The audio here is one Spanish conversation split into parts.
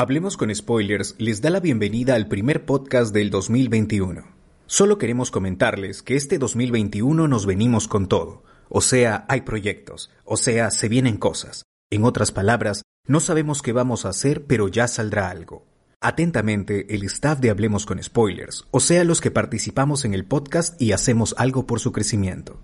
Hablemos con Spoilers les da la bienvenida al primer podcast del 2021. Solo queremos comentarles que este 2021 nos venimos con todo. O sea, hay proyectos. O sea, se vienen cosas. En otras palabras, no sabemos qué vamos a hacer, pero ya saldrá algo. Atentamente, el staff de Hablemos con Spoilers, o sea, los que participamos en el podcast y hacemos algo por su crecimiento.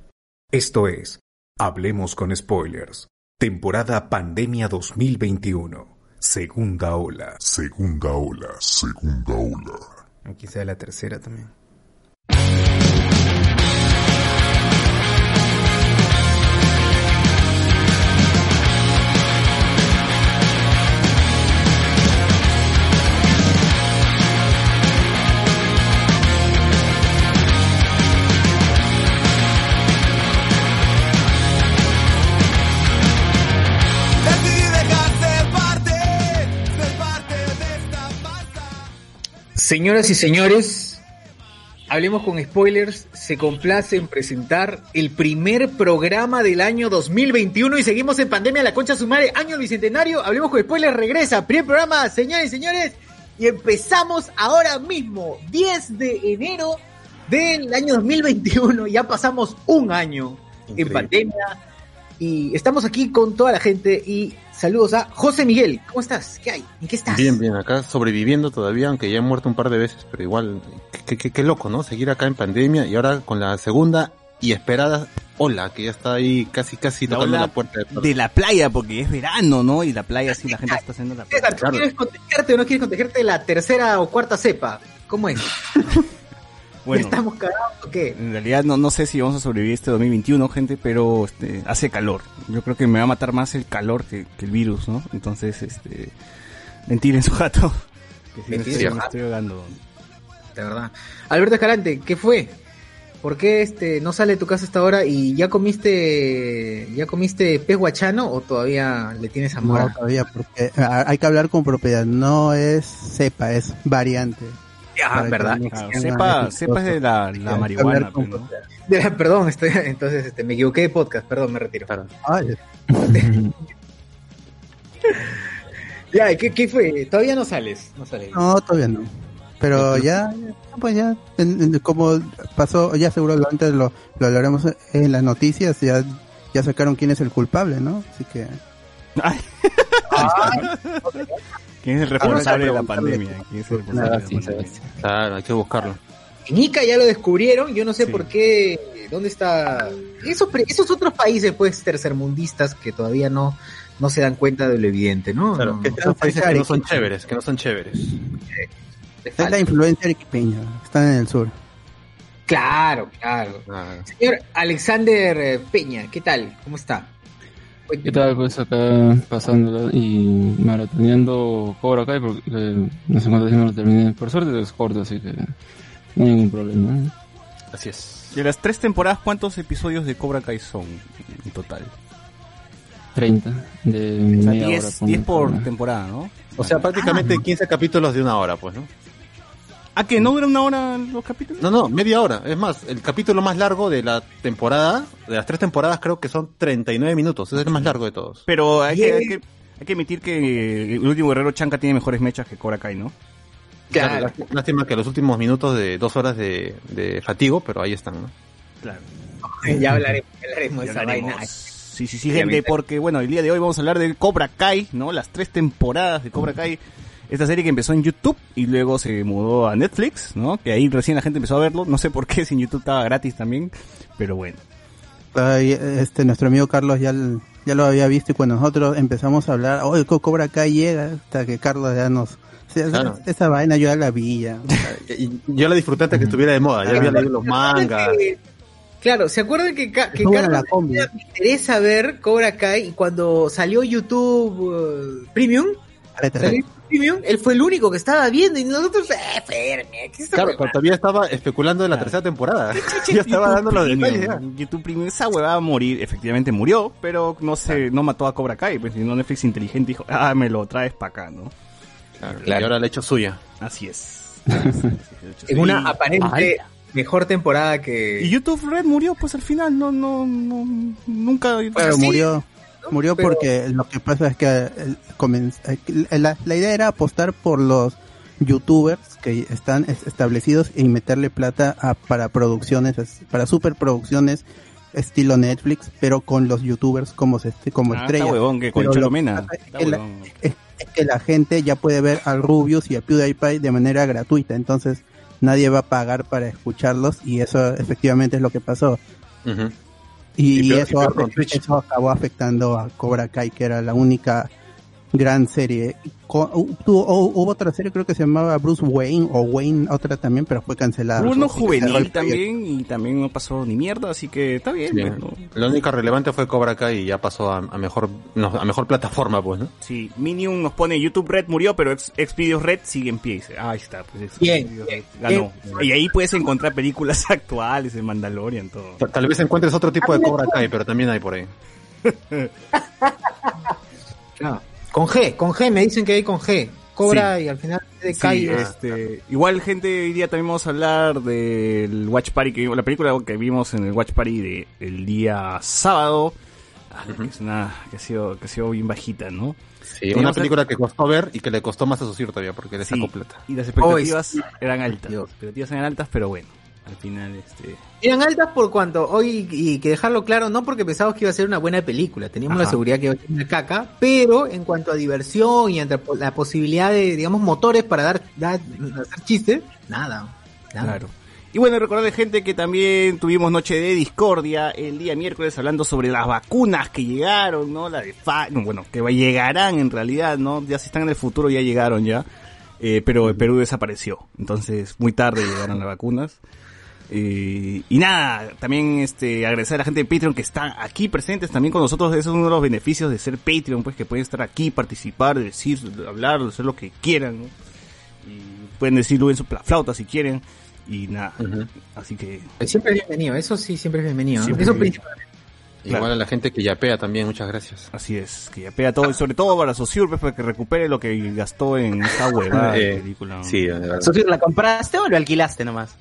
Esto es, Hablemos con Spoilers, temporada Pandemia 2021. Segunda ola. Segunda ola. Segunda ola. Aquí sea la tercera también. Señoras y señores, hablemos con spoilers. Se complace en presentar el primer programa del año 2021 y seguimos en pandemia. La concha sumare, año bicentenario. Hablemos con spoilers, regresa. Primer programa, señores y señores. Y empezamos ahora mismo, 10 de enero del año 2021. Ya pasamos un año en pandemia. Y estamos aquí con toda la gente. Y saludos a José Miguel. ¿Cómo estás? ¿Qué hay? ¿En qué estás? Bien, bien, acá sobreviviendo todavía, aunque ya he muerto un par de veces, pero igual, qué, qué, qué loco, ¿no? Seguir acá en pandemia y ahora con la segunda y esperada ola, que ya está ahí casi, casi La tocando la puerta. De de la playa, porque es verano, ¿no? Y la playa sí, la gente está haciendo la playa. César, ¿tú ¿quieres contagiarte o no quieres contagiarte de la tercera o cuarta cepa? ¿Cómo es? Bueno, ¿Estamos cagados o qué? en realidad no, no sé si vamos a sobrevivir este 2021, gente, pero este, hace calor. Yo creo que me va a matar más el calor que, que el virus, ¿no? Entonces, este, mentira en su gato. Que me Mentira, me estoy ahogando. De verdad. Alberto Escalante, ¿qué fue? ¿Por qué este no sale de tu casa hasta ahora y ya comiste ya comiste pez guachano o todavía le tienes amor? No, todavía, porque hay que hablar con propiedad. No es cepa, es variante. Ah, verdad. Claro, sepa, de la, la Sí, marihuana, pues, ¿no? propiedad. De la- perdón, estoy, entonces este, me equivoqué de podcast, perdón, me retiro. Ay, Ya, ¿y ¿qué, ¿qué fue? Todavía no sales, no sales. no, todavía no. Pero ya, ya, pues ya, en- en- como pasó, ya seguro lo antes lo, lo hablaremos en las noticias, ya, ya sacaron quién es el culpable, ¿no? Así que, Ay. ¿Quién es el responsable de la pandemia? ¿Quién es el responsable de la pandemia? Claro, hay que buscarlo. En Ica ya lo descubrieron, yo no sé Sí. por qué, dónde está... Esos, otros países, pues, tercermundistas que todavía no, no se dan cuenta de lo evidente, ¿no? Claro, No, que no, esos países que no son chéveres, que no son chéveres. les es la influencia arequipeña, están en el sur. Claro, claro. Ah, Señor Alexander eh, Peña, ¿qué tal? ¿Cómo está? ¿Qué tal? Pues acá pasándola y maratoneando Cobra Kai porque eh, no sé cuánto tiempo lo terminé. Por suerte es corto, así que no hay ningún problema. ¿eh? así es. De las tres temporadas, ¿cuántos episodios de Cobra Kai son en total? 30 de O sea, media 10, hora. con 10 por temporada, ¿no? O sea, prácticamente 15 capítulos de una hora, pues, ¿no? Ah, que no dura una hora los capítulos. No, no, media hora. Es más, el capítulo más largo de la temporada, de las tres temporadas, creo que son 39 minutos. Es el más largo de todos. Pero hay que, hay que, hay que admitir que el último guerrero Chanca tiene mejores mechas que Cobra Kai, ¿no? Claro. Claro, lástima que los últimos minutos de dos horas de, de fatigo, pero ahí están, ¿no? Claro. ya hablaremos, hablaremos de esa vaina. Sí, sí, sí, gente, porque bueno, el día de hoy vamos a hablar de Cobra Kai, ¿no? Las tres temporadas de Cobra Kai. Esta serie que empezó en YouTube y luego se mudó a Netflix, ¿no? Que ahí recién la gente empezó a verlo. No sé por qué, si en YouTube estaba gratis también. Pero bueno. Ay, este, nuestro amigo Carlos ya, ya lo había visto y cuando nosotros empezamos a hablar, oye, Co- Cobra acá llega, hasta que Carlos ya nos... esa- Claro. Esa vaina yo ya la vi ya. Y yo la disfruté hasta que estuviera de moda. Ya había leído los mangas. Claro, ¿se acuerdan que, ca- que Estuvo en la Carlos me interesa ver Cobra Kai y cuando salió YouTube eh, Premium, Premium, él fue el único que estaba viendo y nosotros, eh, Fermi, ¿qué es esta Claro, pero todavía estaba especulando de la tercera temporada. ya estaba dando los detalles. YouTube Premium, esa huevada va a morir, efectivamente murió, pero no se, no mató a Cobra Kai, pues sino Netflix inteligente dijo, ah, me lo traes para acá, ¿no? Claro, Y ahora la he hecho suya. Así es. En una aparente mejor temporada que... Y YouTube Red murió pues al final, no, no, no, nunca... Pero sí. murió. Murió Pero- porque lo que pasa es que el- comen- eh, la, la idea era apostar por los youtubers que están es- establecidos y meterle plata a- para producciones, para superproducciones estilo Netflix, pero con los youtubers como, se- como Ah, estrellas. está huevón, que con que es que la- huevón. es, es que la gente ya puede ver al Rubius y a PewDiePie de manera gratuita, entonces nadie va a pagar para escucharlos y eso efectivamente es lo que pasó. Y, Y peor- eso, peor con eso acabó afectando a Cobra Kai, que era la única gran serie. Hu- hubo otra serie, creo que se llamaba Bruce Wayne, o Wayne, otra también, pero fue cancelada. Cerró el juvenil también y también no pasó ni mierda, así que está bien. Sí. pues, ¿no? La única relevante fue Cobra Kai y ya pasó a, a mejor no, a mejor plataforma, pues, ¿no? Sí, Minion nos pone YouTube Red murió, pero Ex- Xvideos Red sigue en pie. Dice, Ah, ahí está, pues eso, Bien, Xvideos bien, Red ganó. Y ahí puedes encontrar películas actuales de Mandalorian, todo. Ta- Tal vez encuentres otro tipo de Cobra Kai, pero también hay por ahí. Ah, Con G, con G, me dicen que hay con G. Cobra y al final de Sí, este, igual gente, hoy día también vamos a hablar del Watch Party, que vimos- la película que vimos en el Watch Party de, el día sábado, Ah, que es una, que ha sido, que ha sido bien bajita, ¿no? Sí, una que- película que costó ver y que le costó más a Susir todavía porque le Sí, sacó plata. y las expectativas Oh, eran altas, Dios. las expectativas eran altas, pero bueno, al final, este, Eran altas por cuanto, hoy, y que dejarlo claro, no porque pensábamos que iba a ser una buena película, teníamos Ajá. la seguridad que iba a ser una caca, pero en cuanto a diversión y ante la posibilidad de, digamos, motores para dar, dar hacer chistes, nada. nada. Claro. Y bueno, recordarle gente que también tuvimos noche de discordia el día miércoles hablando sobre las vacunas que llegaron, ¿no? La de Fa no, bueno, que llegarán en realidad, ¿no? Ya si están en el futuro ya llegaron ya. Eh, pero el Perú desapareció. Entonces, muy tarde llegaron las vacunas. Eh, y nada, también este agradecer a la gente de Patreon que está aquí presentes también con nosotros. Eso es uno de los beneficios de ser Patreon, pues que pueden estar aquí, participar, decir, hablar, hacer lo que quieran, ¿no? Y pueden decirlo en su pla- flauta si quieren. Y nada, así que Siempre es bienvenido, eso sí, siempre es bienvenido. Siempre Eso es principalmente. Claro. Igual a la gente que yapea también, muchas gracias. Así es, que ya pega todo, y sobre todo para Sociur, pues, para que recupere lo que gastó en esa huevada Eh, película. ¿no? Sí, de verdad. Sofía, ¿la compraste o lo alquilaste nomás?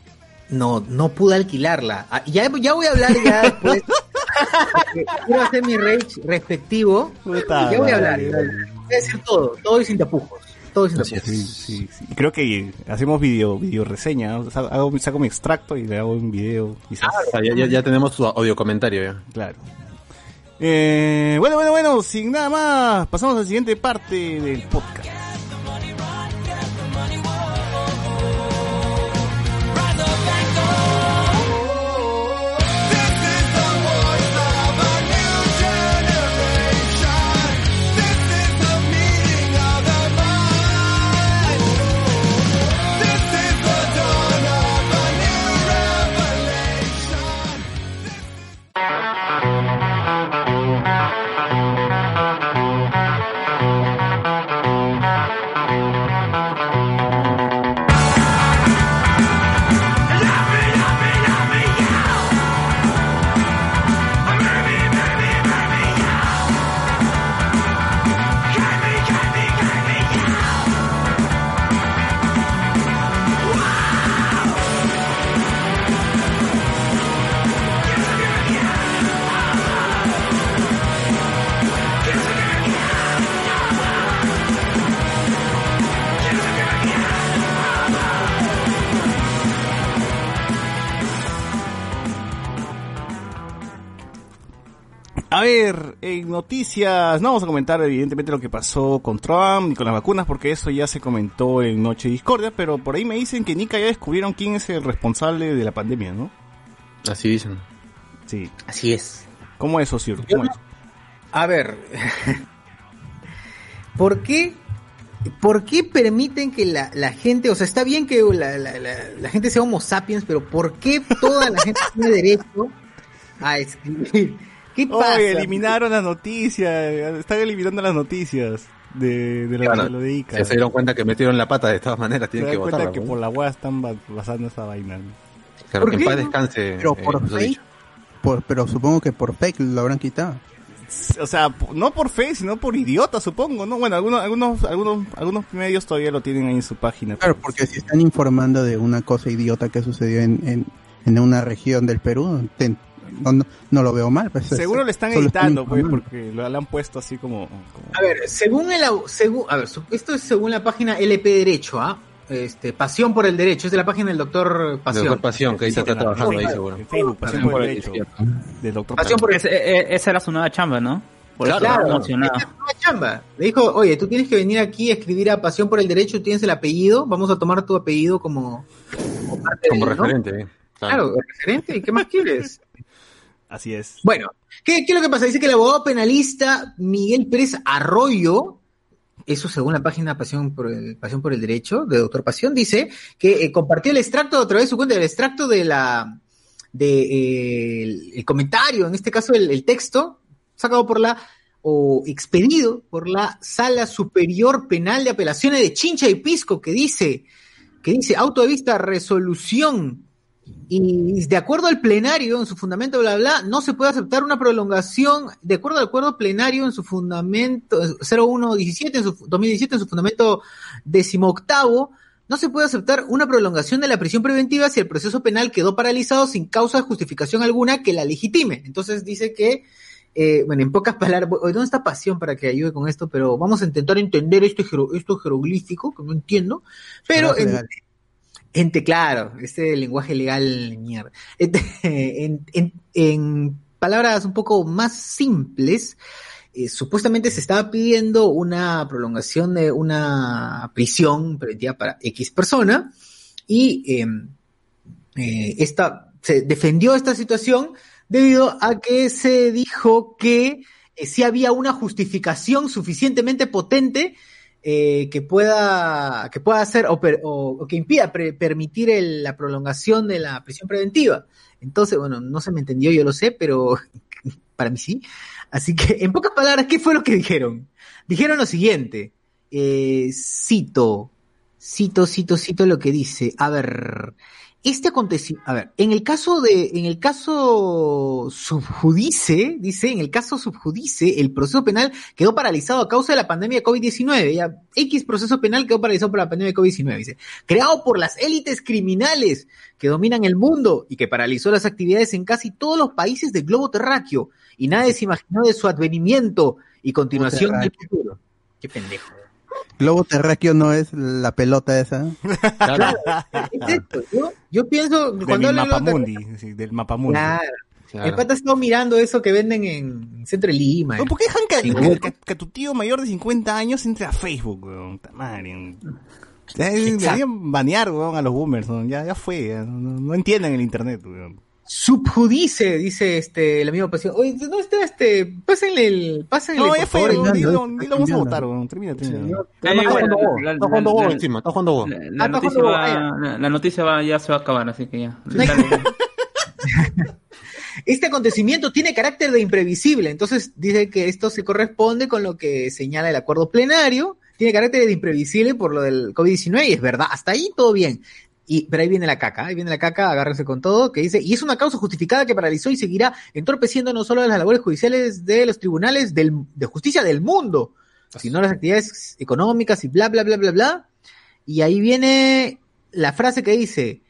No, no pude alquilarla. Ah, Ya, ya voy a hablar ya después. Quiero hacer mi rage respectivo. Puta ya voy a hablar. voy a hablar. Voy a decir todo, todo y sin tapujos. Todo y sin tapujos. Sí, sí. Creo que hacemos video, video reseña, hago, saco mi extracto y le hago un video, quizás. O sea, ya, ya- ya tenemos su audio comentario ya. Claro. Eh, bueno, bueno, bueno, sin nada más, pasamos a la siguiente parte del podcast. Noticias, no vamos a comentar evidentemente lo que pasó con Trump y con las vacunas, porque eso ya se comentó en Noche Discordia, pero por ahí me dicen que Nika ya descubrieron quién es el responsable de la pandemia, ¿no? Así dicen. Sí. Así es. ¿Cómo es, Osir? A ver, ¿por qué, por qué permiten que la, la gente, o sea, está bien que la, la- la- la gente sea homo sapiens, pero ¿por qué toda la gente tiene derecho a escribir? ¿Qué pasa? Oye, eliminaron las noticias, están eliminando las noticias de, de, lo, Bueno, de lo de Ica. Ya se dieron cuenta que metieron la pata de todas maneras, Se tienen dan que cuenta votarla. que por la hueá están ba- basando esa vaina. Claro, ¿Por que en paz descanse. Pero eh, por fake, por, pero supongo que por fake lo habrán quitado. O sea, no por fe, sino por idiota, supongo, ¿no? Bueno, algunos, algunos, algunos, algunos medios todavía lo tienen ahí en su página. Claro, porque si están informando de una cosa idiota que sucedió en, en, en una región del Perú, no, no, no lo veo mal. pues, Seguro este, le están editando, pues, porque lo, lo han puesto así como... como- A ver, según el según, a ver, su- esto es según la página LP Derecho, ¿ah? Este, Pasión por el Derecho, es de la página del doctor Pasión. Doctor Pasión, que ahí está Sí, trabajando ahí claro, seguro. Facebook, Pasión por el Derecho, del doctor Pasión por el Ese- e- esa era su nueva chamba, ¿no? Por eso Claro, estaba emocionado. esta es chamba. Le dijo, oye, tú tienes que venir aquí a escribir a Pasión por el Derecho, tienes el apellido, vamos a tomar tu apellido como, como parte Como del- ¿no? referente. eh. Claro, referente, ¿y qué más quieres? Así es. Bueno, ¿qué, ¿qué es lo que pasa? Dice que el abogado penalista Miguel Pérez Arroyo, eso según la página Pasión por el, Pasión por el Derecho, de Doctor Pasión, dice que eh, compartió el extracto a través de su cuenta, el extracto de la de eh, el, comentario, en este caso el, el texto, sacado por la o expedido por la Sala Superior Penal de Apelaciones de Chincha y Pisco, que dice, que dice auto de vista resolución y de acuerdo al plenario, en su fundamento, bla, bla, no se puede aceptar una prolongación, de acuerdo al acuerdo plenario en su fundamento, eh, 0117, en su 2017, en su fundamento decimoctavo, no se puede aceptar una prolongación de la prisión preventiva si el proceso penal quedó paralizado sin causa de justificación alguna que la legitime. Entonces dice que, eh, bueno, en pocas palabras, ¿dónde está pasión para que ayude con esto? Pero vamos a intentar entender este, esto jeroglífico, que no entiendo, pero... en-. Ente, claro, este lenguaje legal, mierda. Este, En, palabras un poco más simples, eh, supuestamente se estaba pidiendo una prolongación de una prisión preventiva para X persona y eh, eh, esta, se defendió esta situación debido a que se dijo que eh, sí había una justificación suficientemente potente eh, que pueda que pueda hacer o, que impida permitir la prolongación de la prisión preventiva. Entonces, bueno, no se me entendió, yo lo sé, pero para mí sí. Así que, en pocas palabras, ¿qué fue lo que dijeron? Dijeron lo siguiente, eh, cito, cito, cito, cito lo que dice. A ver, este acontecimiento, a ver, en el caso de, en el caso subjudice, dice, en el caso subjudice, el proceso penal quedó paralizado a causa de la pandemia de COVID-19. Ya, X proceso penal quedó paralizado por la pandemia de COVID-19, dice. Creado por las élites criminales que dominan el mundo y que paralizó las actividades en casi todos los países del globo terráqueo. Y nadie se imaginó de su advenimiento y continuación en el futuro. Qué pendejo. Globo terráqueo no es la pelota esa. Claro. Es esto, Yo, yo pienso, De cuando mi mapamundi, sí, del mapamundi. Claro. Claro. El pata ha estado mirando eso que venden en Centro de Lima. ¿Por qué dejan que, Sí, que- güey. que- que tu tío mayor de 50 años entre a Facebook, weón? Madre. Deberían banear, weón, a los boomers, weón. Ya, ya fue, ya, no, no entienden el internet, weón. Subjudice, dice este el amigo pasión. Oye, ¿dónde está este? Pásenle el, pásenle, No, por ya fue, el- dilo, está dilo, vamos a votar, weón. Termina, termina. Está jugando la- encima, está jugando Go. La, la Ah, está noticia jugando, va, la, la noticia va, ya se va a acabar, así que ya. Este acontecimiento tiene carácter de imprevisible, entonces dice que esto se corresponde con lo que señala el acuerdo plenario, tiene carácter de imprevisible por lo del COVID-19 y es verdad, hasta ahí todo bien. Y, pero ahí viene la caca, ahí viene la caca, agárrense con todo, que dice, y es una causa justificada que paralizó y seguirá entorpeciendo no solo las labores judiciales de los tribunales del- de justicia del mundo, sino las actividades económicas y bla, bla, bla, bla, bla. Y ahí viene la frase que dice,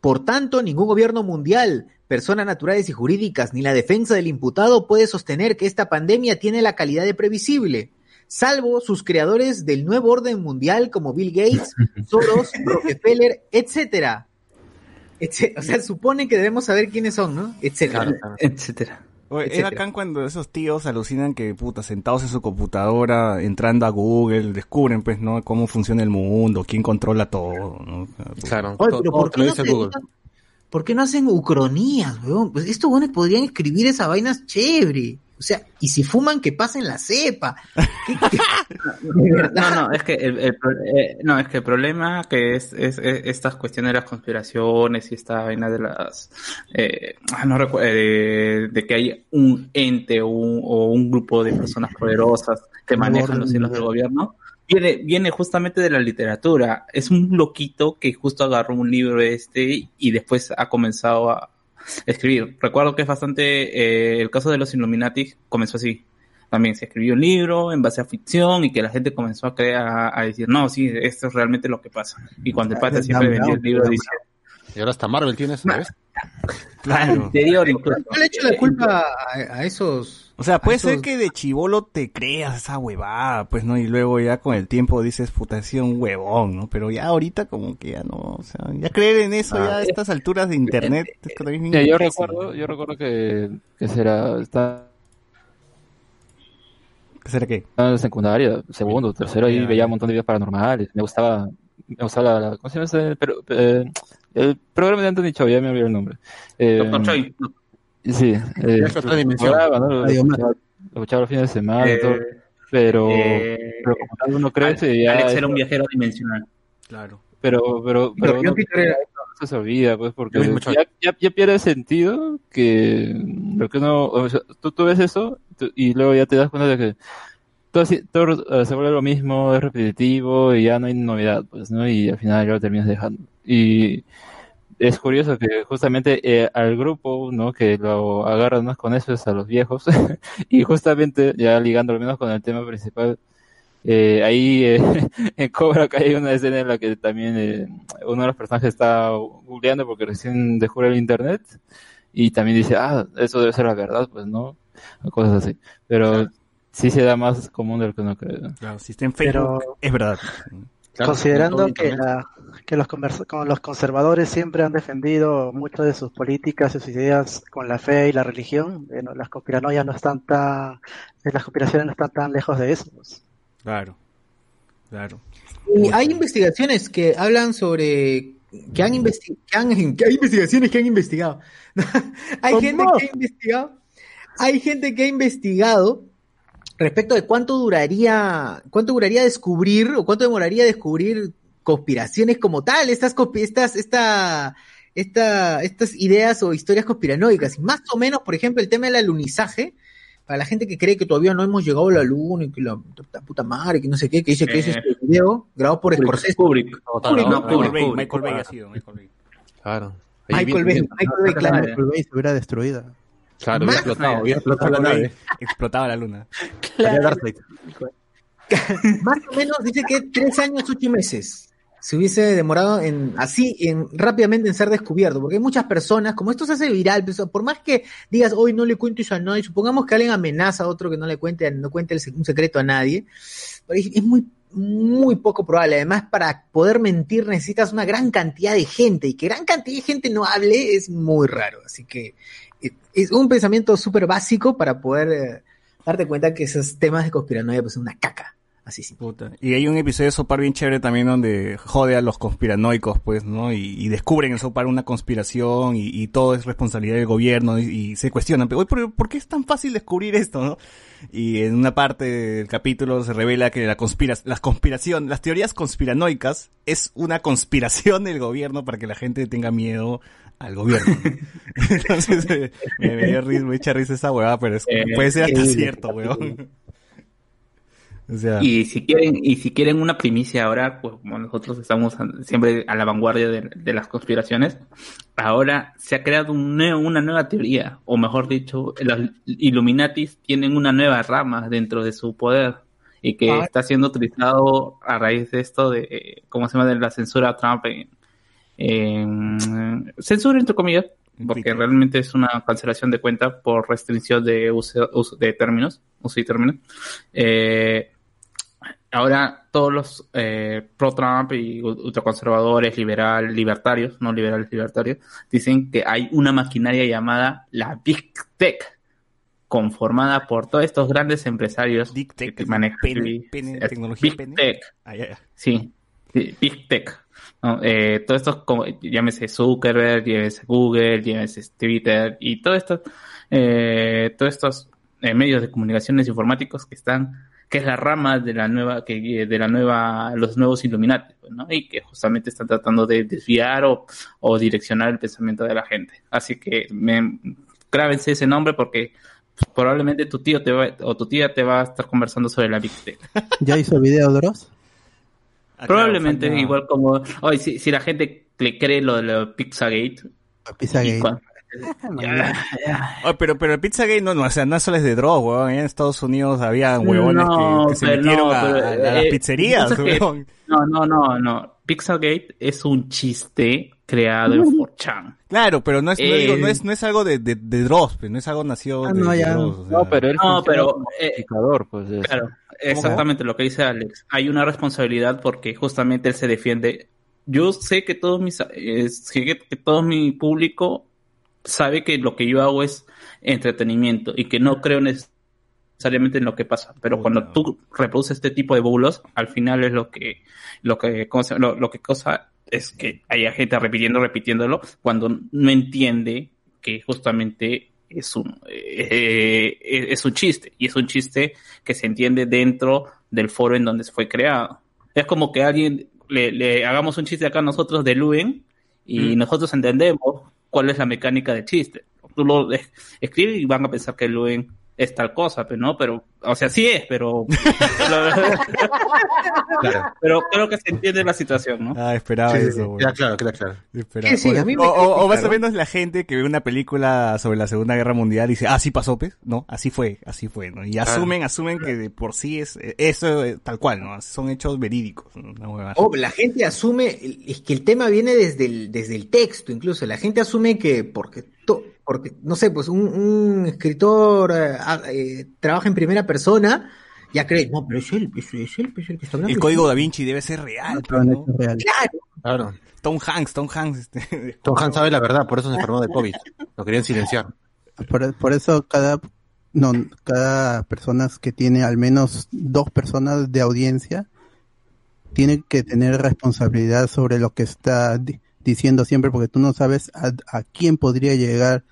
por tanto, ningún gobierno mundial, personas naturales y jurídicas, ni la defensa del imputado puede sostener que esta pandemia tiene la calidad de previsible, salvo sus creadores del nuevo orden mundial como Bill Gates, Soros, Rockefeller, etcétera. O sea, supone que debemos saber quiénes son, ¿no? Etcétera. Claro, claro. etcétera. Oye, es bacán cuando esos tíos alucinan que, puta, sentados en su computadora, entrando a Google, descubren, pues, ¿no? Cómo funciona el mundo, quién controla todo, ¿no? Puta. Claro, Oye, pero ¿por qué, no se dedican- ¿por qué no hacen ucronías, weón? Pues estos weones podrían escribir esa vaina chévere. O sea, y si fuman, que pasen la cepa. ¿Qué- qué- De verdad. No, no, es que el, el eh, no, es que el problema que es, es, es estas cuestiones de las conspiraciones y esta vaina de las eh, ah, no recu- eh, de, de que hay un ente o un, o un grupo de personas poderosas que manejan los hilos del gobierno viene viene justamente de la literatura es un loquito que justo agarró un libro este y después ha comenzado a escribir recuerdo que es bastante eh, el caso de los Illuminati comenzó así también se escribió un libro en base a ficción y que la gente comenzó a creer, a, a decir, no, sí, esto es realmente lo que pasa. Y cuando el pata Dan siempre vendía el libro, dice, Y ahora hasta Marvel tiene eso, ¿ves? Claro. Anterior incluso. Yo le echo la culpa a, a esos. O sea, puede ser que de chivolo te creas esa huevada, pues, ¿no? Y luego ya con el tiempo dices, puta, sido un huevón, ¿no? Pero ya ahorita como que ya no, o sea, ya creer en eso ya a estas alturas de internet es que también Sí, yo recuerdo, yo recuerdo que, que será, está ¿Qué será qué? en la secundaria, segundo, tercero, Ya, veía un montón de videos paranormales, me gustaba, me gustaba la, la- ¿cómo se llama ese? Pero, eh, el programa de Anthony Choi, ya me olvidé el nombre. Eh, Doctor Choi. Sí, eh, Es otra dimensión. ¿no? Lo escuchaba- lo escuchaba los fines de semana, Eh, todo, pero, eh, pero como tal uno crece y ya, Alex era un viajero dimensional. Claro. pero, pero, pero Pero uno eso se olvida, pues, porque ya, ya, ya pierde sentido que lo que uno, o sea, tú, tú ves eso tú- y luego ya te das cuenta de que todo, todo se vuelve lo mismo, es repetitivo y ya no hay novedad, pues, ¿no? Y al final ya lo terminas dejando. Y es curioso que justamente eh, al grupo, ¿no? Que lo agarran más con eso es a los viejos y justamente ya ligando al menos con el tema principal eh, ahí eh, en Cobra Kai hay una escena en la que también eh, uno de los personajes está googleando porque recién descubre el internet y también dice, ah, eso debe ser la verdad, pues no, cosas así. Pero sí se da más común de lo que uno cree. ¿no? Claro, si está en Facebook, Pero- es verdad. Claro, Considerando que, la, que los, los conservadores siempre han defendido muchas de sus políticas y sus ideas con la fe y la religión, bueno, las conspiranoias no están tan, eh, las conspiraciones no están tan lejos de eso. pues. Claro. Claro. Y hay investigaciones que hablan sobre que han, investi- que han- que hay investigaciones que han investigado. hay gente que ha investigado, hay gente que ha investigado respecto de cuánto duraría, cuánto duraría descubrir o cuánto demoraría descubrir conspiraciones como tal, estas conspi- estas esta esta, estas ideas o historias conspiranoicas. Y más o menos, por ejemplo, el tema del alunizaje, para la gente que cree que todavía no hemos llegado a la luna y que la, la puta madre, que no sé qué, que dice que es este video grabado por Scorsese. Kubrick. Kubrick, No, no, Michael Kubrick, Bay, Kubrick. Michael Bay ha sido, Michael Bay. Claro. Michael Bay, Michael Bay, claro. Michael Bay se hubiera destruido. Claro, había explotado, había explotado la nave. explotaba la luna. Darkseid. Más o menos dice que tres años, ocho meses se hubiese demorado en así, en rápidamente en ser descubierto, porque hay muchas personas, como esto se hace viral, pues, por más que digas hoy no le cuentes a nadie, supongamos que alguien amenaza a otro que no le cuente, no cuente el un secreto a nadie, es muy muy poco probable. Además, para poder mentir necesitas una gran cantidad de gente y que gran cantidad de gente no hable es muy raro. Así que es un pensamiento súper básico para poder eh, darte cuenta que esos temas de conspiranoia pues son una caca. Así sí. Y hay un episodio de Sopar bien chévere también donde jode a los conspiranoicos, pues, ¿no? Y, descubren en Sopar una conspiración y, todo es responsabilidad del gobierno y, se cuestionan, pero, ¿por, por qué es tan fácil descubrir esto, no? Y en una parte del capítulo se revela que la conspira las conspiración, las teorías conspiranoicas es una conspiración del gobierno para que la gente tenga miedo al gobierno. Entonces, eh, me, me dio risa, me echa risa esa huevada, pero es, Eh, puede ser hasta cierto, weón. O sea, Y si quieren, y si quieren una primicia ahora, pues como nosotros estamos siempre a la vanguardia de, de las conspiraciones, ahora se ha creado un nuevo- una nueva teoría, o mejor dicho, los Illuminatis tienen una nueva rama dentro de su poder y que Ah. está siendo utilizado a raíz de esto de, eh, ¿cómo se llama?, de la censura a Trump en, en- censura entre comillas, porque Twitter. realmente es una cancelación de cuenta por restricción de uso, uso de términos, uso y términos. Eh, ahora todos los eh, pro-Trump y u- ultraconservadores, liberal, libertarios, no liberales, libertarios, dicen que hay una maquinaria llamada la Big Tech, conformada por todos estos grandes empresarios Big Tech, que manejan pene- pene- es tecnología Big pene. Tech, ah, sí, Big Tech. ¿No? Eh, todo esto, como, llámese Zuckerberg, llámese Google, llámese Twitter y todo esto, eh, todos estos eh, medios de comunicaciones informáticos que están, que es la rama de la nueva, que, de la nueva, los nuevos Illuminati, pues, ¿no? Y que justamente están tratando de desviar o, o direccionar el pensamiento de la gente. Así que me, ese nombre porque probablemente tu tío te va, o tu tía te va a estar conversando sobre la Big Tech. ¿Ya hizo video, Dross? Ah, claro, Probablemente falta- igual como hoy si, si la gente le cree lo de lo Pizzagate Pizzagate. Oh, pero, pero el Pizzagate no, no, o sea, no solo es de droga, weón. En Estados Unidos había huevones No, que, que se metieron no, a, pero, a- a las eh, pizzerías, lo que weón. no no no no Pizzagate es un chiste creado en 4chan. Claro, pero no es, no, Eh, digo, no es, no es algo de, de, de Dross, pues, no es algo nació Ah, de, no, de. Dross, o sea. No, pero él No, pero, como eh, pues. Claro, exactamente lo que dice Alex. Hay una responsabilidad porque justamente él se defiende. Yo sé que todo mis, eh, sé que, que todo mi público sabe que lo que yo hago es entretenimiento y que no creo necesariamente en lo que pasa. Pero cuando tú reproduces este tipo de bulos, al final es lo que, lo que, lo, lo que cosa es que haya gente repitiendo, repitiéndolo, cuando no entiende que justamente es un, eh, eh, es un chiste, y es un chiste que se entiende dentro del foro en donde se fue creado. Es como que alguien le, le hagamos un chiste acá nosotros de Luen y nosotros entendemos cuál es la mecánica del chiste. Tú lo es- escribes y van a pensar que Luen es tal cosa, pero no, pero, o sea, sí es, pero, pero creo que se entiende la situación, ¿no? Ah, esperaba Sí, eso, güey. queda claro, queda claro. Esperaba. Sí, sí, a mí me o, o- o más o menos la gente que ve una película sobre la Segunda Guerra Mundial y dice, ah, sí pasó, pues. No, así fue, así fue, ¿no? Y asumen, asumen que de por sí es eh, eso tal cual, ¿no? Son hechos verídicos. ¿no? Oh, la gente asume, es que el tema viene desde el, desde el texto, incluso. La gente asume que porque, to- porque no sé, pues un, un escritor eh, eh, trabaja en primera persona, ya cree, no, pero es él, es, es él, es el que está hablando. El código da Vinci debe ser real, Pero en ¿no? hechos reales. Claro, Claro. Tom Hanks, Tom Hanks. Este, Tom Hanks sabe la verdad, por eso se enfermó de COVID. Lo querían silenciar. Por, por eso cada no cada persona que tiene al menos dos personas de audiencia tiene que tener responsabilidad sobre lo que está di- diciendo siempre porque tú no sabes a, a quién podría llegar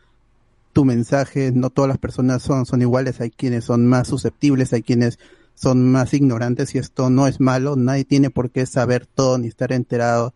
tu mensaje no todas las personas son son iguales hay quienes son más susceptibles hay quienes son más ignorantes y esto no es malo nadie tiene por qué saber todo ni estar enterado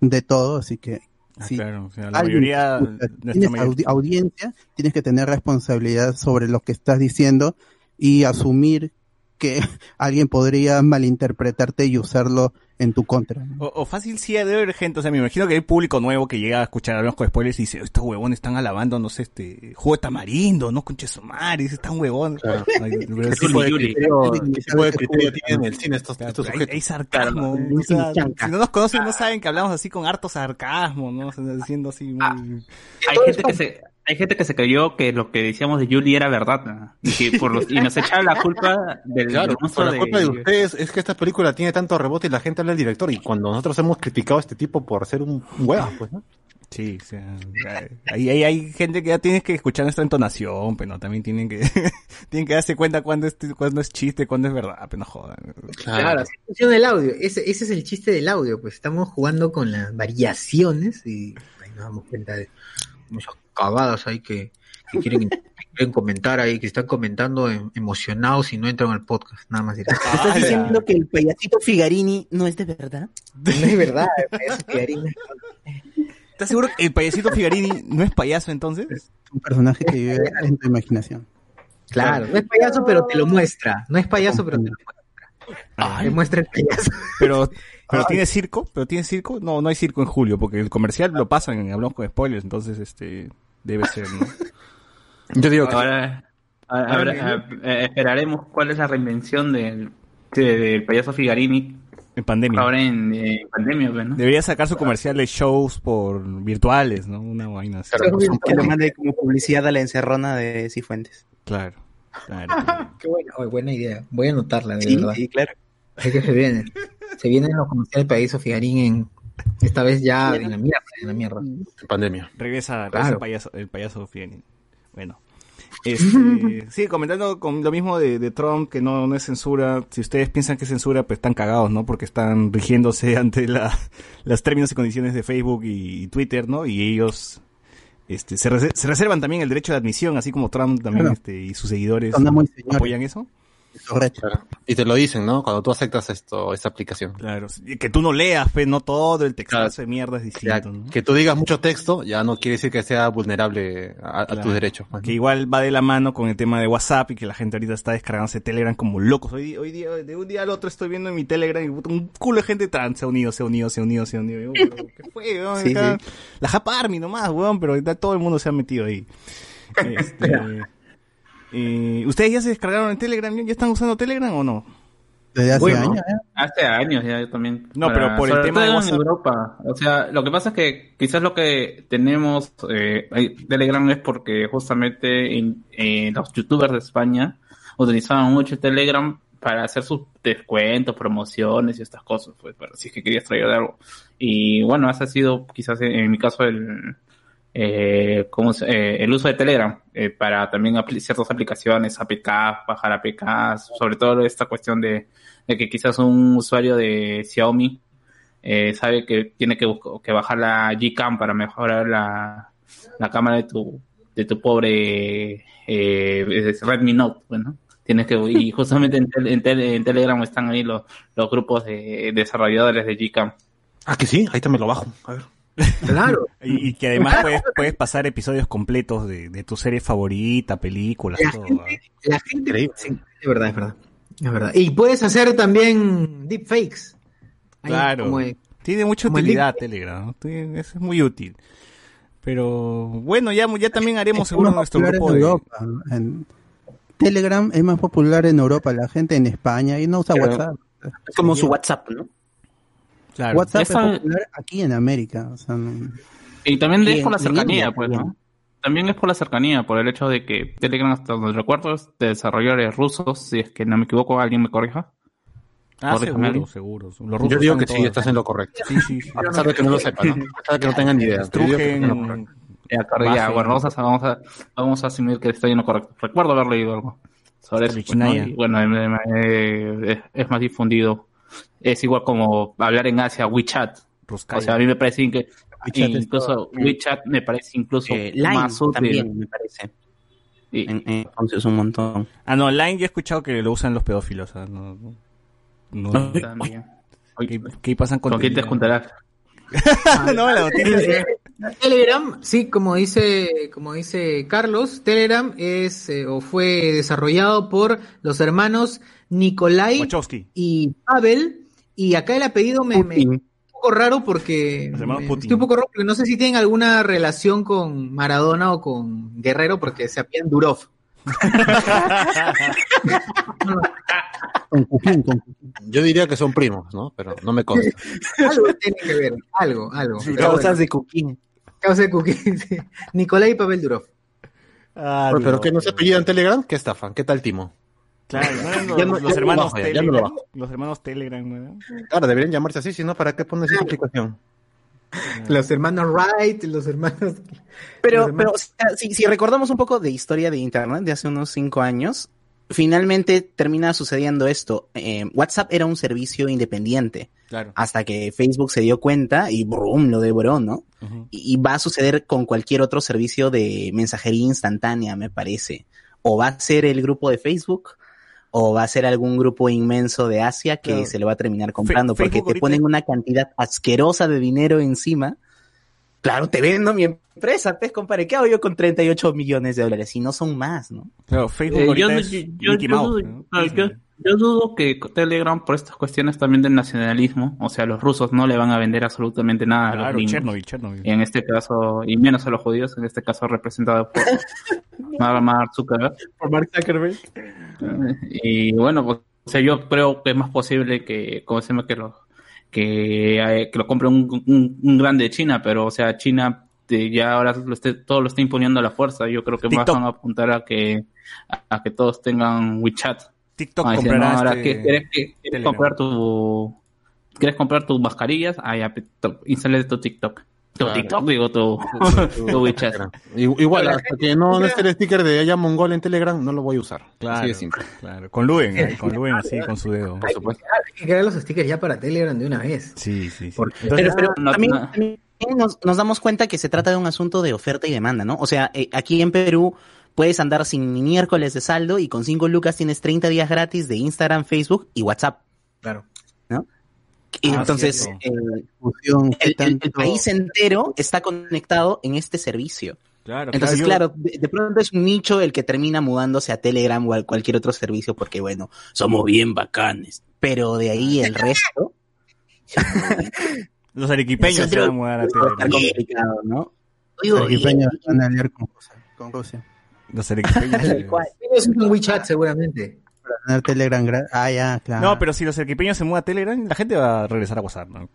de todo así que Ah, sí, claro, o sea, la mayoría, escucha, tienes audiencia, tienes que tener responsabilidad sobre lo que estás diciendo y asumir que alguien podría malinterpretarte y usarlo en tu contra. ¿no? O, o fácil sí debe haber gente, o sea, me imagino que hay público nuevo que llega a escuchar hablamos con spoilers y dice, estos huevones están alabando, no sé, este, jugo de tamarindo, no conche su madre, dice, están huevones. Ay, pero ¿Qué tipo de Yuli. criterio, qué tipo de criterio tienen en el cine estos, Claro, estos pero hay, sujetos? hay sarcasmo, o sea, si no nos conocen no saben que hablamos así con harto sarcasmo, ¿no? O sea, diciendo así muy... Hay gente que se, hay gente que se creyó que lo que decíamos de Julie era verdad, ¿no? y que por los, y nos echaba la culpa del, Claro, por la culpa de ustedes es que esta película tiene tanto rebote y la gente habla del director y cuando nosotros hemos criticado a este tipo por ser un hueva, pues, ¿no? Sí, o sea, ahí, ahí hay gente que ya tienes que escuchar nuestra entonación, pero también tienen que tienen que darse cuenta cuándo es, cuándo es chiste, cuándo es verdad, pero no jodan. Claro, así funciona el audio. Ese, ese es el chiste del audio, pues estamos jugando con las variaciones y ahí nos damos cuenta de muchas cagadas ahí que, que quieren, comentar ahí, que están comentando em- emocionados y no entran al podcast, nada más diré. ¿Estás diciendo que el payasito Figarini no es de verdad? No es verdad, el payaso Figarini. ¿Estás seguro que el payasito Figarini no es payaso entonces? Un personaje que vive en tu imaginación. Claro, no es payaso, pero te lo muestra. No es payaso, pero te lo muestra. Te muestra el payaso. Pero pero tiene circo, pero tiene circo, no no hay circo en julio porque el comercial lo pasan en hablamos con spoilers, entonces este debe ser, ¿no? Yo digo que Ahora, ahora- ahora, eh, esperaremos cuál es la reinvención del, de- del payaso Figarini En pandemia. ahora en, eh, pandemia, pues, ¿no? Debería sacar su comercial de shows por virtuales, ¿no? Una vaina así. Que lo mande como publicidad a la encerrona de Cifuentes. Claro. Claro. Qué buena, oh, buena idea. Voy a anotarla, de Sí, verdad. sí, claro. Es que se viene. Se vienen los comerciales de Payaso Figarín en. Esta vez ya en la mierda, en la mierda. pandemia. Regresa, Claro. el payaso, el payaso Fieni. Bueno. Este, sí, comentando con lo mismo de, de Trump, que no, no es censura. Si ustedes piensan que es censura, pues están cagados, ¿no? Porque están rigiéndose ante la, las términos y condiciones de Facebook y, Twitter, ¿no? Y ellos este, se, se reservan también el derecho de admisión, así como Trump también Claro. este, y sus seguidores apoyan eso. Correcto. Claro. Y te lo dicen, ¿no? Cuando tú aceptas esto, esta aplicación. Claro. Y Que tú no leas, fe, no todo el textazo Claro. de mierda es distinto, ¿no? que tú digas mucho texto ya no quiere decir que sea vulnerable a, tus derechos. pues, que igual va de la mano con el tema de WhatsApp y que la gente ahorita está descargándose Telegram como locos. Hoy, hoy día, de un día al otro estoy viendo en mi Telegram y un culo de gente trans se ha unido, se ha unido, se ha unido, se ha unido. ¿Qué fue, weón? Sí, sí. La Japa Army nomás, weón, pero ahorita todo el mundo se ha metido ahí. Este, eh, ¿Ustedes ya se descargaron en Telegram? ¿Ya están usando Telegram o no? Desde hace Bueno, años, ¿eh? Hace años ya yo también. No, pero por el tema de todo WhatsApp. en Europa. O sea, lo que pasa es que quizás lo que tenemos eh, Telegram es porque justamente en- eh, los youtubers de España utilizaban mucho Telegram para hacer sus descuentos, promociones y estas cosas, pues, para si es que querías traer algo. Y bueno, ese ha sido quizás en, en mi caso el, eh, ¿cómo se- eh, el uso de Telegram eh, para también ciertas aplicaciones, APK, bajar APKs, sobre todo esta cuestión de, que quizás un usuario de Xiaomi eh, sabe que tiene que, que bajar la Gcam para mejorar la, la cámara de tu, de tu pobre eh, Redmi Note, bueno. Tienes que, y justamente en, tel- en, tel- en Telegram están ahí los, los grupos de desarrolladores de Gcam. Ah, que sí, ahí también lo bajo. A ver. Claro. Y, y que además puedes, puedes pasar episodios completos de, de tu serie favorita, películas, La todo. gente, la gente, sí, es verdad, es verdad. Es verdad. Y puedes hacer también deepfakes. Ahí, Claro. como Tiene mucha utilidad Telegram, es muy útil. Pero bueno, ya, ya también haremos seguro nuestro grupo en de... Europa. ¿no? En Telegram es más popular en Europa, la gente en España y no usa Pero- WhatsApp. Es como su WhatsApp, ¿no? Claro. WhatsApp Esa- es popular aquí en América. O sea, no- Y también es por la cercanía, India, pues, bien. ¿no? También es por la cercanía, por el hecho de que Telegram, hasta donde recuerdo, es de desarrolladores rusos, si es que no me equivoco, alguien me corrija. Ah, seguro, seguro. Los rusos Yo digo que en sí, estás en lo correcto. Sí, sí, sí. A pesar de que no lo sepa, ¿no? A pesar de que no tengan ni idea. Yo digo que estás en lo correcto. Ya, corre- ya, bueno, vamos a, vamos a, vamos a asumir que estoy en lo correcto. Recuerdo haber leído algo sobre eso. pues, ¿no? Y bueno, eh, es, es más difundido. Es igual como hablar en Asia, WeChat. O sea, a mí me parece que WeChat incluso. WeChat me parece incluso Eh, Line más útil. también, me parece. Y- En, en Japón se usa un montón. Ah, no, Line ya he escuchado que lo usan los pedófilos. ah, No, no, no- también. ¿Qué, qué pasan con ¿Con quién te juntarás? no, la noticia es- Telegram, sí, como dice, como dice Carlos, Telegram es eh, o fue desarrollado por los hermanos Nikolai Wachowski. y Pavel. Y acá el apellido me, me- un poco raro porque me- estoy un poco raro porque no sé si tienen alguna relación con Maradona o con Guerrero porque se apellidan Durov. con con. Yo diría que son primos, ¿no? Pero no me consta. Algo tiene que ver, algo, algo. Pero Causas bueno, de Cooking. causa de Cookie, sí. Nikolai y Pavel Durov. Ah, Pero, no. que no se apellida en Telegram, ¿qué estafan? ¿Qué tal Timo? Claro, ¿no eran los, Ya no- los ya no lo hermanos bajo, ya, ya Telegram. lo bajo. Los hermanos Telegram, ¿no? Ahora deberían llamarse así, si no, ¿para qué pones esa aplicación? Los hermanos Wright, los hermanos. los Pero, hermanos- pero o sea, si, si recordamos un poco de historia de Internet de hace unos cinco años, finalmente termina sucediendo esto. Eh, WhatsApp era un servicio independiente Claro. hasta que Facebook se dio cuenta y brum, lo devoró, ¿no? Y va a suceder con cualquier otro servicio de mensajería instantánea, me parece. O va a ser el grupo de Facebook, o va a ser algún grupo inmenso de Asia que Claro. se lo va a terminar comprando, porque te ahorita- ponen una cantidad asquerosa de dinero encima. Claro, te vendo mi empresa, te compadre, ¿qué hago yo con 38 millones de dólares? Y no son más, ¿no? Claro, Facebook Eh, ahorita yo, es yo- yo- Mickey yo Mouse. dudo, ¿no? no, yo- yo dudo que Telegram, por estas cuestiones también del nacionalismo, o sea, los rusos no le van a vender absolutamente nada a los gringos. Chernobyl, Chernobyl. Y en este caso, y menos a los judíos, en este caso representado por Mark Zuckerberg. Por Mark Zuckerberg. Y bueno, pues, o sea, yo creo que es más posible que, como se llama, que lo, que, eh, que lo compre un, un, un grande de China, pero o sea, China eh, ya ahora lo esté- todo lo está imponiendo a la fuerza. Yo creo que más van a apuntar a que, a, a que todos tengan WeChat. TikTok Ah, comprará no, ahora, este ¿qué- ¿quieres, quieres comprar tu quieres comprar tus mascarillas? Ah, ya, instale tu TikTok. Tu Claro. TikTok, digo, tu, tu WeChat. I- Igual, hasta que no, no esté el sticker de allá mongol en Telegram, no lo voy a usar. Claro, Así de simple. claro. Con Luen, ahí, con Luen así, con su dedo. Por supuesto. Hay que crear los stickers ya para Telegram de una vez. Sí, sí, sí. Porque- Pero, pero no- también, no- también nos, nos damos cuenta que se trata de un asunto de oferta y demanda, ¿no? O sea, eh, aquí en Perú puedes andar sin miércoles de saldo y con 5 lucas tienes 30 días gratis de Instagram, Facebook y WhatsApp. Claro. Y Ah, entonces, eh, Discusión, ¿qué el, el- el tanto- país entero está conectado en este servicio. Claro, Entonces, yo- claro, de, de pronto es un nicho el que termina mudándose a Telegram o a cualquier otro servicio porque, bueno, somos bien bacanes. Pero de ahí el resto Los arequipeños se van a mudar a Telegram. complicado, ¿no? Los arequipeños van a aliar con, con Rusia. Los arequipeños. Tal eh, cual. Ellos usan WeChat seguramente. para tener Telegram gratis. Ah, ya, claro. No, pero si los equipeños se mueven a Telegram, la gente va a regresar a WhatsApp, ¿no?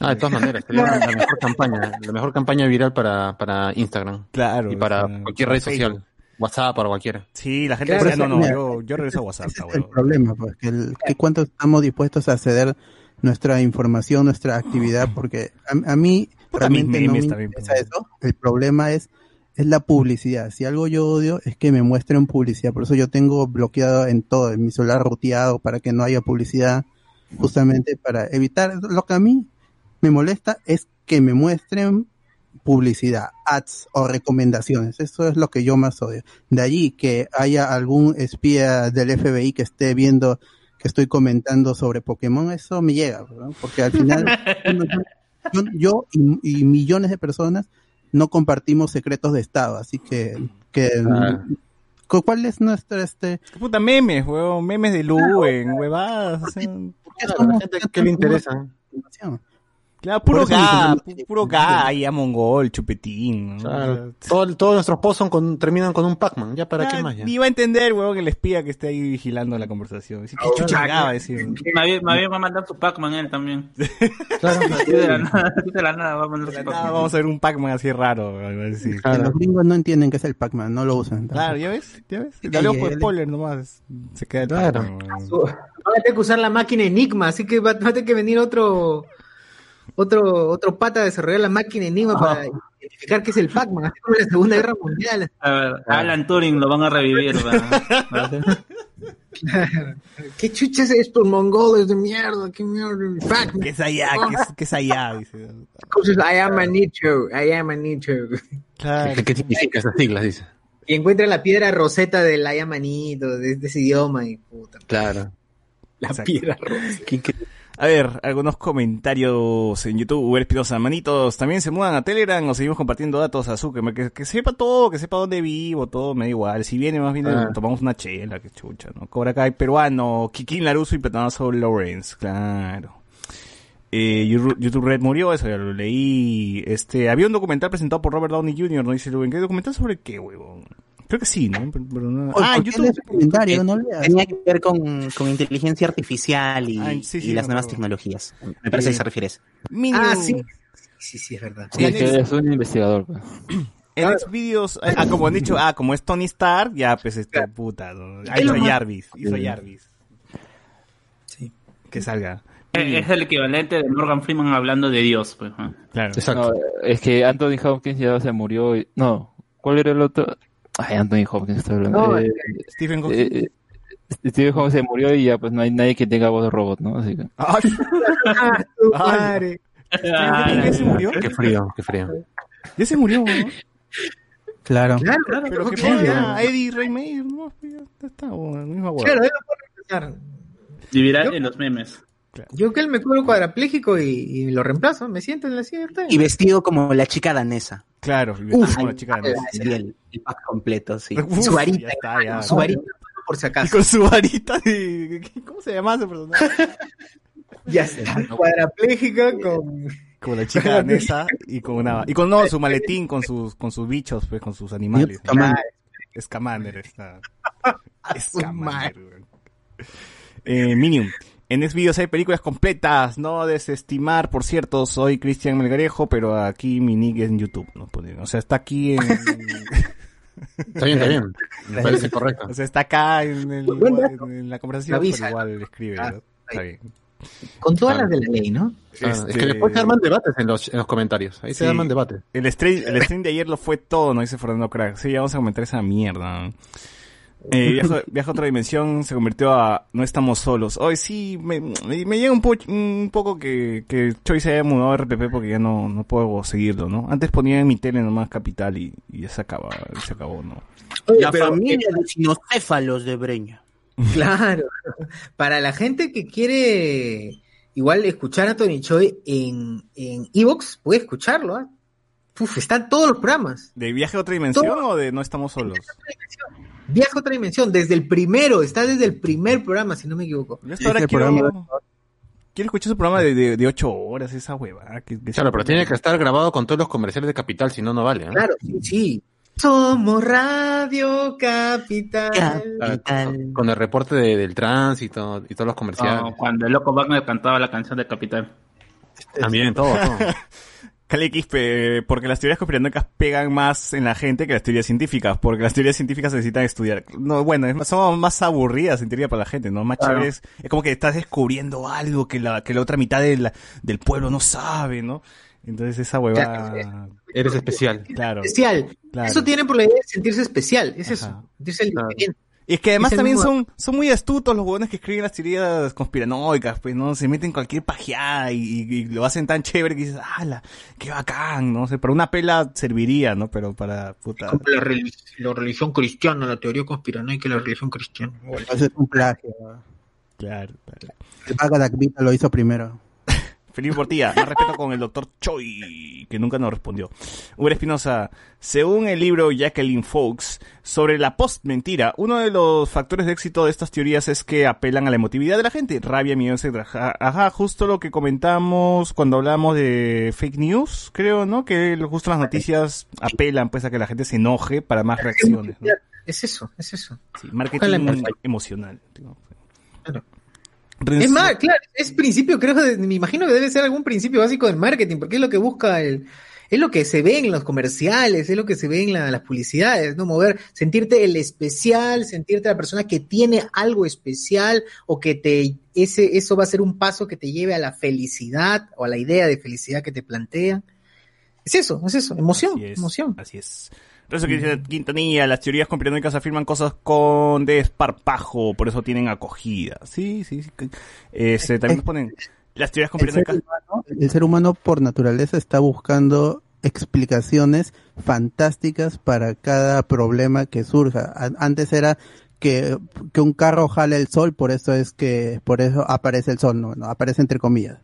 Ah, de todas maneras, sería la mejor campaña, la mejor campaña viral para, para Instagram. Claro. Y para cualquier red social. WhatsApp para cualquiera. Sí, la gente Claro, decía, no, no, mira, yo, yo regreso a WhatsApp. Ese es cabrón. el problema, pues, que, el- que cuánto estamos dispuestos a ceder nuestra información, nuestra actividad, porque a, a mí Puta, mis realmente no me memes también, interesa eso. El problema es, es la publicidad. Si algo yo odio es que me muestren publicidad. Por eso yo tengo bloqueado en todo, en mi celular ruteado para que no haya publicidad, justamente para evitar. Lo que a mí me molesta es que me muestren publicidad, ads o recomendaciones. Eso es lo que yo más odio. De allí que haya algún espía del FBI que esté viendo que estoy comentando sobre Pokémon, eso me llega, ¿verdad? porque al final yo, yo y, y millones de personas no compartimos secretos de Estado, así que, que cu- ¿cuál es nuestro este? ¿Qué puta memes, huevón? Memes de Luen, huevadas. ¿por qué Claro, somos la gente, tantos ¿qué le interesa? Claro, puro ga, pu- puro ga, ahí a Mongol, chupetín. Todo- todos nuestros posts son con, terminan con un Pac-Man. ¿Ya para ya, qué más? Ya? Ni va a entender, huevón, el espía que esté ahí vigilando la conversación. Así que chucha ga, va a decir. Más bien, más bien va a mandar su Pac-Man él también. Claro, Así de la nada, así de la nada va a mandar su Ah, Pac-Man. vamos a ver un Pac-Man así raro, decir. Claro. Los gringos no entienden qué es el Pac-Man, no lo usan. Claro, ¿ya ves? ¿Ya ves? Sí, Le hablamos por él- spoiler nomás. Se queda el Claro. Pac-Man. Van a tener que usar la máquina Enigma, así que va, va a tener que venir otro otro otro pata a desarrollar la máquina Enigma para identificar qué es el Pac-Man, así como la Segunda Guerra Mundial. A ver, Alan Turing lo van a revivir. ¿verdad? ¿Qué chucha es esto? Mongoles de mierda, qué mierda. Pac-Man. ¿Qué es allá? ¿Qué es, qué es allá? Dice. Cosas, I am a nicho, I am a. Claro. ¿Qué, qué significa esas siglas? Dice. Y encuentran la piedra roseta del I am a de, de ese idioma y puta. Claro. La Exacto. piedra roseta. A ver, algunos comentarios en YouTube. Uber Espinosa, manitos, ¿también se mudan a Telegram o seguimos compartiendo datos a Zuckerberg? Que, que sepa todo, que sepa dónde vivo, todo, me da igual. Si viene, más bien Ah. tomamos una chela, que chucha, ¿no? Cobra Kai peruano, Kikín Laruso y Petanazo Lawrence, claro. Eh, YouTube Red murió, eso ya lo leí. Este, había un documental presentado por Robert Downey Jr., ¿no? Dice Rubén, ¿qué documental sobre qué, huevón? Creo que sí, ¿no? Pero- pero no- Ah, ¿por en qué YouTube. lees el comentario? No leas. Tenía que ver con, con inteligencia artificial y, Ay, sí, sí, y las nuevas tecnologías. Me parece que se refiere a eso. Mínimo. Ah, sí. Sí, sí, es verdad. Sí, es que es un investigador. pues. En Xvideos, ah, ah, como han dicho, ah, como es Tony Stark, ya, pues, este, puta, ¿no? Ah, hizo. Jarvis, hizo Jarvis. Sí. Que salga. Es el equivalente de Morgan Freeman hablando de Dios. Pues. Claro. Exacto. No, es que Anthony Hopkins ya se murió. y- No, ¿cuál era el otro? Ay, Anthony Hopkins está hablando. No, Eh, Stephen Hawking. eh, eh, Steve Hopkins se murió y ya pues no hay nadie que tenga voz de robot, ¿no? Así que... Ay, Ah, tu Ay. madre. ¿Ya se murió? Qué frío, qué frío. Ya se murió, ¿no? Claro. Claro, claro. Pero a Eddie Reymeyer, ¿no? Ya está, bueno, misma hueá. Claro, él lo puede reemplazar. Vivirá en los memes. Yo que él me cubro cuadrapléjico y, y lo reemplazo, me siento en la bien. Y vestido como la chica danesa. Claro, y Uf, como la chica Ah, Sería el, el pack completo, sí. Uf, su varita, ya está, ya. Su varita, por si Y acaso. con su varita de... ¿Cómo se llama ese personaje? Ya está. Cuadraplégica con. Como la chica danesa y con una... Y con, no, su maletín con sus, con sus bichos, pues, con sus animales. Scamander. Scamander está. Scamander. Eh, Minium. En Xvideos hay películas completas, no desestimar. Por cierto, soy Cristian Melgarejo, pero aquí mi nick es en YouTube. ¿no? Ponen, O sea, está aquí en... Está bien, está bien. Me parece correcto. o sea, está acá en, el- en la conversación, Avisa. pero igual escribe. Ah, ¿no? Está bien. Con todas las de la ley, ¿no? Claro, Es Este- que después se arman debates en los, en los comentarios. Ahí se Sí. arman debates. El stream, el stream de ayer lo fue todo, no dice Fernando Crack. Sí, ya vamos a comentar esa mierda. Eh, viaja, viaja a otra dimensión, se convirtió a No estamos solos. Hoy sí, me, me, me llega un, po- un poco que, que Choi se haya mudado a RPP porque ya no, no puedo seguirlo, ¿no? Antes ponía en mi tele nomás Capital y, y ya se acaba, se acabó, ¿no? La pero- familia de sinocéfalos de Breña. Claro. Para la gente que quiere igual escuchar a Tony Choi en en Evox, puede escucharlo. ¿ah? Uf, están todos los programas. ¿De viaje a otra dimensión o de No estamos solos? Viaja a otra dimensión, desde el primero, está desde el primer programa, si no me equivoco. Yo hasta ahora Ese quiero, programa- quiero escuchar su programa de, de, de ocho horas, esa hueva. Que, que Claro, pero tiene que estar grabado con todos los comerciales de Capital, si no, no vale. ¿no? Claro, sí, sí. Somos Radio Capital. Con, con el reporte de- del tránsito y todos los comerciales. No, cuando el loco Wagner cantaba la canción de Capital. También, todo, todo. Cali Quispe, porque las teorías conspiranoicas pegan más en la gente que las teorías científicas, porque las teorías científicas se necesitan estudiar. No, bueno, es más- son más aburridas en teoría para la gente, ¿no? Más Claro. chéveres. Es como que estás descubriendo algo que la, que la otra mitad de la- del pueblo no sabe, ¿no? Entonces esa huevada... Eres especial. Claro. Especial. Claro. Eso tiene por la idea de sentirse especial. Es eso. Sentirse diferente. Y es que además Es también mismo- son, son muy astutos los huevones que escriben las teorías conspiranoicas, pues, ¿no? Se meten cualquier pajeada y, y- y lo hacen tan chévere que dices, ¡hala! ¡Qué bacán! No sé, para una pela serviría, ¿no? Pero para, puta... Como la, relig- la religión cristiana, la teoría conspiranoica y la religión cristiana. Eso es un plagio. Claro, claro. El lo hizo primero. Felipe Portilla, más respeto con el doctor Choi, que nunca nos respondió. Uber Espinosa, según el libro Jacqueline Fox, sobre la post-mentira, uno de los factores de éxito de estas teorías es que apelan a la emotividad de la gente, rabia, miedo, etc. Ajá, justo lo que comentamos cuando hablamos de fake news, creo, ¿no? Que justo las noticias apelan pues a que la gente se enoje para más reacciones. ¿no? Es eso, es eso. Sí, marketing emocional. ¿no? Es más, claro, es principio, creo, de- me imagino que debe ser algún principio básico del marketing, porque es lo que busca el, es lo que se ve en los comerciales, es lo que se ve en la- las publicidades, ¿no? Mover, sentirte el especial, sentirte la persona que tiene algo especial, o que te, ese, eso va a ser un paso que te lleve a la felicidad, o a la idea de felicidad que te plantean. Es eso, es eso, emoción, Así es, emoción. Así es. Eso que dice Quintanilla, las teorías conspiranoicas afirman cosas con desparpajo, por eso tienen acogida. Sí, sí, sí. Este, también nos ponen las teorías El ser, conspiranoicas. humano, el ser humano por naturaleza está buscando explicaciones fantásticas para cada problema que surja. Antes era que, que un carro jale el sol, por eso es que, por eso aparece el sol, no, no aparece entre comillas.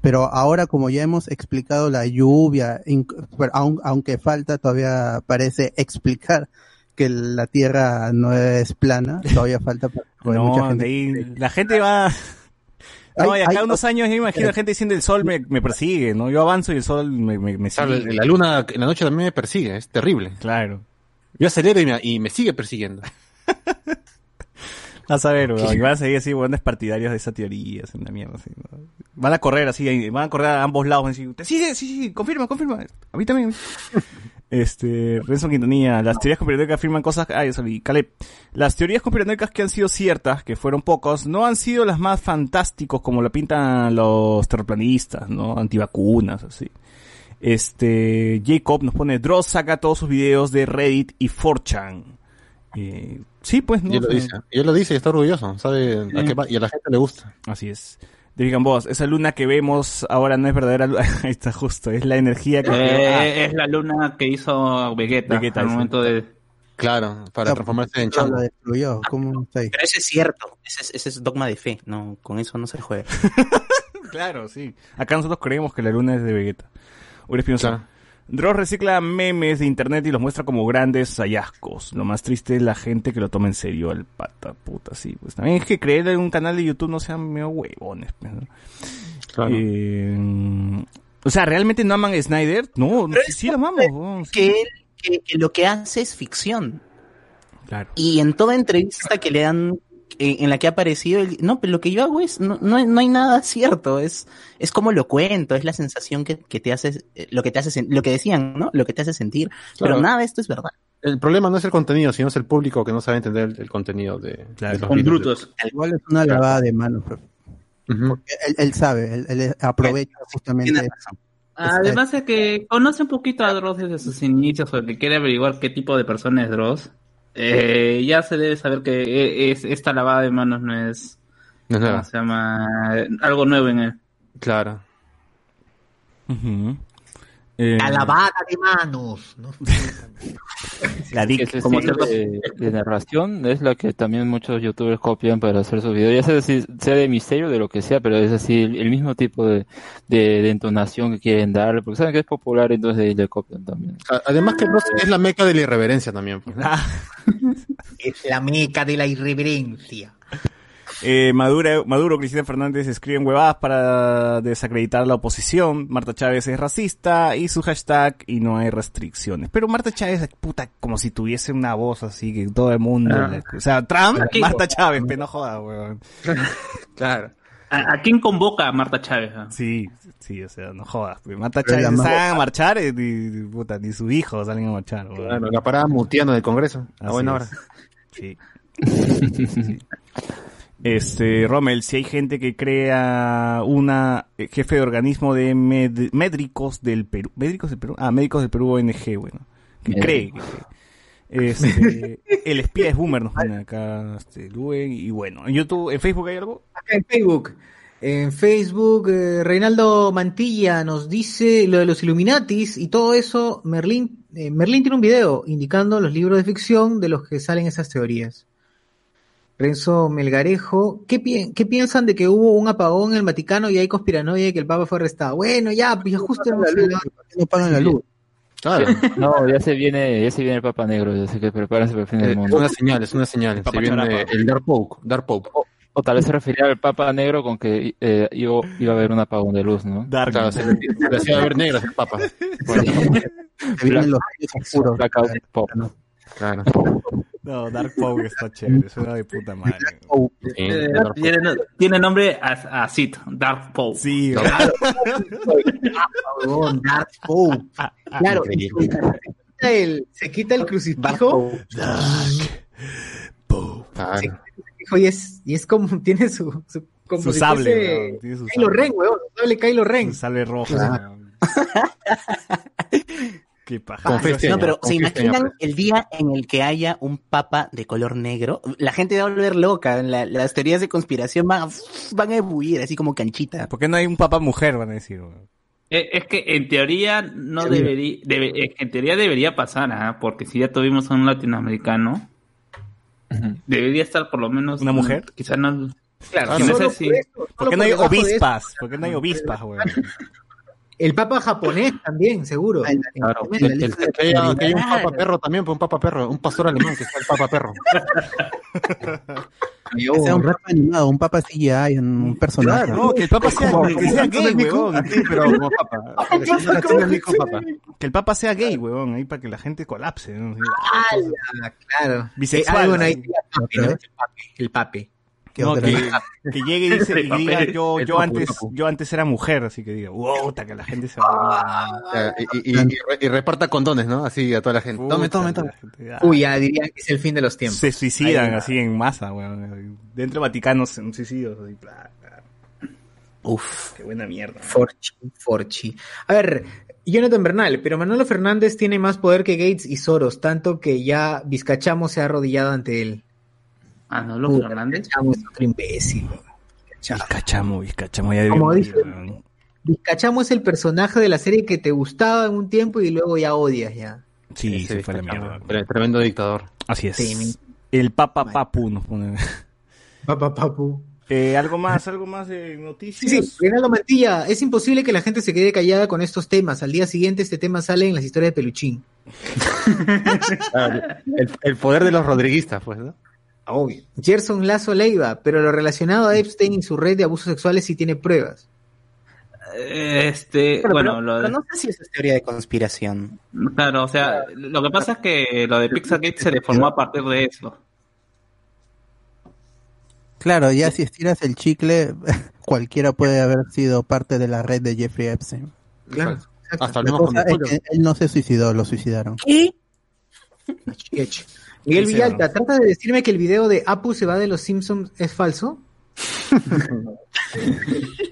Pero ahora, como ya hemos explicado la lluvia, inc- pero aun- aunque falta, todavía parece explicar que la Tierra no es plana, todavía falta mucha No, gente- ahí, la gente va... No, Hay- y acá hay- unos años yo me imagino a gente diciendo el sol me, me persigue, ¿no? Yo avanzo y el sol me, me, me Claro, sigue. la luna en la noche también me persigue, es terrible. Claro. Yo acelero y me, y me sigue persiguiendo. Vas a ver, weón, y van a seguir así, buenos partidarios de esa teoría, es una mierda así, ¿no? Van a correr así, van a correr a ambos lados, así, ¿te sigue? Sí, sí, sí, confirma, confirma. A mí también. Este, Renzo Quintanilla, las teorías conspiranoicas afirman cosas, ay, eso, y Caleb, las teorías conspiranoicas que han sido ciertas, que fueron pocos, no han sido las más fantásticos como lo pintan los terraplanistas, ¿no? Antivacunas, así. Este, Jacob nos pone, Dross saca todos sus videos de Reddit y 4chan. Eh, sí, pues, ¿no? Y él lo dice. Y él lo dice y está orgulloso. Sabe a qué va, y a la gente le gusta. Así es. Digan vos, esa luna que vemos ahora no es verdadera luna. Ahí está justo, es la energía que... Eh, Ah, Es la luna que hizo Vegeta, Vegeta, al sí. momento de... Claro, para transformarse en lo destruyó. ¿Cómo está ahí? Pero eso es cierto, ese es, ese es dogma de fe, no, con eso no se juega. Claro, sí. Acá nosotros creemos que la luna es de Vegeta. Uri Espinosa. Dross recicla memes de internet y los muestra como grandes hallazgos. Lo más triste es la gente que lo toma en serio al pata puta, sí. Pues también es que creer en un canal de YouTube no sean medio huevones. pues, ¿no? Claro. Eh, o sea, ¿realmente no aman a Snyder? No, sí, sí lo amamos. Que él, que, que lo que hace es ficción. Claro. Y en toda entrevista que le dan, en la que ha aparecido, él, no, pero lo que yo hago es, no, no, no hay nada cierto, es, es como lo cuento, es la sensación que, que te hace, eh, lo que te hace, lo que decían, ¿no? Lo que te hace sentir, Claro. pero nada de esto es verdad. El problema no es el contenido, sino es el público que no sabe entender el, el contenido de, de los vídeos. Igual es una lavada de manos. pero- Ujú. porque él, él sabe, él, él aprovecha justamente. Además de que conoce un poquito a Dross desde sus inicios, o que quiere averiguar qué tipo de persona es Dross, eh, ya se debe saber que e- es, esta lavada de manos no es, No es ¿cómo nada. se llama? Algo nuevo en él. Claro. Eh, La lavada de manos. ¿no? la dic- como estilo de, de narración es la que también muchos youtubers copian para hacer sus videos, ya sea, si- sea de misterio, de lo que sea, pero es así, el, el mismo tipo de, de, de entonación que quieren darle, porque saben que es popular, entonces le copian también. Además que Dross es la meca de la irreverencia también. pues, ¿no? Ah, Es la meca de la irreverencia. Eh, Maduro, Maduro, Cristina Fernández escriben huevadas para desacreditar a la oposición. Marta Chávez es racista y su hashtag y no hay restricciones. Pero Marta Chávez, puta, como si tuviese una voz así que todo el mundo. Ah. le- o sea, Trump, Aquí- Marta Chávez, pero no jodas, weón. Claro. ¿A, a quién convoca a Marta Chávez? ah? Sí, sí, o sea, no jodas. Marta Pero Chávez salen a marchar y, y- puta, ni sus hijos salen a marchar. weón. Claro, la parada mutiano del Congreso. A buena es. hora. Sí. Sí. Este, Rommel, si hay gente que crea una eh, jefe de organismo de med- médicos del Perú, médicos del Perú, ah, médicos del Perú ONG, bueno, que cree, que cree. Este, el espía es boomer, nos pone acá, este, Luen, y bueno, en YouTube, en Facebook hay algo, Acá en Facebook. En Facebook, eh, Reinaldo Mantilla nos dice lo de los Illuminatis y todo eso. Merlín, eh, Merlín tiene un video indicando los libros de ficción de los que salen esas teorías. Renzo Melgarejo, ¿qué, pi- qué piensan de que hubo un apagón en el Vaticano y hay conspiranoia de que el Papa fue arrestado? Bueno, ya, pues ya justo. No pagan la luz. No, ya se viene, ya se viene el Papa Negro, así que prepárense para el fin Eh, del Es mundo. una señal, es una señal. Se viene el Dark Pope. Dark Pope. O tal vez se refería al Papa Negro con que eh, iba, iba a haber un apagón de luz, ¿no? Dark. Claro, se le hacía ver negras el Papa. Se vienen los oscuros. Claro. no, Dark Power está chévere, suena de puta madre. Eh, tiene, tiene nombre a, Dark Pope. Sí, Claro. Darth Pope. Claro, se quita el, se quita el crucifijo. Claro. Y es, y es como, tiene su, su, como Su si sable, fuese weón, tiene su Kylo sable. Ren, weón, su sable Kylo Ren. Sale rojo. Claro. Qué paja. no, pero ¿se imaginan el día en el que haya un papa de color negro? La gente va a volver loca. la- las teorías de conspiración van, a- van a ebullir, así como canchita. ¿Por qué no hay un papa mujer, van a decir? Eh, Es que en teoría no debería, debe- es que en teoría debería pasar, ¿ah? porque si ya tuvimos a un latinoamericano, debería estar por lo menos ¿Una mujer? Quizás no. Claro, si no sé si- por eso, ¿Por solo qué no hay obispas? ¿Por qué no hay obispas, weón? El papa japonés también, seguro. Claro. El- el- que, haya, que haya un papa perro también, pues un papa perro, un pastor alemán que sea el papa perro. Que sea un papa animado, un papa CGI, un, un personaje. Claro, no, que el papa sea, que sea gay, weón. Sí, pero como papa. Pero sí, hijo papa. Que el papa sea gay, weón, ahí para que la gente colapse. ¿no? Ah, claro. Bisexual, Eh, sí. ahí el pape. El pape. No, que, que llegue y, dice, y diga yo, yo antes, yo antes era mujer, así que diga, wow, que la gente se Ya, Y, y, y, y re- y reparta condones, ¿no? Así a toda la gente. Tome, tome, tome. Uy, ya dirían que es el fin de los tiempos. Se suicidan va. así en masa, weón. Dentro del Vaticano, un suicidio. Así, bla, bla. Uf. Qué buena mierda. Forchi, Forchi. A ver, Jonathan Bernal, pero Manolo Fernández tiene más poder que Gates y Soros, tanto que ya Vizcachamo se ha arrodillado ante él. Ah, no, lo Puta, Fernández. Vizcachamo es otro imbécil. weón. Vizcachamo. Vizcachamo, ya Como dice- morir. Vizcachamo es el personaje de la serie que te gustaba en un tiempo y luego ya odias ya. Sí, se fue la mierda. tre- Tremendo dictador. Así es. Sí, El Papa Papu nos pone. Papá Papu. Eh, algo más, algo más de Sí, noticias. sí, Reinaldo Mantilla, es imposible que la gente se quede callada con estos temas. Al día siguiente este tema sale en las historias de Peluchín. Ah, El, el poder de los rodriguistas, pues, ¿no? Obvio. Gerson Lazo Leiva, pero lo relacionado a Epstein y su red de abusos sexuales sí tiene pruebas. Este, Pero, bueno, pero- lo de- pero no sé si eso es teoría de conspiración. claro, o sea, lo que pasa es que lo de Pixargate se deformó a partir de eso. Claro, ya si estiras el chicle, cualquiera puede haber sido parte de la red de Jeffrey Epstein. Claro. Hasta es Julio. que él no se suicidó, lo suicidaron. ¿Qué? Miguel Villalta, ¿trata de decirme que el video de Apu se va de los Simpsons es falso?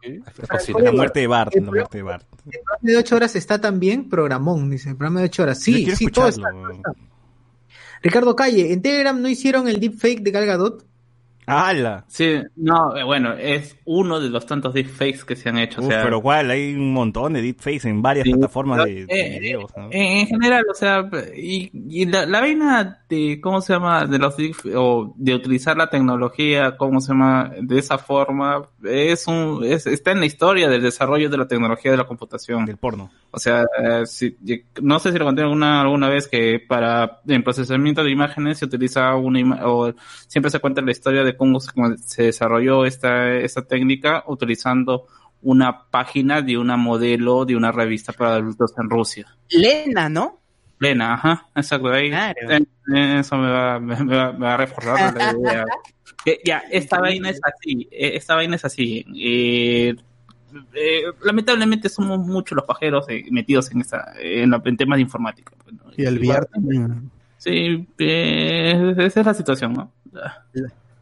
Es posible. La muerte de Bart, la muerte de Bart. El programa de 8 horas está también programón, dice. El programa de 8 horas. Sí, sí, todo está. Ricardo Calle, ¿en Telegram no hicieron el deepfake de Gal Gadot? ¡Hala! Sí, no, eh, bueno, es uno de los tantos deepfakes que se han hecho. o Uf, sea, pero cuál, hay un montón de deepfakes en varias plataformas de, de eh, videos, ¿no? En, en general, o sea, y, y la, la vaina de, ¿cómo se llama? De los o de utilizar la tecnología, ¿cómo se llama? De esa forma, es un, es, está en la historia del desarrollo de la tecnología de la computación. Del porno. O sea, eh, si- no sé si lo conté alguna, alguna vez que para, en procesamiento de imágenes se utiliza una o siempre se cuenta la historia de cómo se, cómo se desarrolló esta, esta técnica utilizando una página de una modelo de una revista para adultos en Rusia. Lena, ¿no? Lena, ajá, exacto. Ahí, Claro. eh, eh, eso me va, me, me va, me va a reforzar la idea. Ya, esta vaina es así, eh, esta vaina es así. eh, eh, lamentablemente somos muchos los pajeros eh, metidos en, esta, en, la- en temas de informática. pues, ¿no? Y el VR también. Sí, eh, esa es la situación, ¿no?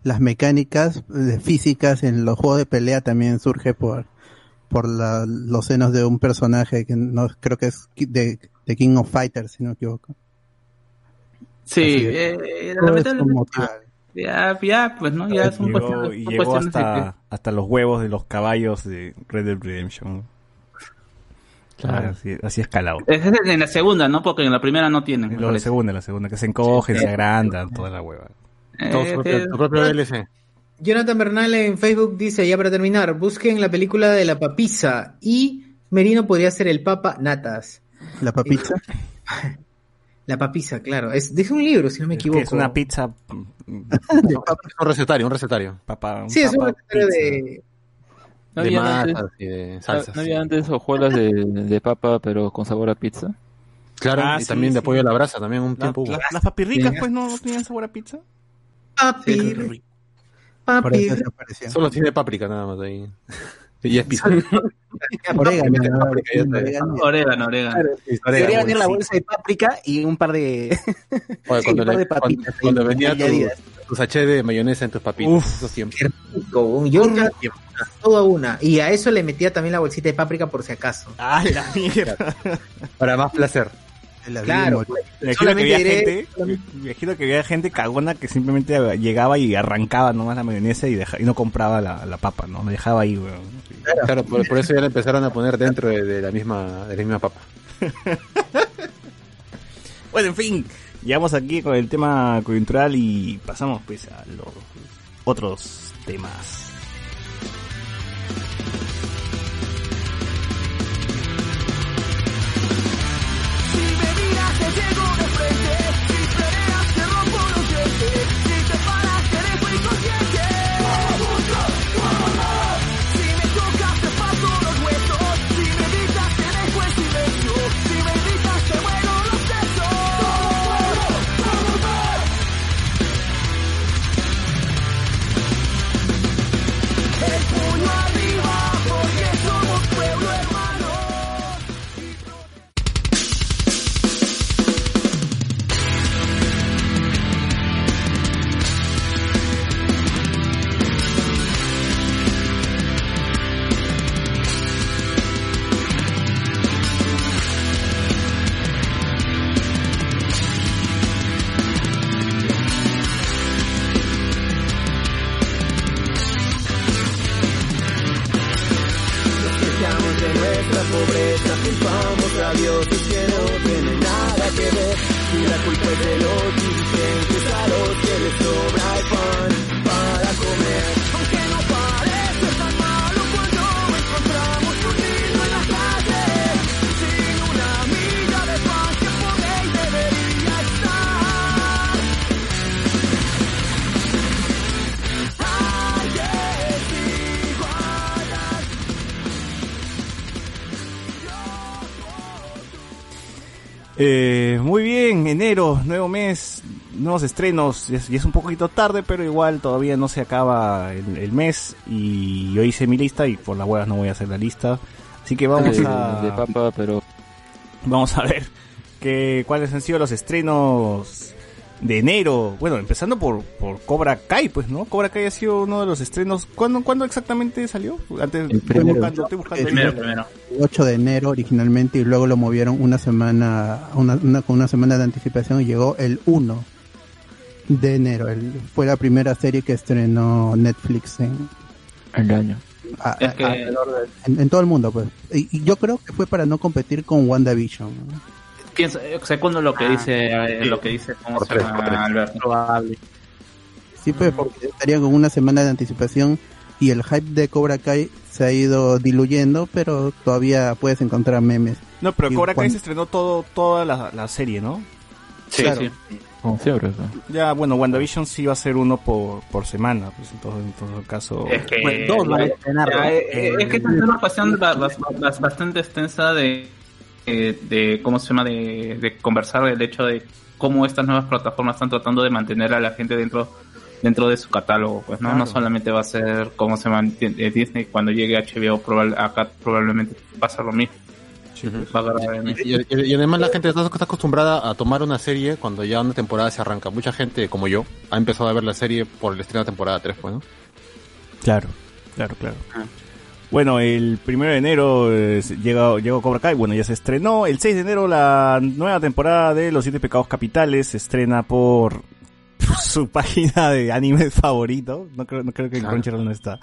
Las mecánicas eh, físicas en los juegos de pelea también surge por por la- los senos de un personaje que no creo que es de, de King of Fighters, si no me equivoco. Sí, eh, motivado. ya, ya, pues no, ya son Llegó, cuestiones, y son llegó cuestiones de hasta, hasta los huevos de los caballos de Red Dead Redemption. Claro. Así, así escalado. es en la segunda, ¿no? Porque en la primera no tienen. parece. segunda, la segunda, que se encogen, Sí. se agrandan, toda la hueva. Eh, Todo su propio- que- tu propio DLC. Jonathan Bernal en Facebook dice, ya para terminar, busquen la película de la papisa y Merino podría ser el Papa Natas. La papita. La papisa, claro. Es, es un libro, si no me equivoco. es una pizza. Un recetario, un recetario. Papa, un Sí, es un recetario pizza. de... ¿No de había antes- masas y de ¿No, salsas. no había antes hojuelas de, de papa, pero con sabor a pizza? Claro, Ah, y sí, también de pollo a la brasa, también un La- tiempo hubo. la- las papirricas, Sí. pues, ¿no, no tenían sabor a pizza? Papi, Por papi. eso. Solo tiene páprica nada más ahí. Y es pizza. Orégano. Orégano. Orégano, orégano. Debería venir la sí. bolsa de páprica y un par de... Oye, Sí, cuando, un par le- de papitas cuando venía tu, tu sachet de mayonesa en tus papitas, Uf. esos tiempos. Rico, Yo ya- todo a una. Y a eso le metía también la bolsita de páprica por si acaso. ¡Ah, la mierda! Para más placer. El Claro. Me imagino que Solamente había diré- gente, me imagino que había gente cagona que simplemente llegaba y arrancaba nomás la mayonesa y, deja- y no compraba la, la papa, ¿no? Me dejaba ahí, weón. Sí. Claro, por, por eso ya la empezaron a poner dentro de, de la misma de la misma papa. Bueno, en fin, llegamos aquí con el tema coyuntural y pasamos pues a los otros temas. Eh, muy bien, enero, nuevo mes, nuevos estrenos. Y es, un poquito tarde, pero igual todavía no se acaba el, el mes. Y yo hice mi lista y por las huevas no voy a hacer la lista. Así que vamos a, de papa, pero vamos a ver que, cuáles han sido los estrenos de enero. Bueno, empezando por, por Cobra Kai, pues, ¿no? Cobra Kai ha sido uno de los estrenos. ¿Cuándo, ¿cuándo exactamente salió? Antes, El primero. buscando, estoy buscando ahí. Primero, primero. El 8 de enero originalmente y luego lo movieron una semana, una, una- con una semana de anticipación y llegó el 1 de enero. El- fue la primera serie que estrenó Netflix en, el año. a- Es a- que- alrededor de- en, en todo el mundo. pues y, y yo creo que fue para no competir con WandaVision. ¿no? Pienso, eh, segundo lo que dice, eh, lo que dice, ¿cómo Por se tres, llama, por tres. Alberto? Probable. Sí, pues porque estarían con una semana de anticipación y el hype de Cobra Kai se ha ido diluyendo, pero todavía puedes encontrar memes. No, pero Y Cobra Kai cuando- se estrenó todo, toda la, la serie, ¿no? Sí, Claro. sí. Pues. Ya, bueno, WandaVision sí va a ser uno por, por semana, pues en todo, en todo caso. Es que, Bueno, dos eh, es que es una bas- bastante extensa de, eh, de cómo se llama de, de conversar el hecho de cómo estas nuevas plataformas están tratando de mantener a la gente dentro dentro de su catálogo pues no Claro. no solamente va a ser cómo se mantiene Disney cuando llegue HBO probable, acá probablemente va a ser lo mismo Va a agarrar el mismo. Y, y- y además la gente está, está acostumbrada a tomar una serie cuando ya una temporada se arranca. Mucha gente, como yo, ha empezado a ver la serie por el estreno de temporada 3, pues, ¿no? Claro, claro, claro. Bueno, el primero de enero eh, llega, llegó Cobra Kai, bueno, ya se estrenó. El 6 de enero la nueva temporada de Los Siete Pecados Capitales se estrena por su página de anime favorito. No creo, no creo que Claro. Crunchyroll no está.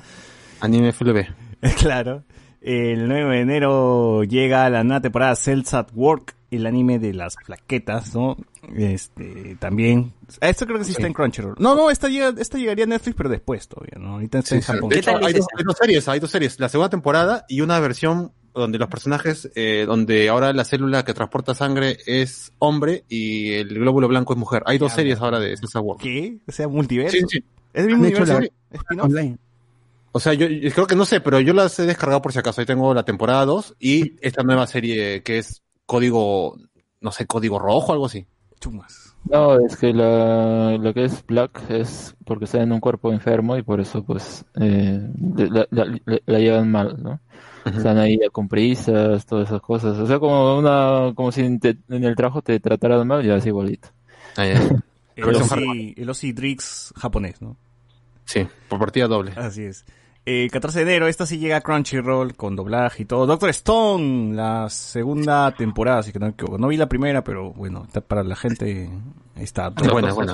Anime FLB. claro. El 9 de enero llega la nueva temporada Cells at Work, el anime de las plaquetas, ¿no? Este, también. Esto creo que sí, está en Crunchyroll. No, no, esta, llega, esta llegaría a Netflix, pero después todavía, ¿no? Ahorita está en Sí, sí. Japón. De hecho, hay dos, esa? hay dos series, hay dos series. La segunda temporada y una versión donde los personajes, eh, donde ahora la célula que transporta sangre es hombre y el glóbulo blanco es mujer. Hay dos Ya, series ahora de César World. ¿Qué? O sea, multiverso. Sí, sí. ¿Es el mismo Han hecho universo? la- ¿Spin-off? Online. O sea, yo, yo creo que no sé, pero yo las he descargado por si acaso. Ahí tengo la temporada 2 y esta nueva serie que es código, no sé, código rojo o algo así. Chumas. No, es que la, lo que es Black es porque está en un cuerpo enfermo y por eso pues eh, la, la- la- la llevan mal, ¿no? Están ahí con prisas, todas esas cosas. O sea, como una, como si en, te- en el trabajo te trataran mal, ya es igualito. Ah, ya. El Ozzy Drix japonés, ¿no? Sí, por partida doble. Así es. Eh, 14 de enero, esta sí llega a Crunchyroll con doblaje y todo. Doctor Stone, la segunda temporada, así que no me equivoco. No vi la primera, pero bueno, está para la gente ahí está. Es buena, buena.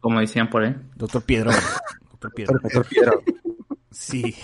como decían por ahí Doctor Piedro. Doctor Piedro. Doctor Piedro. Sí.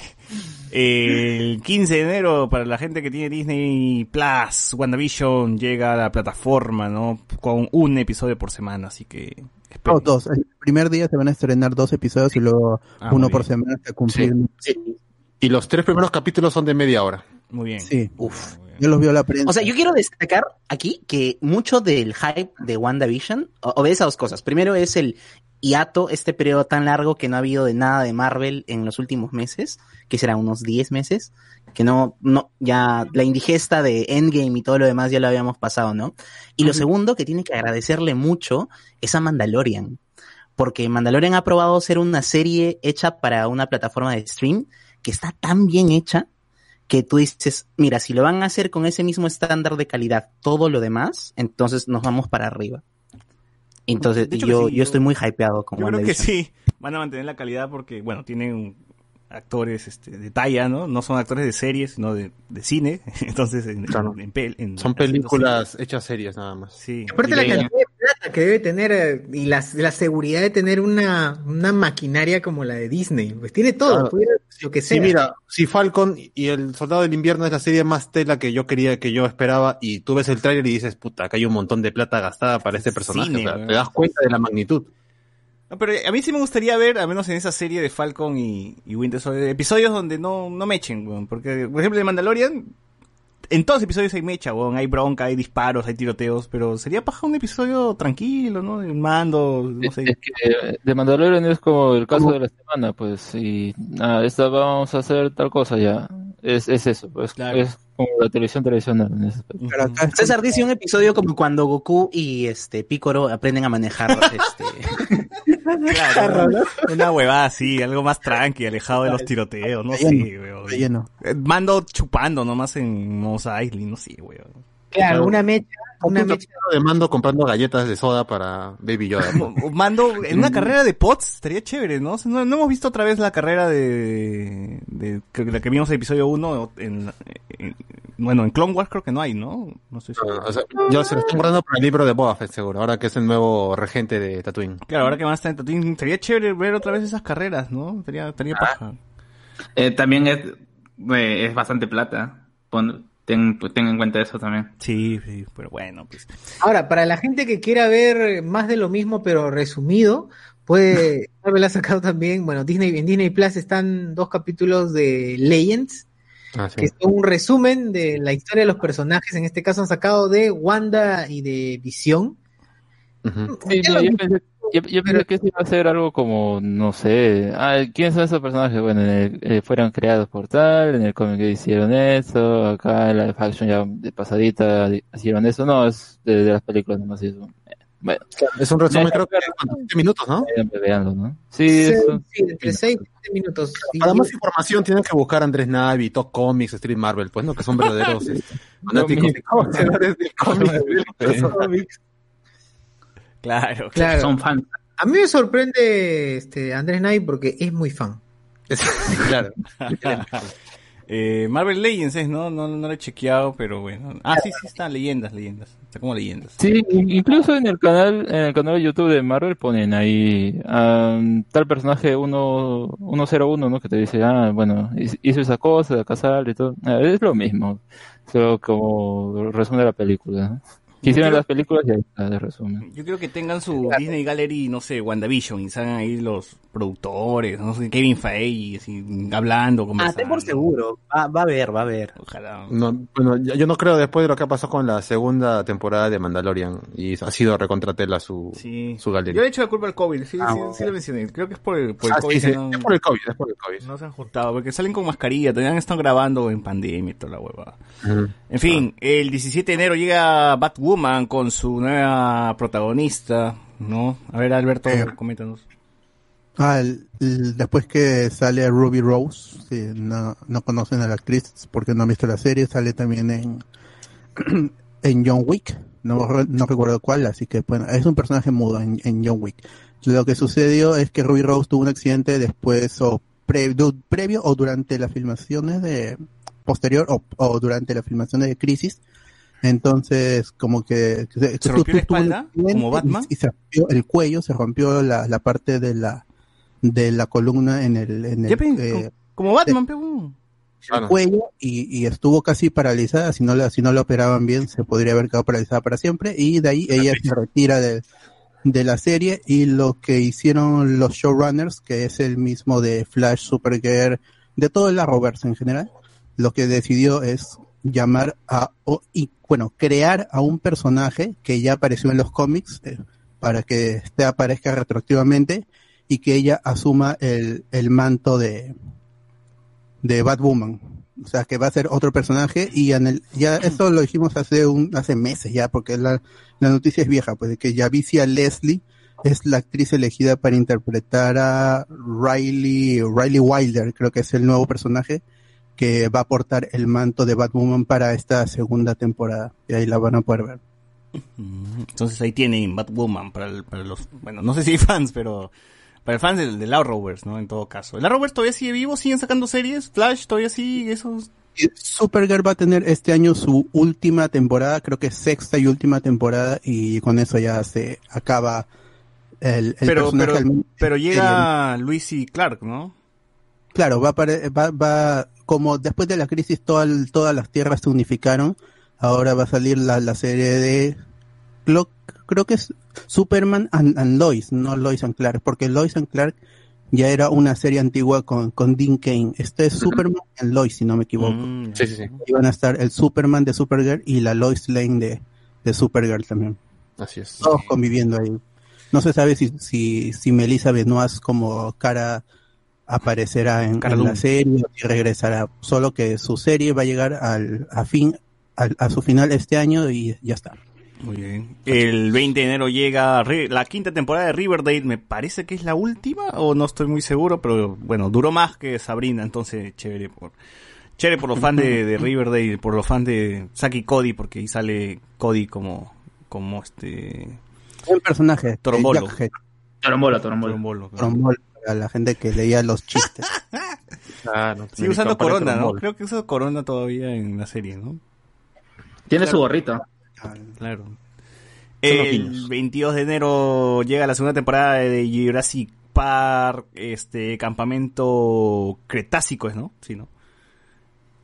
El 15 de enero, para la gente que tiene Disney Plus, WandaVision llega a la plataforma, ¿no? Con un episodio por semana, así que... No, dos. El primer día se van a estrenar dos episodios y luego Ah, uno por semana hasta cumplir. Sí. Y los tres primeros capítulos son de media hora. Muy bien. Sí. Uf. Yo los vio la prensa. O sea, yo quiero destacar aquí que mucho del hype de WandaVision o- obedece a dos cosas. Primero es el hiato, este periodo tan largo que no ha habido de nada de Marvel en los últimos meses, que será unos 10 meses, que no, no, ya la indigesta de Endgame y todo lo demás ya lo habíamos pasado, ¿no? Y lo segundo que tiene que agradecerle mucho es a Mandalorian, porque Mandalorian ha probado ser una serie hecha para una plataforma de stream que está tan bien hecha que tú dices, mira, si lo van a hacer con ese mismo estándar de calidad, todo lo demás, entonces nos vamos para arriba. Entonces, yo, sí, yo yo- estoy muy hypeado con Yo creo que sí, van a mantener la calidad porque, bueno, tienen actores este, de talla, ¿no? No son actores de series, sino de, de cine. Entonces, en, Claro. en- en pel- en- Son películas hechas series nada más. Sí. Aparte la cantidad de plata que debe tener eh, y la, la seguridad de tener una, una maquinaria como la de Disney. Pues tiene todo, Claro. pudiera lo que sea. Sí, mira, si Falcon y el Soldado del Invierno es la serie más tela que yo quería, que yo esperaba, y tú ves el tráiler y dices, puta, acá hay un montón de plata gastada para este personaje. Cine, o sea, weón. te das cuenta de la magnitud. Pero a mí sí me gustaría ver, al menos en esa serie de Falcon y, y Winter Soldier, episodios donde no, no me echen, weón. Porque, por ejemplo, de Mandalorian, en todos los episodios hay mecha, weón. Hay bronca, hay disparos, hay tiroteos, pero sería paja un episodio tranquilo, ¿no? De mando, no sé. Es que de Mandalorian es como el caso de la semana, pues, y nada, esta vamos a hacer tal cosa ya. Es, es eso, pues, Claro. es como la televisión tradicional. en ese. Pero acá César dice un episodio como cuando Goku y este Picoro aprenden a manejar este Claro, ¿no? Una huevada así, algo más tranqui, alejado de los tiroteos, no sé, weón. Eh, Mando chupando nomás en Mos Eisley, no sé, weón. Claro, una mecha, una mecha. de mando comprando galletas de soda para Baby Yoda. Mando en una carrera de pots, estaría chévere, ¿no? O sea, no, no hemos visto otra vez la carrera de, la que vimos en el episodio 1 en, en- bueno, en Clone Wars creo que no hay, ¿no? No estoy seguro. O sea, ya se lo están guardando para el libro de Boba Fett, seguro, ahora que es el nuevo regente de Tatooine. Claro, ahora que van a estar en Tatooine, estaría chévere ver otra vez esas carreras, ¿no? Estaría, estaría paja. Eh, también es, eh, es bastante plata Pon- ten, pues, ten en cuenta eso también Sí, sí, pero bueno, pues. Ahora, para la gente que quiera ver más de lo mismo, pero resumido, puede haberla sacado también. Bueno, Disney, en Disney Plus están dos capítulos de Legends, Ah, sí. que son un resumen de la historia de los personajes. En este caso han sacado de Wanda y de Visión. Sí, no, yo pensé, yo, yo pensé que eso iba a ser algo como, no sé, ah, ¿quiénes son esos personajes? Bueno, en el- eh, fueron creados por tal, en el cómic hicieron eso, acá en la live action ya de pasadita hicieron eso, no, es de, de las películas nomás. eso. Eh, Bueno, Es un resumen, creo que. 20 minutos, ¿no? veanlo, ¿no? Sí, Sí, eso- sí, entre 6 y 7 minutos. Para más información tienen que buscar a Andrés Navi, Top Comics, Street Marvel, pues, ¿no? Que son verdaderos este, fanáticos y conocedores del cómic. Claro, Claro. Son fans. A mí me sorprende este Andrés Nay porque es muy fan. claro. Eh, Marvel Legends es, ¿no? ¿no? No lo he chequeado, pero bueno. Ah, sí, sí, están leyendas, leyendas. Está como leyendas. Sí, in- incluso en el canal, en el canal de YouTube de Marvel ponen ahí ah, tal personaje 1, 101, ¿no? Que te dice, ah, bueno, hiz- hizo esa cosa, acá sale y todo. Ah, es lo mismo, solo como resumen de la película. ¿no? Hicieron creo- las películas y ahí está de resumen. Yo creo que tengan su Disney Gallery, no sé, WandaVision, y salgan ahí los productores, no sé, Kevin Feige, así, hablando, Ah, conversando. ten por seguro. Va, va a haber, va a haber. Ojalá. No, bueno, yo no creo después de lo que ha pasado con la segunda temporada de Mandalorian y ha sido recontratela su, Sí. su galería. Yo he hecho la culpa al COVID, sí, Ah, sí, sí lo mencioné. Creo que es por el, por el Ah, COVID. sí, sí, que no, es por el COVID, es por el COVID. no se han juntado, porque salen con mascarilla, también están grabando en pandemia y toda la hueva. En fin, el 17 de enero llega Con su nueva protagonista, ¿no? A ver, Alberto, Eh. coméntanos. Ah, el- el- después que sale Ruby Rose, si no, no conocen a la actriz porque no han visto la serie, sale también en, en John Wick, no, no recuerdo cuál, así que bueno, es un personaje mudo en, en John Wick. Lo que sucedió es que Ruby Rose tuvo un accidente después o pre- du- previo o durante las filmaciones de posterior o, o durante la filmación de Crisis. Entonces, como que, que ¿Se rompió la tuvo un espalda, como Batman? Y, y se rompió el cuello, se rompió la, la parte de la de la columna en el, en el, eh, Como Batman, pero... el cuello y, y estuvo casi paralizada. Si no la, si no la operaban bien, se podría haber quedado paralizada para siempre. Y de ahí ella se retira de, de la serie. Y lo que hicieron los showrunners, que es el mismo de Flash, Supergirl, de todo el Arrowverse en general, lo que decidió es llamar a, o- y bueno, crear a un personaje que ya apareció en los cómics, eh, para que este aparezca retroactivamente y que ella asuma el, el manto de, de Batwoman. O sea, que va a ser otro personaje y en el, ya eso lo dijimos hace un, hace meses ya, porque la, la noticia es vieja, pues de que Javicia Leslie es la actriz elegida para interpretar a Riley, Riley Wilder, creo que es el nuevo personaje que va a portar el manto de Batwoman para esta segunda temporada. Y ahí la van a poder ver. Mm, Entonces ahí tienen Batwoman para, el- para los, bueno, no sé si hay fans, pero para el fans del, del Arrowverse, ¿no? En todo caso. ¿El Arrowverse todavía sigue vivo? ¿Siguen sacando series? ¿Flash todavía sigue? Esos... Supergirl va a tener este año su última temporada, creo que sexta y última temporada, y con eso ya se acaba el, el Pero, personaje pero, al llega Luis y Clark, ¿no? Claro, va, a va, va, como después de la crisis toda todas las tierras se unificaron, ahora va a salir la, la serie de, lo- creo que es Superman and, and Lois, no Lois and Clark, porque Lois and Clark ya era una serie antigua con, con Dean Kane. Este es Superman and Lois, si no me equivoco. Mm, Sí, sí, sí. Y van a estar el Superman de Supergirl y la Lois Lane de, de Supergirl también. Así es. Todos conviviendo ahí. No se sabe si, si, si Melissa Benoist como cara aparecerá en, en la serie si regresará. Solo que su serie va a llegar al, a fin, al- a su final este año y ya está. Muy bien. El 20 de enero llega la quinta temporada de Riverdale. Me parece que es la última, o no estoy muy seguro, pero bueno, duró más que Sabrina, entonces chévere por, chévere por los fans de, de Riverdale, por los fans de Saki Cody, porque ahí sale Cody como, como este, Buen personaje. Torombolo. Torombola, Torombola. Trombolo. Torombolo, para la gente que leía los chistes. Ah, no, Sigue usando Corona, ¿no? Creo que usa Corona todavía en la serie, ¿no? Tiene su gorrito. Claro. El pinos. 22 de enero llega la segunda temporada de Jurassic Park, este campamento cretácico, ¿es, ¿no? Sí, ¿no?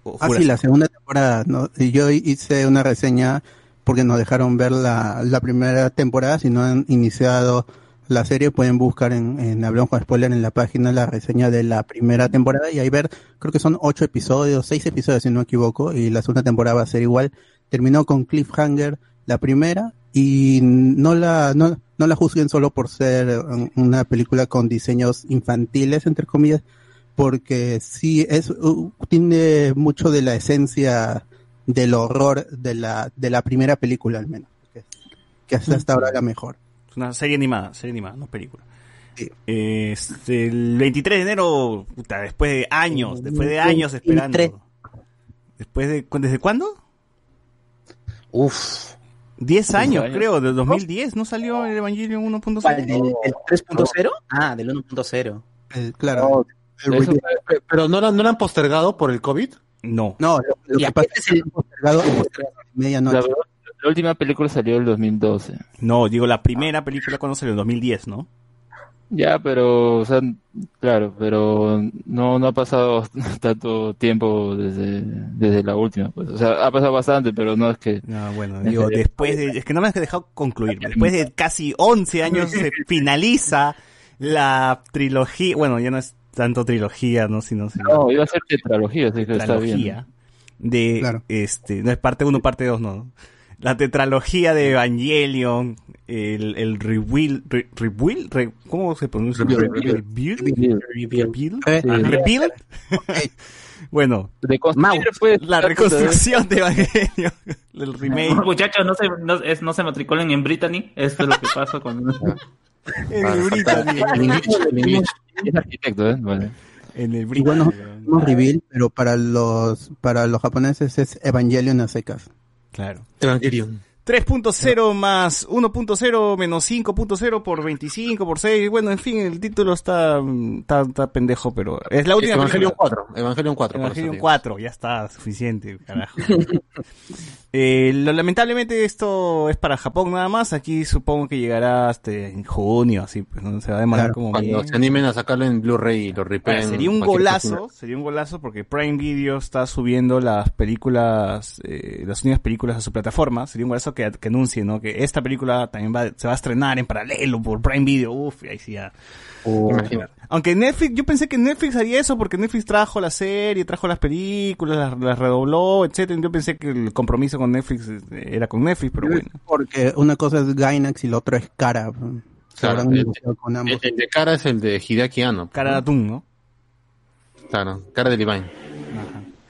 O Ah, sí, la segunda temporada. ¿no? Yo hice una reseña porque nos dejaron ver la, la primera temporada. Si no han iniciado la serie, pueden buscar en, en Hablamos con Spoiler en la página la reseña de la primera temporada y ahí ver, creo que son ocho episodios, seis episodios si no me equivoco, y la segunda temporada va a ser igual. Terminó con Cliffhanger la primera y no la, no, no la juzguen solo por ser una película con diseños infantiles, entre comillas, porque sí es, uh, tiene mucho de la esencia del horror de la, de la primera película al menos, que, que hasta, hasta ahora la mejor. Una serie animada, serie animada, no película. Este, el 23 de enero, puta, después de años, después de años esperando. 23. Después de, ¿cu- ¿desde cuándo? Uf. 10 años, años. creo, del 2010, ¿no salió el Evangelion 1.0? ¿Cuál, ¿Del, del 3.0? Ah, del 1.0 El- claro. el Eso, pe- pero no no la han postergado por el COVID. No. No, lo, lo Y que pasa es es el- que postergado La, medianoche. La última película salió en el 2012. No, digo, la primera película cuando salió en 2010, ¿no? Ya, pero, o sea, claro, pero no, no ha pasado tanto tiempo desde, desde la última. Pues. O sea, ha pasado bastante, pero no es que... No, bueno, digo, después de, es que no me has dejado concluir, después de casi 11 años se finaliza la trilogía, bueno, ya no es tanto trilogía, ¿no? Sino, sino No, iba a ser tetralogía, así que está bien. tetralogía de, Claro. este, no es parte 1, parte 2, no. La tetralogía de Evangelion, el, el reveal, re- ¿cómo se pronuncia? Reveal, Eh, Ah, bueno, pues, la reconstrucción de Evangelion, el remake. Muchachos, no se, no, es- no se matriculen en Brittany. Esto es lo que pasa cuando... En Ah, el Brittany. Es arquitecto, ¿eh? Vale. En el Y bueno, Brittany. no reveal, pero para los para los japoneses es Evangelion a secas. Claro. Evangelion. 3.0 más 1.0 menos 5.0 por 25 por 6. Bueno, en fin, el título está, está, está pendejo, pero es la última Evangelion película. 4. Evangelion 4. por eso Evangelion digo. 4, ya está, suficiente, carajo. Eh, lo- lamentablemente esto es para Japón nada más, aquí supongo que llegará hasta en junio, así, pues no se va a demorar Claro, como Cuando bien. se animen a sacarlo en Blu-ray y lo Ahora, ripen. sería un golazo, sería un golazo porque Prime Video está subiendo las películas, eh, las únicas películas a su plataforma. Sería un golazo que, que anuncie, ¿no? Que esta película también va, se va a estrenar en paralelo por Prime Video. Uf, y ahí sí ya. Imagínate. Aunque Netflix, yo pensé que Netflix haría eso porque Netflix trajo la serie, trajo las películas, las, las redobló, etcétera. Yo pensé que el compromiso con Netflix eh, era con Netflix, pero bueno. Porque una cosa es Gainax y la otra es Cara. Claro, el- negociado con ambos. El, el de cara es el de Hideaki Anno. Cara de atún, ¿no? Claro, cara de Levine.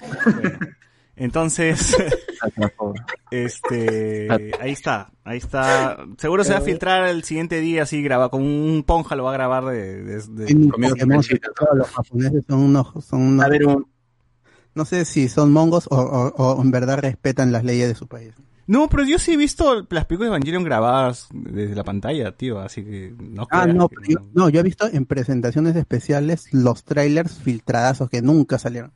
Bueno. Entonces, este, ahí está, ahí está. Seguro se va a filtrar el siguiente día así, graba con un ponja lo va a grabar de, de- de- comido Pokémon los japoneses son unos, son unos, A ver, un, no sé si son mongos o, o- o en verdad respetan las leyes de su país. No, pero yo sí he visto las películas de Evangelion grabadas desde la pantalla, tío, así que no Ah, no, que yo, no, yo he visto en presentaciones especiales los trailers filtradazos que nunca salieron.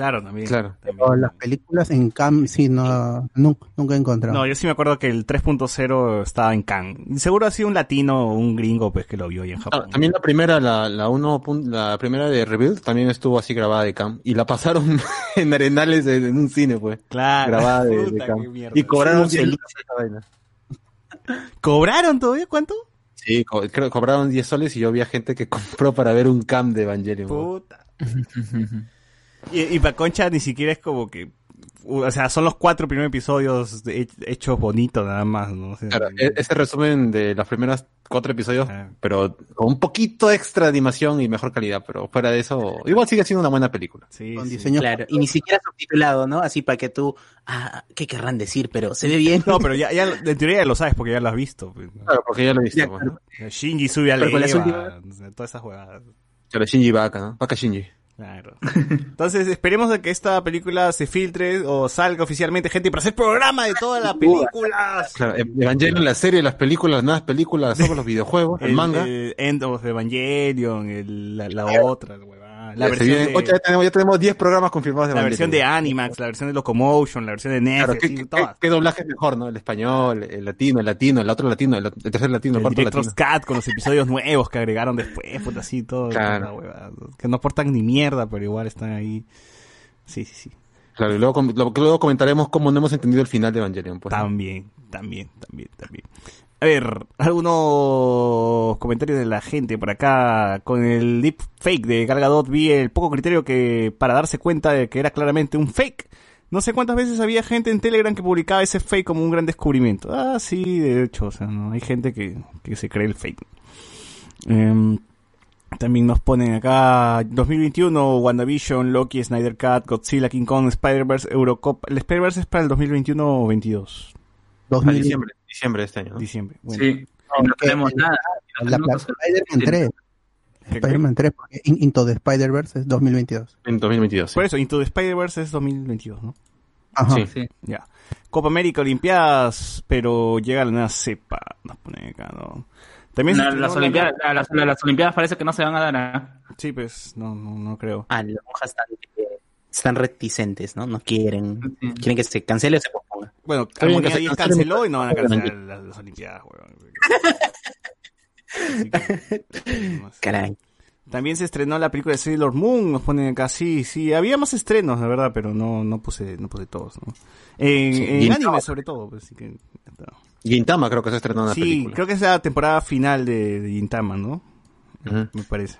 Claro, también. Claro. también. Pero las películas en cam, sí, no, nunca, nunca he encontrado. No, yo sí me acuerdo que el 3.0 estaba en Cannes. Seguro ha sido un latino o un gringo pues que lo vio ahí en Ah, Japón. también la primera, la, la uno, la primera de Rebuild también estuvo así grabada de cam. Y la pasaron en Arenales en, en un cine, pues. Claro. Grabada de, de mierda. Y cobraron Sí, 10 soles esa vaina. ¿Cobraron todavía? ¿Cuánto? Sí, co- creo que cobraron 10 soles y yo vi a gente que compró para ver un cam de Evangelion. Puta. Y, y pa' Concha ni siquiera es como que. O sea, son los cuatro primeros episodios de- hechos bonitos nada más, ¿no? O sea, Claro, e- ese resumen de las primeras cuatro episodios, pero con un poquito extra de animación y mejor calidad, pero fuera de eso, igual sigue siendo una buena película. sí, con sí. diseño claro, y ni siquiera subtitulado, ¿no? Así para que tú, ah, ¿qué querrán decir? Pero se ve bien. No, pero ya, ya, en teoría ya lo sabes porque ya lo has visto. pues, ¿no? Claro, porque ya lo he visto. Ya, pues. Shinji sube a Leva, últimas- todas esas jugadas. Claro, Shinji Baka, ¿no? Baka Shinji. Claro. Entonces, esperemos de que esta película se filtre o salga oficialmente, gente, para hacer programa de todas las películas. Claro, Evangelion, la serie, las películas, las nuevas películas, todos los videojuegos, el, manga. el End of Evangelion, el- la, la otra, la. La versión, viene- de, oye, ya tenemos, ya tenemos 10 programas confirmados de la versión de. Animax, la versión de Locomotion, la versión de Claro, Netflix, ¿qué, sí, qué- todas. qué doblaje es mejor, no? El español, el latino, el latino, el otro latino, el, el tercer latino, el El cuarto latino. Cut con los episodios nuevos que agregaron después, puta, así, todo. Claro. huevada, que no aportan ni mierda, pero igual están ahí. Sí, sí, sí. Claro, y luego, luego comentaremos cómo no hemos entendido el final de Evangelion. Pues, ¿no? También, también, también, también. A ver, algunos comentarios de la gente por acá. Con el deep fake de Gal Gadot vi el poco criterio que para darse cuenta de que era claramente un fake No sé cuántas veces había gente en Telegram que publicaba ese fake como un gran descubrimiento. Ah, sí, de hecho, o sea, no hay gente que, que se cree el fake. Em, también nos ponen acá 2021, WandaVision, Loki, Snyder Cut, Godzilla, King Kong, Spider-Verse, Eurocop. El Spider-Verse es para el 2021 o 22. A diciembre, diciembre de este año. ¿no? Diciembre. Bueno. Sí, no, no tenemos nada. La, la Spider-Man 3. Spider-Man 3, porque In- Into the Spider-Verse es 2022. En 2022. Por eso, Into the Spider-Verse es 2022, ¿no? Ajá. Sí. Sí. Ya. Copa América, Olimpiadas, pero llega la nueva cepa. Nos ponen acá, ¿no? También las, la- olimpiadas, la- las, las Olimpiadas parece que no se van a dar. ¿ah? Sí, pues, no, no, no creo. Ah, los monjas están, eh, están reticentes, ¿no? No quieren. Sí. Quieren que se cancele o se posponga. Bueno, Armonía que se 10 cancelen. canceló y no van a cancelar las, las Olimpiadas, weón. Que. Caray. También se estrenó la película de Sailor Moon, nos ponen acá, sí, sí, había más estrenos, la verdad, pero no, no puse, no puse todos, ¿no? En, Sí, anime sobre todo, pues, así que. Gintama creo que se estrenó una Sí, película. creo que es la temporada final de, de Gintama, ¿no? Me parece.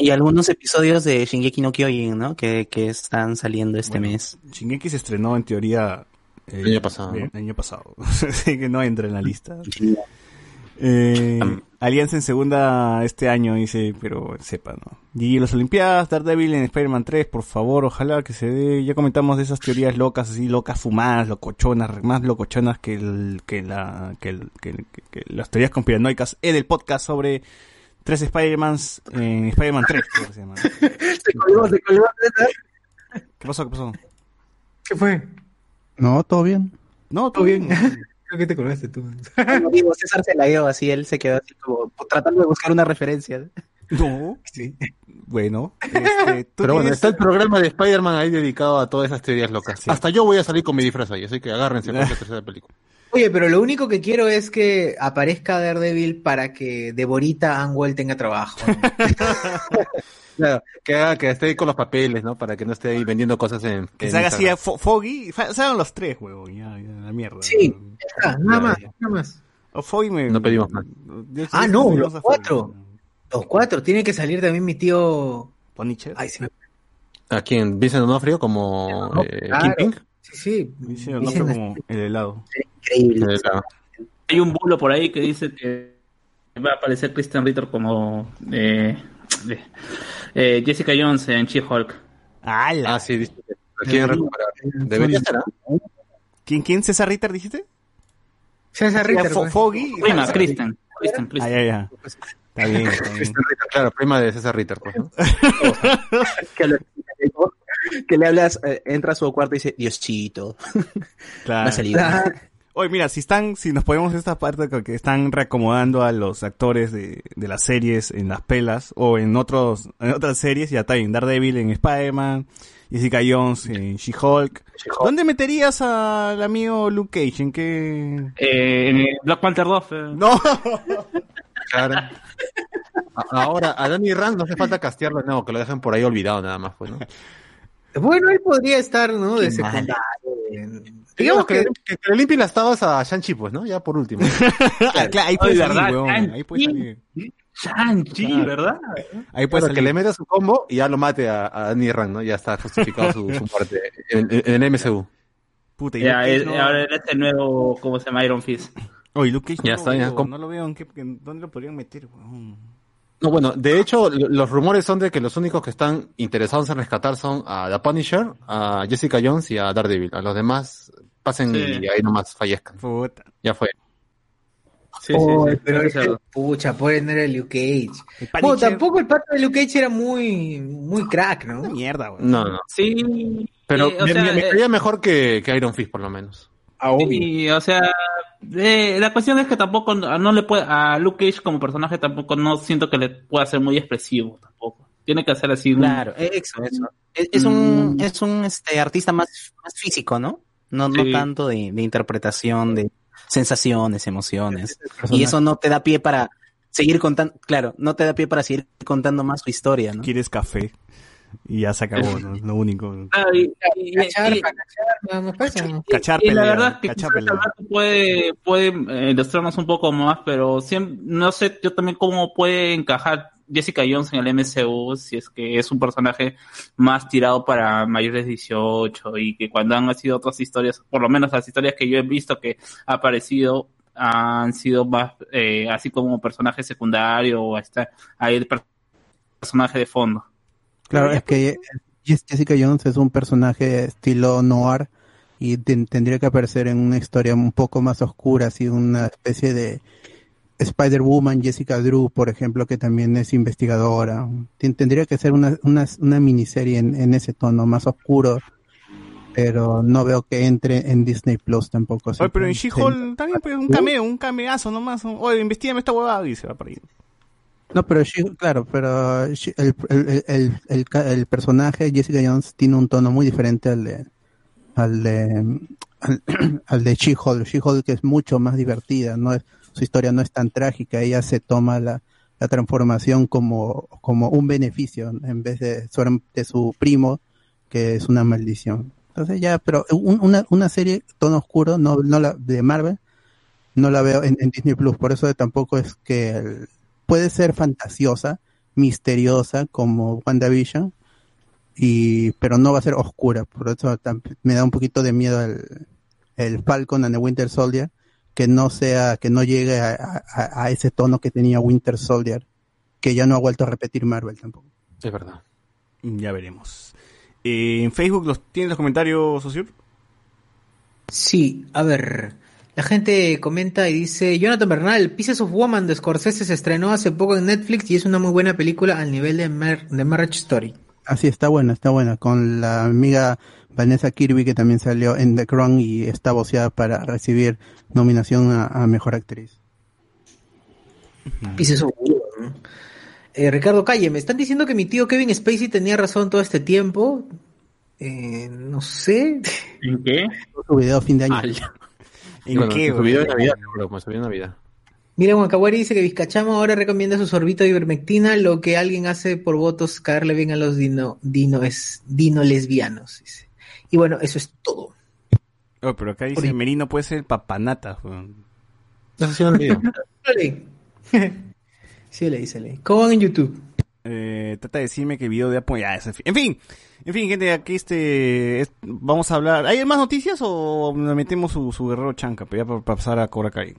Y algunos episodios de Shingeki no Kyojin, ¿no? Que, que están saliendo este Bueno, mes. Shingeki se estrenó en teoría El año pasado, El ¿no? año pasado. Así que no entra en la lista. Eh, Alianza en segunda este año, dice, pero sepa, ¿no? Y las Olimpiadas, Daredevil en Spider-Man 3, por favor, ojalá que se dé. Ya comentamos de esas teorías locas, así, locas fumadas, locochonas, más locochonas que, el, que, la, que, el- que, que- que las teorías conspiranoicas en el podcast sobre tres Spider-Mans en Spider-Man 3, creo que se llama. ¿no? Se colgó, se colgó. ¿Qué pasó? ¿Qué pasó? ¿Qué fue? No, todo bien. No, Todo bien. Creo que te colgaste tú. Como digo, César se la dio así, él se quedó así como tratando de buscar una referencia. No. Sí. Bueno. este, ¿tú Pero bueno, está el programa de Spider-Man ahí dedicado a todas esas teorías locas. Sí. Hasta yo voy a salir con mi disfraz ahí, así que agárrense con la tercera película. Oye, pero lo único que quiero es que aparezca Daredevil para que Deborita Angwell tenga trabajo. Claro, que haga que esté ahí con los papeles, ¿no? Para que no esté ahí vendiendo cosas en. Que en se haga así a. Fo- Foggy. fa- Se hagan los tres, huevón. Ya, ya, la mierda. Sí. Ah, nada más, nada más. O Foggy me. No pedimos más. Yo- Ah, no, los cuatro. Los cuatro. Tiene que salir también mi tío. Punisher. Ay, se me... ¿A quién? ¿Vincent Donofrio como No, eh, claro. Kingpin? Sí, sí. Dice, no Dicen- fue como el helado. Increíble. Eh, claro. Hay un bulo por ahí que dice que va a aparecer Christian Ritter como eh, eh, Jessica Jones en She-Hulk. Ah, sí, dice quieren recuperar. Debería ¿ah? ¿Quién, quién? ¿César Ritter dijiste? César Ritter. Fo-. Foggy. Prima, Kristen. Kristen, Ah, Kristen. ya, ya. Está bien, está bien. Christian Ritter, claro, prima de César Ritter, pues, ¿no? Que le, hablas, eh, entra a su cuarto y dice, Diosito, me Claro. ha salido. Oye, mira, si están, si nos ponemos esta parte que están reacomodando a los actores de, de las series en las pelas o en otros, en otras series, ya está bien, Daredevil en Spider-Man, Jessica Jones en She-Hulk. ¿Dónde meterías al amigo Luke Cage? ¿En qué? Eh, en Black Panther 2. eh. No. Claro. A- Ahora, a Danny Rand no hace falta castearlo, no, que lo dejen por ahí olvidado nada más, pues, ¿no? Bueno, él podría estar, ¿no? De Qué secundario. Digamos que, que que, le las tabas a Shang-Chi, pues, ¿no? Ya por último. Ah, claro, ahí puede Ay, salir, ¿verdad? weón. Ahí puede salir. Shang-Chi, Claro. ¿verdad? Ahí puede Para que salir. le meta su combo y ya lo mate a, a Danny Rand, ¿no? Ya está justificado su, su muerte en, en- el MCU. Puta, y Ya, es- Cage no- ahora es el nuevo, ¿cómo se llama? Iron Fist. Oye, Luke Cage Ya no, está, lo ya, veo, no lo veo en qué, en dónde lo podrían meter, weón. No, bueno, de hecho, lo- los rumores son de que los únicos que están interesados en rescatar son a The Punisher, a Jessica Jones y a Daredevil. A los demás pasen Sí. y ahí nomás fallezcan. Puta. Ya fue. Sí, Oh, sí, sí. pero pucha, pobre no era Luke Cage. Bueno, tampoco el pato de Luke Cage era muy, muy crack, ¿no? una mierda, weón. No, no. Sí. Pero eh, me, sea, me- me eh, mejor que, que Iron Fist, por lo menos. Ah, obvio. Sí, o sea, eh, la cuestión es que tampoco no le puede a Luke Cage como personaje tampoco no siento que le pueda ser muy expresivo tampoco. Tiene que hacer así. Claro, eh, eso, eso. Es, es un, es un este, artista más, más físico, ¿no? No, no Sí. tanto de, de interpretación, de sensaciones, emociones. Y eso no te da pie para seguir contando, claro, no te da pie para seguir contando más su historia, ¿no? Quieres café. Y ya se acabó, ¿no? lo único. Ah, y, y- Cachar, y- cachar, ¿no? Cachar y la verdad que pelea. Alberto puede, puede eh, ilustrarnos un poco más, pero siempre, no sé yo también cómo puede encajar Jessica Jones en el MCU, si es que es un personaje más tirado para mayores de 18 y que cuando han sido otras historias, por lo menos las historias que yo he visto que ha aparecido han sido más eh, así como personaje secundario o está ahí el per- personaje de fondo. Claro, es que Jess- Jessica Jones es un personaje estilo noir y ten- tendría que aparecer en una historia un poco más oscura, así una especie de Spider-Woman, Jessica Drew, por ejemplo, que también es investigadora. Ten- tendría que ser una, una, una miniserie en, en ese tono, más oscuro, pero no veo que entre en Disney Plus tampoco. Oye, pero en She-Hulk también pues, un cameo, un cameazo nomás. Oye, investigame esta huevada y se va por ahí. No, pero She- claro, pero She- el, el, el, el, personaje Jessica Jones tiene un tono muy diferente al de al de al, al de She-Hulk. She-Hulk que es mucho más divertida, no es su historia no es tan trágica, ella se toma la, la transformación como como un beneficio en vez de su, de su primo que es una maldición. Entonces ya, pero un- una una serie tono oscuro no no la de Marvel no la veo en, Disney Plus, por eso tampoco es que el- puede ser fantasiosa, misteriosa como WandaVision, y pero no va a ser oscura, por eso me da un poquito de miedo el, el Falcon and the Winter Soldier, que no sea, que no llegue a, a- a ese tono que tenía Winter Soldier, que ya no ha vuelto a repetir Marvel tampoco. Es verdad. Ya veremos. Eh, en Facebook los tienen los comentarios, Sociur. Sí, a ver. La gente comenta y dice, Jonathan Bernal, Pieces of Woman de Scorsese se estrenó hace poco en Netflix y es una muy buena película al nivel de, Mar- de Marriage Story. Así está buena, está buena, con la amiga Vanessa Kirby que también salió en The Crown y está voceada para recibir nominación a, a Mejor Actriz. Pieces of Woman. Eh, Ricardo Calle, me están diciendo que mi tío Kevin Spacey tenía razón todo este tiempo. Eh, no sé. ¿En qué? Su video fin de año. Y bueno, su video de Navidad, bro, como su video de Navidad. Mira, Huancawari dice que Vizcachamo ahora recomienda su sorbito de ivermectina, lo que alguien hace por votos caerle bien a los dino, dino, es, dino lesbianos. dice. Y bueno, eso es todo. Oh, pero acá dice Merino puede ser papanata. No leí. sí, se leí. ¿Cómo van en YouTube? Eh, trata de decirme que video de ya es en fin. En fin, en fin, gente, aquí este es- vamos a hablar. ¿Hay más noticias o nos metemos su, su guerrero chanca? Pero ya para para pasar a Cobra Kai.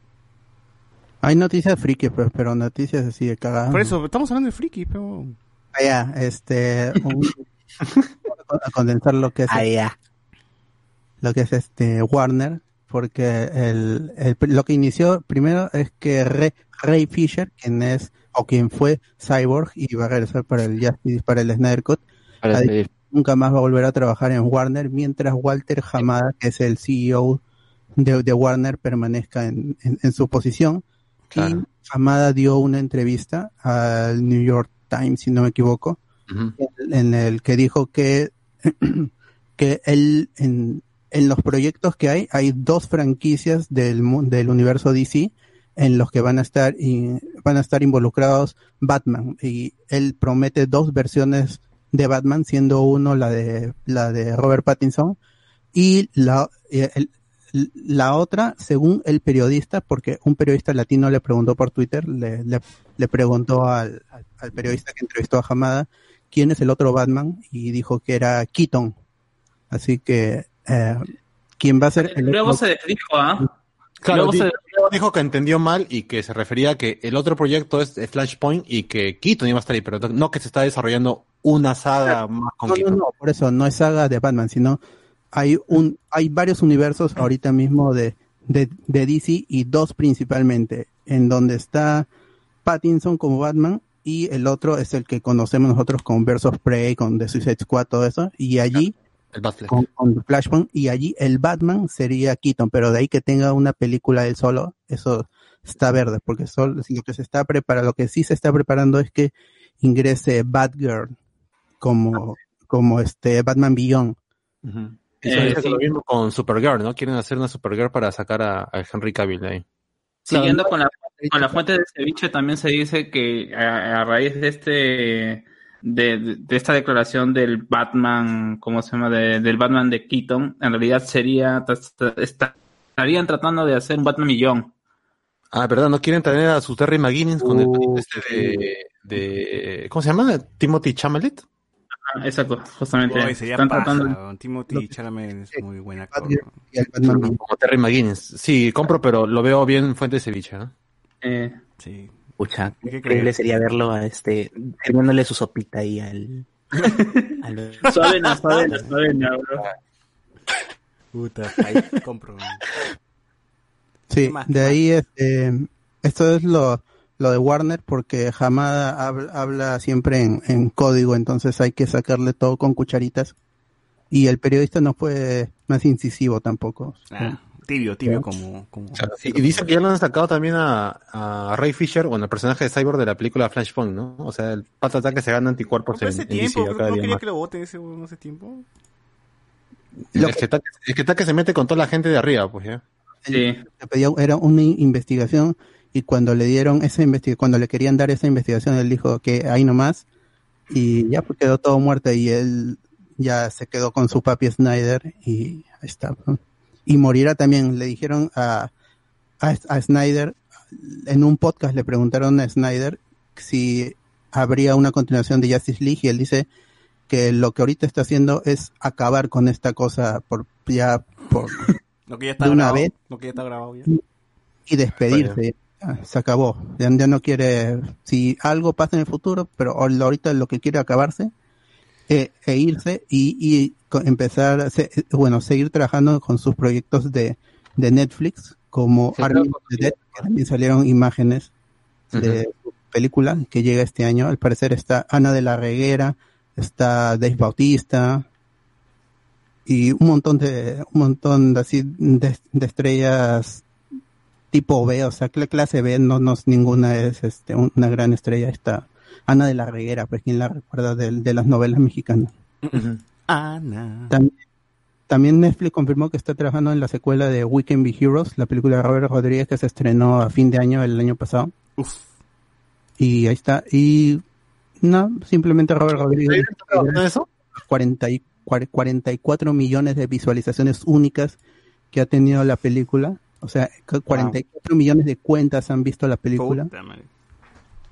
Hay noticias friki, pues, pero noticias así de cagada. Por eso, estamos hablando de friki, pero. Ah, ya, este, un- a condensar lo que es, Ah, ya. lo que es este Warner, porque el, el- lo que inició primero es que Ray, Ray Fisher, quien es o quien fue Cyborg y va a regresar para el Justice, para el Snyder Cut, nunca más va a volver a trabajar en Warner, mientras Walter Hamada, que es el CEO de, de Warner, permanezca en, en- en su posición. Claro. Y Hamada dio una entrevista al New York Times, si no me equivoco, en el que dijo que, que él, en, en los proyectos que hay, hay dos franquicias del, del universo DC en los que van a estar y van a estar involucrados Batman y él promete dos versiones de Batman siendo uno la de la de Robert Pattinson y la el- la otra según el periodista porque un periodista latino le preguntó por Twitter le, le, le preguntó al, al- periodista que entrevistó a Hamada quién es el otro Batman y dijo que era Keaton. Así que eh, quién va a ser el Luego otro- se desdijo, ¿ah? Claro, Luego di- se- dijo que entendió mal y que se refería a que el otro proyecto es de Flashpoint y que Keaton iba a estar ahí, pero no que se está desarrollando una saga más con No, no, Keaton. no, por eso no es saga de Batman, sino hay un hay varios universos ahorita mismo de, de, de DC y dos principalmente, en donde está Pattinson como Batman y el otro es el que conocemos nosotros con of Prey, con The Suicide Squad, todo eso, y allí El con, con Flashpoint y allí el Batman sería Keaton, pero de ahí que tenga una película él solo, eso está verde, porque solo, lo que se está prepara, lo que sí se está preparando es que ingrese Batgirl como, como este Batman Beyond. Y Eh, se dice sí. lo mismo con Supergirl, ¿no? Quieren hacer una Supergirl para sacar a, a Henry Cavill de ahí. Siguiendo con la, con la fuente de ceviche, también se dice que a, a raíz de este de, esta declaración del Batman, ¿cómo se llama? De- del Batman de Keaton, en realidad sería estarían tratando de hacer un Batman millón. Ah, ¿verdad? ¿No quieren tener a su Terry McGuinness con el Uh, proyecto este de, de ¿cómo se llama? Timothy Chalamet. Ah, exacto, justamente. Uy, sería están paja, tratando. Timothy Chalamet es muy buen actor. Como Terry McGuinness. Sí, compro, pero lo veo bien fuente de ceviche, ¿no? eh, Sí. Pucha, ¿Qué increíble sería verlo a este, sirviéndole su sopita ahí al... al- suavena, suavena, suavena, bro. Puta, ahí compro. Sí, de ahí este, esto es lo, lo de Warner porque Hamada habla, habla siempre en, en código, entonces hay que sacarle todo con cucharitas. Y el periodista no fue más incisivo tampoco. Ah, tibio, tibio como... como Y, y dice que ya lo han sacado también a, a Ray Fisher, bueno, el personaje de Cyborg de la película Flashpoint, ¿no? O sea, el pata que se gana anticuerpos en, en tiempo, DC ¿no, cada día quería más. que lo voten ese hace tiempo? Es que, está, es que que se mete con toda la gente de arriba, pues ya. Sí. Era una in- investigación y cuando le dieron esa investigación, cuando le querían dar esa investigación, él dijo que ahí nomás y ya pues quedó todo muerto y él ya se quedó con su papi Snyder y ahí está. Y morirá también, le dijeron a, a, a Snyder, en un podcast le preguntaron a Snyder si habría una continuación de Justice League y él dice que lo que ahorita está haciendo es acabar con esta cosa por ya por Lo que ya está De una grabado. vez. Lo que ya está grabado ya. y despedirse. Se acabó. Ya, ya no quiere, si algo pasa en el futuro, pero ahor- ahorita lo que quiere acabarse eh, e irse y, empezar, a se- bueno, seguir trabajando con sus proyectos de, de Netflix, como Army of the Dead, que también salieron imágenes de su película que llega este año. Al parecer está Ana de la Reguera, está Dave Bautista y un montón de un montón de así de, de estrellas tipo B, o sea, cl- clase B, no, no es ninguna es este un- una gran estrella. Está Ana de la Reguera, pues quien la recuerda de, de las novelas mexicanas. Ana. También, también Netflix confirmó que está trabajando en la secuela de We Can Be Heroes, la película de Robert Rodríguez que se estrenó a fin de año el año pasado. Uf. Y ahí está. Y no, simplemente Robert Rodríguez. ¿Todo eso? 40 y, cuar- 44 millones de visualizaciones únicas que ha tenido la película. O sea, cu- 44 millones de cuentas han visto la película. Puta.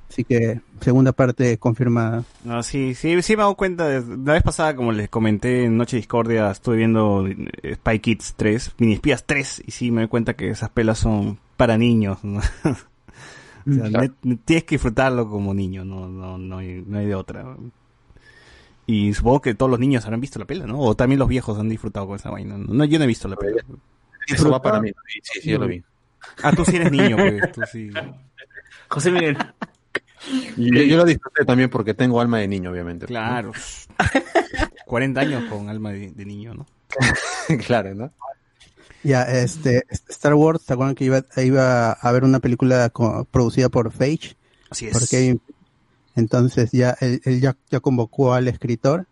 Así que segunda parte confirmada. No, sí, sí, sí me he dado cuenta. de- La vez pasada, como les comenté en Noche Discordia, estuve viendo eh, Spy Kids 3, Mini Espías 3, y sí me doy cuenta que esas pelas son para niños. ¿no? O sea, Claro. tienes que disfrutarlo como niño, no, no, no, hay, no hay de otra. Y supongo que todos los niños habrán visto la pela, ¿no? O también los viejos han disfrutado con esa vaina. No, yo no he visto la pela. Eso va para mí. Sí, sí, sí, yo lo vi. Ah, tú sí eres niño, pues. Tú sí. José Miguel. Yo, yo lo disfruté también porque tengo alma de niño, obviamente. Claro. 40 años con alma de, de niño, ¿no? claro, ¿no? Ya, este, Star Wars, ¿se acuerdan que iba, iba a haber una película co- producida por Feige? Así es. Kevin- Entonces ya él, él ya, ya convocó al escritor,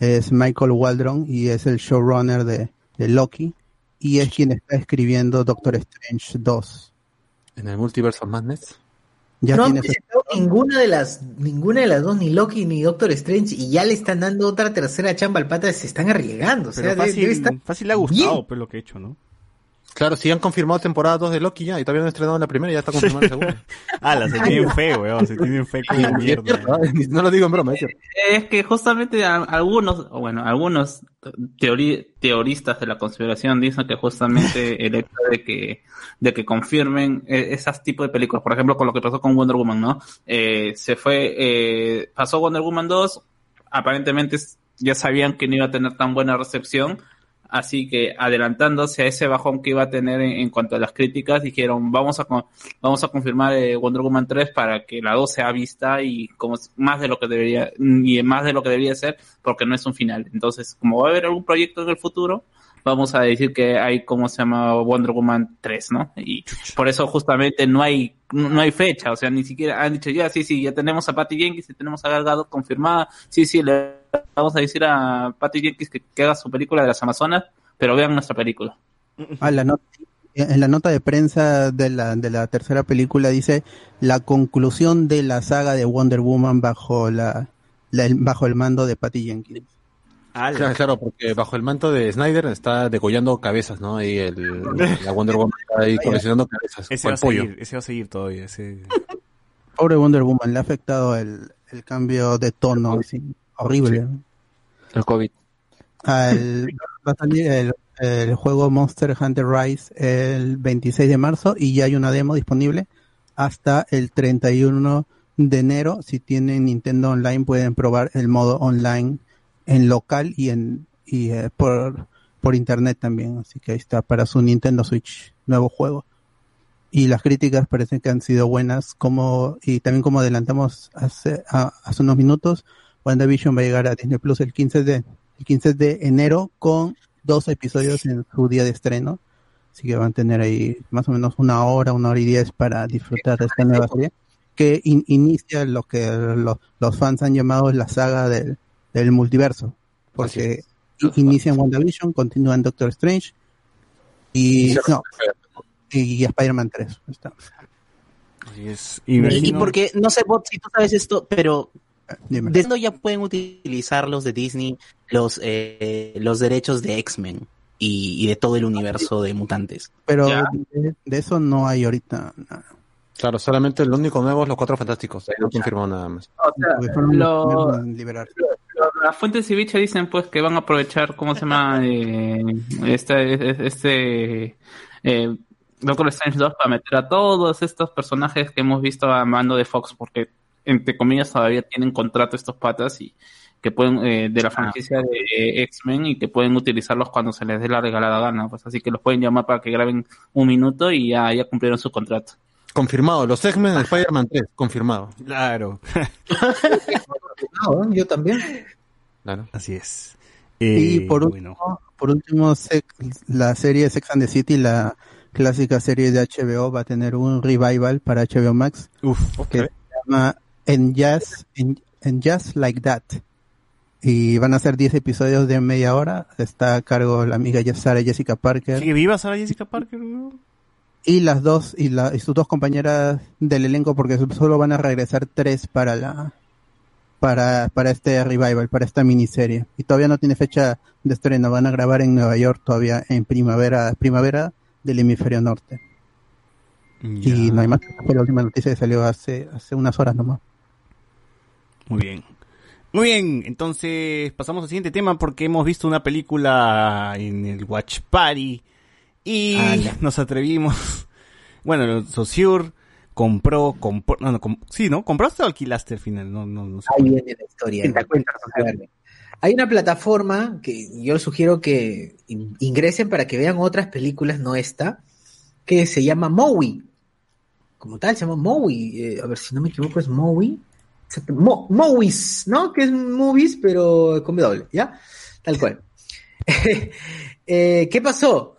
es Michael Waldron y es el showrunner de, de Loki y es quien está escribiendo Doctor Strange 2. En el Multiverse of Madness. Ya no han presentado ninguna de las, ninguna de las dos, ni Loki ni Doctor Strange, y ya le están dando otra tercera chamba al pata, se están arriesgando. O sea, Pero fácil, debe estar fácil le ha gustado, bien. pues, lo que he hecho, ¿no? Claro, sí han confirmado temporada 2 de Loki ya, y todavía no han estrenado la primera y ya está confirmada la segunda. Ah, la se tienen fe, weón. Se tienen fe Y es mierda. ¿eh? No lo digo en broma, es cierto. Es que justamente algunos, o bueno, algunos teori- teoristas de la conspiración dicen que justamente el hecho de que de que confirmen eh, esas tipos de películas, por ejemplo, con lo que pasó con Wonder Woman, ¿no? Eh, se fue, eh, pasó Wonder Woman 2, aparentemente ya sabían que no iba a tener tan buena recepción, así que adelantándose a ese bajón que iba a tener en, en cuanto a las críticas, dijeron, vamos a vamos a confirmar eh, Wonder Woman 3 para que la 2 sea vista y como más de lo que debería y más de lo que debería ser porque no es un final. Entonces, como va a haber algún proyecto en el futuro, vamos a decir que hay como se llama Wonder Woman 3, ¿no? Y por eso justamente no hay no hay fecha, o sea, ni siquiera han dicho ya, sí, sí, ya tenemos a Patty Jenkins y tenemos a Gal Gadot confirmada, sí, sí, le vamos a decir a Patty Jenkins que, que haga su película de las Amazonas, pero vean nuestra película. Ah, la nota- en la nota de prensa de la, de la tercera película dice la conclusión de la saga de Wonder Woman bajo la, la- el- bajo el mando de Patty Jenkins. Claro, claro, porque bajo el manto de Snyder está degollando cabezas, ¿no? Ahí el, la Wonder Woman está ahí coleccionando cabezas. Ese va a pollo. seguir, ese va a seguir todavía. Ese... Pobre Wonder Woman, le ha afectado el, el cambio de tono, así, horrible. ¿no? El COVID. Al- va a salir el, el juego Monster Hunter Rise el 26 de marzo y ya hay una demo disponible hasta el 31 de enero. Si tienen Nintendo Online pueden probar el modo online en local y en y eh, por por internet también. Así que ahí está para su Nintendo Switch nuevo juego. Y las críticas parecen que han sido buenas, como y también como adelantamos hace, a- hace unos minutos, WandaVision va a llegar a Disney Plus el 15 de el 15 de enero con dos episodios en su día de estreno. Así que van a tener ahí más o menos una hora, una hora y diez para disfrutar de esta nueva serie que in- inicia lo que lo- los fans han llamado la saga del, del multiverso. Porque inicia en WandaVision, continúa en Doctor Strange y, no, y, y Spider-Man 3. Está. Así es. Y, porque, no sé, Bob, si tú sabes esto, pero Dime. ¿desde ya pueden utilizar los de Disney los, eh, los derechos de X-Men y, y de todo el universo de mutantes? Pero de, de eso no hay ahorita nada. Claro, solamente lo único nuevo es los cuatro fantásticos. Ahí no confirmó nada más. O sea, lo- lo- las fuentes ceviche dicen pues que van a aprovechar, ¿cómo se llama? Eh, este, este eh, Doctor Strange 2 para meter a todos estos personajes que hemos visto a mando de Fox, porque entre comillas todavía tienen contrato estos patas y que pueden eh, de la franquicia de eh, X-Men y que pueden utilizarlos cuando se les dé la regalada gana, pues así que los pueden llamar para que graben un minuto y ya, ya cumplieron su contrato. Confirmado, los X-Men de Spider-Man 3, confirmado. Claro, No, yo también. Claro. así es. Y Eh, por bueno. último, por último Sex- la serie Sex and the City, la clásica serie de HBO, va a tener un revival para HBO Max Uf, que se llama En Just, en, En Just Like That. Y van a ser 10 episodios de media hora. Está a cargo la amiga Sarah Jessica Parker. ¿Sigue viva Sara Jessica Parker? Y las dos, y, la, y sus dos compañeras del elenco, porque solo van a regresar tres para la, para, para este revival, para esta miniserie. Y todavía no tiene fecha de estreno, van a grabar en Nueva York todavía en primavera, primavera del hemisferio norte. Y no hay más, fue la última noticia que salió hace, hace unas horas nomás. Muy bien. Muy bien, entonces pasamos al siguiente tema porque hemos visto una película en el Watch Party y Ala. nos atrevimos. Bueno, Saussure compró, compró, no, no, sí, ¿no? ¿Compraste o alquilaste al final? No, no, no sé. Ahí viene la historia. A ver, hay una plataforma que yo les sugiero que in- ingresen para que vean otras películas, no esta, que se llama Mowi. Como tal, se llama Mowi. Eh, a ver si no me equivoco, es Mowi. Mo- Movies, ¿no? Que es movies, pero con W, ¿ya? Tal cual. Eh, ¿Qué pasó?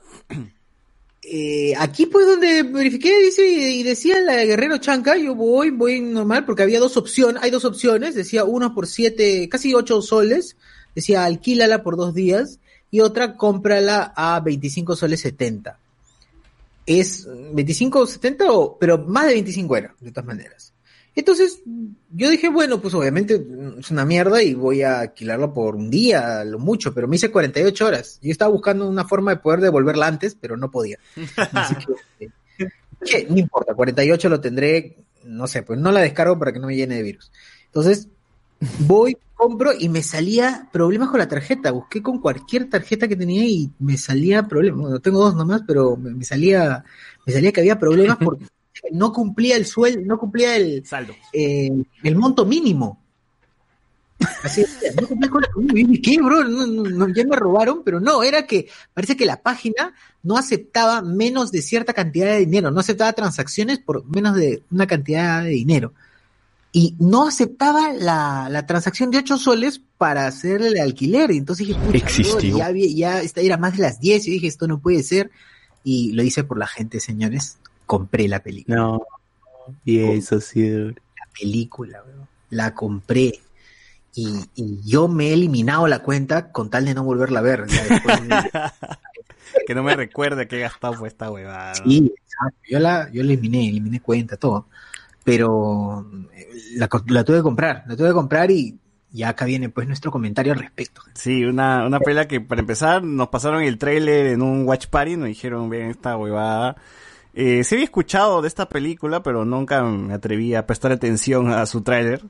Eh, aquí pues donde verifiqué dice y decía la Guerrero Chanca, yo voy, voy normal porque había dos opciones, hay dos opciones, decía una por siete, casi ocho soles, decía alquílala por dos días y otra cómprala a 25 soles 70. Es 25 o 70 o, pero más de 25 era, de todas maneras. Entonces, yo dije, bueno, pues obviamente es una mierda y voy a alquilarla por un día, lo mucho, pero me hice 48 horas. Yo estaba buscando una forma de poder devolverla antes, pero no podía. Así que, eh, no importa, 48 lo tendré, no sé, pues no la descargo para que no me llene de virus. Entonces, voy, compro y me salía problemas con la tarjeta. Busqué con cualquier tarjeta que tenía y me salía problemas. Bueno, tengo dos nomás, pero me, me salía, me salía que había problemas porque no cumplía el sueldo, no cumplía el, Saldo. eh, el monto mínimo. Así, no cumplía con el monto mínimo. ¿Y ¿Qué, bro? No, no, no, ya me robaron, pero no, era que parece que la página no aceptaba menos de cierta cantidad de dinero, no aceptaba transacciones por menos de una cantidad de dinero. Y no aceptaba la, la transacción de 8 soles para hacer el alquiler. Y entonces dije, pucha, Existió. bro, ya, había- ya esta era más de las 10 y dije, esto no puede ser. Y lo hice por la gente, señores. Compré la película No. Y eso sí. la película, weón. La compré. Y, y yo me he eliminado la cuenta con tal de no volverla a ver. Que no me recuerde que he gastado por esta huevada. ¿no? sí, exacto. Yo la, yo eliminé, eliminé cuenta, todo. Pero eh, la, tuve que comprar, la tuve que comprar y, y acá viene pues nuestro comentario al respecto. Sí, una, una pela que para empezar nos pasaron el tráiler en un watch party, nos dijeron, ven esta huevada. Eh, sí había escuchado de esta película, pero nunca me atreví a prestar atención a su tráiler.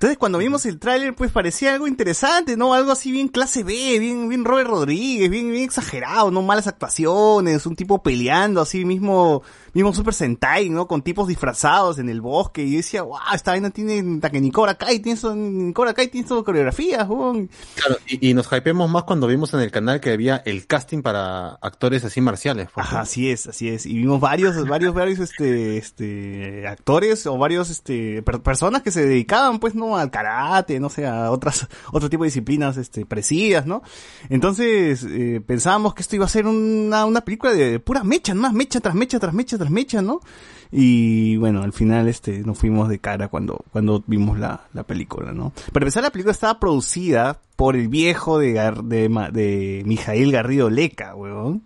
Entonces cuando vimos el tráiler, pues parecía algo interesante, ¿no? Algo así bien clase B, bien, bien Robert Rodríguez, bien, bien exagerado, ¿no? Malas actuaciones, un tipo peleando así mismo, mismo Super Sentai, ¿no? Con tipos disfrazados en el bosque. Y yo decía, wow, esta vaina tiene, que ni Cobra Kai, tiene eso, ni Cobra Kai tiene eso coreografías, weón. Claro, y, y nos hypeamos más cuando vimos en el canal que había el casting para actores así marciales. Ajá, así es, así es. Y vimos varios, varios, varios, este, este, actores o varios, este, per- personas que se dedicaban, pues, ¿no? Al karate, no sé, a otras, otro tipo de disciplinas, este, parecidas, ¿no? Entonces, eh, pensábamos que esto iba a ser una, una película de pura mecha, más mecha tras mecha tras mecha tras mecha, ¿no? Y bueno, al final, este, nos fuimos de cara cuando, cuando vimos la, la película, ¿no? Para empezar, la película estaba producida por el viejo de, de, de Mijail Garrido Leca, weón.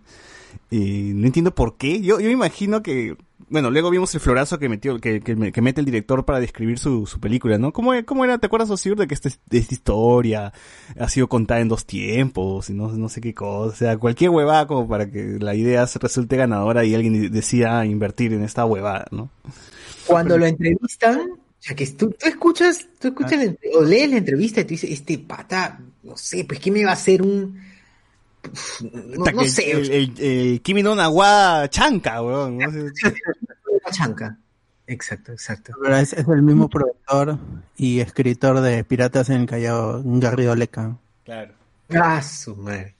Y no entiendo por qué. Yo, yo imagino que, bueno, luego vimos el florazo que metió, que, que, que mete el director para describir su, su película, ¿no? ¿Cómo, cómo era? ¿Te acuerdas, Osir, de que esta, esta historia ha sido contada en dos tiempos y no, no sé qué cosa? O sea, cualquier huevada como para que la idea se resulte ganadora y alguien decida invertir en esta huevada, ¿no? Cuando lo entrevistan, o sea, que tú, tú escuchas, tú escuchas la entre- o lees la entrevista y tú dices, este pata, no sé, pues ¿qué me va a hacer un... No, sé, el, el, el Kimi no Nawa chanca, weón. chanca. Exacto, exacto. Pero es, es el mismo productor y escritor de Piratas en el Callao, Garrido Leca. Claro. Ah, su madre.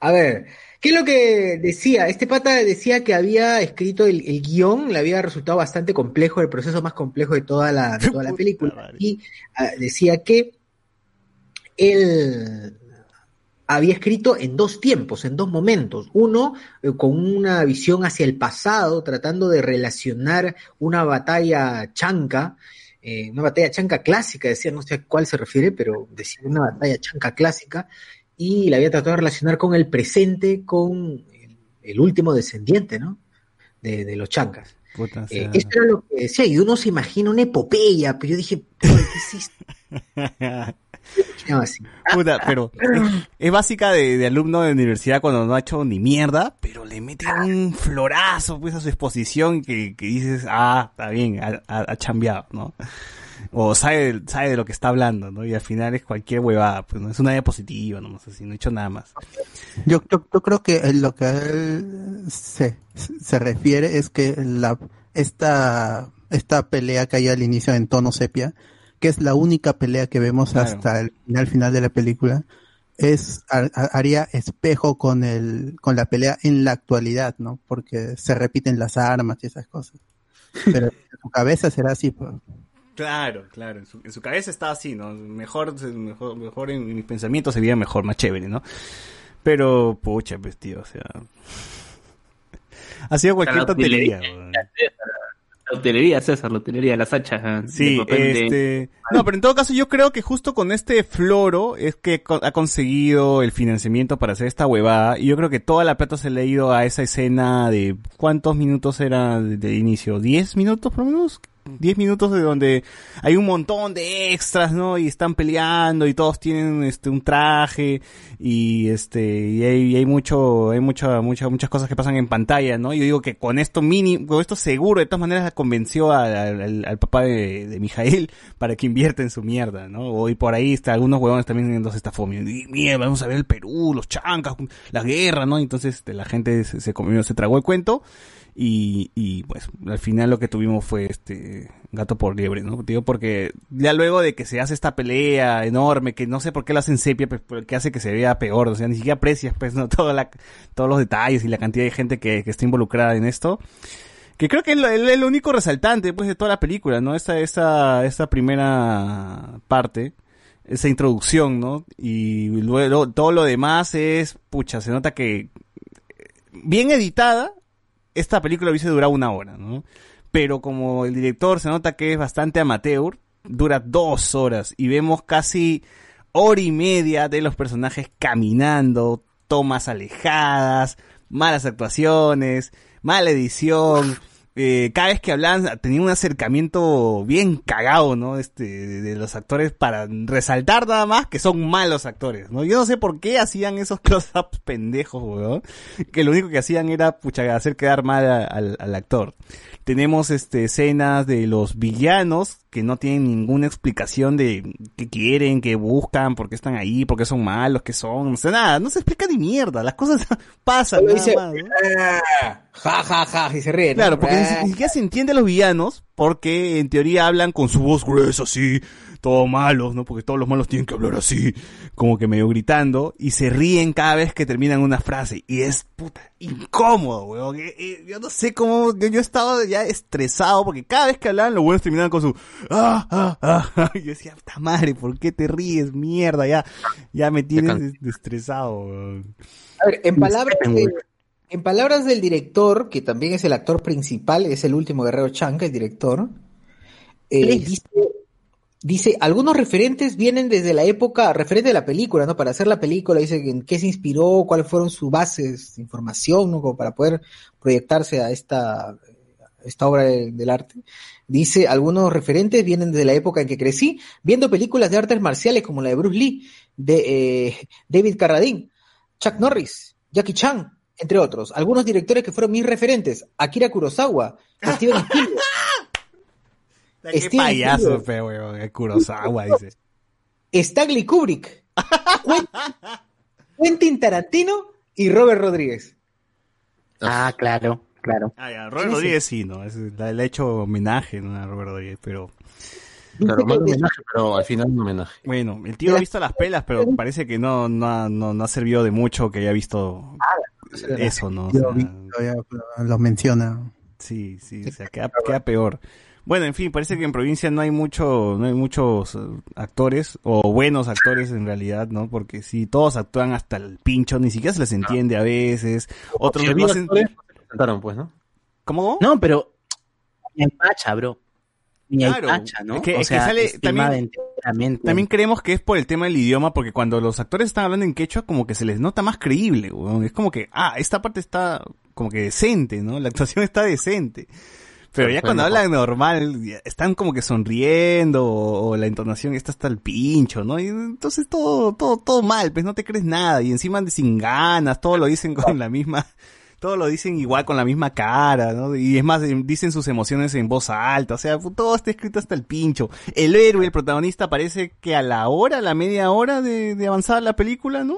A ver, ¿qué es lo que decía? Este pata decía que había escrito el, el guion, le había resultado bastante complejo, el proceso más complejo de toda la, de toda la película. Y ah, decía que él había escrito en dos tiempos, en dos momentos. Uno, eh, con una visión hacia el pasado, tratando de relacionar una batalla chanca, eh, una batalla chanca clásica, decía, no sé a cuál se refiere, pero decía una batalla chanca clásica, y la había tratado de relacionar con el presente, con el, el último descendiente, ¿no? De, de los chancas. Puta, o Eh, esto era lo que decía, y uno se imagina una epopeya, pero yo dije, "Pero, ¿qué es esto?". Puta, pero es, es básica de, de alumno de universidad cuando no ha hecho ni mierda, pero le mete un florazo pues a su exposición que, que dices, ah, está bien, ha, ha, ha chambeado, ¿no? O sabe, sabe de lo que está hablando, ¿no? Y al final es cualquier huevada, pues no es una diapositiva, nomás así, no he hecho nada más. Yo, yo, yo creo que lo que él se, se refiere es que la, esta, esta pelea que hay al inicio en tono sepia, que es la única pelea que vemos Claro. hasta el final final de la película, es ha- ha- haría espejo con el con la pelea en la actualidad, ¿no? Porque se repiten las armas y esas cosas. Pero en su cabeza será así, pues. Claro, claro, en su, en su cabeza está así, ¿no? Mejor, mejor, mejor en mis pensamientos se veía mejor, más chévere, ¿no? Pero, pucha, pues, tío, o sea... Ha sido cualquier La tontería. La utilería, César, la utilería, las hachas. ah, Sí, de- este... No, pero en todo caso yo creo que justo con este floro es que ha conseguido el financiamiento para hacer esta huevada y yo creo que toda la plata se le ha ido a esa escena de... ¿Cuántos minutos era de, de inicio? ¿10 minutos por lo menos? 10 minutos de donde hay un montón de extras, ¿no? Y están peleando y todos tienen este un traje y este y hay, y hay mucho hay mucha muchas muchas cosas que pasan en pantalla, ¿no? Yo digo que con esto mini con esto seguro de todas maneras convenció al, al- al papá de, de Mijael para que invierta en su mierda, ¿no? Y por ahí está algunos huevones también los estafomios. Y mierda, vamos a ver el Perú, los chancas, la guerra, ¿no? Entonces este, la gente se, se comió, se tragó el cuento y, y pues al final lo que tuvimos fue este gato por liebre, ¿no? Digo, porque ya luego de que se hace esta pelea enorme, que no sé por qué la hacen sepia, pues pero que hace que se vea peor, o sea, ni siquiera aprecias pues no toda la, todos los detalles y la cantidad de gente que, que está involucrada en esto. Que creo que es el único resaltante pues de toda la película, ¿no? Esta, esta, esta primera parte, esa introducción, ¿no? Y luego todo lo demás es, pucha, se nota que bien editada, esta película hubiese durado una hora, ¿no? Pero como el director se nota que es bastante amateur, dura dos horas y vemos casi hora y media de los personajes caminando, tomas alejadas, malas actuaciones, mala edición eh, cada vez que hablaban tenían un acercamiento bien cagado, ¿no? Este, de, los actores para resaltar nada más que son malos actores, ¿no? Yo no sé por qué hacían esos close-ups pendejos, weón. Que lo único que hacían era, pucha, hacer quedar mal al actor. Tenemos, este, escenas de los villanos que no tienen ninguna explicación de qué quieren, qué buscan, por qué están ahí, por qué son malos, qué son, no sé nada, no se explica ni mierda, las cosas pasan nada dice, más, ¿no? "Ah", ja, ja, ja, y se ríe. ¿no? Claro, porque Ah. ni siquiera se entiende a los villanos, porque en teoría hablan con su voz gruesa, así, todos malos, ¿no? Porque todos los malos tienen que hablar así, como que medio gritando, y se ríen cada vez que terminan una frase, y es puta incómodo, weón. Eh, eh, Yo no sé cómo, yo, yo estaba ya estresado, porque cada vez que hablaban, los buenos terminaban con su, ah, ah, ah, ah. y yo decía, puta madre, ¿por qué te ríes, mierda? Ya, ya me tienes estresado, weón. A ver, en palabras, de- en palabras del director, que también es el actor principal, es el último guerrero Chanca, el director, eh, dice, dice, algunos referentes vienen desde la época, referente de la película, ¿no? Para hacer la película, dice en qué se inspiró, cuáles fueron sus bases de información, ¿no? Como para poder proyectarse a esta, esta obra de- del arte. Dice, algunos referentes vienen desde la época en que crecí, viendo películas de artes marciales como la de Bruce Lee, de eh, David Carradine, Chuck Norris, Jackie Chan, entre otros. Algunos directores que fueron mis referentes, Akira Kurosawa, Steven Spielberg, Qué Steven payaso, Spielberg, fe, weón, el Kurosawa, dice. Stanley Kubrick, Quentin- Tarantino y Robert Rodríguez. Ah, claro, claro. Ah, ya, Robert Rodríguez sí, ¿no? Es- le, ha hecho homenaje ¿no? a Robert Rodríguez, pero... Claro, más homenaje, pero al final un homenaje. Bueno, el tío ha visto las pelas, pero parece que no, no, ha, no, no ha servido de mucho que haya visto eso, ¿no? O Yo sea, vi, todavía lo menciona. Sí, sí, o sea, queda, queda peor. Bueno, en fin, parece que en provincia no hay mucho, no hay muchos eh, actores, o buenos actores en realidad, ¿no? Porque si todos actúan hasta el pincho, ni siquiera se les entiende a veces, otros Si hacen... no se presentaron, pues, ¿no? ¿Cómo? No, pero ni hay pacha, bro. Ni Claro, hay pacha, ¿no? es que- o es que sale también-. También creemos que es por el tema del idioma, porque cuando los actores están hablando en quechua, como que se les nota más creíble, weón. Es como que, ah, esta parte está como que decente, ¿no? La actuación está decente. Pero ya cuando mejor. hablan normal, están como que sonriendo, o, o la entonación está hasta el pincho, ¿no? Y entonces todo, todo, todo mal, pues no te crees nada, y encima de sin ganas, todo lo dicen con la misma, todo lo dicen igual con la misma cara, ¿no? Y es más, eh, dicen sus emociones en voz alta, o sea, todo está escrito hasta el pincho. El héroe, el protagonista, parece que a la hora, a la media hora de, de avanzar la película, ¿no?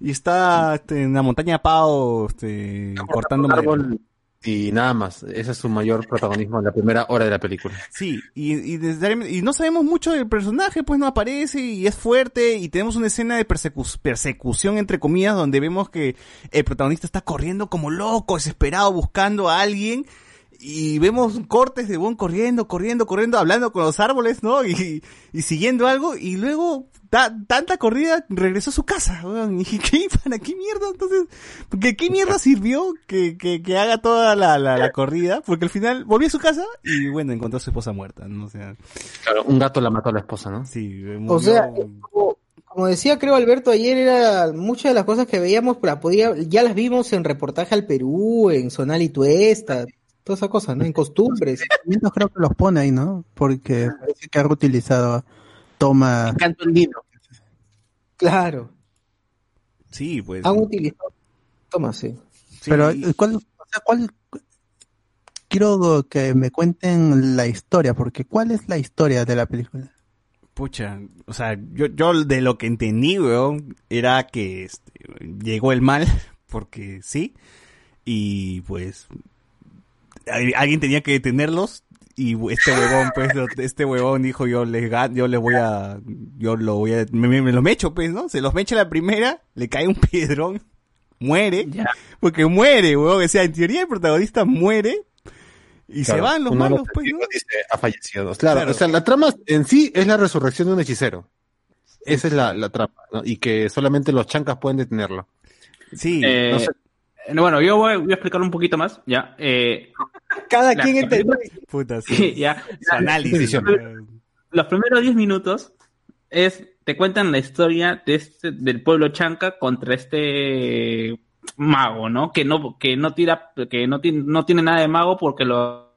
Y está este, en la montaña Pao, este, cortando Un árbol y nada más. Ese es su mayor protagonismo en la primera hora de la película. Sí, y, y, necesariamente- y no sabemos mucho del personaje, pues no aparece y es fuerte y tenemos una escena de persecu- persecución entre comillas donde vemos que el protagonista está corriendo como loco, desesperado, buscando a alguien y vemos cortes de Bon corriendo, corriendo, corriendo, hablando con los árboles, ¿no? Y, y siguiendo algo y luego ta- tanta corrida regresó a su casa, weón. ¿Y qué, para qué mierda? Entonces, porque qué mierda sirvió que, que, que haga toda la, la, la corrida? Porque al final volvió a su casa y bueno, encontró a su esposa muerta, ¿no? O sea, Claro, un gato la mató a la esposa, ¿no? sí, O murió- sea, como, como decía creo Alberto ayer, era muchas de las cosas que veíamos, la podía, ya las vimos en reportaje al Perú, en Sonal y Tuesta, toda esa cosa, ¿no? En costumbres. Yo creo que los pone ahí, ¿no? Porque parece que ha reutilizado toma. Canto andino. Claro, sí, pues. han utilizado. Toma, sí. sí, Pero, ¿cuál, o sea, cuál? Quiero que me cuenten la historia, porque ¿cuál es la historia de la película? Pucha, o sea, yo, yo de lo que entendí, weón, era que este, llegó el mal, porque sí, y pues alguien tenía que detenerlos, y este huevón, pues, este huevón dijo, yo les, yo les voy a, yo lo voy a, me, me, me los mecho, pues, ¿no? Se los mecha la primera, le cae un piedrón, muere, porque muere, weón, o sea, en teoría el protagonista muere, y se van los malos, pues, ¿no? dice, ha fallecido. Claro, Claro. o sea, la trama en sí es la resurrección de un hechicero. Esa es la, la trama, ¿no? Y que solamente los chancas pueden detenerlo. Sí, Eh, no sé. Eh, Bueno, yo voy, voy a explicar un poquito más, ya. Eh, Cada La- quien entendió. puta, sí, ya. Su análisis. Los primeros 10 minutos es te cuentan la historia de este, del pueblo chanca contra este mago, ¿no? Que no, que no tira, que no, ti- no tiene nada de mago porque lo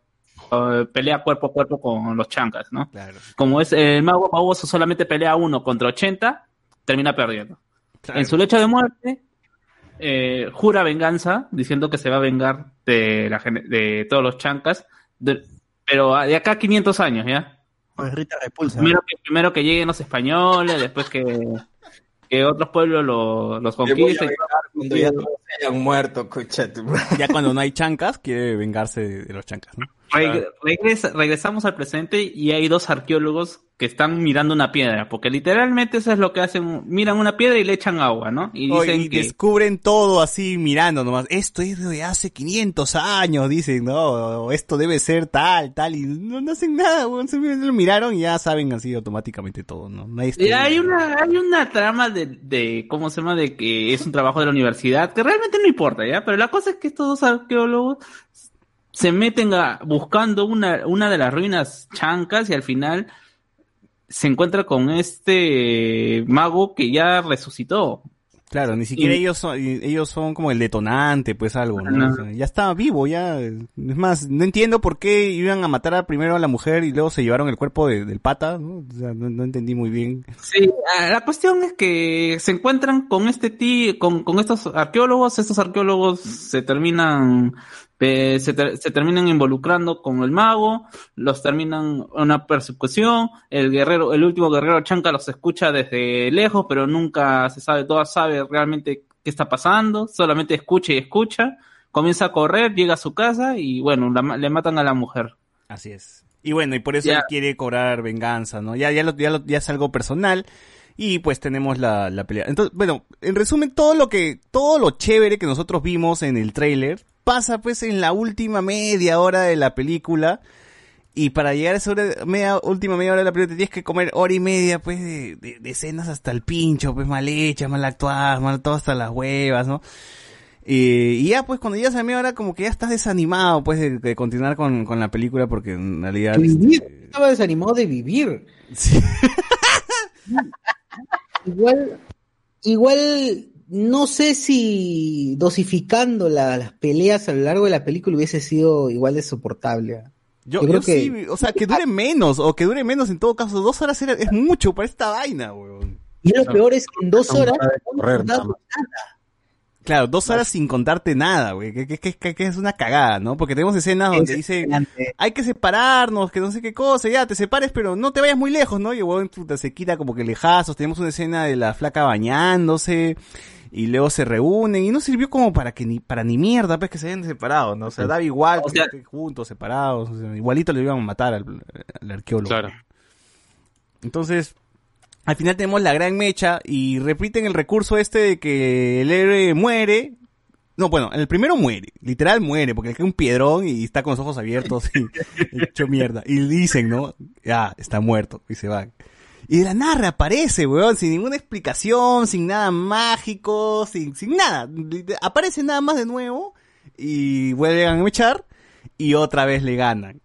eh, pelea cuerpo a cuerpo con los chancas, ¿no? Claro. Como es el mago baboso solamente pelea uno contra 80, termina perdiendo. En su lecho de muerte, eh, jura venganza, diciendo que se va a vengar de, la, de todos los chancas, de- pero de acá a 500 años, ¿ya? Pues Rita repulsa. Primero que, primero que lleguen los españoles, después que, que otros pueblos lo- los conquisten. Cuando ya todos hayan muerto. Ya cuando no hay chancas, quiere vengarse de, de los chancas, ¿no? Reg- regresa- regresamos al presente y hay dos arqueólogos que están mirando una piedra, porque literalmente eso es lo que hacen, miran una piedra y le echan agua, ¿no? Y Oh, dicen y que... descubren todo así mirando nomás. Esto es de hace 500 años, dicen, no, esto debe ser tal, tal, y no, no hacen nada, weón, simplemente lo miraron y ya saben así automáticamente todo, ¿no? No hay Y hay una, hay una trama de, de, ¿cómo se llama? De que es un trabajo de la universidad, que realmente no importa, ¿ya? Pero la cosa es que estos dos arqueólogos se meten a, buscando una, una de las ruinas chancas y al final se encuentra con este mago que ya resucitó. Claro, ni siquiera Y- ellos son, ellos son como el detonante, pues algo, ¿no? No. O sea, ya estaba vivo, ya. Es más, no entiendo por qué iban a matar a- primero a la mujer y luego se llevaron el cuerpo de- del pata, ¿no? O sea, no, no entendí muy bien. Sí, la cuestión es que se encuentran con este ti, con, con estos arqueólogos, estos arqueólogos se terminan, se, se terminan involucrando con el mago, los terminan una persecución, el guerrero, el último guerrero Chanca los escucha desde lejos, pero nunca se sabe, todo sabe realmente qué está pasando, solamente escucha y escucha, comienza a correr, llega a su casa y bueno, la le matan a la mujer. Así es. Y bueno, y por eso él quiere cobrar venganza, ¿no? Ya, ya, lo- ya, lo- ya es algo personal. Y pues tenemos la, la pelea. Entonces, bueno, en resumen, todo lo que, todo lo chévere que nosotros vimos en el tráiler pasa pues en la última media hora de la película. Y para llegar a esa hora- media, última media hora de la película te tienes que comer hora y media pues de, de- de escenas hasta el pincho, pues mal hechas, mal actuadas, mal todo hasta las huevas, ¿no? Eh, y ya, pues, cuando llegas a media hora, como que ya estás desanimado, pues, de, de continuar con, con la película, porque en realidad... Vivir. este, Estaba desanimado de vivir. igual, igual, no sé si dosificando la- las peleas a lo largo de la película hubiese sido igual de soportable. yo, yo creo yo que- sí, o sea, que dure menos, o que dure menos en todo caso, dos horas era- es mucho para esta vaina, weón. Y lo peor es que en dos horas correr, no nada. Claro, dos horas sin contarte nada, güey, que, que, que- que- es una cagada, ¿no? Porque tenemos escenas donde dice, hay que separarnos, que no sé qué cosa, ya, te separes, pero no te vayas muy lejos, ¿no? Y puta, se quita como que lejazos, tenemos una escena de la flaca bañándose, y luego se reúnen, y no sirvió como para que ni, para ni mierda, pues, que se hayan separado, ¿no? O sea, daba igual que estén juntos, separados, o sea, igualito le iban a matar al, al arqueólogo. Claro. Entonces, al final tenemos la gran mecha y repiten el recurso este de que el héroe muere. No, bueno, el primero muere, literal muere, porque le cae un piedrón y está con los ojos abiertos y hecho mierda. Y dicen, ¿no? Ya, está muerto, y se van. Y de la nada reaparece, weón, sin ninguna explicación, sin nada mágico, sin, sin nada. Aparece nada más de nuevo y vuelven a echar y otra vez le ganan.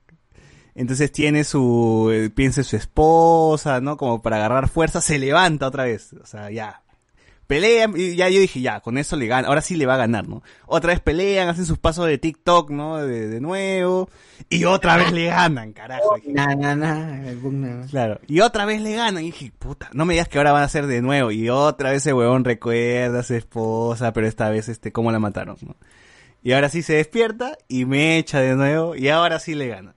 Entonces tiene su, eh, piensa en su esposa, ¿no? Como para agarrar fuerza, se levanta otra vez. O sea, ya. Pelean, y ya yo dije, ya, con eso le gana, ahora sí le va a ganar, ¿no? Otra vez pelean, hacen sus pasos de TikTok, ¿no? De, de nuevo. Y otra vez le ganan, carajo. Na, na, na. Claro. Y otra vez le ganan. Y dije, puta, no me digas que ahora van a hacer de nuevo. Y otra vez ese huevón recuerda a su esposa, pero esta vez, este, cómo la mataron, ¿no? Y ahora sí se despierta y me echa de nuevo. Y ahora sí le gana.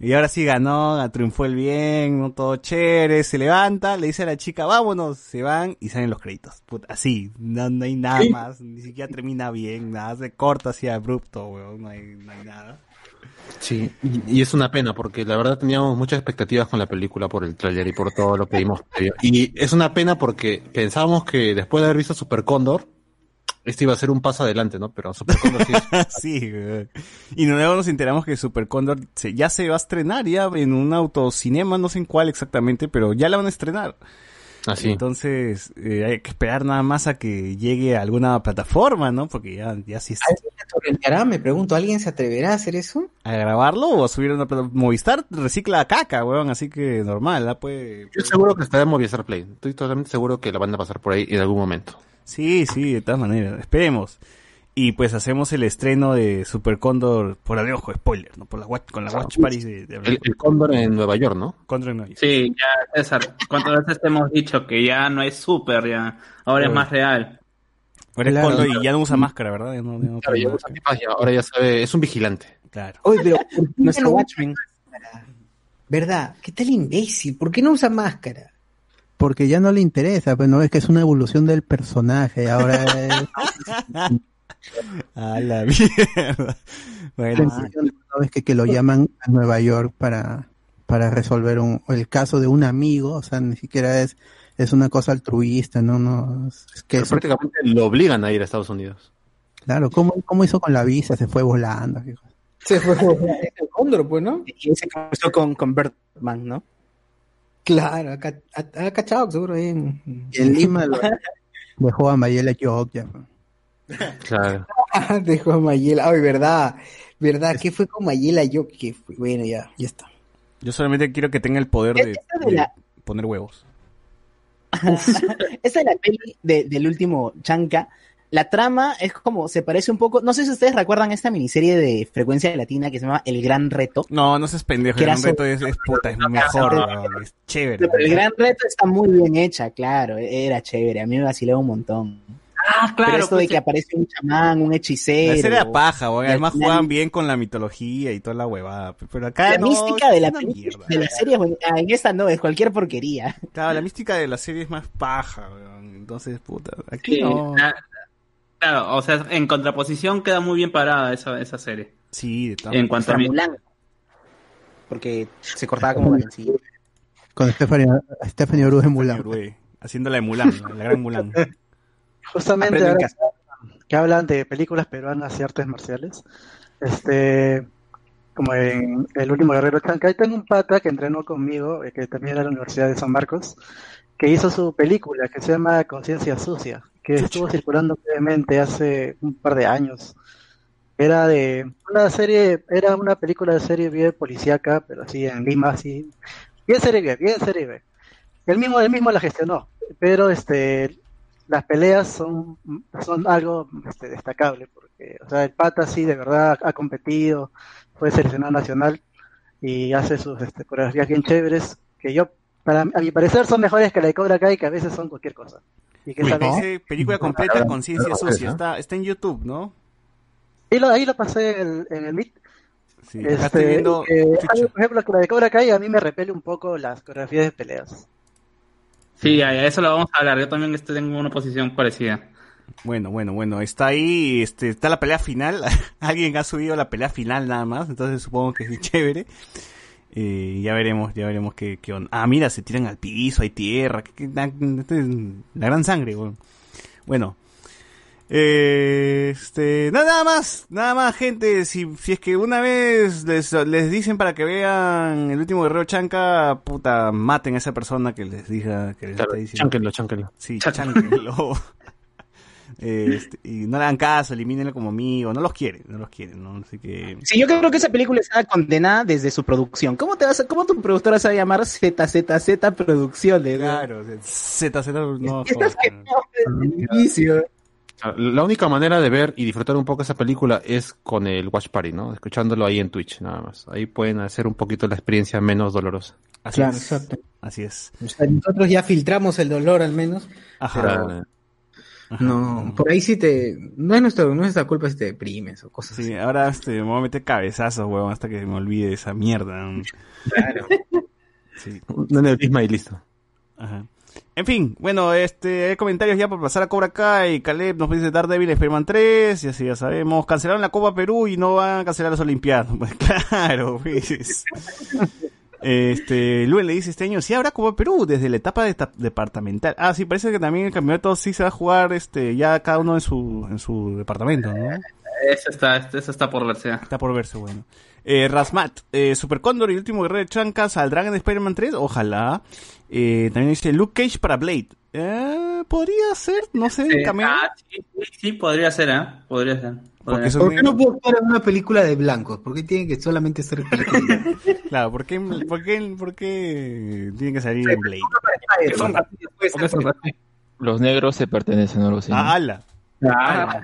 Y ahora sí ganó, triunfó el bien, ¿no? todo chévere, se levanta, le dice a la chica, vámonos, se van y salen los créditos. Puta, así, no, no hay nada Sí. más, ni siquiera termina bien, nada, se corta así abrupto, weón, no hay, no hay nada. Sí, y, y es una pena porque la verdad teníamos muchas expectativas con la película por el tráiler y por todo lo que vimos. Y es una pena porque pensábamos que después de haber visto Super Cóndor, este iba a ser un paso adelante, ¿no? Pero Super Cóndor sí es- sí, weón. Y luego nos enteramos que Super Condor se- ya se va a estrenar ya en un autocinema, no sé en cuál exactamente, pero ya la van a estrenar. Así. Entonces, eh, hay que esperar nada más a que llegue a alguna plataforma, ¿no? Porque ya, ya sí está. ¿Alguien se torrenteará? Me pregunto, ¿alguien se atreverá a hacer eso? ¿A grabarlo o a subir a una plataforma? Movistar recicla caca, weón, así que normal, ¿la puede... Yo seguro que está en Movistar Play. Estoy totalmente seguro que la van a pasar por ahí en algún momento. Sí, sí, de todas maneras, esperemos. Y pues hacemos el estreno de Super Cóndor por ojo, spoiler, ¿no? Por la watch, con la Watch Party de, de El, el Cóndor en Nueva York, ¿no? Cóndor en Nueva York. Sí, ya, César, ¿cuántas veces te hemos dicho que ya no es súper, ya? Ahora es más real. Ahora es Claro. Cóndor y ya no usa máscara, ¿verdad? Ya no- ya no Claro, ya usa ya, ahora ya sabe, es un vigilante. Claro. Oye, pero ¿por qué Nuestro Watchmen. máscara? ¿Verdad? ¿Qué tal imbécil? ¿Por qué no usa máscara? Porque ya no le interesa, pues no es que es una evolución del personaje. Ahora es A la mierda. Bueno, vez que, que lo llaman a Nueva York para, para resolver un, el caso de un amigo, o sea, ni siquiera es, es una cosa altruista, no, no, es que es- prácticamente lo obligan a ir a Estados Unidos. claro, ¿cómo, ¿cómo hizo con la visa? Se fue volando. cosa. Se fue el cóndor, pues, ¿no? Y se cruzó con, con Birdman, ¿no? Claro, ha, ca- ha- ha cachado seguro ahí en... Y en Lima lo dejó a Mayela Jock ya. Claro. Dejó a Mayela. Ay, verdad. ¿Verdad? ¿Qué fue con Mayela? Yo, fue? Bueno, ya, ya está. yo solamente quiero que tenga el poder de, la- poner huevos. Esta es la peli de- del último Chanca. La trama es como, se parece un poco, no sé si ustedes recuerdan esta miniserie de frecuencia latina que se llama El Gran Reto. No, no seas pendejo, el gran reto es, es puta, es mejor, es chévere. El Gran Reto está muy bien hecha, claro, era chévere, a mí me vacilaba un montón. Ah, claro. Pero esto de pues, que aparece un chamán, un hechicero. La serie era paja, weón, y al además final- juegan bien con la mitología y toda la huevada. Pero acá La no, mística de la, mierda. de la serie es buena. Ah, en esta no, es cualquier porquería. Claro, la mística de la serie es más paja, weón. Entonces, puta, aquí sí, no. Claro, o sea, en contraposición queda muy bien parada esa, esa serie. Sí, de todas En cuanto a mí. Mulan. Porque se cortaba como baloncillo. Con Stephanie, Stephanie Oruj en Mulan. Uruguay, haciéndola de Mulan, la gran Mulan. Justamente ahora que hablan de películas peruanas y artes marciales, este, como en El último guerrero Chancay, tengo un pata que entrenó conmigo, eh, que también era de la Universidad de San Marcos, que hizo su película que se llama Conciencia Sucia, que estuvo circulando brevemente hace un par de años. Era de una serie, era una película de serie B policíaca, pero así en Lima, así, bien serie B, bien serie B. Él mismo, él mismo la gestionó, pero este, las peleas son, son algo este, destacable, porque, o sea, el pata sí de verdad ha competido, fue seleccionado nacional y hace sus este, coreografías bien chéveres, que yo, para, a mi parecer, son mejores que la de Cobra Kai, que a veces son cualquier cosa. Y que Uy, también, dice película completa, conciencia sucia. Está, está en YouTube, ¿no? ahí, lo, ahí lo pasé en, en el Meet. Sí, Este, estoy viendo. por ejemplo, que la de Cobra Kai a mí me repele un poco las coreografías de peleas. Sí, a a eso lo vamos a hablar. Yo también este, tengo una posición parecida. Bueno, bueno, bueno, está ahí, este, está la pelea final. Alguien ha subido la pelea final nada más, entonces supongo que es chévere. Eh, ya veremos, ya veremos qué, qué onda. Ah, mira, se tiran al piso, hay tierra, que- que- la, este, la gran sangre, weón. Bueno, eh, este, no, nada más, nada más, gente. Si, si es que una vez les, les dicen para que vean el último guerrero chanca, puta, maten a esa persona que les diga, que les Claro, está diciendo. chánquenlo, chánquenlo. Sí, chánquenlo. Este, y no le hagan caso, elimínenlo como amigo, no los quieren, no los quieren, ¿no? Así que... Sí, yo creo que esa película está condenada desde su producción. ¿Cómo te vas a, cómo tu productora se va a llamar ZZZ Producciones? Claro, Z, Z, no, Estás joder. desde el inicio. Ah, La única manera de ver y disfrutar un poco esa película es con el Watch Party, ¿no? Escuchándolo ahí en Twitch, nada más. Ahí pueden hacer un poquito la experiencia menos dolorosa. Así Claro, es, exacto. así es. O sea, nosotros ya filtramos el dolor al menos. Ajá. Pero- No, por ahí sí te... No es, nuestro, no es nuestra culpa si te deprimes o cosas Sí, ahora este, me voy a meter cabezazos, huevón, hasta que me olvide esa mierda. así. Claro. Sí. Aneurisma y listo. Ajá. En fin, bueno, este, hay comentarios ya por pasar a Cobra Kai. Caleb nos dice Daredevil Spider-Man 3, y así ya sabemos. Cancelaron la Copa Perú y no van a cancelar las Olimpiadas. Pues claro, pues. Este, Luen le dice este año, sí habrá Copa Perú desde la etapa de departamental. Ah, sí, parece que también el campeonato sí se va a jugar, este, ya cada uno en su, en su departamento, ¿no? Eso está, eso está por verse. Está por verse, bueno. Eh, Rasmat, eh, Super Cóndor y el último guerrero de Chanca saldrán en Spider-Man 3, ojalá. Eh, también dice Luke Cage para Blade. Eh, podría ser, no sé, Sí, ah, sí, sí, sí, podría ser, ¿eh? Podría ser. Porque ¿Por qué no puedo estar en una película de blancos? ¿Por qué tiene que solamente ser película? Claro, ¿por qué, por qué, por qué tiene que salir en Blade? Los negros se pertenecen, así. ¿no? Ah, ala. Ah,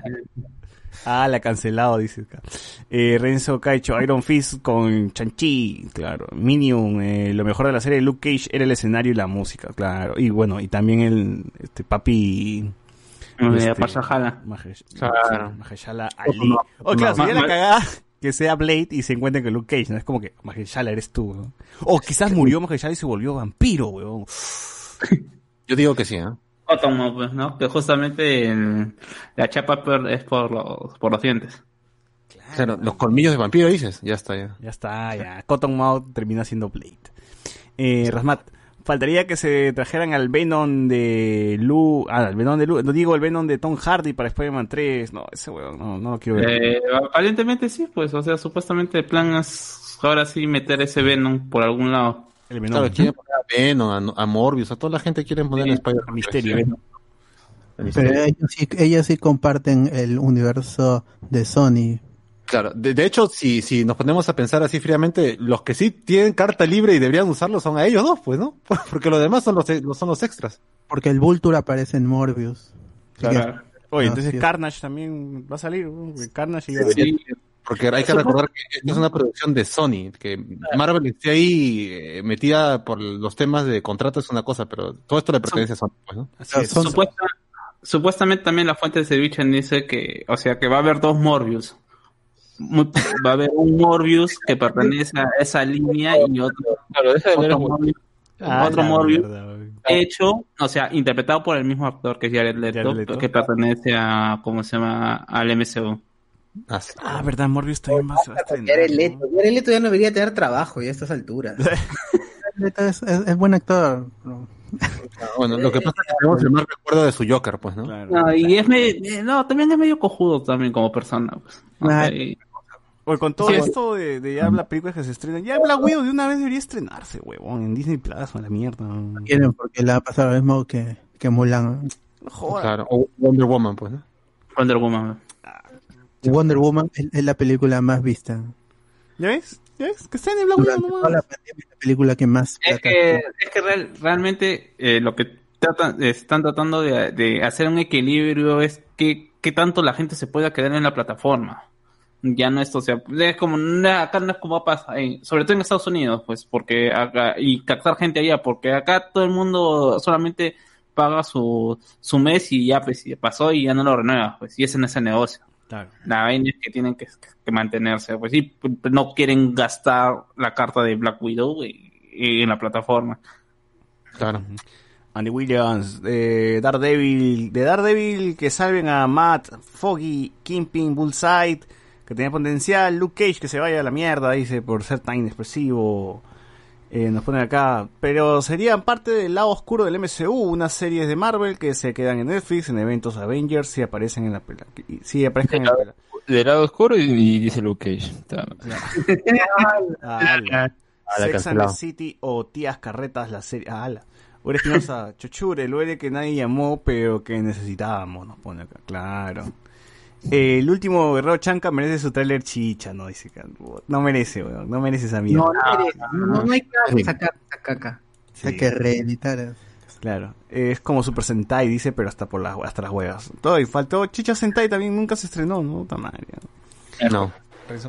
Ah, la cancelado, dice acá. Eh, Renzo Caicho, Iron Fist con Chanchi, claro. Minion, eh, lo mejor de la serie de Luke Cage era el escenario y la música, claro. Y bueno, y también el este papi. Eh, Mahershala. Claro. Mahershala Ali. Oh, claro, sería la cagada que sea Blade y se encuentre con Luke Cage, ¿no? Es como que Mahershala eres tú, ¿no? O quizás murió Mahershala y se volvió vampiro, weón. Yo digo que sí, ¿eh? Cottonmouth, pues, ¿no? Que justamente el- la chapa es por los, por los dientes. Claro, los colmillos de vampiro dices, ya está ya. Ya está, ya. Cottonmouth termina siendo Blade. Eh, Rasmat, faltaría que se trajeran al Venom de Lu, ah, el Venom de Lu, no digo el Venom de Tom Hardy para Spider-Man 3, no, ese weón, no, no lo quiero ver. Eh, aparentemente sí, pues, o sea, supuestamente el plan es ahora sí meter ese Venom por algún lado. El Claro, quieren poner a Venom, a, a Morbius, a toda la gente quiere poner a Spider-Man. Misterio. Pero ellos sí, ellos sí comparten el universo de Sony. Claro, de, de hecho, si, si nos ponemos a pensar así fríamente, los que sí tienen carta libre y deberían usarlo son a ellos dos, pues, ¿no? Porque los demás son los, son los extras. Porque el Vulture aparece en Morbius. Claro. Oye, Ah, entonces sí. Carnage también va a salir. Carnage y Sí, porque hay que recordar que es una producción de Sony, que Marvel esté ahí eh, metida por los temas de contrato es una cosa, pero todo esto le pertenece a Sony, pues, ¿no? Supuesta- supuestamente también la fuente de servicio dice que, o sea, que va a haber dos Morbius. Va a haber un Morbius que pertenece a esa línea y otro, otro Morbius, Ah, otro Morbius mierda, hecho, o sea, interpretado por el mismo actor que es Jared Leto, Jared Leto. que pertenece a, ¿cómo se llama? Al MCU. Ah, verdad, Morbius también estrenar. Jared Leto. Jared Leto ya no debería tener trabajo ya a estas alturas. Es, es- es buen actor. Bueno, lo que pasa es que tenemos el más recuerdo de su Joker, pues, ¿no? No, y es medio, eh, no, también es medio cojudo también como persona, pues. Y- Oye, con todo Sí, esto de, de ya las películas que se estrenan, ya Black Widow de una vez debería estrenarse, huevón, en Disney Plus, a la mierda. Quieren porque le ha pasado lo mismo que, que Mulan. Claro, o Wonder Woman, pues, ¿no? Wonder Woman. Wonder Woman es, es la película más vista. ¿Ya ves? ¿Ya ves? Que estén en Black Widow nomás. la la película que más Es que, es que real- realmente eh, lo que tratan, están tratando de, de hacer un equilibrio es que, que tanto la gente se pueda quedar en la plataforma. Ya no esto, o sea, es como, acá no es como pasa, eh, sobre todo en Estados Unidos, pues, porque acá, y captar gente allá, porque acá todo el mundo solamente paga su, su mes y ya, pues, y pasó y ya no lo renueva, pues, y ese no es el negocio. Claro. La vaina es que tienen que, que mantenerse, pues p- no quieren gastar la carta de Black Widow y- y en la plataforma. Claro. Andy Williams, de Daredevil, de Daredevil que salven a Matt, Foggy, Kingpin, Bullseye, que tenía potencial, Luke Cage que se vaya a la mierda, dice, por ser tan inexpresivo. Eh, nos ponen acá, pero serían parte del lado oscuro del MCU, unas series de Marvel que se quedan en Netflix, en eventos Avengers, si aparecen en la película. Si aparezcan en la película. Del lado oscuro y, y dice Luke Cage. Ala. Ala, Sex and the. City o Tías Carretas, la serie. Ah, ala. Ore Espinosa, Chochure, el que nadie llamó, pero que necesitábamos, nos pone acá. Claro. Eh, el último Guerrero Chanca merece su tráiler chicha, ¿no? Dice que no merece, weón. No merece esa mierda. No, no, merece, no, no, no hay que sacar esa caca. Sea, que reeditar. Claro. Eh, es como Super Sentai, dice, pero hasta por las, hasta las huevas. Todo, y faltó Chicha Sentai también, nunca se estrenó, ¿no? Puta madre. No.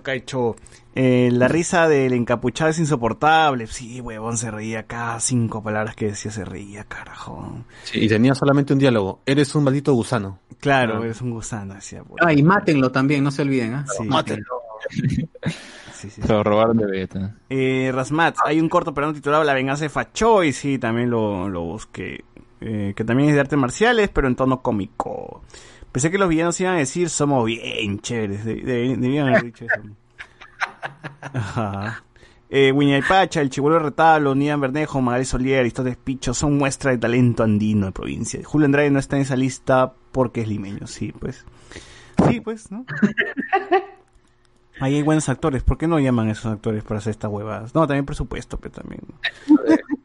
Caicho, eh, la risa del encapuchado es insoportable. Sí, huevón, se reía cada cinco palabras que decía, se reía, carajo. Sí, y tenía solamente un diálogo. Eres un maldito gusano. Claro, Ah. eres un gusano, decía. pues. Ah, y mátenlo también, no se olviden, ¿ah? Sí. Mátenlo. Sí, sí, Se lo robaron de beta. Eh, Rasmat, hay un corto pero no titulado La venganza de Fachoy, sí, también lo, lo busqué. Eh, que también es de artes marciales, pero en tono cómico. Pensé que los villanos iban a decir, somos bien chéveres. De- de- debían haber dicho eso. Ajá. Eh, Pacha, el Chihuahua Retablo, Nian Bernejo, Magali Solier, Aristóteles Picho son muestra de talento andino de provincia. Julio Andrade no está en esa lista porque es limeño, sí, pues. Sí, pues, ¿no? Ahí hay buenos actores, ¿por qué no llaman a esos actores para hacer estas huevadas? No, también presupuesto, pero también. Se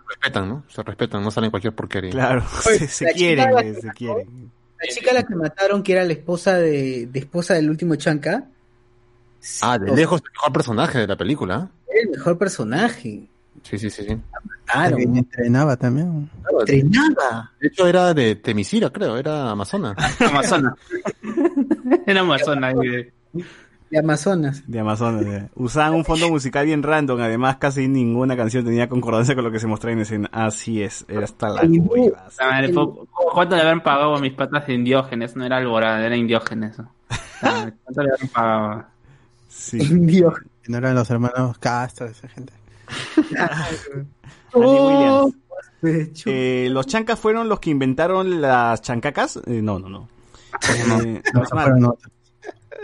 respetan, ¿no? Se respetan, no salen cualquier porquería. Claro, se, se quieren, se quieren. La chica a la que mataron, que era la esposa de, de esposa del último Chanca, Ah, de lejos el mejor personaje de la película. era el mejor personaje. Sí, sí, sí. sí. Claro, entrenaba también. entrenaba. De hecho, era de Temisira, creo, era Amazona. Amazona. En Amazonas. eh. De Amazonas. De Amazonas. eh. Usaban un fondo musical bien random, además casi ninguna canción tenía concordancia con lo que se mostraba en escena. Así es, era hasta la madre, ¿Cuánto le habrán pagado a mis patas de Indiógenes? No era Alborada, era Indiógenes. ¿Cuánto le habrán pagado? Sí. Indio. No eran los hermanos Castro, esa gente. Oh, Williams. Eh, ¿Los chancas fueron los que inventaron las chancacas? Eh, no, no, no. Eh, No, más,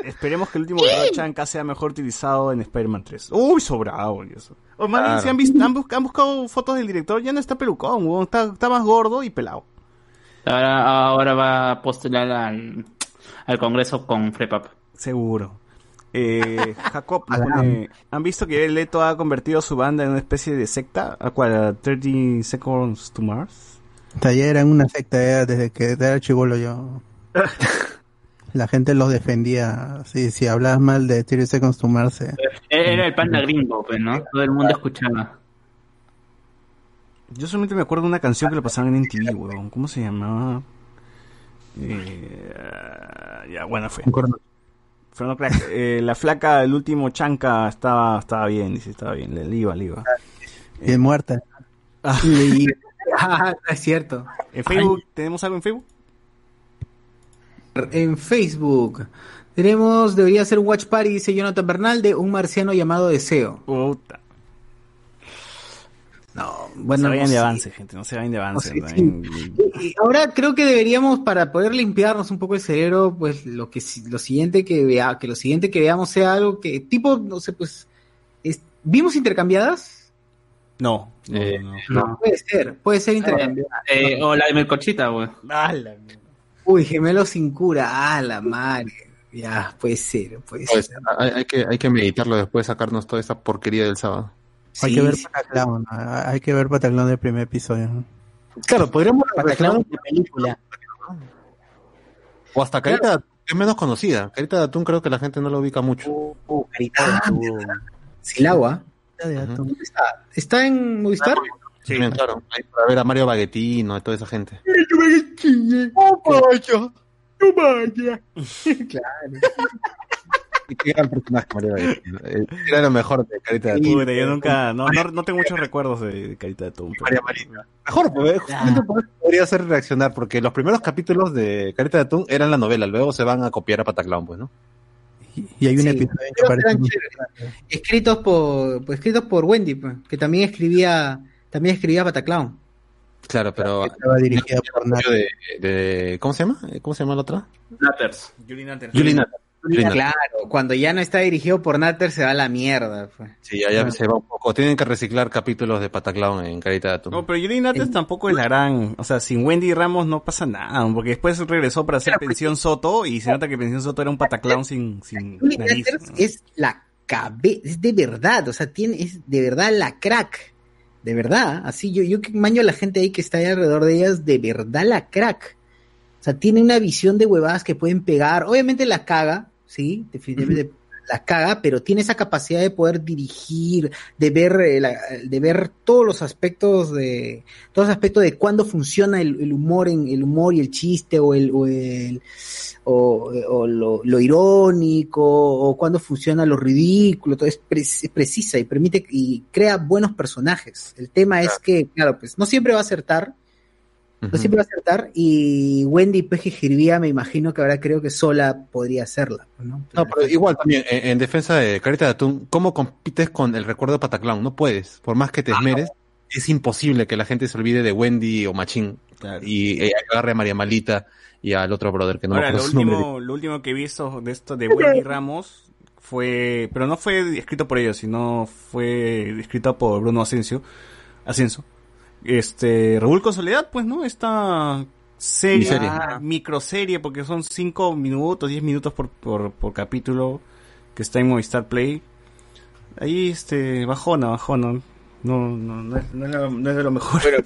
esperemos que el último guerrero chanca sea mejor utilizado en Spider-Man 3. Uy, sobrado y eso. Oh, man, Claro. ¿sí han, visto, han, bus- han buscado fotos del director, ya no está pelucón, está, está más gordo y pelado. Ahora, ahora va a postular al, al Congreso con Frepap. Seguro. Eh, Jacob nos pone, ¿han visto que Leto ha convertido su banda en una especie de secta? ¿A cuál? ¿A 30 Seconds to Mars? Ayer era una secta era desde que era chivolo yo. La gente los defendía. Sí, si hablabas mal de 30 Seconds to Mars, eh, Era el panda gringo, pues, ¿no? Todo el mundo escuchaba. Yo solamente me acuerdo de una canción que le pasaban en MTV, weón. ¿Cómo se llamaba? Eh, ya, bueno, fue. Fernando Crack. Eh, la flaca, el último chanca, estaba, estaba bien, dice, estaba bien. Le, le iba, le iba. bien muerta. Y- Ah, es cierto. ¿En Facebook? ¿Tenemos algo en Facebook? En Facebook tenemos, debería ser un watch party, dice Jonathan Bernal, de un marciano llamado Deseo. Puta. No, no bueno, se vayan no de avance, gente, no se vayan de avance. No. Y ahora creo que deberíamos, para poder limpiarnos un poco el cerebro, pues lo que lo siguiente que vea, que lo siguiente que veamos sea algo que, tipo, no sé, pues, es- ¿vimos intercambiadas? No, no, Eh, no. no. Puede ser, puede ser intercambiada. Eh, o la de Melcochita, güey. Uy, gemelo sin cura, ah, la madre. Ya, puede ser, puede Pues, ser. hay, hay que, hay que meditarlo después, sacarnos toda esa porquería del sábado. Hay Sí, que ver sí. Pataclown. ¿no? Hay que ver Pataclown del primer episodio. Claro, podríamos Pataclown de película. O hasta Carita, que es menos conocida. Carita de Atún creo que la gente no lo ubica mucho. Uh, carita de atún. Silagua. De atún. ¿Dónde está? ¿Está en Movistar? Sí. Bien, claro. Ahí para ver a Mario Baguetino y toda esa gente. ¡No vaya! ¡No vaya! Claro. Y qué gran personaje Mario Baguetino. Eh, Era lo mejor de Carita de Atún. Yo nunca, no, no, no tengo muchos recuerdos de, Carita de Atún. María Marina. Mejor, pues, justamente por eso podría hacer reaccionar, porque los primeros capítulos de Carita de Atún eran la novela, luego se van a copiar a Pataclown, pues, ¿no? Y, y hay un Sí. episodio que aparece. Escritos por, pues, escritos por Wendy, pues, que también escribía, también escribía Pataclown. Claro, pero... estaba dirigida por. De, de- ¿Cómo se llama? ¿Cómo se llama la otra? Natters. Julie Nutter. Julie Nutter. Claro, cuando ya no está dirigido por Natter se va a la mierda. pues. Sí, ya, ya se va un poco. Tienen que reciclar capítulos de Pataclown en Carita de Atún. No, pero Julie Nutter tampoco es la gran. O sea, sin Wendy Ramos no pasa nada, porque después regresó para hacer Pensión Soto y se nota que Pensión Soto era un pataclown sin, sin nariz. Es la cabeza, es de verdad, o sea, tiene, es de verdad la crack. De verdad, así yo, yo que maño a la gente ahí que está ahí alrededor de ellas, de verdad la crack. O sea, tiene una visión de huevadas que pueden pegar. Obviamente la caga, sí, definitivamente la caga, pero tiene esa capacidad de poder dirigir, de ver, eh, la- de ver todos los aspectos de, todos los aspectos de cuándo funciona el, el humor en el humor y el chiste o el, o el o, o lo, lo irónico o cuándo funciona lo ridículo, todo es, pre- es precisa y permite y crea buenos personajes. El tema es que, claro, pues no siempre va a acertar, no siempre va a acertar y Wendy que escribía, me imagino que ahora creo que sola podría hacerla, ¿no? No, pero igual también, en, en defensa de Carita de Atún, ¿cómo compites con el recuerdo de Pataclown? No puedes. Por más que te esmeres, es imposible que la gente se olvide de Wendy o Machín Claro. y eh, agarre a María Malita y al otro brother que no me Ahora, lo su nombre. último, lo último que he visto de esto de Wendy Ramos fue, pero no fue escrito por ellos, sino fue escrito por Bruno Asensio, Ascenso. Este, Revuelco con Soledad, pues, ¿no? Esta serie, Miserie. microserie, porque son 5 minutos, 10 minutos por, por, por capítulo, que está en Movistar Play. Ahí, este, bajona, bajona. No, no, no, es, no es lo- no es de lo mejor.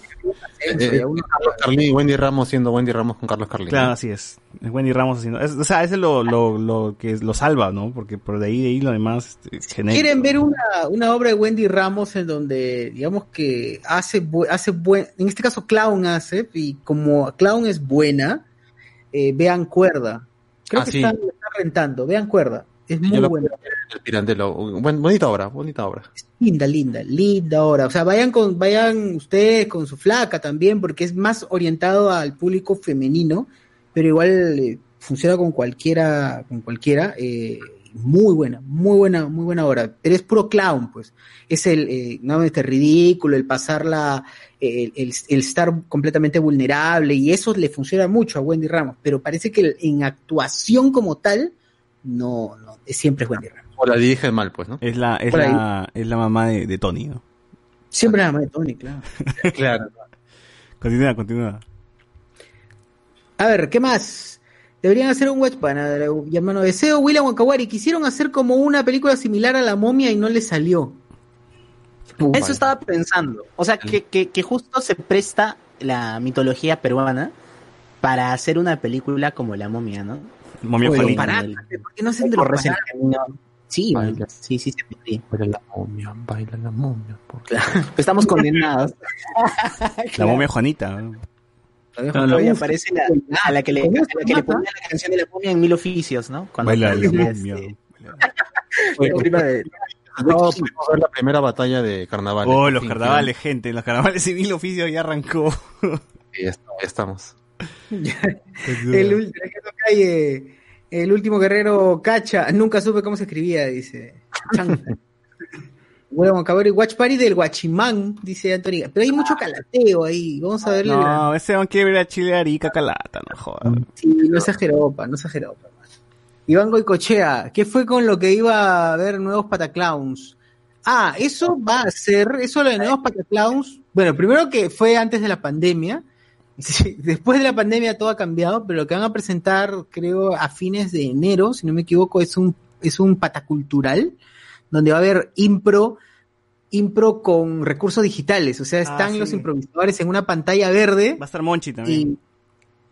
Eh, eh, Carlos Carlín Wendy Ramos siendo Wendy Ramos con Carlos Carlín. Claro, así es. Es Wendy Ramos haciendo. es- o sea, ese es lo, lo, lo que lo salva, ¿no? Porque por de ahí, de ahí lo demás este, es genérico. ¿Quieren ver una, una obra de Wendy Ramos en donde, digamos que hace, hace buen, en este caso Clown hace, y como Clown es buena, eh, vean Cuerda. Creo Ah, que sí. están, están rentando. Vean cuerda. Es muy buena. El Pirandello. Buen- bonita obra, bonita obra. Linda, linda, linda hora. O sea, vayan con, vayan ustedes con su flaca también, porque es más orientado al público femenino, pero igual eh, funciona con cualquiera, con cualquiera. eh, muy buena, muy buena, muy buena hora. Pero es puro clown, pues. Es el, eh, no, este ridículo, el pasarla, el, el, el estar completamente vulnerable, y eso le funciona mucho a Wendy Ramos. Pero parece que en actuación como tal, no, no, siempre es Wendy Ramos. O la dirige mal, pues, ¿no? Es la, es la, es la mamá de, de Tony, ¿no? Siempre la madre de Tony, claro. Claro. Continúa, continúa. A ver, ¿qué más? Deberían hacer un watch para hermano Deseo, William Wakawari. Quisieron hacer como una película similar a La momia y no le salió. Eso estaba pensando. O sea, que, que, que justo se presta la mitología peruana para hacer una película como La momia, ¿no? Momia Oye, Juanita. para- ¿Por qué no hacen de los. Sí, Baila. sí, sí, se podría. Baila la momia, baila la momia. por- Estamos condenados. La momia Juanita. ¿no? No, no, aparece la, a la que le, la que le ponía la canción de la momia en mil oficios, ¿no? Cuando Baila la momia. este, Oye, prima de- No, pudimos ver la primera batalla de carnaval. Oh, los carnavales, gente. Los carnavales civil oficio ya arrancó. Sí, ya, está- ya estamos. El, Calle, el último guerrero Cacha. Nunca supe cómo se escribía, dice. Chanza. William Wakawari, Watch Party del Guachimán, dice Antonio. Pero hay mucho calateo ahí. Vamos a verle. No, ese man quiere ver a Chile Arica Calata, no jodas. Sí, no se jeropa, no se jeropa. Iván Goicochea, ¿qué fue con lo que iba a haber nuevos pataclowns? Ah, eso va a ser, eso lo de nuevos pataclowns, bueno, primero que fue antes de la pandemia, sí, después de la pandemia todo ha cambiado, pero lo que van a presentar, creo, a fines de enero, si no me equivoco, es un, es un patacultural, donde va a haber impro, impro con recursos digitales, o sea, están sí. los improvisadores en una pantalla verde. Va a estar Monchi también.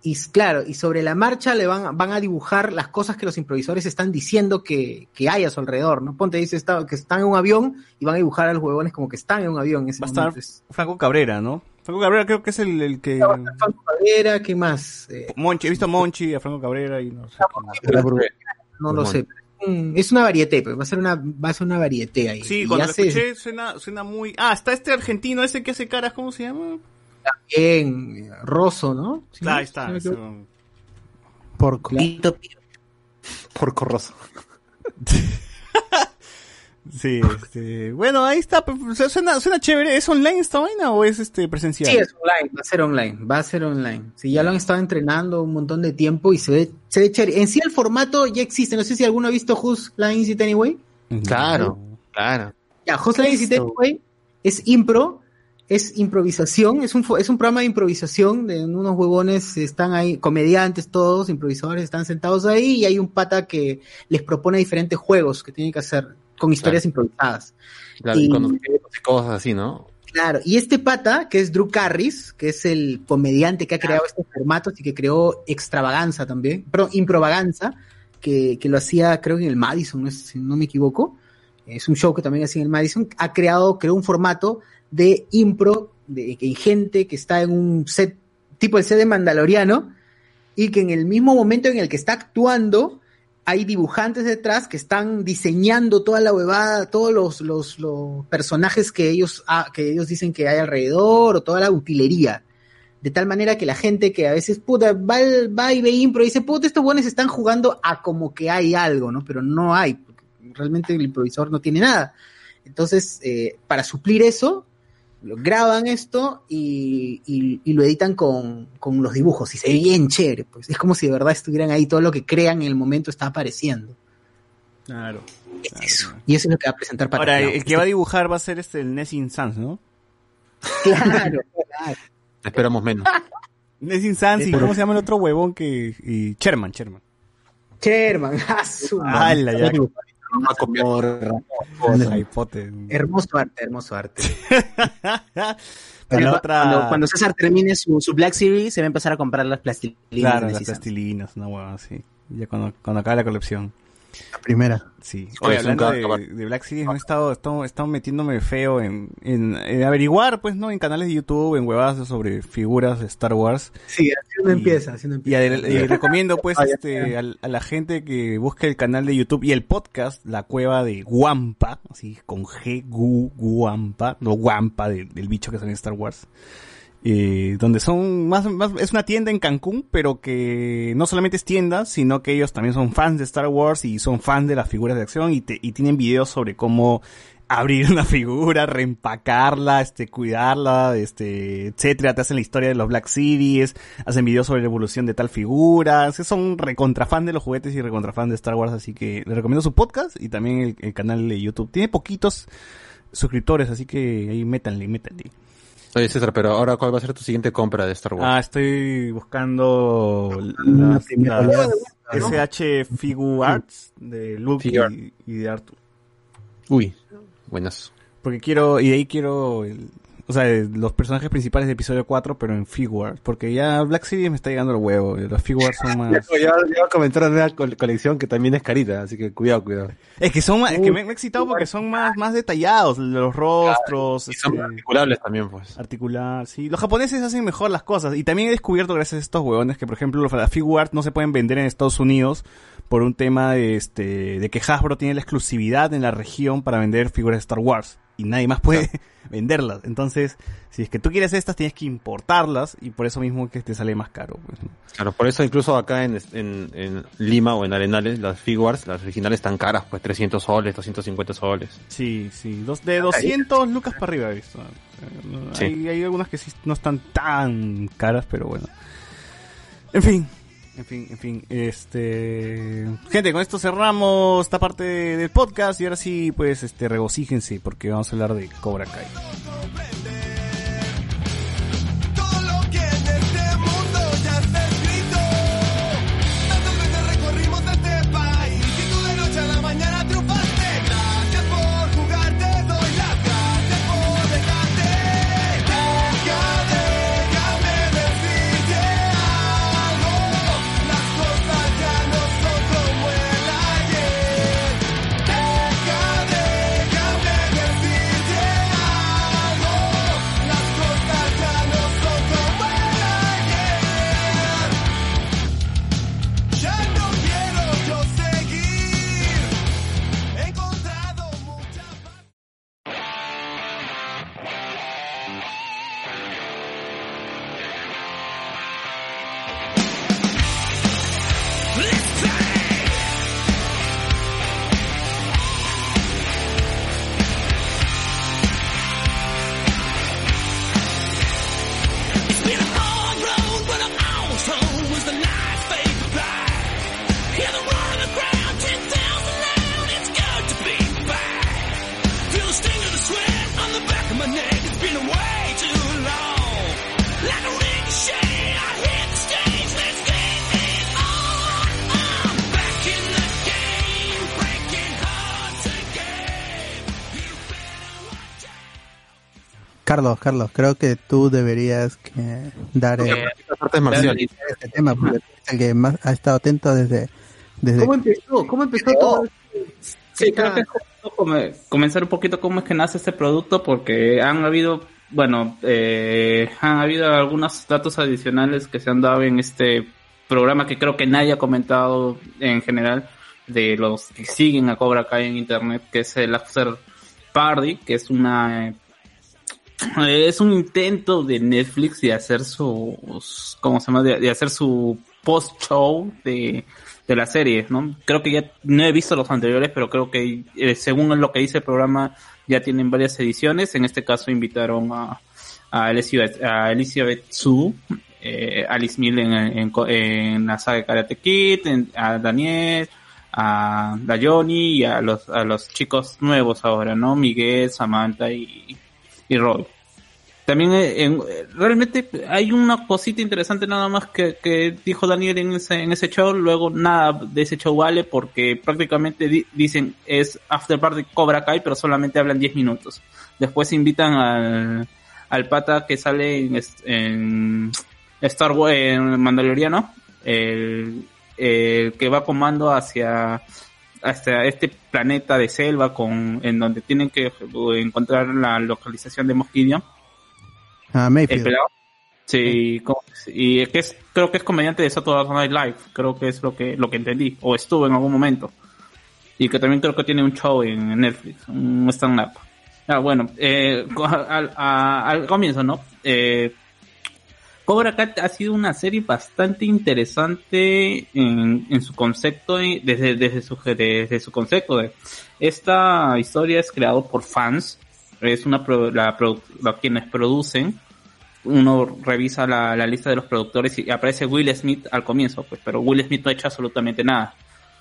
Y, claro, y sobre la marcha le van, van a dibujar las cosas que los improvisadores están diciendo que, que hay a su alrededor, ¿no? Ponte dice está, que están en un avión y van a dibujar a los huevones como que están en un avión en ese Va a estar Franco Cabrera, ¿no? Franco Cabrera creo que es el, el que... Franco Cabrera, ¿qué más? Eh, Monchi, he visto a Monchi, a Franco Cabrera y no sé. La burgués. no lo sé. Mm, Es una varieté, pues va a ser una, va a ser una varieté ahí. Sí, Y cuando lo se- escuché suena, suena muy... Ah, está este argentino ese que hace caras, ¿cómo se llama? Bien, eh, Rosso, ¿no? Sí, Claro, ahí está. Equivoco. Porco. Lito Piro. Por corroso. Sí, este... Bueno, ahí está. pues, Suena, suena chévere. ¿Es online esta vaina o es este presencial? Sí, es online, va a ser online, va a ser online. Sí, ya lo han estado entrenando un montón de tiempo y se ve, se ve chévere. En sí el formato ya existe, no sé si alguno ha visto Who's Lines It Anyway. Claro, claro. Ya, Who's Lines It Anyway es impro, es improvisación, es un, es un programa de improvisación de unos huevones, están ahí, comediantes todos, improvisadores, están sentados ahí y hay un pata que les propone diferentes juegos que tienen que hacer con historias improvisadas. Claro, y Y- con cosas así, ¿no? Claro, y este pata, que es Drew Carris, que es el comediante que ha creado estos formatos y que creó Extravaganza también, pero Improvaganza, que, que lo hacía creo que en el Madison, no si no me equivoco, es un show que también hacía en el Madison, ha creado, creó un formato de impro, de, de gente que está en un set, tipo el set de Mandaloriano, y que en el mismo momento en el que está actuando, hay dibujantes detrás que están diseñando toda la huevada, todos los, los, personajes que ellos, ah, que ellos dicen que hay alrededor, o toda la utilería. De tal manera que la gente que a veces, puta, va, va y ve impro y dice, puta, estos buenos están jugando a como que hay algo, ¿no? Pero no hay, realmente el improvisador no tiene nada. Entonces, eh, para suplir eso, graban esto y, y- y lo editan con, con los dibujos y se ve bien chévere, pues es como si de verdad estuvieran ahí, todo lo que crean en el momento está apareciendo. Claro. Eso. Y eso es lo que va a presentar para Ahora, el que va a dibujar va a ser este el Nessin Sans, ¿no? Claro, claro. Esperamos menos. Nessin Sans y ¿cómo se llama el otro huevón que... Y Sherman, Sherman. Sherman, ah, su ¡Hala, ya! Hermoso arte, hermoso arte. La Cuando, otra- cuando- cuando César termine su, su Black Series, se va a empezar a comprar las plastilinas. Claro, las plastilinas, una hueva así. Ya cuando, cuando acabe la colección. La primera. Sí. Oye, Oye, hablando de, de Black Series, me he estado, estado, estado metiéndome feo en, en, en averiguar, pues, ¿no? En canales de YouTube, en huevadas sobre figuras de Star Wars. Sí, así uno Y- empieza, así uno Y, empieza. adel- y recomiendo, pues, Ah, este, al- a, la gente que busque el canal de YouTube y el podcast, La Cueva de Guampa, así, con G, Gu, Guampa, no Guampa, del, del bicho que sale en Star Wars. Eh, donde son más, más, es una tienda en Cancún, pero que no solamente es tienda, sino que ellos también son fans de Star Wars y son fans de las figuras de acción y, te- y tienen videos sobre cómo abrir una figura, reempacarla, este, cuidarla, este, etcétera, te hacen la historia de los Black Series, hacen videos sobre la evolución de tal figura, son recontrafan de los juguetes y recontrafan de Star Wars, así que les recomiendo su podcast y también el, el canal de YouTube. Tiene poquitos suscriptores, así que ahí métanle, métanle. Oye, César, pero ahora, ¿cuál va a ser tu siguiente compra de Star Wars? Ah, estoy buscando las, SH Figure Arts de Luke y, y de Arthur. Uy, buenas. Porque quiero, y de ahí quiero, el- o sea, eh, los personajes principales de episodio 4, pero en Figure. Porque ya Black Series me está llegando el huevo. Los Figures son más... Ya, ya va a comentar una nueva col- colección que también es carita, así que cuidado, cuidado. Es que son más, es que me, me he excitado porque son más, más detallados, los rostros, Y son este, articulables también, pues. articular, sí. Los japoneses hacen mejor las cosas. Y también he descubierto gracias a estos huevones que, por ejemplo, los- las figure art no se pueden vender en Estados Unidos por un tema de, este, de que Hasbro tiene la exclusividad en la región para vender figuras de Star Wars. Y nadie más puede venderlas. Entonces, si es que tú quieres estas, tienes que importarlas y por eso mismo que te sale más caro. Pues. Claro, por eso incluso acá en, en, en Lima o en Arenales, las figures, las originales están caras, pues 300 soles, 250 soles. Sí, sí. Dos, de 200 lucas para arriba he visto. Sí. Hay, hay algunas que sí no están tan caras, pero bueno. En fin. En fin, en fin, este... Gente, con esto cerramos esta parte del podcast y ahora sí, pues, este, regocíjense porque vamos a hablar de Cobra Kai. Carlos, Carlos, creo que tú deberías que dar eh, Las artes marciales. este tema porque el que más ha estado atento desde desde ¿Cómo empezó? ¿Cómo empezó todo? Sí, creo que es comenzar un poquito cómo es que nace este producto, porque han habido, bueno, eh, han habido algunos datos adicionales que se han dado en este programa que creo que nadie ha comentado en general de los que siguen a Cobra Kai en internet, que es el After Party, que es una eh, es un intento de Netflix de hacer sus, ¿cómo se llama? De, de hacer su post show de, de la serie, ¿no? Creo que ya no he visto los anteriores, pero creo que eh, según lo que dice el programa ya tienen varias ediciones. En este caso invitaron a, a Elizabeth, a Elizabeth Sue, eh, Alice Mill en, en, la saga de Karate Kid, a Daniel, a Johnny y a los, a los chicos nuevos ahora, ¿no? Miguel, Samantha y, y Roy. También eh, en- realmente hay una cosita interesante nada más que, que dijo Daniel en ese, en ese show, luego nada de ese show vale porque prácticamente di- dicen es After Party Cobra Kai, pero solamente hablan 10 minutos. Después invitan al, al pata que sale en Star Wars, en Mandaloriano, el, el que va comando hacia hasta este planeta de selva con en donde tienen que encontrar la localización de Mosquidian. Ah, El Mayfield. pelado. Sí, y es que es, creo que es comediante de Saturday Night Live, creo que es lo que lo que entendí, o estuvo en algún momento. Y que también creo que tiene un show en Netflix, un stand-up. Ah, bueno, eh, al, a- al comienzo, ¿no? Eh, Cobra Kai ha sido una serie bastante interesante en, su concepto, y desde, desde, su, desde su concepto. Esta historia es creada por fans, es una pro- la, la- quienes producen. Uno revisa la, la lista de los productores y aparece Will Smith al comienzo, pues, pero Will Smith no ha hecho absolutamente nada.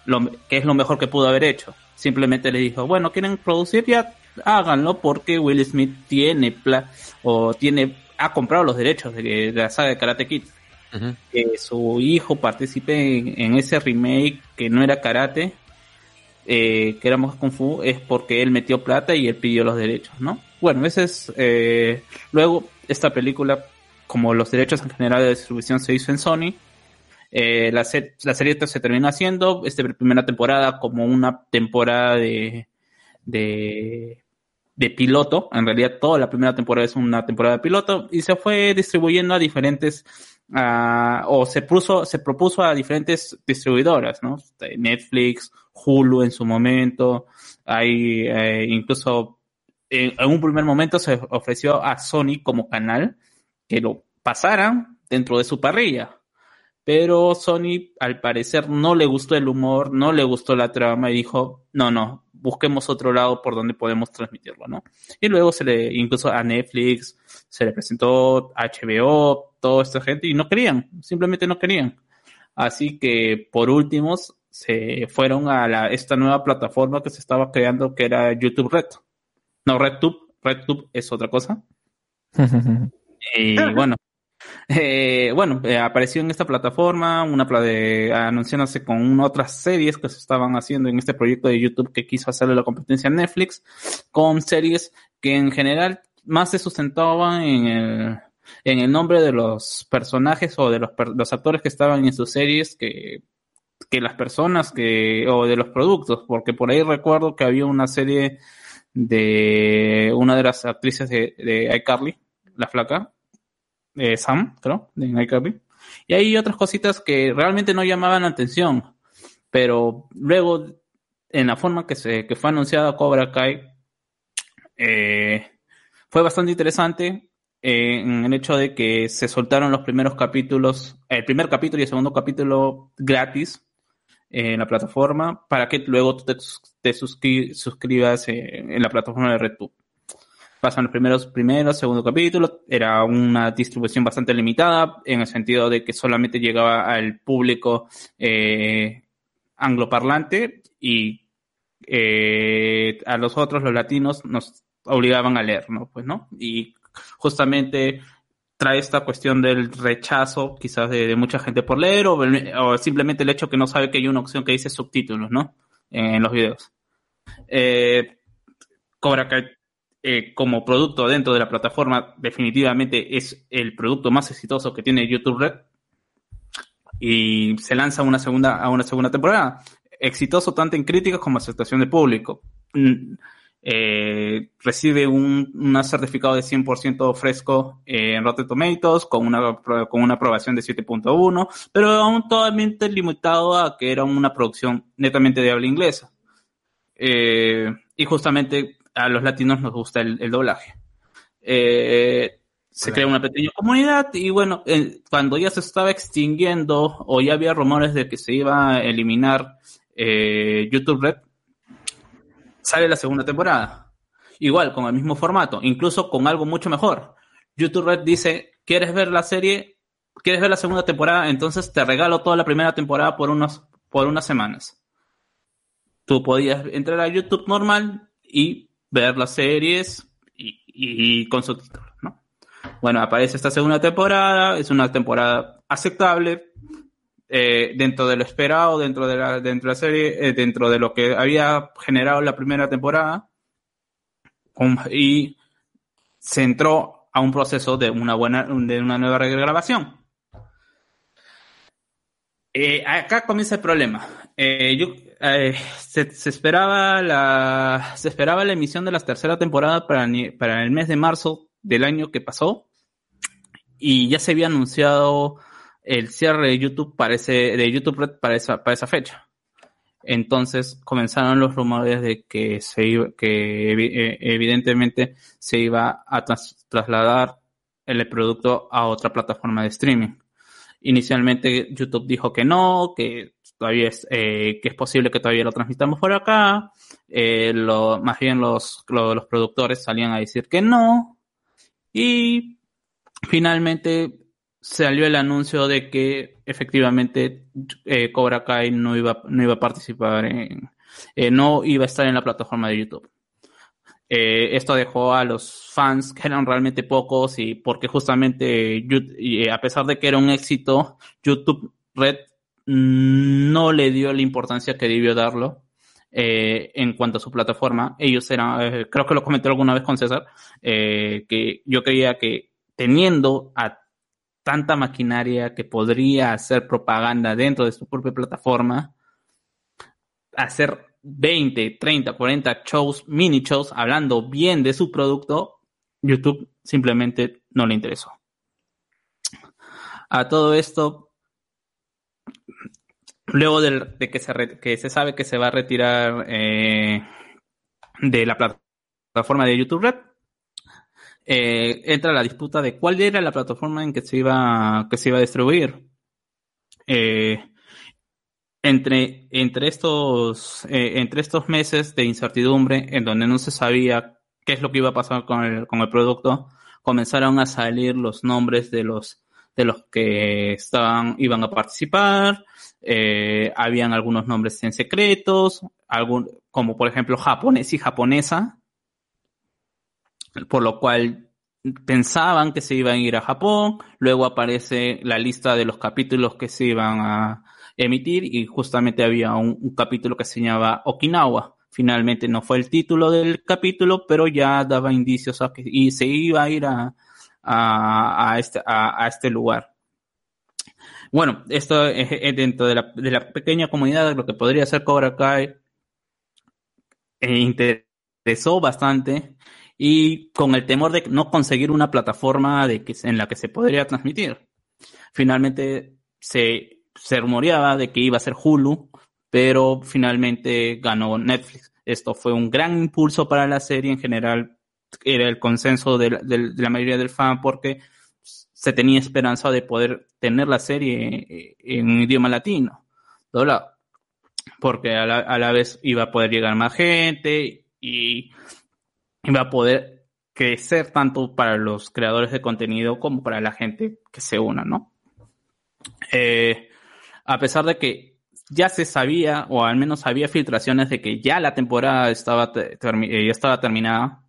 Lo, que es lo mejor que pudo haber hecho. Simplemente le dijo, bueno, quieren producir ya, háganlo porque Will Smith tiene pla o tiene ha comprado los derechos de, la saga de Karate Kid. Que su hijo participe en, en ese remake que no era karate, eh, que era más Kung Fu, es porque él metió plata y él pidió los derechos, ¿no? Bueno, ese es. eh, luego, esta película, como los derechos en general de distribución se hizo en Sony, eh, la, se- la serie se terminó haciendo, esta primera temporada como una temporada de, de, de piloto, en realidad toda la primera temporada es una temporada de piloto, y se fue distribuyendo a diferentes, ah, o se puso, se propuso a diferentes distribuidoras, ¿no? Netflix, Hulu en su momento, hay eh, incluso en, en un primer momento se ofreció a Sony como canal que lo pasaran dentro de su parrilla. Pero Sony al parecer no le gustó el humor, no le gustó la trama y dijo, no, no, busquemos otro lado por donde podemos transmitirlo, ¿no? Y luego se le, incluso a Netflix, se le presentó HBO, toda esta gente y no querían, simplemente no querían. Así que por últimos se fueron a la, esta nueva plataforma que se estaba creando que era YouTube Red. No, RedTube, RedTube es otra cosa. Y bueno, eh, bueno, eh, apareció en esta plataforma, una pla- de, anunciándose con otras series que se estaban haciendo en este proyecto de YouTube que quiso hacerle la competencia a Netflix, con series que en general más se sustentaban en el, en el nombre de los personajes o de los, los actores que estaban en sus series que, que las personas que, o de los productos, porque por ahí recuerdo que había una serie de una de las actrices de, de iCarly, la flaca, eh, Sam, creo, de iCarly. Y hay otras cositas que realmente no llamaban la atención, pero luego, en la forma que se que fue anunciada Cobra Kai, eh, fue bastante interesante eh, en el hecho de que se soltaron los primeros capítulos, el primer capítulo y el segundo capítulo gratis en la plataforma para que luego te, te suscri- suscribas en la plataforma de RedTube. Pasan los primeros, primeros, segundo capítulo, era una distribución bastante limitada en el sentido de que solamente llegaba al público eh, angloparlante y eh, a los otros, los latinos, nos obligaban a leer, ¿no? Pues, ¿no? Y justamente trae esta cuestión del rechazo, quizás de, mucha gente por leer, o, simplemente el hecho que no sabe que hay una opción que dice subtítulos, ¿no? En, en los videos. Eh, Cobra Kai, eh, como producto dentro de la plataforma, definitivamente es el producto más exitoso que tiene YouTube Red. Y se lanza una segunda, a una segunda temporada. Exitoso tanto en críticas como aceptación de público. Mm, eh, recibe un, un certificado de 100% fresco en Rotten Tomatoes con una, con una aprobación de 7.1, pero aún totalmente limitado a que era una producción netamente de habla inglesa. Eh, y justamente a los latinos nos gusta el, doblaje. Eh, se crea una pequeña comunidad y bueno, eh, cuando ya se estaba extinguiendo o ya había rumores de que se iba a eliminar eh, YouTube Red, sale la segunda temporada. Igual, con el mismo formato, incluso con algo mucho mejor. YouTube Red dice, ¿quieres ver la serie? ¿Quieres ver la segunda temporada? Entonces te regalo toda la primera temporada por, por unas semanas. Tú podías entrar a YouTube normal y ver las series y, con subtítulos, ¿no? Bueno, aparece esta segunda temporada, es una temporada aceptable, eh, dentro de lo esperado, dentro de la, dentro de la serie, eh, dentro de lo que había generado la primera temporada, um, y se entró a un proceso de una buena, de una nueva regrabación. Eh, acá comienza el problema. Yo, eh, se, esperaba la se esperaba la emisión de la tercera temporada para, para el mes de marzo del año que pasó y ya se había anunciado el cierre de YouTube para ese, de YouTube Red para esa, para esa fecha. Entonces comenzaron los rumores de que se iba, que eh, evidentemente se iba a tras- trasladar el producto a otra plataforma de streaming. Inicialmente YouTube dijo que no, que todavía es, eh, que es posible que todavía lo transmitamos por acá. Eh, lo, más bien los, lo- los productores salían a decir que no. Y finalmente salió el anuncio de que efectivamente eh, Cobra Kai no iba, no iba a participar en, eh, no iba a estar en la plataforma de YouTube. Esto dejó a los fans, que eran realmente pocos, y porque justamente, a pesar de que era un éxito, YouTube Red no le dio la importancia que debió darlo eh, en cuanto a su plataforma. Ellos eran, eh, creo que lo comenté alguna vez con César, eh, que yo creía que teniendo a tanta maquinaria que podría hacer propaganda dentro de su propia plataforma, hacer 20, 30, 40 shows, mini shows, hablando bien de su producto, YouTube simplemente no le interesó. A todo esto, luego de, que, se sabe que se va a retirar eh, de la plataforma de YouTube Red, eh, entra la disputa de cuál era la plataforma en que se iba, que se iba a distribuir. Eh, entre, entre, estos, entre estos meses de incertidumbre, en donde no se sabía qué es lo que iba a pasar con el, con el producto, comenzaron a salir los nombres de los, de los que iban a participar, eh, habían algunos nombres en secretos, algún, como por ejemplo japonés y japonesa, por lo cual pensaban que se iban a ir a Japón, luego aparece la lista de los capítulos que se iban a emitir y justamente había un, un capítulo que se llamaba Okinawa. Finalmente no fue el título del capítulo, pero ya daba indicios y se iba a ir a, este, a, este lugar. Bueno, esto es, dentro de la, pequeña comunidad lo que podría ser Cobra Kai. eh, interesó bastante y con el temor de no conseguir una plataforma de que, en la que se podría transmitir. Finalmente se rumoreaba de que iba a ser Hulu, pero finalmente ganó Netflix. Esto fue un gran impulso para la serie en general, era el consenso de la, mayoría del fan porque se tenía esperanza de poder tener la serie en idioma latino, doblado, porque a la, a la vez iba a poder llegar más gente y va a poder crecer tanto para los creadores de contenido como para la gente que se una, ¿no? Eh, a pesar de que ya se sabía, o al menos había filtraciones de que ya la temporada estaba, termi ya estaba terminada,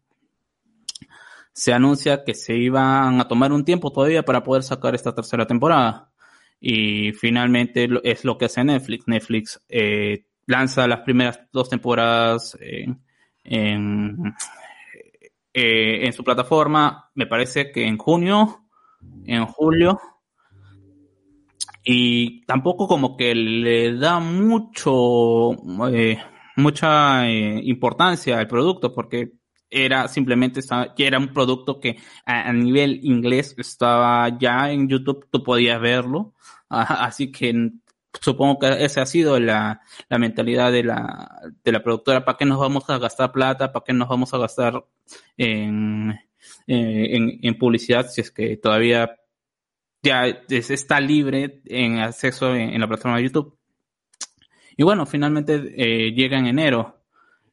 se anuncia que se iban a tomar un tiempo todavía para poder sacar esta tercera temporada. Y finalmente es lo que hace Netflix. Netflix eh, lanza las primeras dos temporadas eh, en su plataforma, me parece que en junio, en julio, y tampoco como que le da mucho, eh, mucha importancia al producto, porque era simplemente, estaba, era un producto que a, nivel inglés estaba ya en YouTube, tú podías verlo, así que supongo que esa ha sido la, la mentalidad de la, de la productora, ¿para qué nos vamos a gastar plata? ¿Para qué nos vamos a gastar en, en, en publicidad si es que todavía ya está libre en acceso en, en la plataforma de YouTube? Y bueno, finalmente eh, llega en enero.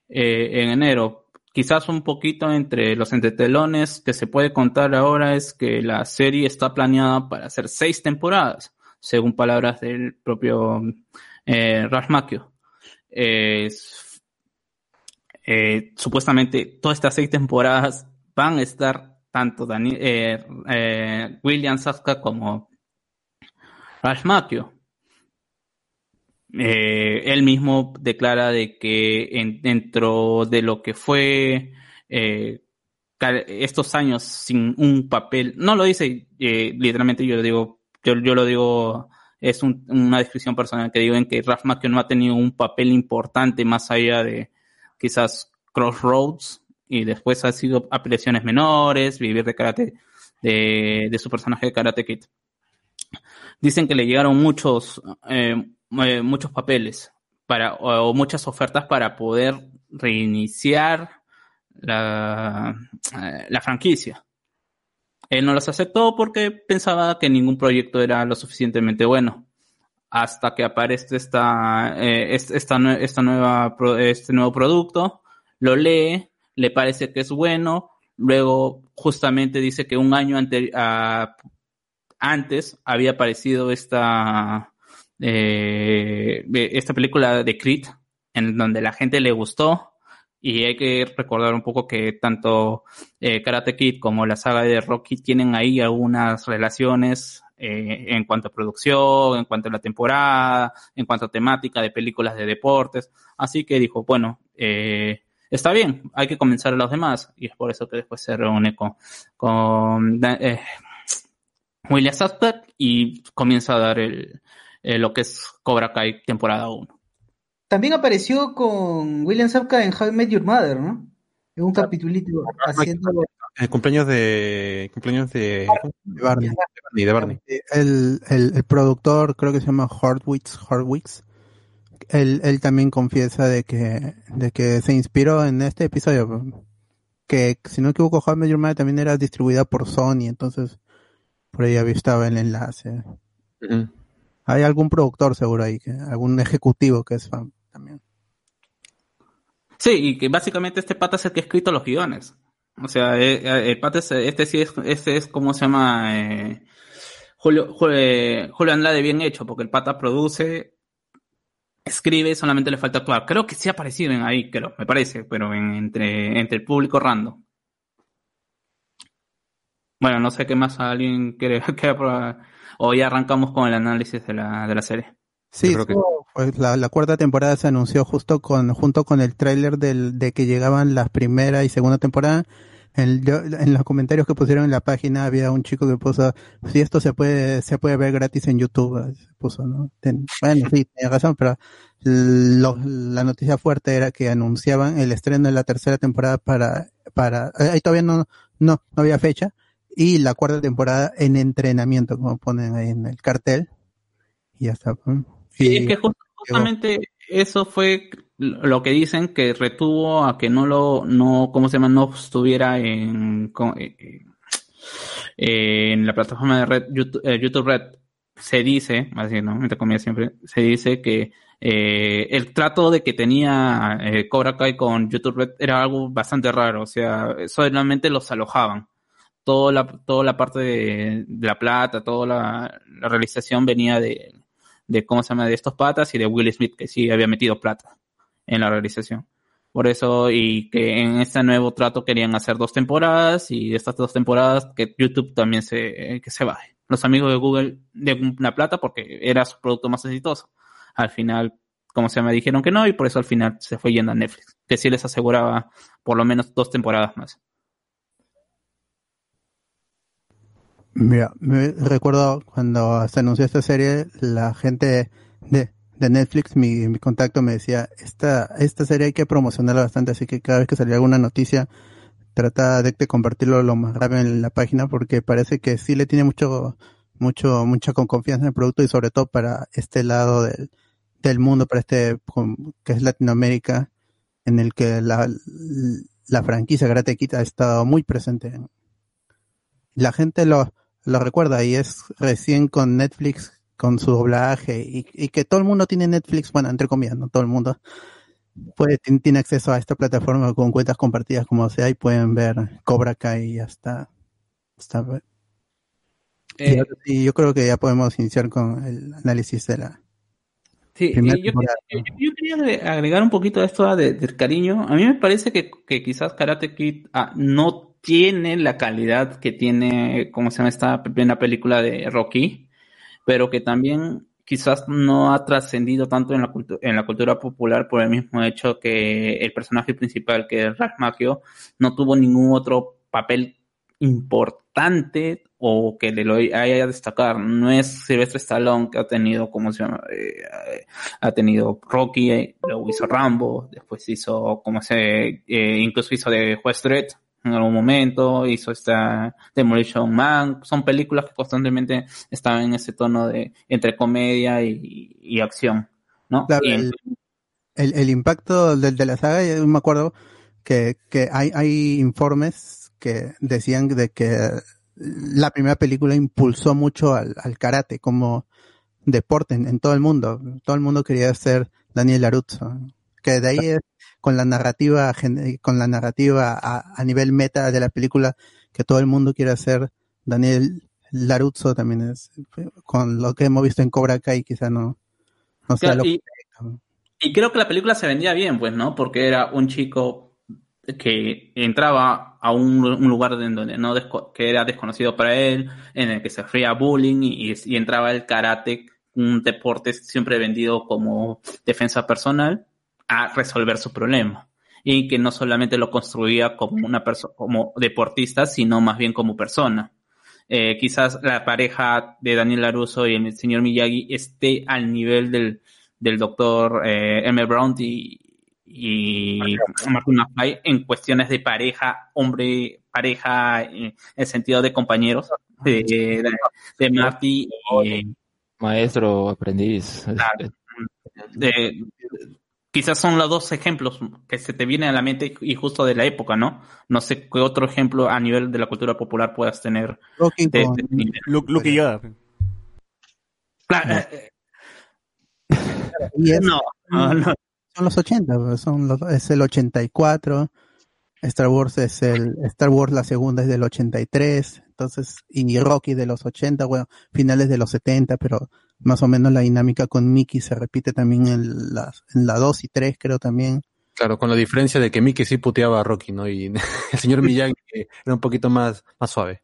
Eh, en enero, quizás un poquito entre los entretelones que se puede contar ahora es que la serie está planeada para hacer seis temporadas según palabras del propio eh. Eh, eh, supuestamente todas estas seis temporadas van a estar tanto Daniel, William Saska como Ralph Macchio. él mismo declara de que en, dentro de lo que fue estos años sin un papel, no lo dice literalmente, yo lo digo yo, yo lo digo es un- una descripción personal que digo en que Ralph Macchio no ha tenido un papel importante más allá de quizás Crossroads y después ha sido apelaciones menores, vivir de karate, de, de su personaje de Karate Kid. Dicen que le llegaron muchos, eh, eh, muchos papeles para, o, muchas ofertas para poder reiniciar la, eh, la franquicia. Él no las aceptó porque pensaba que ningún proyecto era lo suficientemente bueno. Hasta que aparece esta, eh, es- esta, esta nueva, este nuevo producto, lo lee, le parece que es bueno, luego justamente dice que un año ante- a- antes había aparecido esta, eh, esta película de Creed, en donde la gente le gustó, y hay que recordar un poco que tanto eh, Karate Kid como la saga de Rocky tienen ahí algunas relaciones eh, en cuanto a producción, en cuanto a la temporada, en cuanto a temática de películas de deportes. Así que dijo, bueno, eh, está bien, hay que comenzar a los demás. Y es por eso que después se reúne con, con eh, William Sapka y comienza a dar el, eh, lo que es Cobra Kai temporada 1. También apareció con William Sapka en How I Met Your Mother, ¿no? En un capitulito haciendo... El cumpleaños de. Cumpleaños de. de Barney. de Barney, de Barney. El, el, el productor, creo que se llama Horwitz, Horwitz, él, él también confiesa de que, de que se inspiró en este episodio. Que, si no me equivoco, How I Met Your Mother también era distribuida por Sony, entonces por ahí había estado el enlace. Ujú. Hay algún productor seguro ahí, algún ejecutivo que es fan también. Sí, y que básicamente este pata es el que ha escrito los guiones. O sea, eh, eh, el pata es, este sí es, este es como se llama, eh, Julio, Julio, Julio Andrade bien hecho, porque el pata produce, escribe, solamente le falta actuar. Creo que sí ha aparecido en ahí, creo, me parece, pero en, entre, entre el público random. Bueno, no sé qué más alguien quiere, quiere o ya arrancamos con el análisis de la, de la serie. Sí, creo que- pues la, la cuarta temporada se anunció justo con, junto con el tráiler del, de que llegaban las primera y segunda temporada. En, yo- en los comentarios que pusieron en la página había un chico que puso, si esto se puede, se puede ver gratis en YouTube, se puso, ¿no? Ten- bueno, sí, tenía razón, pero lo- la noticia fuerte era que anunciaban el estreno de la tercera temporada para, para, eh, ahí todavía no, no, no había fecha, y la cuarta temporada en entrenamiento, como ponen ahí en el cartel, y ya está. Sí, Y- es que ju- justamente eso fue lo que dicen que retuvo a que no lo, no, ¿cómo se llama? No estuviera en, eh, eh, en la plataforma de Red, YouTube, eh, YouTube Red. Se dice, así, ¿no? Entre comillas siempre, se dice que eh, el trato de que tenía eh, Cobra Kai con YouTube Red era algo bastante raro, o sea, solamente los alojaban. Toda la, toda la parte de, la plata, toda la, la realización venía de, de cómo se llama de estos patas y de Will Smith que sí había metido plata en la realización. Por eso, y que en este nuevo trato querían hacer dos temporadas y estas dos temporadas que YouTube también se, que se baje. Los amigos de Google de la plata porque era su producto más exitoso. Al final, como se me dijeron que no y por eso al final se fue yendo a Netflix, que sí les aseguraba por lo menos dos temporadas más. Mira, me recuerdo cuando se anunció esta serie, la gente de, de Netflix, mi, mi contacto me decía, esta, esta serie hay que promocionarla bastante, así que cada vez que salía alguna noticia, trata de, de compartirlo lo más rápido en la página, porque parece que sí le tiene mucho, mucho, mucha con confianza en el producto y sobre todo para este lado del, del mundo, para este, que es Latinoamérica, en el que la, la franquicia Kid ha estado muy presente. La gente lo, lo recuerda y es recién con Netflix, con su doblaje y, y que todo el mundo tiene Netflix, bueno, entre comillas, no todo el mundo puede, tiene, acceso a esta plataforma con cuentas compartidas como sea y pueden ver Cobra Kai y hasta, hasta Eh, y yo creo que ya podemos iniciar con el análisis de la Sí, primera y yo, temporada. yo- yo quería agre- agregar un poquito a esto de- del cariño. A mí me parece que, que quizás Karate Kid ah, no tiene la calidad que tiene, como se llama esta primera película de Rocky, pero que también quizás no ha trascendido tanto en la, en la cultura popular por el mismo hecho que el personaje principal, que es Ralph Macchio, no tuvo ningún otro papel importante o que le haya a destacar. No es Silvestre Stallone que ha tenido, como se llama? Eh, ha tenido Rocky, eh, luego hizo Rambo, después hizo, como se, eh, incluso hizo de Juez Dredd en algún momento, hizo esta Demolition Man. Son películas que constantemente estaban en ese tono de entre comedia y, y acción, ¿no? Claro, Y- el, el, el impacto del de la saga, yo me acuerdo que, que hay, hay informes que decían de que la primera película impulsó mucho al, al karate como deporte en, en todo el mundo. Todo el mundo quería ser Daniel Laruzzo. Que de ahí es con la narrativa, con la narrativa a, a nivel meta de la película, que todo el mundo quiere ser Daniel Laruzzo también es, con lo que hemos visto en Cobra Kai quizá no, no sea lo y, y creo que la película se vendía bien, pues, ¿no? Porque era un chico que entraba a un, un lugar en donde no que era desconocido para él, en el que se sufría bullying y, y entraba el karate, un deporte siempre vendido como defensa personal, a resolver su problema. Y que no solamente lo construía como una persona, como deportista, sino más bien como persona. Eh, quizás la pareja de Daniel Laruso y el señor Miyagi esté al nivel del, del doctor eh, M. Brown y, y Martin McFly en cuestiones de pareja, hombre, pareja, eh, en el sentido de compañeros, de, de, de Marty y Maestro, aprendiz. Claro. de- quizás son los dos ejemplos que se te vienen a la mente y justo de la época, ¿no? No sé qué otro ejemplo a nivel de la cultura popular puedas tener. Rocky de- con- de este nivel. Lu- Luke y Yoda. Claro, Y es- no, no, no. son los 80, pues, son los, es el 84. Star Wars es el Star Wars la segunda es del 83, entonces y Rocky de los 80, bueno, finales de los 70, pero más o menos la dinámica con Mickey se repite también en las en la 2 y 3 creo también. Claro, con la diferencia de que Mickey sí puteaba a Rocky, ¿no? Y el señor Miyagi era un poquito más, más suave.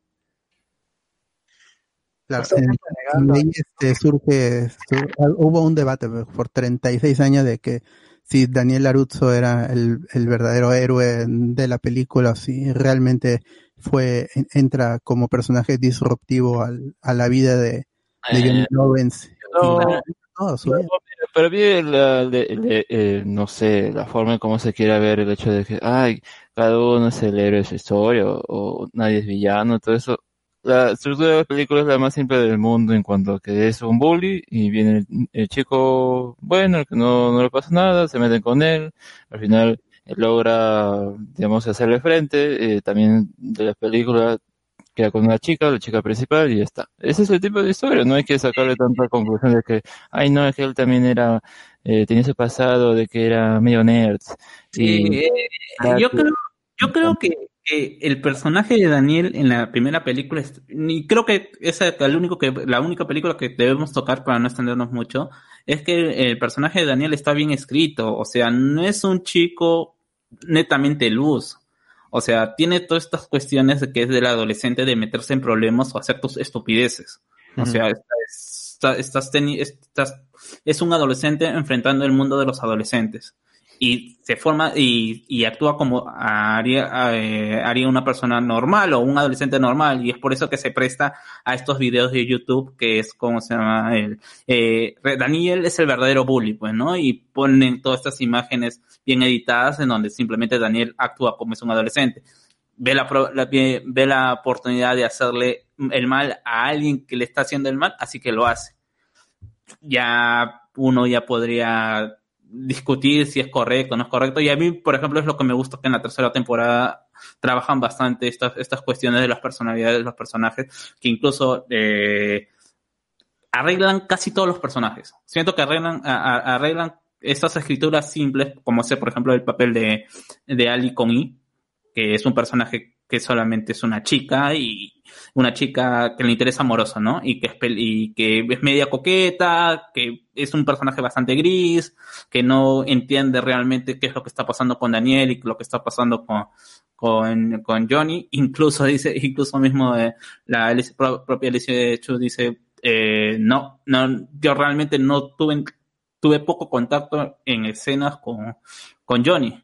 Claro, en- ahí, este, surge, sur- hubo un debate por 36 años de que si Daniel Laruzzo era el, el verdadero héroe de la película, si realmente fue, en- entra como personaje disruptivo al, a la vida de, de Eh, Lawrence. no, vida. Pero bien, la, le- le- eh, no sé, la forma en cómo se quiera ver el hecho de que, ay, cada uno es el héroe de su historia, o, o nadie es villano, todo eso. La estructura de la película es la más simple del mundo en cuanto a que es un bully y viene el, el chico bueno, el que no, no le pasa nada, se meten con él, al final él logra, digamos, hacerle frente, eh, también de la película queda con una chica, la chica principal y ya está. Ese es el tipo de historia, no hay que sacarle tanta conclusión de que, ay no, es que él también era, eh, tenía ese pasado de que era medio nerd. Sí, y- eh, yo creo, yo creo que, que el personaje de Daniel en la primera película, es- y creo que esa es el único que, la única película que debemos tocar para no extendernos mucho, es que el personaje de Daniel está bien escrito, o sea, no es un chico netamente luz. O sea, tiene todas estas cuestiones de que es del adolescente de meterse en problemas o hacer tus estupideces. O sea, está- estás, teni- estás- es un adolescente enfrentando el mundo de los adolescentes y se forma y, y actúa como haría, eh, haría una persona normal o un adolescente normal. Y es por eso que se presta a estos videos de YouTube que es como se llama el eh, Daniel es el verdadero bully pues no y ponen todas estas imágenes bien editadas en donde simplemente Daniel actúa como es un adolescente. Ve la, la- ve la oportunidad de hacerle el mal a alguien que le está haciendo el mal así que lo hace. Ya uno ya podría discutir si es correcto o no es correcto. Y a mí, por ejemplo, es lo que me gusta que en la tercera temporada trabajan bastante estas, estas cuestiones de las personalidades de los personajes, que incluso eh, arreglan casi todos los personajes. Siento que arreglan, arreglan estas escrituras simples, como sé, por ejemplo, el papel de, de Ali Kong que es un personaje que solamente es una chica y una chica que le interesa amoroso, ¿no? Y que es, y que es media coqueta, que es un personaje bastante gris, que no entiende realmente qué es lo que está pasando con Daniel y lo que está pasando con, con, con Johnny. Incluso dice, incluso mismo eh, la Alicia- pro- propia Alicia Chu dice, eh, no, no, yo realmente no tuve, tuve poco contacto en escenas con, con Johnny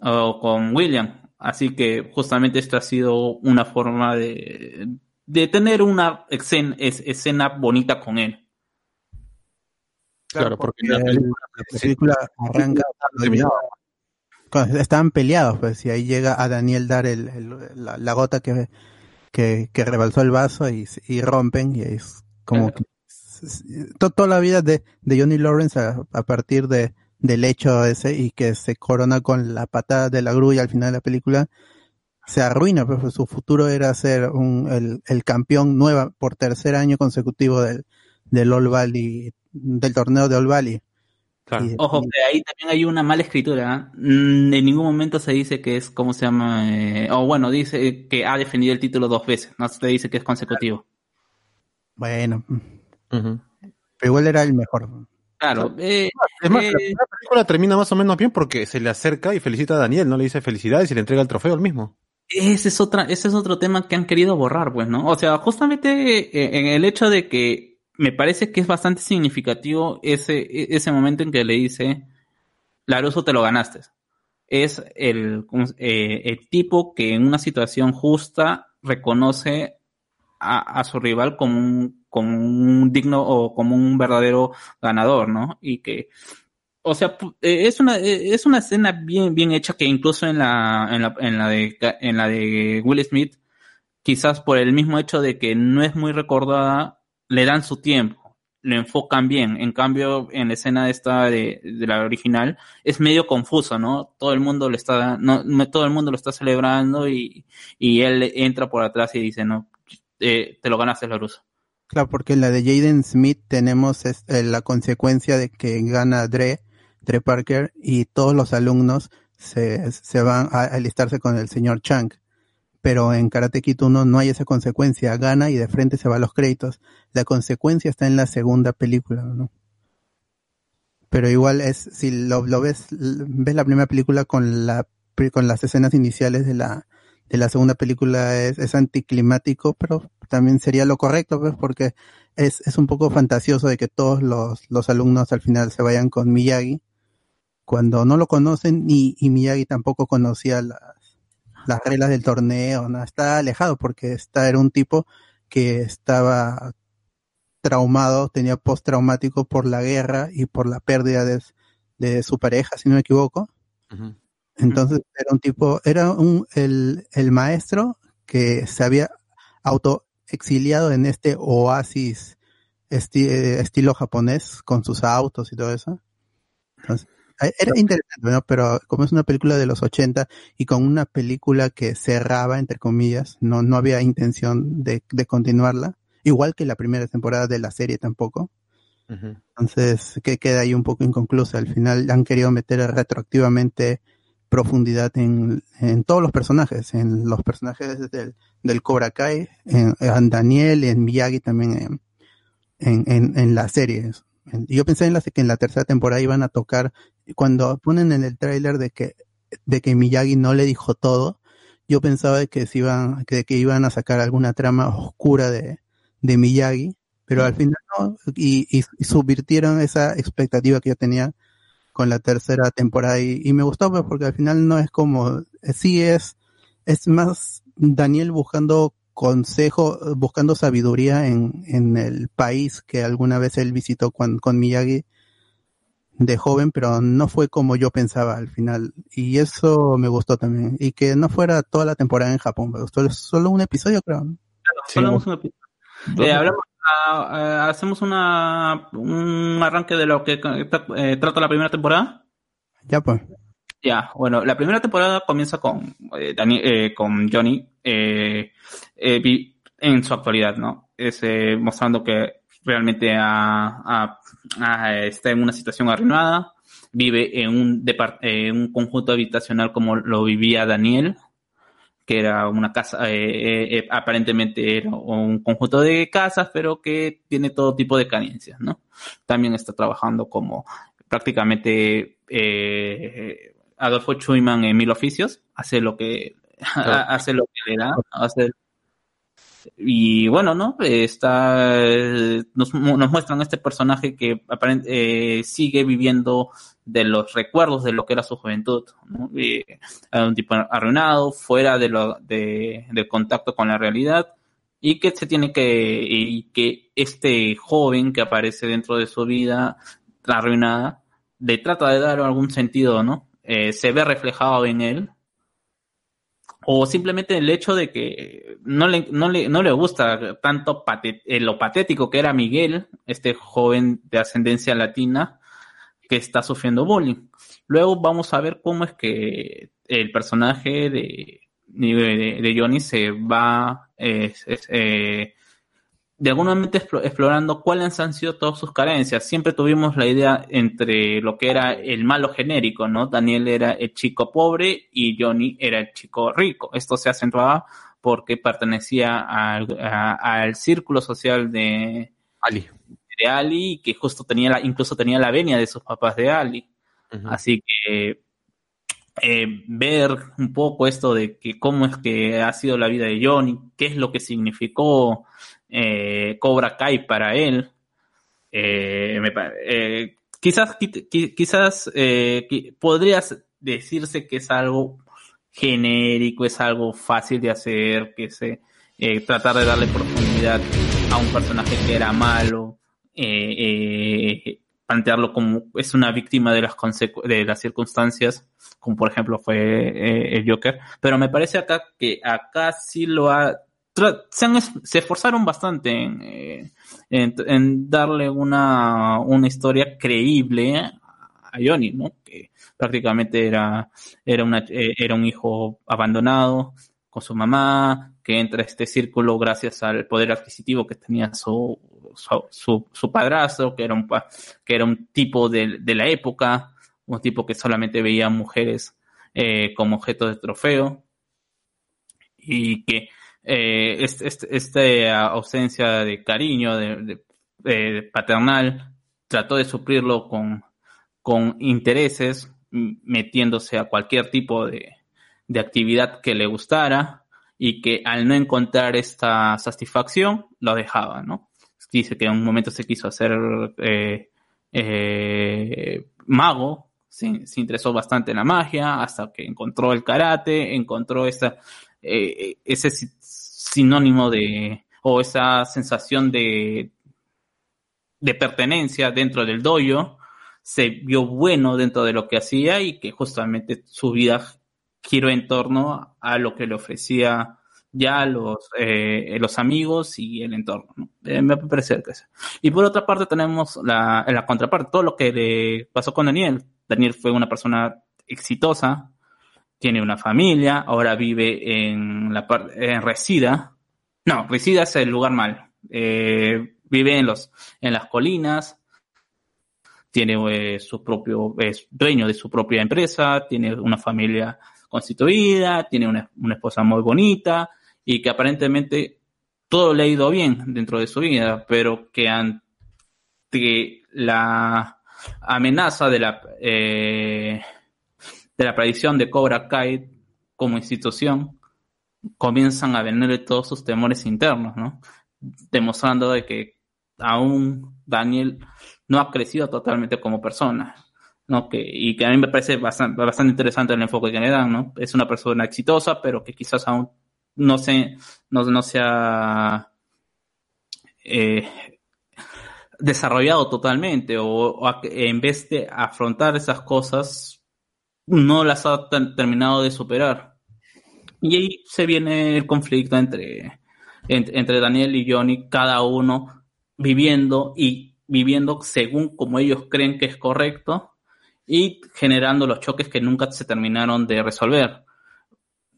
o con William. Así que justamente esto ha sido una forma de, de tener una escena, es- escena bonita con él. Claro, porque la la película, película, arranca cuando estaban peleados, pues, y ahí llega a Daniel dar el, el- la, la gota que, que, que rebalsó el vaso y, y rompen, y es como que to- toda la vida de, de Johnny Lawrence a, a partir de, del hecho ese y que se corona con la patada de la grulla al final de la película, se arruina, pues su futuro era ser un, el, el campeón nueva por tercer año consecutivo del, del All Valley, del torneo de All Valley. Y- Ojo, que ahí también hay una mala escritura. ¿ah? Mm, En ningún momento se dice que es, ¿cómo se llama? Eh, o bueno, dice que ha defendido el título dos veces. No se dice que es consecutivo. Bueno, pero igual era el mejor. Claro. eh, Es más, eh, la primera película termina más o menos bien porque se le acerca y felicita a Daniel, no le dice felicidades y le entrega el trofeo al mismo. Ese es otra, ese es otro tema que han querido borrar, pues, ¿no? O sea, justamente eh, en el hecho de que me parece que es bastante significativo ese, e- ese momento en que le dice, Laruso te lo ganaste. Es el, ¿cómo se- eh, el tipo que en una situación justa reconoce a, a su rival como un, como un digno o como un verdadero ganador, ¿no? Y que, o sea, eh, es una, eh, es una escena bien, bien hecha que incluso en la, en la, en la de, en la de Will Smith, quizás por el mismo hecho de que no es muy recordada, le dan su tiempo, lo enfocan bien. En cambio, en la escena esta de, de la original, es medio confuso, ¿no? Todo el mundo lo está, no- todo el mundo lo está celebrando y, y él entra por atrás y dice, no, eh, te lo ganaste, Laruso. Claro, porque en la de Jaden Smith tenemos eh, la consecuencia de que gana Dre, Dre Parker, y todos los alumnos se, van a alistarse con el señor Chang. Pero en Karate Kid 1 no hay esa consecuencia, gana y de frente se va a los créditos. La consecuencia está en la segunda película, ¿no? Pero igual es, si lo, lo ves, ves la primera película con la, con las escenas iniciales de la, de la segunda película es, es anticlimático, pero también sería lo correcto, pues, porque es, es un poco fantasioso de que todos los, los alumnos al final se vayan con Miyagi, cuando no lo conocen y, y Miyagi tampoco conocía las, las reglas del torneo. Está alejado porque esta era un tipo que estaba traumado, tenía postraumático por la guerra y por la pérdida de, de su pareja, si no me equivoco. Entonces era un tipo, era un, el, el maestro que se había autoexiliado en este oasis esti- eh, estilo japonés con sus autos y todo eso. Entonces, eh, era interesante, ¿no? Pero como es una película de los 80 y con una película que cerraba, entre comillas, no, no había intención de, de continuarla, igual que la primera temporada de la serie tampoco. Entonces, que queda ahí un poco inconclusa. Al final han querido meter retroactivamente profundidad en, en todos los personajes, en los personajes del, del Cobra Kai, en, en Daniel, en Miyagi también en, en, en, las series. Yo pensé en la, que en la tercera temporada iban a tocar, cuando ponen en el tráiler de que, de que Miyagi no le dijo todo, yo pensaba que se iban, que, que iban a sacar alguna trama oscura de, de Miyagi, pero al final no, y, y, y subvirtieron esa expectativa que yo tenía con la tercera temporada y, y me gustó pues, porque al final no es como, eh, sí es, es más Daniel buscando consejo, buscando sabiduría en, en el país que alguna vez él visitó con, con Miyagi de joven, pero no fue como yo pensaba al final. Y eso me gustó también. Y que no fuera toda la temporada en Japón, me gustó solo un episodio, creo. Eh, hablamos, ah, ah, hacemos una, un arranque de lo que eh, trata la primera temporada. Ya pues. Ya, bueno, la primera temporada comienza con, eh, Dani- eh, con Johnny eh, eh, en su actualidad, ¿no? Es, eh, mostrando que realmente ha- está en una situación arruinada, vive en un, eh, un conjunto habitacional como lo vivía Daniel, que era una casa, eh, eh, eh, aparentemente era un conjunto de casas, pero que tiene todo tipo de carencias, ¿no? También está trabajando como prácticamente eh, Adolfo Schumann en Mil Oficios, hace lo que hace lo que le da, hace y bueno, ¿no? Está, eh, nos, nos muestran este personaje que aparent- eh, sigue viviendo de los recuerdos de lo que era su juventud. ¿no? Un tipo arruinado, fuera de lo, de, contacto con la realidad, y que se tiene que, y que este joven que aparece dentro de su vida arruinada, le trata de dar algún sentido, ¿no? Eh, se ve reflejado en él, o simplemente el hecho de que no le, no le, no le gusta tanto eh, lo patético que era Miguel, este joven de ascendencia latina que está sufriendo bullying. Luego vamos a ver cómo es que el personaje de, de, Johnny se va eh, de alguna manera explo- explorando cuáles han sido todas sus carencias. Siempre tuvimos la idea entre lo que era el malo genérico, ¿no? Daniel era el chico pobre y Johnny era el chico rico. Esto se acentuaba porque pertenecía al, al círculo social de Ali. De Ali y que justo tenía la, incluso tenía la venia de sus papás de Ali. Así que eh, ver un poco esto de que cómo es que ha sido la vida de Johnny, qué es lo que significó eh, Cobra Kai para él. Eh, me quizás qui- qui- quizás qui- podrías decirse que es algo genérico, es algo fácil de hacer, que se tratar de darle profundidad a un personaje que era malo, eh, eh, plantearlo como es una víctima de las de las circunstancias, como por ejemplo fue eh, el Joker, pero me parece acá que acá sí lo ha se, han se esforzaron bastante en, eh, en, darle una, una historia creíble a Johnny, ¿no? Que prácticamente era, era, una, era un hijo abandonado con su mamá, que entra a este círculo gracias al poder adquisitivo que tenía su, su, padrastro, que era un, que era un tipo de, la época, un tipo que solamente veía mujeres eh, como objeto de trofeo y que eh, este, este- esta ausencia de cariño de, de- eh, paternal trató de suplirlo con, con intereses, metiéndose a cualquier tipo de, de actividad que le gustara y que al no encontrar esta satisfacción lo dejaba, ¿no? Dice que en un momento se quiso hacer eh, eh, mago, se, interesó bastante en la magia, hasta que encontró el karate, encontró eh, ese si- sinónimo de, o esa sensación de, de pertenencia dentro del dojo, se vio bueno dentro de lo que hacía y que justamente su vida giró en torno a lo que le ofrecía ya los, eh, los amigos y el entorno. ¿no? Eh, me parece que es. Y por otra parte tenemos la, la contraparte, todo lo que le pasó con Daniel. Daniel fue una persona exitosa, tiene una familia, ahora vive en la en Resida. No, Resida es el lugar mal. Eh, vive en los, en las colinas, tiene eh, su propio, es dueño de su propia empresa, tiene una familia constituida, tiene una, una esposa muy bonita y que aparentemente todo le ha ido bien dentro de su vida, pero que ante la amenaza de la eh, de la de Cobra Kai como institución comienzan a venir todos sus temores internos, ¿no? Demostrando de que aún Daniel no ha crecido totalmente como persona, ¿no? Que, y que a mí me parece bastante, bastante interesante el enfoque que le dan, ¿no? Es una persona exitosa, pero que quizás aún no se, no, no se ha eh, desarrollado totalmente, o, en vez de afrontar esas cosas, no las ha ter- terminado de superar. Y ahí se viene el conflicto entre Daniel y Johnny, cada uno viviendo y viviendo según como ellos creen que es correcto y generando los choques que nunca se terminaron de resolver,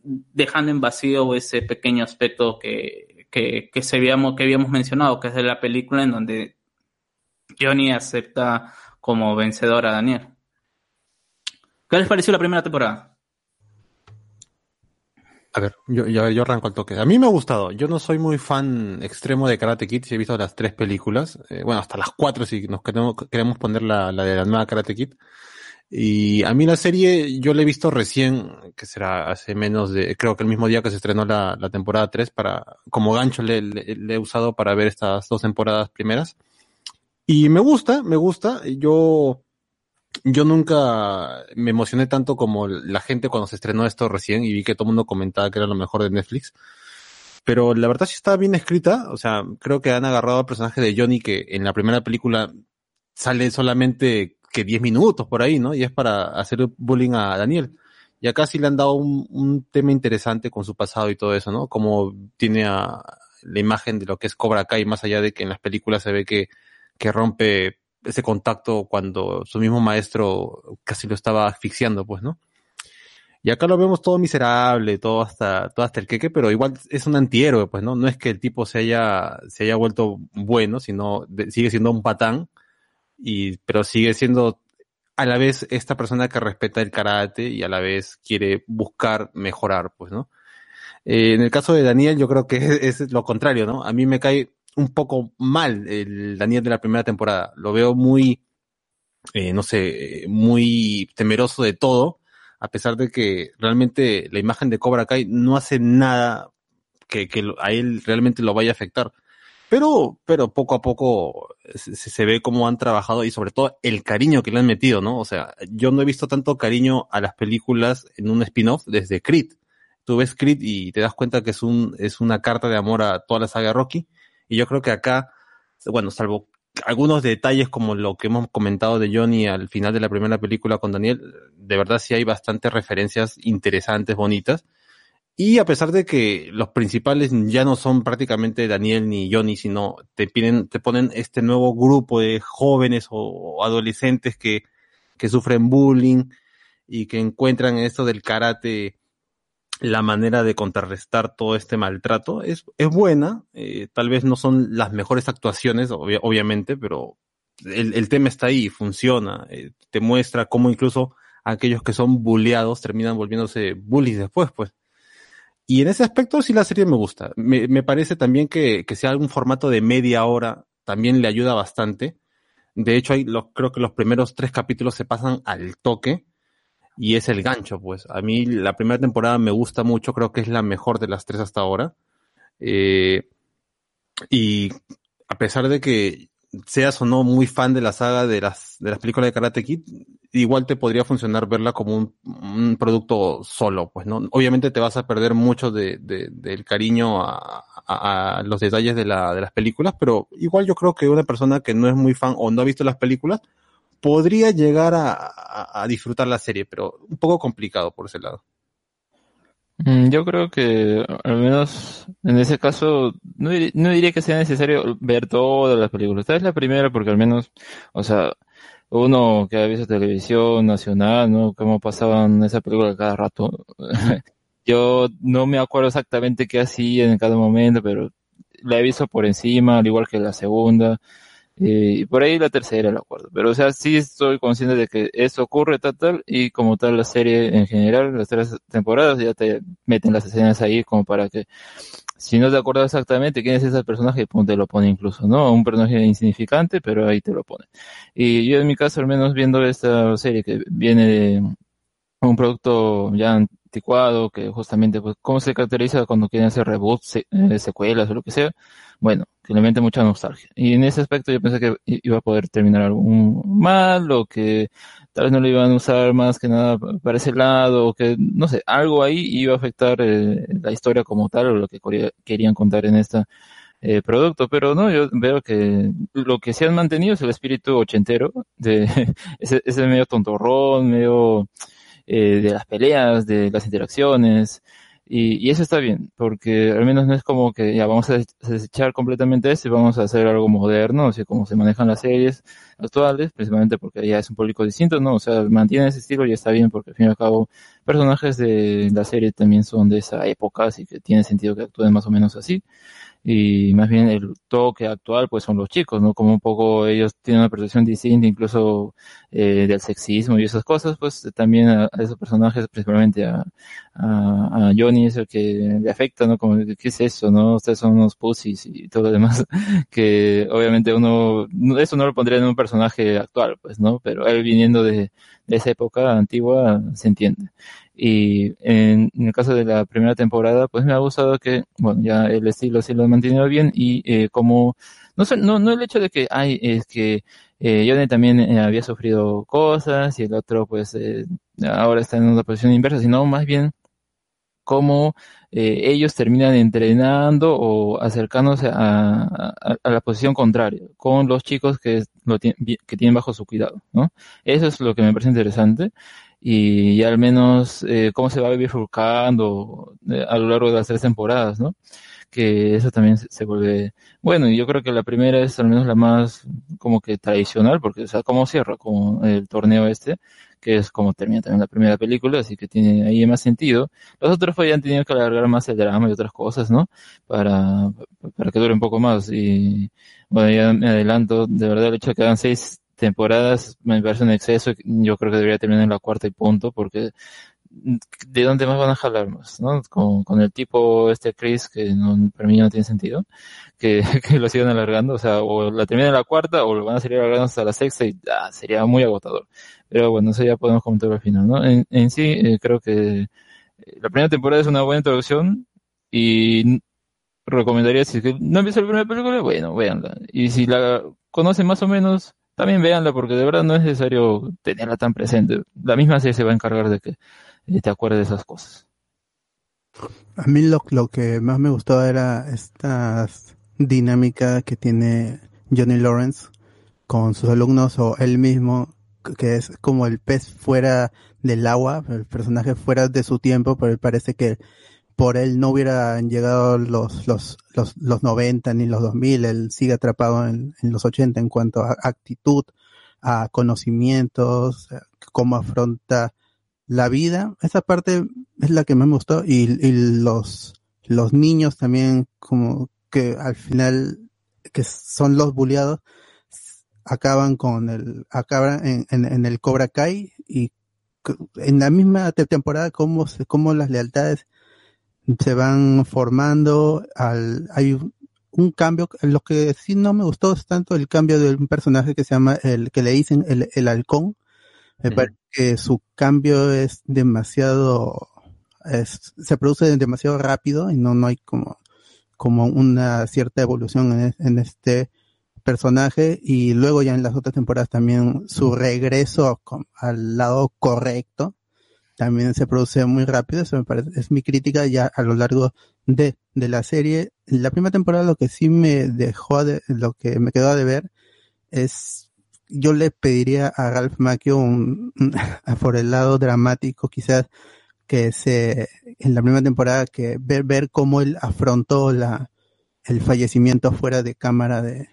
dejando en vacío ese pequeño aspecto que, que, que, se habíamos, que habíamos mencionado, que es de la película en donde Johnny acepta como vencedor a Daniel. ¿Qué les pareció la primera temporada? A ver, yo, yo, yo arranco el toque. A mí me ha gustado. Yo no soy muy fan extremo de Karate Kid. Si he visto las tres películas. Eh, bueno, hasta las cuatro si nos queremos, queremos poner la, la de la nueva Karate Kid. Y a mí la serie yo la he visto recién, que será hace menos de, creo que el mismo día que se estrenó la, temporada 3, para, como gancho le, le, le he usado para ver estas dos temporadas primeras. Y me gusta, me gusta. Yo yo nunca me emocioné tanto como la gente cuando se estrenó esto recién y vi que todo el mundo comentaba que era lo mejor de Netflix. Pero la verdad sí está bien escrita, o sea, creo que han agarrado al personaje de Johnny que en la primera película sale solamente que 10 minutos por ahí, ¿no? Y es para hacer bullying a Daniel. Y acá sí le han dado un, tema interesante con su pasado y todo eso, ¿no? Como tiene la imagen de lo que es Cobra Kai, más allá de que en las películas se ve que, que rompe ese contacto cuando su mismo maestro casi lo estaba asfixiando, pues, ¿no? Y acá lo vemos todo miserable, todo hasta, todo hasta el queque, pero igual es un antihéroe, pues, ¿no? No es que el tipo se haya, se haya vuelto bueno, sino sigue siendo un patán, y, pero sigue siendo a la vez esta persona que respeta el karate y a la vez quiere buscar mejorar, pues, ¿no? Eh, en el caso de Daniel, yo creo que es, lo contrario, ¿no? A mí me cae un poco mal el Daniel de la primera temporada. Lo veo muy, eh, no sé, eh, muy temeroso de todo, a pesar de que realmente la imagen de Cobra Kai no hace nada que, que a él realmente lo vaya a afectar. Pero, pero poco a poco se, se ve cómo han trabajado y sobre todo el cariño que le han metido, ¿no? O sea, yo no he visto tanto cariño a las películas en un spin-off desde Creed. Tú ves Creed y te das cuenta que es un, es una carta de amor a toda la saga Rocky. Y yo creo que acá, bueno, salvo algunos detalles como lo que hemos comentado de Johnny al final de la primera película con Daniel, de verdad sí hay bastantes referencias interesantes, bonitas. Y a pesar de que los principales ya no son prácticamente Daniel ni Johnny, sino te piden, te ponen este nuevo grupo de jóvenes o, adolescentes que, que sufren bullying y que encuentran en esto del karate la manera de contrarrestar todo este maltrato es, es buena. eh, tal vez no son las mejores actuaciones, obvia- obviamente, pero el, el tema está ahí, funciona. eh, te muestra cómo incluso aquellos que son bulleados terminan volviéndose bullies después, pues. Y en ese aspecto sí la serie me gusta. Me, parece también que, que sea algún formato de media hora también le ayuda bastante. De hecho, hay creo que los primeros tres capítulos se pasan al toque y es el gancho, pues. A mí la primera temporada me gusta mucho, creo que es la mejor de las tres hasta ahora. Eh, y a pesar de que seas o no muy fan de la saga de las, de las películas de Karate Kid, igual te podría funcionar verla como un, producto solo, pues, ¿no? Obviamente te vas a perder mucho de, de- del cariño a, a- los detalles de, la, de las películas, pero igual yo creo que una persona que no es muy fan o no ha visto las películas podría llegar a- a disfrutar la serie, pero un poco complicado por ese lado. Mm, Yo creo que al menos en ese caso no, no diría que sea necesario ver todas las películas. Esta es la primera porque al menos, o sea, uno que ha visto televisión nacional, ¿no? Cómo pasaban esa película cada rato. Yo no me acuerdo exactamente qué hacía en cada momento, pero la he visto por encima, al igual que la segunda. Eh, Y por ahí la tercera la acuerdo. Pero, o sea, sí estoy consciente de que eso ocurre tal, tal, y como tal la serie en general, las tres temporadas ya te meten las escenas ahí como para que, si no te acuerdas exactamente quién es ese personaje, pues te lo pone incluso, ¿no? Un personaje insignificante, pero ahí te lo pone. Y yo en mi caso, al menos viendo esta serie que viene de un producto ya anticuado, que justamente, pues, ¿cómo se caracteriza cuando quieren hacer reboots, eh, secuelas o lo que sea? Bueno, que le mete mucha nostalgia. Y en ese aspecto yo pensé que iba a poder terminar algún mal, o que tal vez no lo iban a usar más que nada pa- para ese lado, o que, no sé, algo ahí iba a afectar eh, la historia como tal, o lo que querían contar en esta eh, producto, pero no, yo veo que lo que se han mantenido es el espíritu ochentero, de ese, ese medio tontorrón, medio eh, de las peleas, de las interacciones, y, y eso está bien, porque al menos no es como que ya vamos a des- desechar completamente eso y vamos a hacer algo moderno, así como se manejan las series actuales, principalmente porque ya es un público distinto, ¿no? O sea, mantiene ese estilo y está bien, porque al fin y al cabo, personajes de la serie también son de esa época, así que tiene sentido que actúen más o menos así y más bien el toque actual pues son los chicos, ¿no? Como un poco ellos tienen una percepción distinta incluso eh, del sexismo y esas cosas, pues también a, esos personajes, principalmente a, a, a Johnny es el que le afecta, ¿no? Como, ¿qué es eso, no? Ustedes son unos pussies y todo lo demás, que obviamente uno, no- eso no lo pondría en un personaje actual, pues, ¿no? Pero él viniendo de, de esa época antigua se entiende. Y en, el caso de la primera temporada, pues me ha gustado que, bueno, ya el estilo sí lo ha mantenido bien y eh, como, no, no, no el hecho de que, ay, es que eh, también eh, había sufrido cosas y el otro, pues, eh, ahora está en una posición inversa, sino más bien cómo eh, ellos terminan entrenando o acercándose a, a- a la posición contraria con los chicos que, lo que tienen bajo su cuidado, ¿no? Eso es lo que me parece interesante y, ya al menos eh, cómo se va bifurcando eh, a lo largo de las tres temporadas, ¿no? Que eso también se, se vuelve bueno y yo creo que la primera es al menos la más como que tradicional porque o sea cómo cierra con el torneo este que es como termina también la primera película así que tiene ahí más sentido los otros pues ya han tenido que alargar más el drama y otras cosas, ¿no? Para, para que dure un poco más. Y bueno, ya me adelanto, de verdad el hecho de que hagan seis temporadas me parece un exceso. Yo creo que debería terminar en la cuarta y punto, porque ¿de dónde más van a jalar más? ¿no? Con, con el tipo este Chris, que no, para mí no tiene sentido, que, que lo sigan alargando, o sea, o la terminan en la cuarta o lo van a seguir alargando hasta la sexta y ah, sería muy agotador. Pero bueno, eso ya podemos comentar al final, ¿no? En, sí, eh, creo que la primera temporada es una buena introducción y recomendaría si es que no visto la primera película, bueno, véanla. Y si la conocen más o menos, también véanla porque de verdad no es necesario tenerla tan presente. La misma serie se va a encargar de que eh, te acuerdes de esas cosas. A mí lo, que más me gustó era esta dinámica que tiene Johnny Lawrence con sus alumnos o él mismo, que es como el pez fuera del agua, el personaje fuera de su tiempo, pero parece que por él no hubieran llegado los, los, los, los 90 ni los 2000, él sigue atrapado en, los 80 en cuanto a actitud, a conocimientos, a cómo afronta la vida. Esa parte es la que más me gustó y, y los, los niños también como que al final que son los bulliados acaban con el acaban en, en, en el Cobra Kai y en la misma te- temporada cómo cómo las lealtades se van formando al hay un- cambio lo que sí no me gustó es tanto el cambio de un personaje que se llama el que le dicen el, el halcón. Me parece que su cambio es demasiado es, se produce demasiado rápido y no no hay como como una cierta evolución en, en este personaje. Y luego ya en las otras temporadas también su regreso al lado correcto también se produce muy rápido, eso me parece, es mi crítica ya a lo largo de, de la serie. La primera temporada lo que sí me dejó de, lo que me quedó de ver es, yo le pediría a Ralph Macchio un, por el lado dramático quizás que se, en la primera temporada que ver, ver cómo él afrontó la, el fallecimiento fuera de cámara de,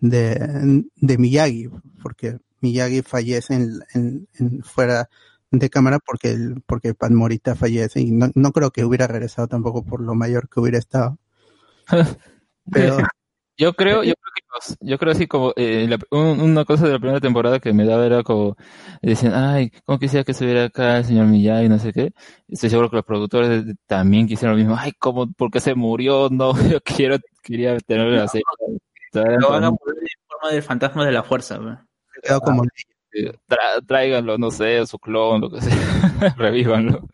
de, de Miyagi, porque Miyagi fallece en, en- en fuera de cámara porque el, porque Pan Morita fallece y no, no creo que hubiera regresado tampoco por lo mayor que hubiera estado. Pero Yo creo, yo creo que los- yo creo así como eh, la- un- una cosa de la primera temporada que me daba era como decían, ay, cómo quisiera que estuviera acá el señor Miyagi, no sé qué. Estoy seguro que los productores también quisieron lo mismo. Ay, cómo, por qué se murió? No, yo quiero, quería tenerlo serie. Lo van a poner en forma del fantasma de la fuerza. quedó como Eh, Tra- tráiganlo, no sé, su clon, lo que sea. Revívanlo.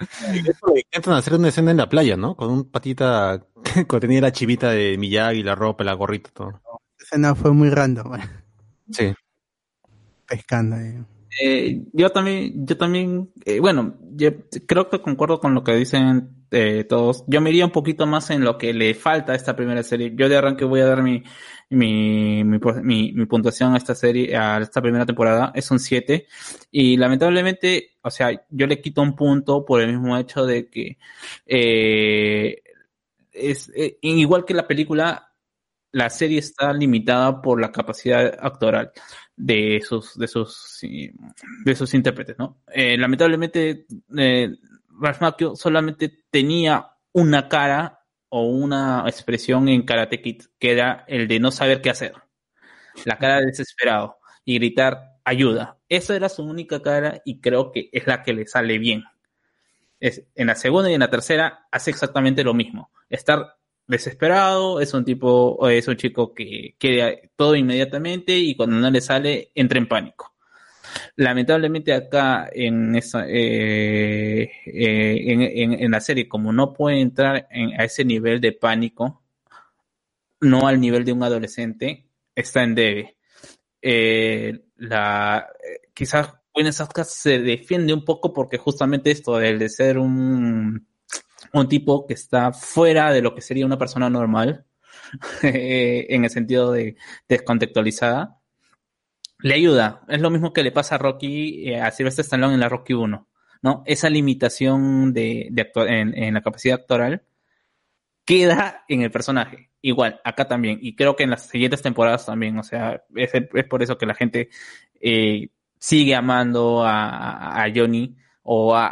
Intentan hacer una escena en la playa, ¿no? Con un patita que tenía la chivita de Miyagi, la ropa, la gorrita, todo. la escena fue muy random, Sí. pescando ahí. Eh, yo también, yo también, eh, bueno, yo creo que concuerdo con lo que dicen eh, todos. Yo me iría un poquito más en lo que le falta a esta primera serie. Yo de arranque voy a dar mi, mi, mi, mi- mi puntuación a esta serie, a esta primera temporada. Es un 7. Y lamentablemente, o sea, yo le quito un punto por el mismo hecho de que, eh, es, eh, igual que la película, la serie está limitada por la capacidad actoral de sus de sus de sus intérpretes, ¿no? Eh, lamentablemente eh, Ralph Macchio solamente tenía una cara o una expresión en Karate Kid que era el de no saber qué hacer, la cara de desesperado y gritar ayuda. Esa era su única cara y creo que es la que le sale bien. En la segunda y en la tercera hace exactamente lo mismo. Estar desesperado, es un tipo, es un chico que quiere todo inmediatamente y cuando no le sale entra en pánico. Lamentablemente acá en esa, eh, eh, en, la serie, como no puede entrar en- a ese nivel de pánico, no al nivel de un adolescente, está en debe. Eh, la, quizás Buenas Ascas se defiende un poco porque justamente esto, de ser un, un tipo que está fuera de lo que sería una persona normal, en el sentido de descontextualizada, le ayuda. Es lo mismo que le pasa a Rocky, eh, a Sylvester Stallone en la Rocky 1, ¿no? Esa limitación de, de en, en la capacidad actoral queda en el personaje. Igual, acá también. Y creo que en las siguientes temporadas también. O sea, es, es por eso que la gente eh, sigue amando a, a- Johnny o a,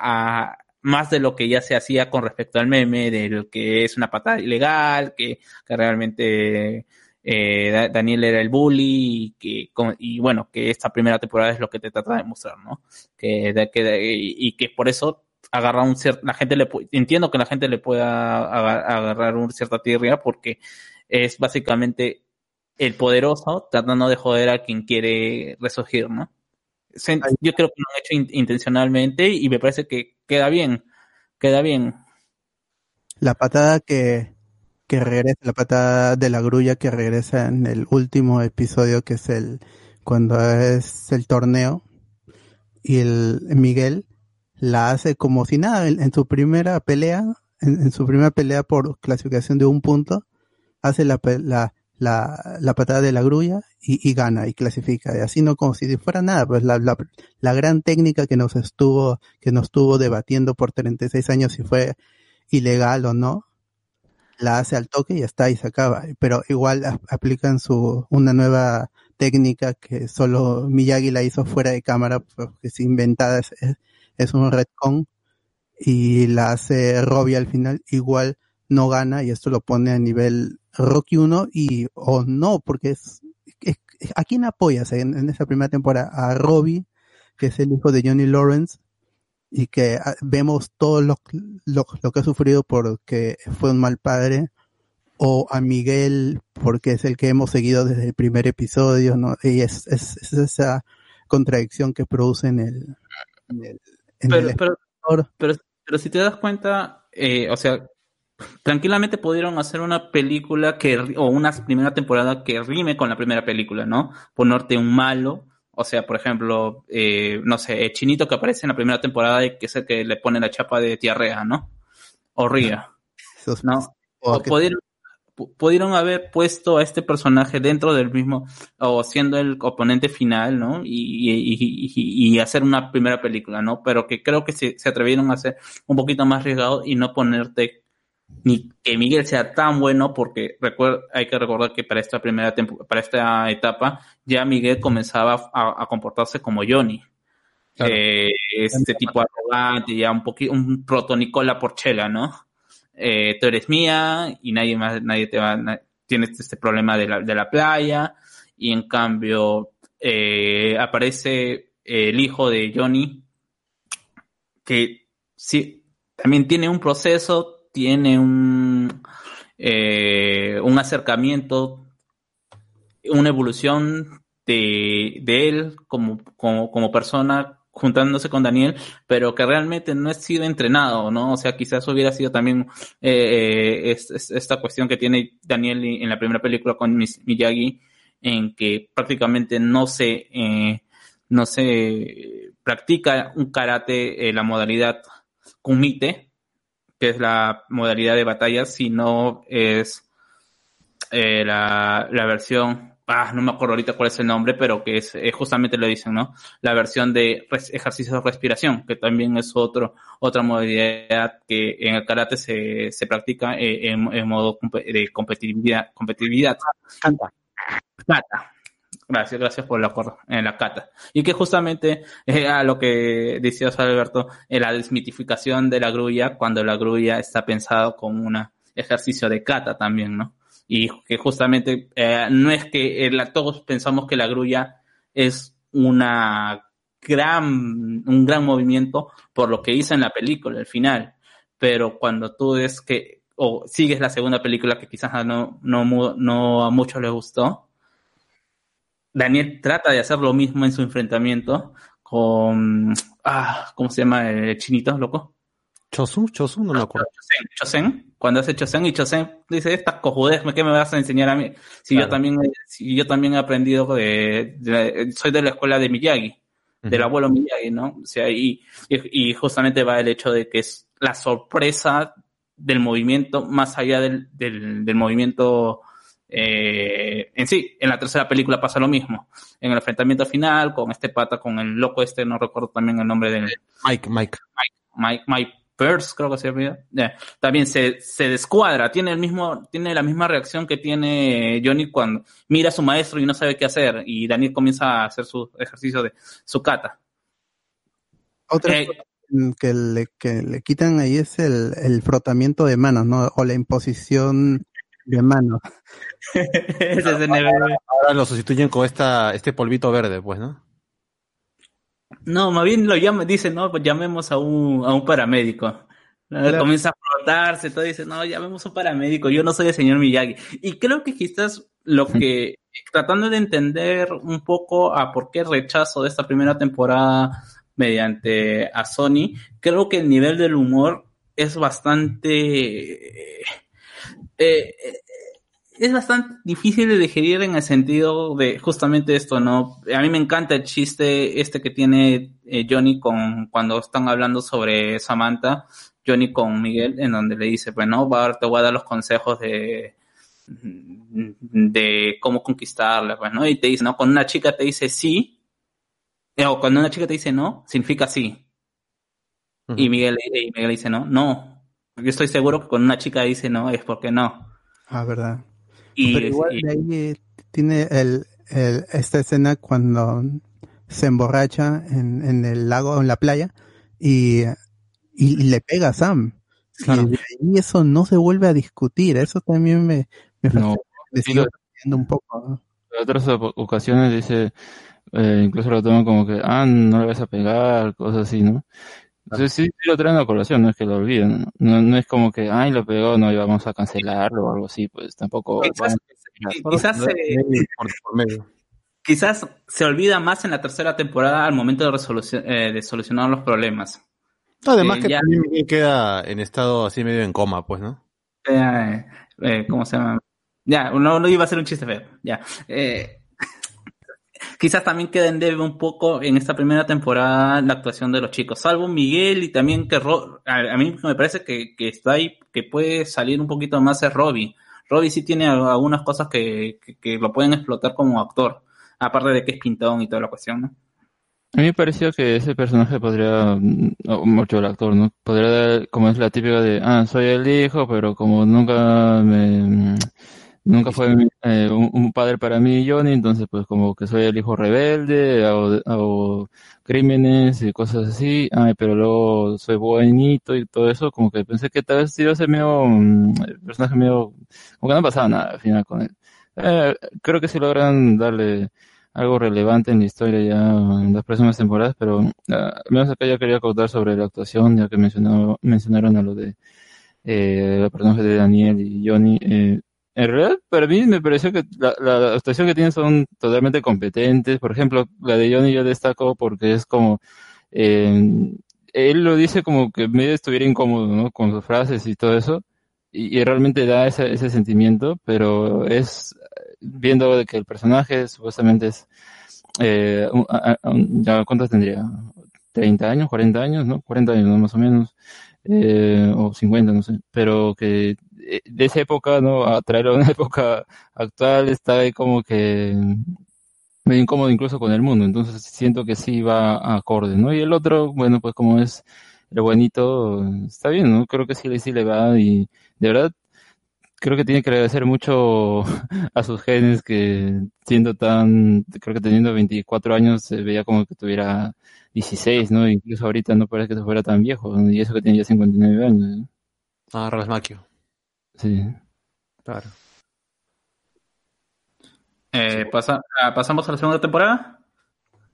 a- más de lo que ya se hacía con respecto al meme, de lo que es una patada ilegal, que, que realmente eh, Da- Daniel era el bully y que y bueno que esta primera temporada es lo que te trata de mostrar no que, que y, que por eso agarra un cierto la gente le entiendo que la gente le pueda aga- agarrar un cierta tirria porque es básicamente el poderoso tratando de joder a quien quiere resurgir no yo creo que lo han hecho in- intencionalmente y me parece que queda bien queda bien. La patada que, que regresa, la patada de la grulla que regresa en el último episodio, que es el, cuando es el torneo, y el Miguel la hace como si nada, en, su primera pelea, en, su primera pelea por clasificación de un punto, hace la, la, la patada de la grulla y, y gana y clasifica, y así no como si fuera nada, pues la, la, la gran técnica que nos estuvo, que nos estuvo debatiendo por 36 años si fue ilegal o no, la hace al toque y ya está y se acaba. Pero igual aplican su una nueva técnica que solo Miyagi la hizo fuera de cámara, porque es inventada, es, es, es un retcon y la hace Robbie al final, igual no gana y esto lo pone a nivel Rocky 1 y o no, porque es, es- ¿a quién apoyas en, en esa primera temporada? A Robbie, que es el hijo de Johnny Lawrence, y que ah, vemos todo lo, lo, lo que ha sufrido porque fue un mal padre, o a Miguel porque es el que hemos seguido desde el primer episodio, ¿no? Y es, es, es esa contradicción que produce en el, en el, en pero, el pero, pero, pero si te das cuenta, eh, o sea, tranquilamente pudieron hacer una película que, o una primera temporada que rime con la primera película, ¿no? Ponerte un malo, o sea, por ejemplo, eh, no sé, el chinito que aparece en la primera temporada y que es el que le pone la chapa de diarrea, ¿no? O ría, ¿no? o pudieron, pu- pudieron haber puesto a este personaje dentro del mismo, o siendo el oponente final, ¿no? Y, y, y- y- y hacer una primera película, ¿no? Pero que creo que se, se atrevieron a hacer un poquito más arriesgado y no ponerte ni que Miguel sea tan bueno, porque hay que recordar que para esta primera para esta etapa, ya Miguel comenzaba a, a comportarse como Johnny. Claro. Eh, este tipo arrogante, ya un poquito, un proto Nicola Porchela, ¿no? Eh, tú eres mía y nadie más, nadie te va, na- tienes este problema de la, de la playa, y en cambio, eh, aparece el hijo de Johnny, que sí, también tiene un proceso, tiene un, eh, un acercamiento, una evolución de, de él como, como, como persona juntándose con Daniel, pero que realmente no ha sido entrenado, ¿no? O sea, quizás hubiera sido también eh, es- esta cuestión que tiene Daniel en la primera película con Miyagi, en que prácticamente no se, eh, no se practica un karate, eh, la modalidad kumite, que es la modalidad de batalla, sino es eh, la, la versión, ah, no me acuerdo ahorita cuál es el nombre, pero que es eh, justamente lo dicen, ¿no? La versión de res- ejercicio de respiración, que también es otro, otra modalidad que en el karate se, se practica eh, en, en modo de competitividad. competitividad. Kata. Gracias, gracias por el acuerdo en la cata. Y que justamente eh, a lo que decía Alberto, en la desmitificación de la grulla, cuando la grulla está pensado como un ejercicio de cata también, ¿no? Y que justamente eh, no es que eh, la- todos pensamos que la grulla es una gran, un gran movimiento por lo que hizo en la película, al final. Pero cuando tú ves que, o sigues la segunda película que quizás no, no, no a muchos les gustó, Daniel trata de hacer lo mismo en su enfrentamiento con, ah, ¿cómo se llama el chinito, loco? ¿Chosu? ¿Chosu? No me acuerdo. Chosen, Chosen, cuando hace Chosen y Chosen dice, esta cojudez, ¿qué me vas a enseñar a mí? Si yo también, si yo también he aprendido de, de- soy de la escuela de Miyagi, del abuelo Miyagi, ¿no? O sea, y, y, y justamente va el hecho de que es la sorpresa del movimiento más allá del, del, del movimiento eh, en sí. En la tercera película pasa lo mismo. En el enfrentamiento final, con este pata, con el loco este, no recuerdo también el nombre del, Mike, Mike. Mike, Mike Pierce, creo que se llama. Ya. También se, se descuadra, tiene el mismo, tiene la misma reacción que tiene Johnny cuando mira a su maestro y no sabe qué hacer, y Daniel comienza a hacer su ejercicio de su kata. Otra Eh, que le, que le quitan ahí es el, el frotamiento de manos, ¿no? O la imposición de manos. ese es el nivel- Ahora lo sustituyen con esta, este polvito verde, pues, ¿no? No, más bien lo llama, dice, no, pues llamemos a un, a un paramédico. Claro. Comienza a frotarse, todo dice, no, llamemos a un paramédico, yo no soy el señor Miyagi. Y creo que quizás lo que, tratando de entender un poco a por qué el rechazo de esta primera temporada mediante a Sony, creo que el nivel del humor es bastante... eh, eh, es bastante difícil de digerir en el sentido de justamente esto, ¿no? A mí me encanta el chiste este que tiene eh, Johnny con cuando están hablando sobre Samantha, Johnny con Miguel, en donde le dice, bueno, va, a dar- te voy a dar los consejos de de cómo conquistarla, pues, ¿no? Y te dice, ¿no? Cuando una chica te dice sí, o cuando una chica te dice no, significa sí. Y Miguel, y Miguel dice, no, no. Yo estoy seguro que cuando una chica dice no, es porque no. Ah, verdad. Y, Pero igual y- de ahí eh, tiene el, el- esta escena cuando se emborracha en, en el lago, en la playa, y, y le pega a Sam. Claro. Y de ahí eso no se vuelve a discutir. Eso también me, me No. me sigue un poco. ¿no? En otras ocasiones dice, eh, incluso lo toman como que, ah, no le vas a pegar, cosas así, ¿no? Entonces sí, sí lo traen a colación, no es que lo olviden. No, no es como que, ay, lo pegó, no, y vamos a cancelarlo o algo así, pues tampoco. Quizás, quizás se, Por, por medio. quizás se olvida más en la tercera temporada al momento de, resolución, eh, de solucionar los problemas. Además Eh, que ya- también Miguel queda en estado así medio en coma, pues, ¿no? Eh, eh, ¿Cómo se llama? Ya, no, no iba a ser un chiste feo. Ya. Eh, quizás también queda en debe un poco en esta primera temporada la actuación de los chicos, salvo Miguel y también que Ro- a, mí me parece que, que está ahí, que puede salir un poquito más es Robbie. Robbie sí tiene algunas cosas que, que, que lo pueden explotar como actor, aparte de que es pintón y toda la cuestión, ¿no? A mí me pareció que ese personaje podría, o mucho el actor, ¿no? Podría dar, como es la típica de, ah, soy el hijo, pero como nunca me, nunca fue eh, un, un padre para mí, Johnny, entonces pues como que soy el hijo rebelde, hago, hago crímenes y cosas así, ay, pero luego soy buenito y todo eso, como que pensé que tal vez iba a ser medio, mm, el personaje medio, como que no pasaba nada al final con él. Eh, creo que si logran darle algo relevante en la historia ya en las próximas temporadas, pero ah, al menos acá ya quería contar sobre la actuación, ya que mencionaron a lo de eh, los personajes de Daniel y Johnny. Eh, en realidad, para mí me pareció que la, la actuación que tienen son totalmente competentes. Por ejemplo, la de Johnny yo destaco porque es como, eh, él lo dice como que medio estuviera incómodo, ¿no? Con sus frases y todo eso. Y, realmente da ese, ese sentimiento, pero es viendo de que el personaje supuestamente es, eh, un- ya cuántos tendría, 30 años, 40 años, ¿no? 40 años. Más o menos, eh, o 50, no sé, pero que de esa época, ¿no? A traerlo a una época actual está ahí como que medio incómodo incluso con el mundo, entonces siento que sí va acorde, ¿no? Y el otro, bueno, pues como es el buenito, está bien, ¿no? Creo que sí, sí le va y de verdad creo que tiene que agradecer mucho a sus genes que siendo tan, creo que teniendo 24 años se veía como que tuviera 16, ¿no? Incluso ahorita no parece que se fuera tan viejo, y eso que tiene ya 59 años, ¿no? Ah, Rasmaquio. Sí. Claro. Eh, pasa- ah, ¿Pasamos a la segunda temporada?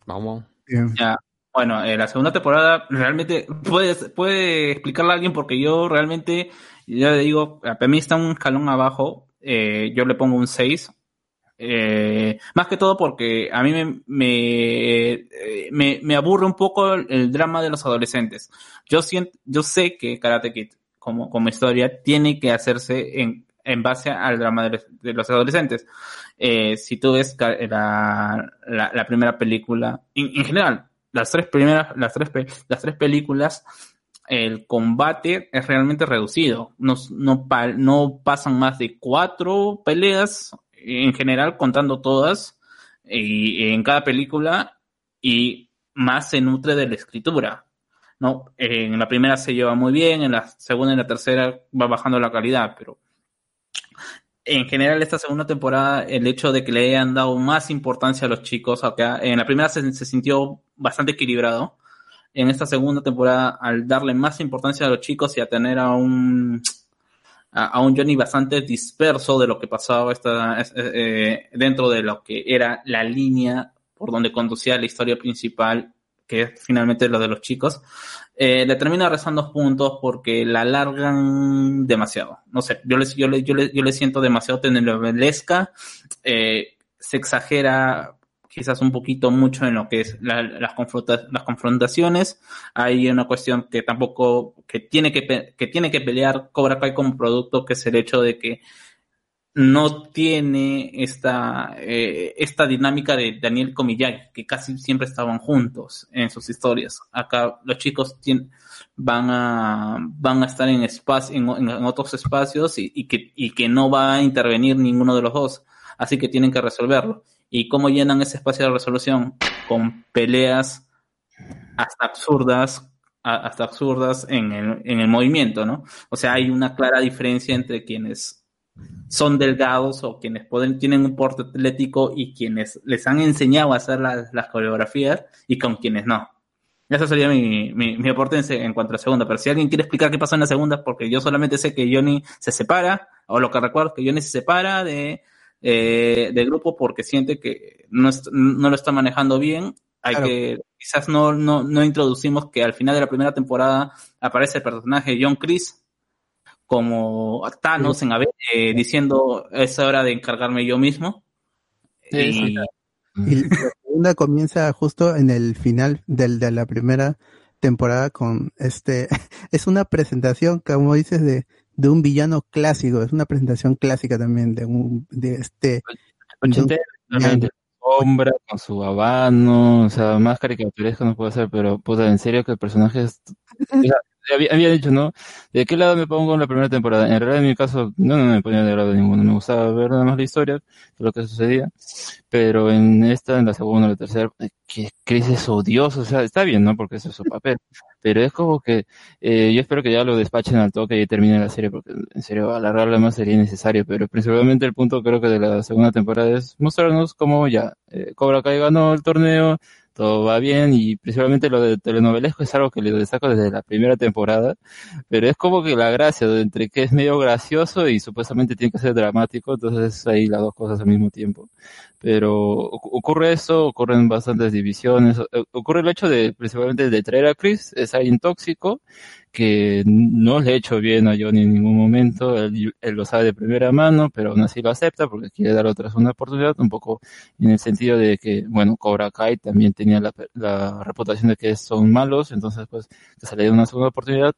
Vamos. Bien. Ya, bueno, eh, la segunda temporada realmente puede, puede explicarla a alguien porque yo realmente, ya le digo, para mí está un escalón abajo, eh, yo le pongo un 6, Eh, más que todo porque a mí me, me, me, me aburre un poco el, el drama de los adolescentes. Yo siento, yo sé que Karate Kid, como, como historia, tiene que hacerse en, en base al drama de de los adolescentes. Eh, si tú ves la, la, primera película, en, en general, las tres primeras, las tres, las tres películas, el combate es realmente reducido. No, no, no pasan más de cuatro peleas en general, contando todas, y en cada película, y más se nutre de la escritura. ¿No? En la primera se lleva muy bien, en la segunda y la tercera va bajando la calidad, pero en general esta segunda temporada el hecho de que le hayan dado más importancia a los chicos acá en la primera se, sintió bastante equilibrado en esta segunda temporada al darle más importancia a los chicos y a tener a un a, un Johnny bastante disperso de lo que pasaba esta, es- eh, dentro de lo que era la línea por donde conducía la historia principal que es finalmente lo de los chicos, eh, le termina rezando puntos porque la alargan demasiado. No sé, yo le, yo le, yo le, yo le siento demasiado telenovelesca, eh, se exagera quizás un poquito mucho en lo que es la- las, confronta- las confrontaciones. Hay una cuestión que tampoco, que tiene que, que tiene que pelear Cobra Kai como producto, que es el hecho de que no tiene esta, eh, esta dinámica de Daniel Comillay, que casi siempre estaban juntos en sus historias. Acá los chicos tien- van a, van a estar en, espacio, en, otros espacios y, y que, y que no va a intervenir ninguno de los dos. Así que tienen que resolverlo. ¿Y cómo llenan ese espacio de resolución? Con peleas hasta absurdas, hasta absurdas en el, en el movimiento, ¿no? O sea, hay una clara diferencia entre quienes son delgados o quienes pueden, tienen un porte atlético y quienes les han enseñado a hacer las, las coreografías y con quienes no. Ese sería mi, mi, mi aporte en, en cuanto a la segunda. Pero si alguien quiere explicar qué pasó en la segunda, porque yo solamente sé que Johnny se separa, o lo que recuerdo es que Johnny se separa de, eh, del grupo porque siente que no, no lo está manejando bien. Hay Claro. que, quizás no, no, no introducimos que al final de la primera temporada aparece el personaje John Chris como Thanos en Ave- eh, diciendo es hora de encargarme yo mismo. Y, Y la segunda comienza justo en el final del, de la primera temporada con este, es una presentación, como dices, de, de un villano clásico, es una presentación clásica también de un, de este, Ochentero. Sombra con su habano, o sea, más caricaturesco no puede ser, pero puta, en serio que el personaje es... había, había dicho, ¿no? ¿De qué lado me pongo en la primera temporada? En realidad, en mi caso, no, no me ponía de lado ninguno. Me gustaba ver nada más la historia, lo que sucedía. Pero en esta, en la segunda, en la tercera, eh, que Chris es odioso. O sea, está bien, ¿no? Porque ese es su papel. Pero es como que, eh, yo espero que ya lo despachen al toque y termine la serie, porque en serio, alargarla más sería innecesario. Pero principalmente el punto, creo que de la segunda temporada es mostrarnos cómo ya, eh, Cobra Kai ganó el torneo, todo va bien y principalmente lo de telenovelesco es algo que le destaco desde la primera temporada, pero es como que la gracia entre que es medio gracioso y supuestamente tiene que ser dramático, entonces ahí las dos cosas al mismo tiempo. Pero ocu- ocurre eso, ocurren bastantes divisiones, ocurre el hecho de principalmente de traer a Chris, es alguien tóxico que no le ha hecho bien a Johnny en ningún momento, él, lo sabe de primera mano, pero aún así lo acepta porque quiere dar otra segunda oportunidad, un poco en el sentido de que, bueno, Cobra Kai también tenía la, la reputación de que son malos, entonces pues que se una segunda oportunidad,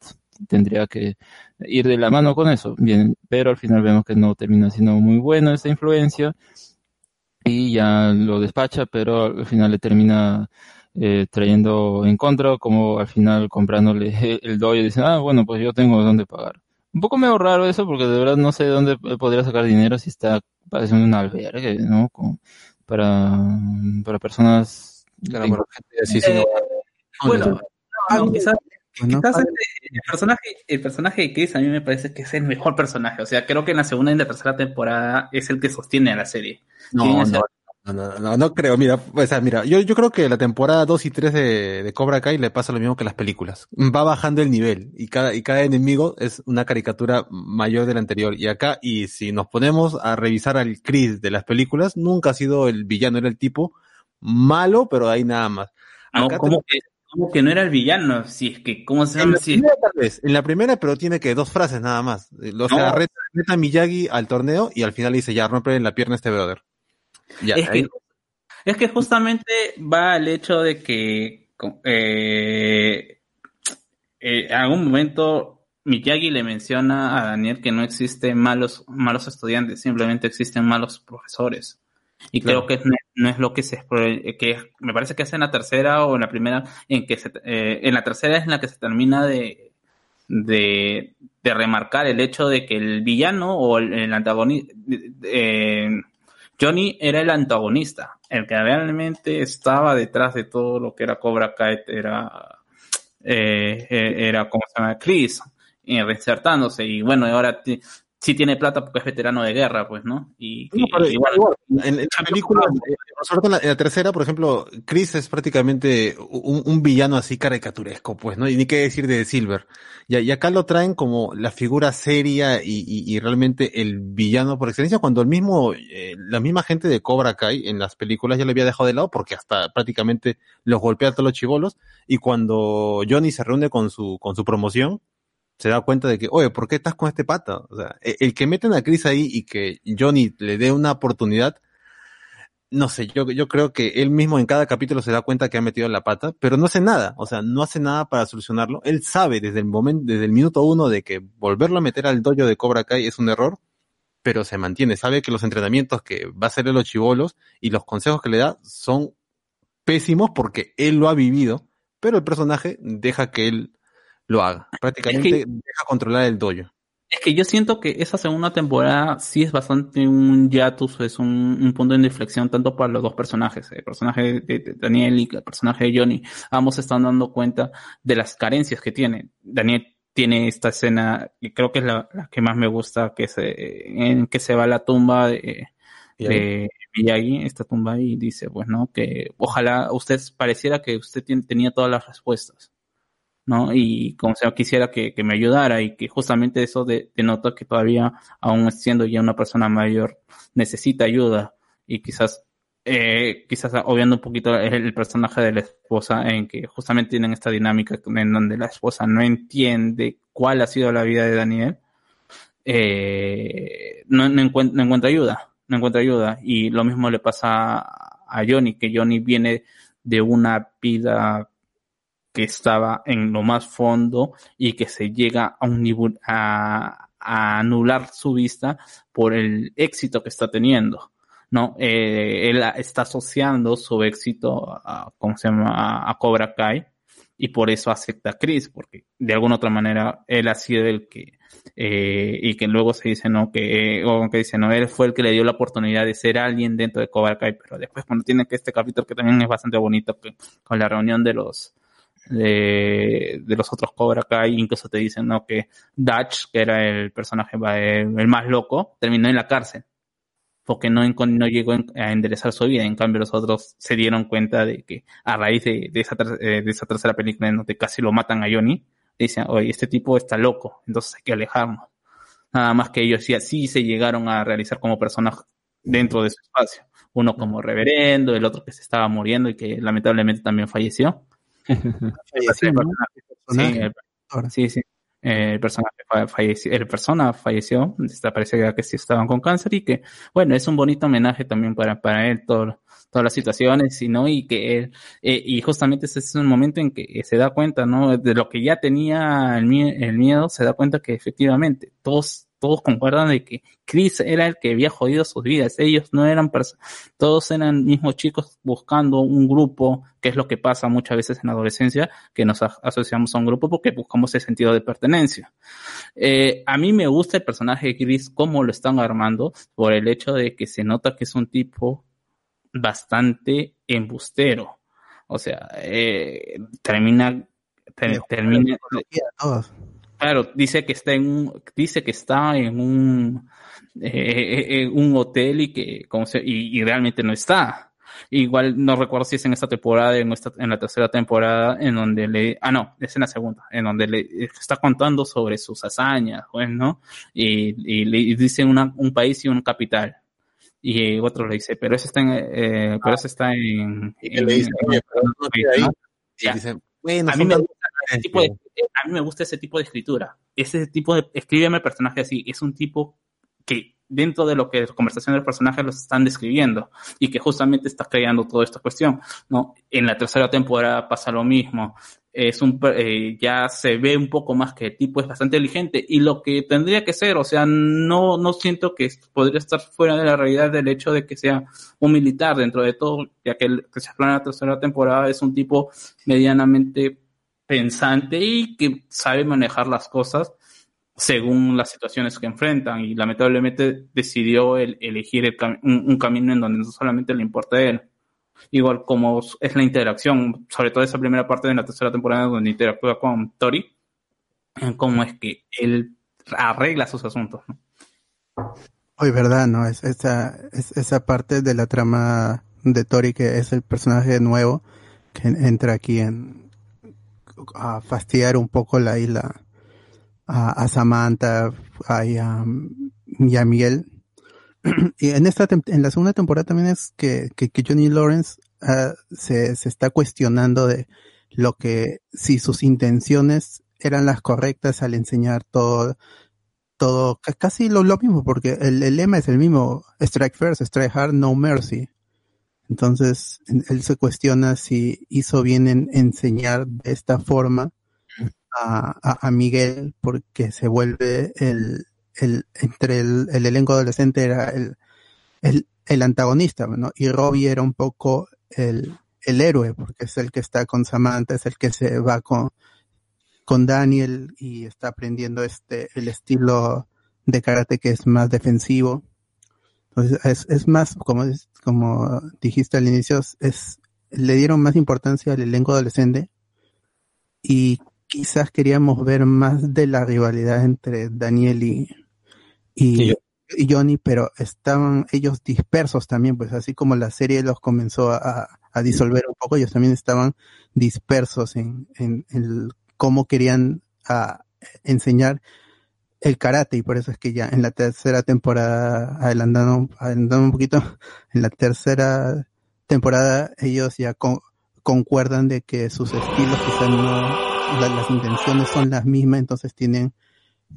tendría que ir de la mano con eso, bien, pero al final vemos que no termina siendo muy bueno esta influencia y ya lo despacha, pero al final le termina eh, trayendo en contra, como al final comprándole el, doy y dicen, ah, bueno, pues yo tengo dónde pagar. Un poco medio raro eso, porque de verdad no sé de dónde podría sacar dinero si está pareciendo un albergue, ¿no? Con- para, para personas... Claro, para gente así, Eh, bueno, no, no, quizás, ¿no? quizás el, el personaje, el personaje de Chris a mí me parece que es el mejor personaje. O sea, creo que en la segunda y la tercera temporada es el que sostiene a la serie. No, no, no, no, no, creo. Mira, o sea, mira, yo, yo creo que la temporada 2 y 3 de, de Cobra Kai le pasa lo mismo que las películas. Va bajando el nivel y cada, y cada enemigo es una caricatura mayor del anterior. Y acá, y si nos ponemos a revisar al Chris de las películas, nunca ha sido el villano, era el tipo malo, pero ahí nada más. No, como que, como que no era el villano, si es que, ¿cómo se En llama? la, Si- primera, tal vez, en la primera, pero tiene que dos frases nada más. O sea, No. reta, Miyagi al torneo y al final le dice, ya, rompe en la pierna este brother. Ya, es, ahí- que, es que justamente va al hecho de que eh, eh, en algún momento Miyagi le menciona a Daniel que no existen malos, malos estudiantes, simplemente existen malos profesores. Y Claro. creo que no, no es lo que se expro- que me parece que es en la tercera o en la primera en que se, eh, en la tercera es en la que se termina de, de, de remarcar el hecho de que el villano o el, el antagonista Johnny era el antagonista, el que realmente estaba detrás de todo lo que era Cobra Kai, era, eh, eh, era como se llama? Chris, eh, reinsertándose, y bueno, ahora sí tiene plata porque es veterano de guerra, pues, ¿no? Y, No, y- pero y bueno, igual, en, en la película, eh, sobre todo en la, en la tercera, por ejemplo, Chris es prácticamente un, un villano así caricaturesco, pues, ¿no? Y ni qué decir de Silver. Y, y acá lo traen como la figura seria y, realmente el villano por excelencia, cuando el mismo, eh, la misma gente de Cobra Kai en las películas ya le había dejado de lado porque hasta prácticamente los golpea a todos los chivolos. Y cuando Johnny se reúne con su, con su promoción, se da cuenta de que, oye, ¿por qué estás con este pata? O sea, e- el que meten a Chris ahí y que Johnny le dé una oportunidad, no sé, yo, yo creo que él mismo en cada capítulo se da cuenta que ha metido la pata, pero no hace nada, o sea, no hace nada para solucionarlo. Él sabe desde el momento, desde el minuto uno de que volverlo a meter al dojo de Cobra Kai es un error, pero se mantiene, sabe que los entrenamientos que va a hacerle los chivolos y los consejos que le da son pésimos porque él lo ha vivido, pero el personaje deja que él lo haga. Prácticamente Es que- deja controlar el dojo. Es que yo siento que esa segunda temporada sí es bastante un hiatus, es un, un punto de inflexión tanto para los dos personajes, el personaje de, de Daniel y el personaje de Johnny. Ambos se están dando cuenta de las carencias que tiene. Daniel tiene esta escena, y creo que es la, la que más me gusta, que se, en que se va a la tumba de, de Miyagi, esta tumba y dice, pues, ¿no? Que ojalá usted pareciera que usted tenía todas las respuestas. ¿No? Y como sea, quisiera que, que me ayudara y que justamente eso de- denota que todavía, aún siendo ya una persona mayor, necesita ayuda y quizás, eh, quizás obviando un poquito el, personaje de la esposa en que justamente tienen esta dinámica en donde la esposa no entiende cuál ha sido la vida de Daniel, eh, no, no no encuentra ayuda, no encuentra ayuda y lo mismo le pasa a Johnny, que Johnny viene de una vida que estaba en lo más fondo y que se llega a un a, anular su vista por el éxito que está teniendo. ¿no? Eh, él está asociando su éxito a, ¿cómo se llama? a, Cobra Kai y por eso acepta a Chris, porque de alguna otra manera él ha sido el que, eh, y que luego se dice, no, que, o que dice, no, él fue el que le dio la oportunidad de ser alguien dentro de Cobra Kai, pero después cuando tiene que este capítulo que también es bastante bonito, con la reunión de los, de, de los otros Cobra Kai, incluso te dicen, no, que Dutch, que era el personaje el, el más loco, terminó en la cárcel porque no, no llegó a enderezar su vida. En cambio, los otros se dieron cuenta de que a raíz de, de, esa, ter de esa, tercera película en donde casi lo matan a Johnny, dicen, oye, este tipo está loco, entonces hay que alejarnos. Nada más que ellos sí, sí se llegaron a realizar como personas dentro de su espacio. Uno como reverendo, el otro que se estaba muriendo y que lamentablemente también falleció. Falleció, ¿no? Sí, el, sí, sí. Eh, el personaje falleció, el persona falleció, parece que sí estaban con cáncer y que, bueno, es un bonito homenaje también para, para él, todo, todas las situaciones, y no, y que él, eh, y justamente ese es un momento en que se da cuenta, ¿no? De lo que ya tenía el, el miedo, se da cuenta que efectivamente todos, todos concuerdan de que Chris era el que había jodido sus vidas. Ellos no eran todos eran mismos chicos buscando un grupo, que es lo que pasa muchas veces en la adolescencia, que nos asociamos a un grupo porque buscamos ese sentido de pertenencia. Eh, a mí me gusta el personaje de Chris, cómo lo están armando, por el hecho de que se nota que es un tipo bastante embustero. O sea, eh, termina, ter, termina. Claro, dice que está en un, dice que está en un, eh, en un hotel y que, como se, y, y, realmente no está. Igual no recuerdo si es en esta temporada, en, esta, en la tercera temporada, en donde le, ah no, es en la segunda, en donde le está contando sobre sus hazañas, pues, ¿no? Y, y le dice una, un país y un capital. Y otro le dice, pero eso está en, eh, pero eso está en, y en, le dice, en, oye, pero no ahí. ¿no? Y dice, bueno, a mí me gusta ese tipo de, a mí me gusta ese tipo de escritura. Ese tipo de, escríbeme el personaje así, es un tipo que dentro de lo que la conversación del personaje los están describiendo y que justamente está creando toda esta cuestión, ¿no? En la tercera temporada pasa lo mismo. Es un, eh, ya se ve un poco más que el tipo es bastante inteligente y lo que tendría que ser, o sea, no, no siento que podría estar fuera de la realidad del hecho de que sea un militar dentro de todo, ya que el que se en la tercera temporada es un tipo medianamente pensante y que sabe manejar las cosas según las situaciones que enfrentan y lamentablemente decidió el, elegir el un, camino en donde no solamente le importa a él. Igual como es la interacción, sobre todo esa primera parte de la tercera temporada donde interactúa con Tori, cómo es que él arregla sus asuntos. ¿no? Hoy, verdad, ¿no? Es esa, es esa parte de la trama de Tori que es el personaje nuevo que entra aquí en a fastidiar un poco la isla a, Samantha a, y, a, Miguel. y en esta en la segunda temporada también es que, que, Johnny Lawrence uh, se, se está cuestionando de lo que si sus intenciones eran las correctas al enseñar todo todo casi lo, lo mismo porque el, el, lema es el mismo strike first strike hard no mercy entonces él se cuestiona si hizo bien en enseñar de esta forma a, a, Miguel porque se vuelve el, el entre el, el, elenco adolescente era el, el, el antagonista, ¿no? Y Robbie era un poco el, el héroe, porque es el que está con Samantha, es el que se va con, con Daniel y está aprendiendo este, el estilo de karate que es más defensivo. Entonces, es, es más, como, como dijiste al inicio, es, le dieron más importancia al elenco adolescente y quizás queríamos ver más de la rivalidad entre Daniel y, y, y, Johnny, pero estaban ellos dispersos también, pues así como la serie los comenzó a, a disolver un poco, ellos también estaban dispersos en, en, en cómo querían a, enseñar el karate y por eso es que ya en la tercera temporada, adelantando, adelantando un poquito, en la tercera temporada ellos ya con, concuerdan de que sus estilos quizás no las, intenciones son las mismas, entonces tienen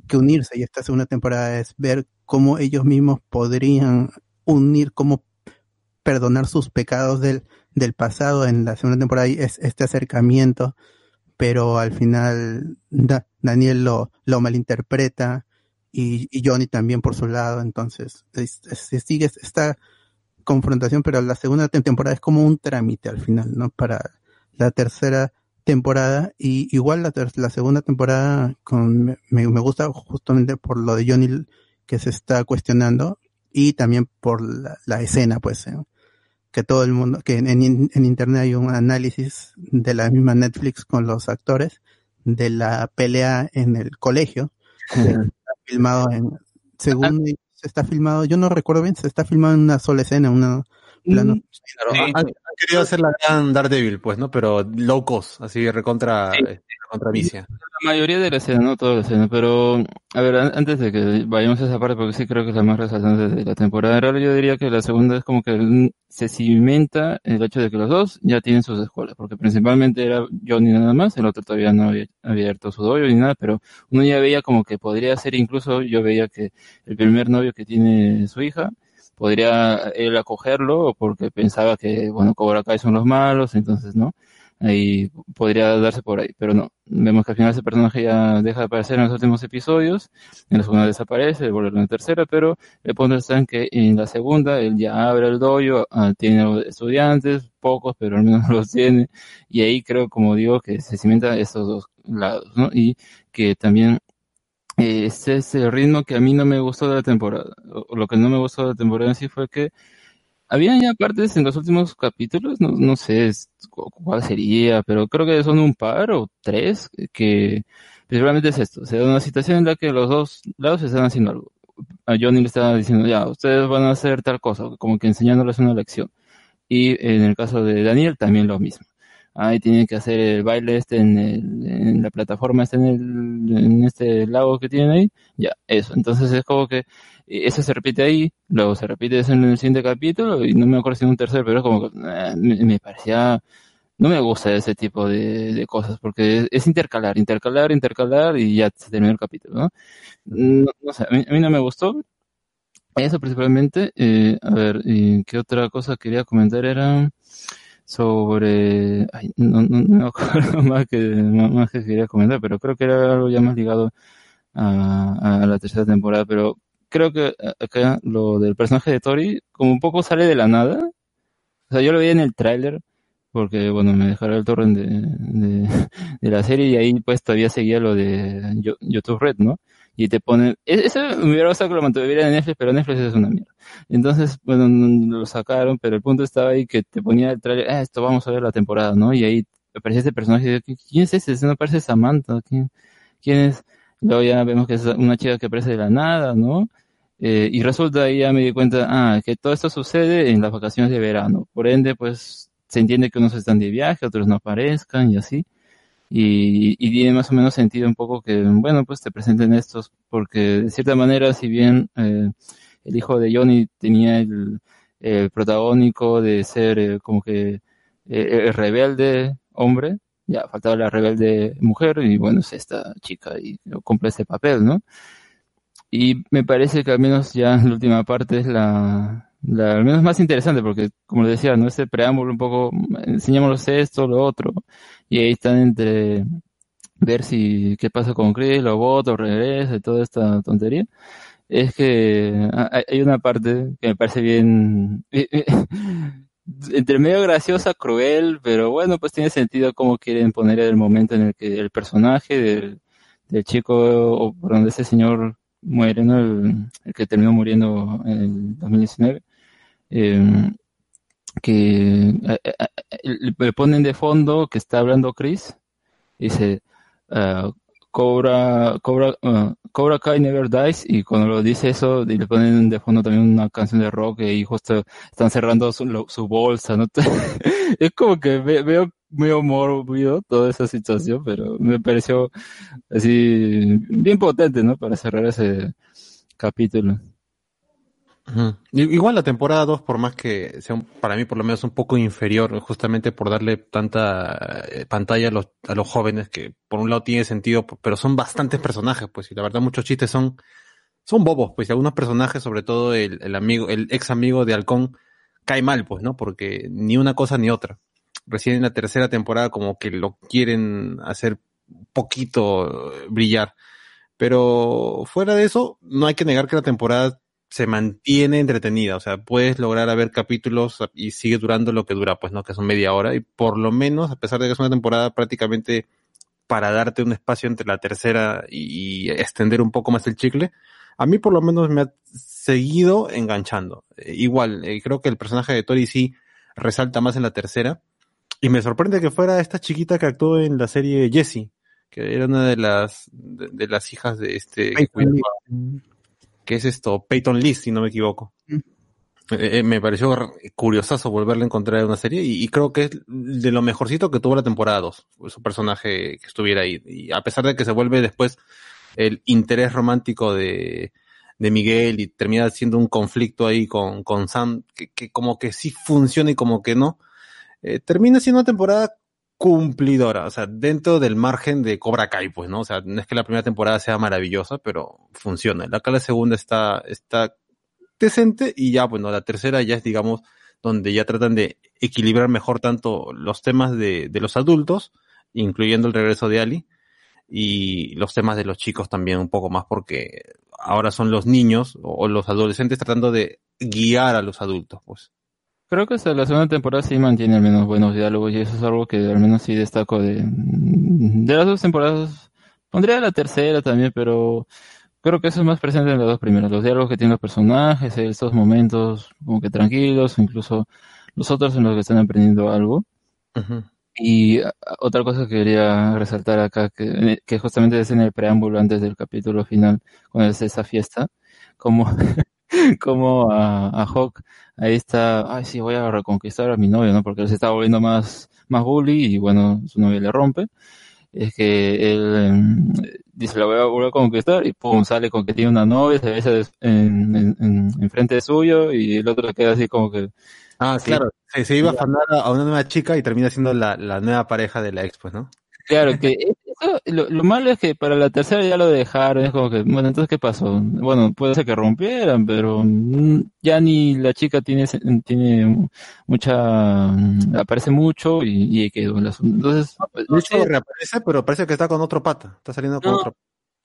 que unirse. Y esta segunda temporada es ver cómo ellos mismos podrían unir, cómo perdonar sus pecados del, del pasado. En la segunda temporada es este acercamiento, pero al final da, Daniel lo, lo malinterpreta y, y, Johnny también por su lado. Entonces se sigue esta confrontación, pero la segunda temporada es como un trámite al final, ¿no? Para la tercera temporada y igual la, la segunda temporada con, me, me, gusta justamente por lo de Johnny que se está cuestionando y también por la, la escena pues eh, que todo el mundo que en, en, internet hay un análisis de la misma Netflix con los actores de la pelea en el colegio está filmado en según se está filmado yo no recuerdo bien se está filmado en una sola escena una plano. Claro, sí. han, han, querido hacer la gran Daredevil, pues, ¿no? Pero low cost, así recontra, sí. recontra vicia. La mayoría de la escena, no toda la escena, pero, a ver, antes de que vayamos a esa parte, porque sí creo que es la más resaltante de la temporada, en realidad yo diría que la segunda es como que se cimenta el hecho de que los dos ya tienen sus escuelas, porque principalmente era Johnny nada más, el otro todavía no había abierto su dojo ni nada, pero uno ya veía como que podría ser incluso, yo veía que el primer novio que tiene su hija, podría él acogerlo porque pensaba que, bueno, Cobra Kai son los malos, entonces, ¿no? Ahí podría darse por ahí, pero no. Vemos que al final ese personaje ya deja de aparecer en los últimos episodios, en la segunda desaparece, vuelve en la tercera, pero el punto está en que en la segunda él ya abre el dojo, uh, tiene estudiantes, pocos, pero al menos los tiene, y ahí creo, como digo, que se cimenta estos dos lados, ¿no? Y que también ese es el ritmo que a mí no me gustó de la temporada. O lo que no me gustó de la temporada en sí fue que había ya partes en los últimos capítulos, no, no sé cuál sería, pero creo que son un par o tres que principalmente es esto. Se da una situación en la que los dos lados están haciendo algo. A Johnny le está diciendo, ya, ustedes van a hacer tal cosa, como que enseñándoles una lección. Y en el caso de Daniel también lo mismo ahí tienen que hacer el baile este en, el, en la plataforma este en, el, en este lago que tienen ahí, ya, eso. Entonces es como que eso se repite ahí, luego se repite eso en el siguiente capítulo y no me acuerdo si en un tercer, pero es como que eh, me, parecía, no me gusta ese tipo de, de cosas porque es, intercalar, intercalar, intercalar y ya se terminó el capítulo, ¿no? No, sé, a mí, a mí no me gustó Eso principalmente. Eh, a ver, ¿y qué otra cosa quería comentar? Era sobre... No, no, no acuerdo más que, más que quería comentar, pero creo que era algo ya más ligado a, a la tercera temporada. Pero creo que acá lo del personaje de Tori como un poco sale de la nada. O sea, yo lo vi en el tráiler porque, bueno, me dejaron el torrent de, de, de la serie y ahí pues todavía seguía lo de Yo- YouTube Red, ¿no? Y te ponen, eso me hubiera gustado que lo mantuvieran en Netflix, pero Netflix es una mierda. Entonces, bueno, no- lo sacaron, pero el punto estaba ahí que te ponía el trailer, ah, esto vamos a ver la temporada, ¿no? Y ahí aparecía este personaje, y yo, "¿Qui- ¿quién es ese? Ese no parece Samantha, ¿quién, quién es? Luego ya vemos que es una chica que aparece de la nada, ¿no? Eh, y resulta ahí ya me di cuenta, ah, que todo esto sucede en las vacaciones de verano. Por ende, pues, se entiende que unos están de viaje, otros no aparezcan y así y, y tiene más o menos sentido un poco que, bueno, pues te presenten estos, porque de cierta manera, si bien eh, el hijo de Johnny tenía el, el protagónico de ser eh, como que eh, el rebelde hombre, ya faltaba la rebelde mujer, y bueno, es esta chica y cumple ese papel, ¿no? Y me parece que al menos ya la última parte es la, la al menos más interesante, porque como les decía, ¿no? Ese preámbulo un poco, enseñémoslos esto, lo otro, y ahí están entre ver si qué pasa con Chris, lo voto, regresa y toda esta tontería. Es que hay una parte que me parece bien, entre medio graciosa, cruel, pero bueno, pues tiene sentido cómo quieren poner el momento en el que el personaje del, chico, o por donde ese señor muere, ¿no? El, que terminó muriendo en el 2019, eh, que eh, eh, eh, le ponen de fondo que está hablando Chris, dice, ah, Cobra, Cobra, ah, Cobra Kai Never Dies, y cuando lo dice eso, y le ponen de fondo también una canción de rock, y justo están cerrando su, bolsa, ¿no? es como que ve- veo medio morbido toda esa situación, pero me pareció así bien potente, ¿no? Para cerrar ese capítulo. Igual la temporada 2, por más que sea para mí por lo menos un poco inferior, justamente por darle tanta eh, pantalla a los, a los jóvenes, que por un lado tiene sentido, pero son bastantes personajes, pues, y la verdad muchos chistes son, son bobos, pues, y algunos personajes, sobre todo el, el amigo, el ex amigo de Halcón, cae mal, pues, ¿no? Porque ni una cosa ni otra. Recién en la tercera temporada como que lo quieren hacer poquito eh, brillar. Pero fuera de eso, no hay que negar que la temporada se mantiene entretenida, o sea, puedes lograr a ver capítulos y sigue durando lo que dura, pues no, que son media hora, y por lo menos, a pesar de que es una temporada prácticamente para darte un espacio entre la tercera y, y extender un poco más el chicle, a mí por lo menos me ha seguido enganchando. Eh, igual, eh, creo que el personaje de Tori sí resalta más en la tercera, y me sorprende que fuera esta chiquita que actuó en la serie Jessie, que era una de las, de, de las hijas de este, que es esto, Peyton Lee, si no me equivoco. Mm. Eh, eh, me pareció curiosazo volverla a encontrar en una serie y, y creo que es de lo mejorcito que tuvo la temporada 2, su personaje que estuviera ahí. Y a pesar de que se vuelve después el interés romántico de, de Miguel y termina siendo un conflicto ahí con, con Sam, que, que como que sí funciona y como que no, eh, termina siendo una temporada cumplidora, o sea, dentro del margen de Cobra Kai, pues, ¿no? O sea, no es que la primera temporada sea maravillosa, pero funciona. Acá la segunda está, está decente y ya, bueno, la tercera ya es, digamos, donde ya tratan de equilibrar mejor tanto los temas de, de los adultos, incluyendo el regreso de Ali, y los temas de los chicos también un poco más, porque ahora son los niños o los adolescentes tratando de guiar a los adultos, pues. Creo que hasta la segunda temporada sí mantiene al menos buenos diálogos y eso es algo que al menos sí destaco de, de las dos temporadas. Pondría la tercera también, pero creo que eso es más presente en las dos primeras. Los diálogos que tienen los personajes, estos momentos como que tranquilos, incluso los otros en los que están aprendiendo algo. Y a- a- otra cosa que quería resaltar acá, que, que justamente es en el preámbulo antes del capítulo final, cuando es esa fiesta, como, como a, a Hawk ahí está, ay sí, voy a reconquistar a mi novio, ¿no? Porque él se está volviendo más, más bully y bueno, su novia le rompe. Es que él em, dice, la voy a volver a conquistar y pum, sale con que tiene una novia, se besa en, en, en, en frente suyo y el otro queda así como que, Ah, Sí. claro, se, se iba a afanar a una nueva chica y termina siendo la, la nueva pareja de la ex, pues, ¿no? Claro, que lo, lo malo es que para la tercera ya lo dejaron, es como que, bueno, entonces ¿qué pasó? Bueno, puede ser que rompieran, pero mm, ya ni la chica tiene, tiene mucha, mm, aparece mucho y, y quedó el asunto. Entonces, hecho, reaparece, pero parece que está con otro pata. Está saliendo con No, otro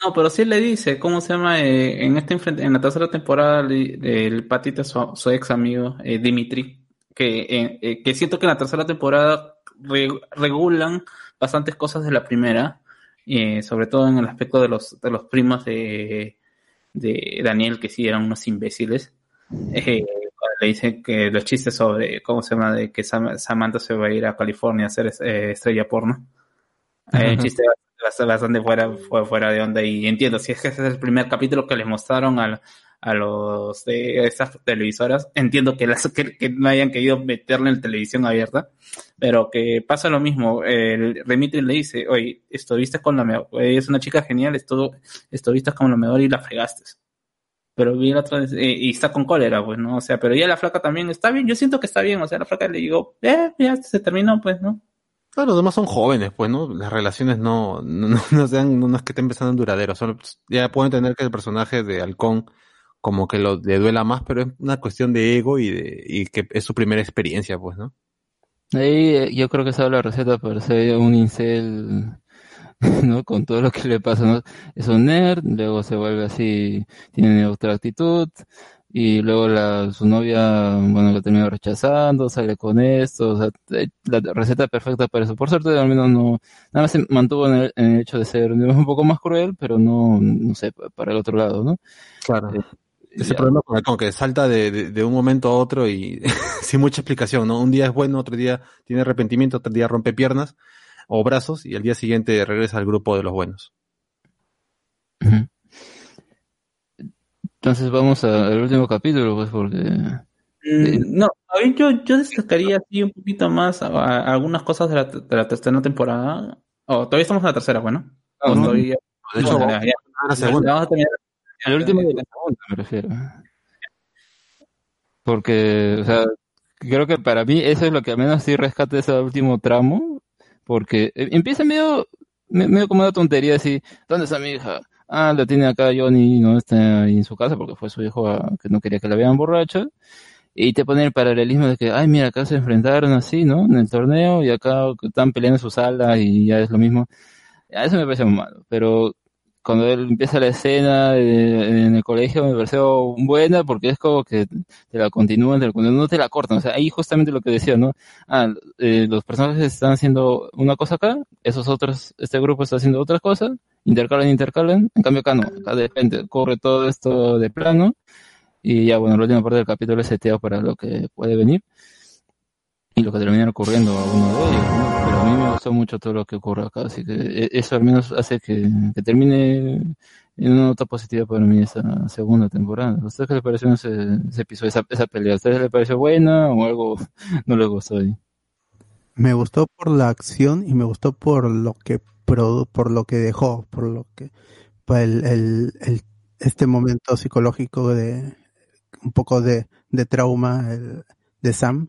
No, pero sí le dice, ¿cómo se llama? Eh, en este en la tercera temporada, le- el patita, su, su ex amigo, eh, Dimitri, que, eh, eh, que siento que en la tercera temporada re- regulan bastantes cosas de la primera, eh, sobre todo en el aspecto de los, de los primos de, de Daniel, que sí eran unos imbéciles. Eh, le dicen que los chistes sobre, ¿cómo se llama? De que Sam- Samantha se va a ir a California a ser eh, estrella porno. Eh, el chiste bastante, fuera, fue fuera de onda y entiendo, si es que ese es el primer capítulo que les mostraron al- a los de estas televisoras, entiendo que, las, que, no hayan querido meterle en televisión abierta, pero que pasa lo mismo, el Remitri le dice, oye, estuviste con la mejor, es una chica genial, estuvo, estuviste con la mejor y la fregaste. Pero vi la otra vez, eh, y está con cólera, pues, ¿no? O sea, pero ya la flaca también está bien, yo siento que está bien, o sea, la flaca le digo, eh, ya se terminó, pues, ¿no? Claro, los demás son jóvenes, pues, ¿no? Las relaciones no, no, sean, no es que estén pensando en duradero, pues, ya pueden entender que el personaje de Halcón como que lo le duela más, pero es una cuestión de ego y de, y que es su primera experiencia, pues, ¿no? ahí eh, yo creo que esa es la receta para ser un incel, ¿no? Con todo lo que le pasa, ¿no? Es un nerd, luego se vuelve así, tiene otra actitud, y luego la, su novia, bueno, lo termina rechazando, sale con esto, o sea, eh, la receta perfecta para eso. Por suerte, al menos no, nada más se mantuvo en el, en el hecho de ser un poco más cruel, pero no, no sé, para el otro lado, ¿no? Claro. Eh, Ese ya. problema con Halcón que salta de, de, de un momento a otro y sin mucha explicación, ¿no? Un día es bueno, otro día tiene arrepentimiento, otro día rompe piernas o brazos y al día siguiente regresa al grupo de los buenos. Entonces vamos al último capítulo, pues, porque... Mm, No, yo, yo destacaría así un poquito más a- a- algunas cosas de la, de la tercera temporada. Oh, todavía estamos en la tercera, bueno. O no. todavía- De hecho, no, vamos ya, ya. a la segunda. Vamos a terminar. El último de la segunda, me refiero. Porque, o sea, creo que para mí eso es lo que al menos sí rescata ese último tramo, porque eh, empieza medio, me- medio como una tontería así, ¿dónde está mi hija? Ah, la tiene acá Johnny, no está ahí en su casa porque fue su hijo a- que no quería que la vean borracha. Y te pone el paralelismo de que, ay, mira, acá se enfrentaron así, ¿no? En el torneo y acá están peleando en su sala y ya es lo mismo. A eso me parece muy malo, pero cuando él empieza la escena en el colegio me pareció buena porque es como que te la continúan, te la no te la cortan. O sea, ahí justamente lo que decía, ¿no? Ah, eh, los personajes están haciendo una cosa acá, esos otros, este grupo está haciendo otra cosa, intercalan, intercalan. En cambio acá no, acá de repente corre todo esto de plano y ya, bueno, la última parte del capítulo es seteo para lo que puede venir y lo que termina ocurriendo a uno de ellos. Pero a mí me gustó mucho todo lo que ocurre acá, así que e- eso al menos hace que, que termine en una nota positiva para mí esa segunda temporada. ¿A ustedes qué les pareció ese, ese episodio, esa, esa pelea? ¿A ustedes les pareció buena o algo no les gustó ahí? Me gustó por la acción y me gustó por lo que produ- por lo que dejó, por lo que el, el, el- este momento psicológico de un poco de, de trauma el- de Sam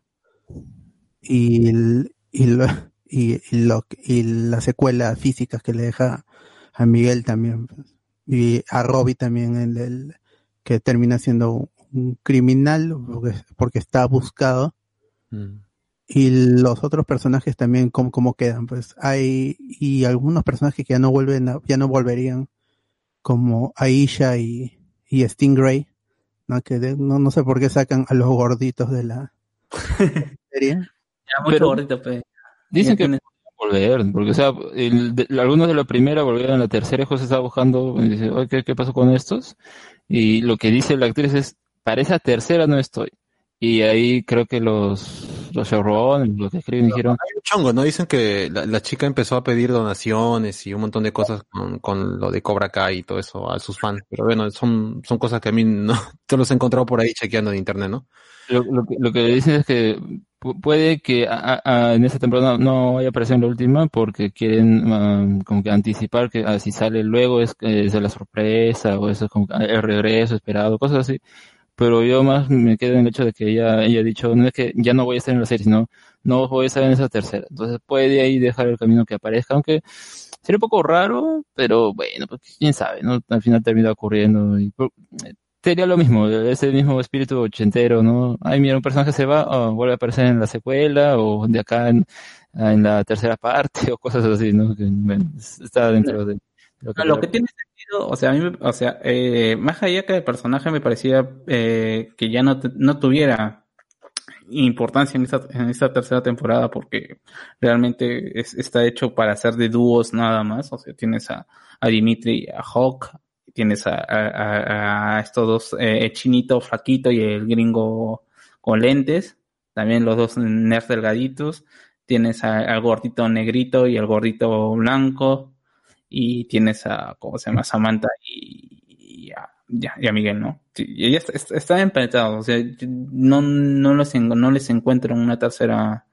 y el- y lo, y, y lo y la secuela física que le deja a Miguel también pues. y a Robbie también el, el- que termina siendo un criminal porque, porque está buscado Mm. y los otros personajes también cómo, cómo quedan pues hay y algunos personajes que ya no vuelven a- ya no volverían como Aisha y, y Stingray no que de- no, no sé por qué sacan a los gorditos de la serie Ya, mucho Pero- gordito, pues. Dicen que tiene- volver, porque o sea, el- de- algunos de la primera volvieron a la tercera y José estaba buscando, y dice, "Oye, ¿qué, qué pasó con estos? Y lo que dice la actriz es, para esa tercera no estoy. Y ahí creo que los, los showrunners, los que escriben dijeron, Hay un chongo, ¿no? Dicen que la, la chica empezó a pedir donaciones y un montón de cosas con, con lo de Cobra Kai y todo eso a sus fans. Pero bueno, son, son cosas que a mí no, yo los he encontrado por ahí chequeando en internet, ¿no? Lo, lo que, lo que dicen es que puede que a- a- en esta temporada no vaya a aparecer en la última porque quieren ah, como que anticipar que ah, si sale luego es, es la sorpresa o eso es como ah, el regreso esperado, cosas así. Pero yo más me quedo en el hecho de que ella, ella ha dicho, no es que ya no voy a estar en la serie, sino no voy a estar en esa tercera. Entonces puede ahí dejar el camino que aparezca, aunque sería un poco raro, pero bueno, pues quién sabe, ¿no? Al final termina ocurriendo y sería lo mismo, ese mismo espíritu ochentero, ¿no? Ay, mira, un personaje se va, oh, vuelve a aparecer en la secuela o de acá en, en la tercera parte o cosas así, ¿no? Que, bueno, está dentro de lo que, Lo que tiene sentido, o sea, a mí, me- o sea, eh, más allá que el personaje me parecía eh, que ya no, no tuviera importancia en esta, en esta tercera temporada porque realmente es- está hecho para hacer de dúos nada más. O sea, tienes a, a Dimitri y a Hawk, tienes a, estos dos, eh, el chinito flaquito y el gringo con lentes, también los dos nerds delgaditos, tienes al gordito negrito y al gordito blanco, y tienes a, ¿cómo se llama? Samantha y, a, ya, Miguel, ¿no? Y ellos est- están emparentados, o sea, no, no, los, no les encuentro una tercera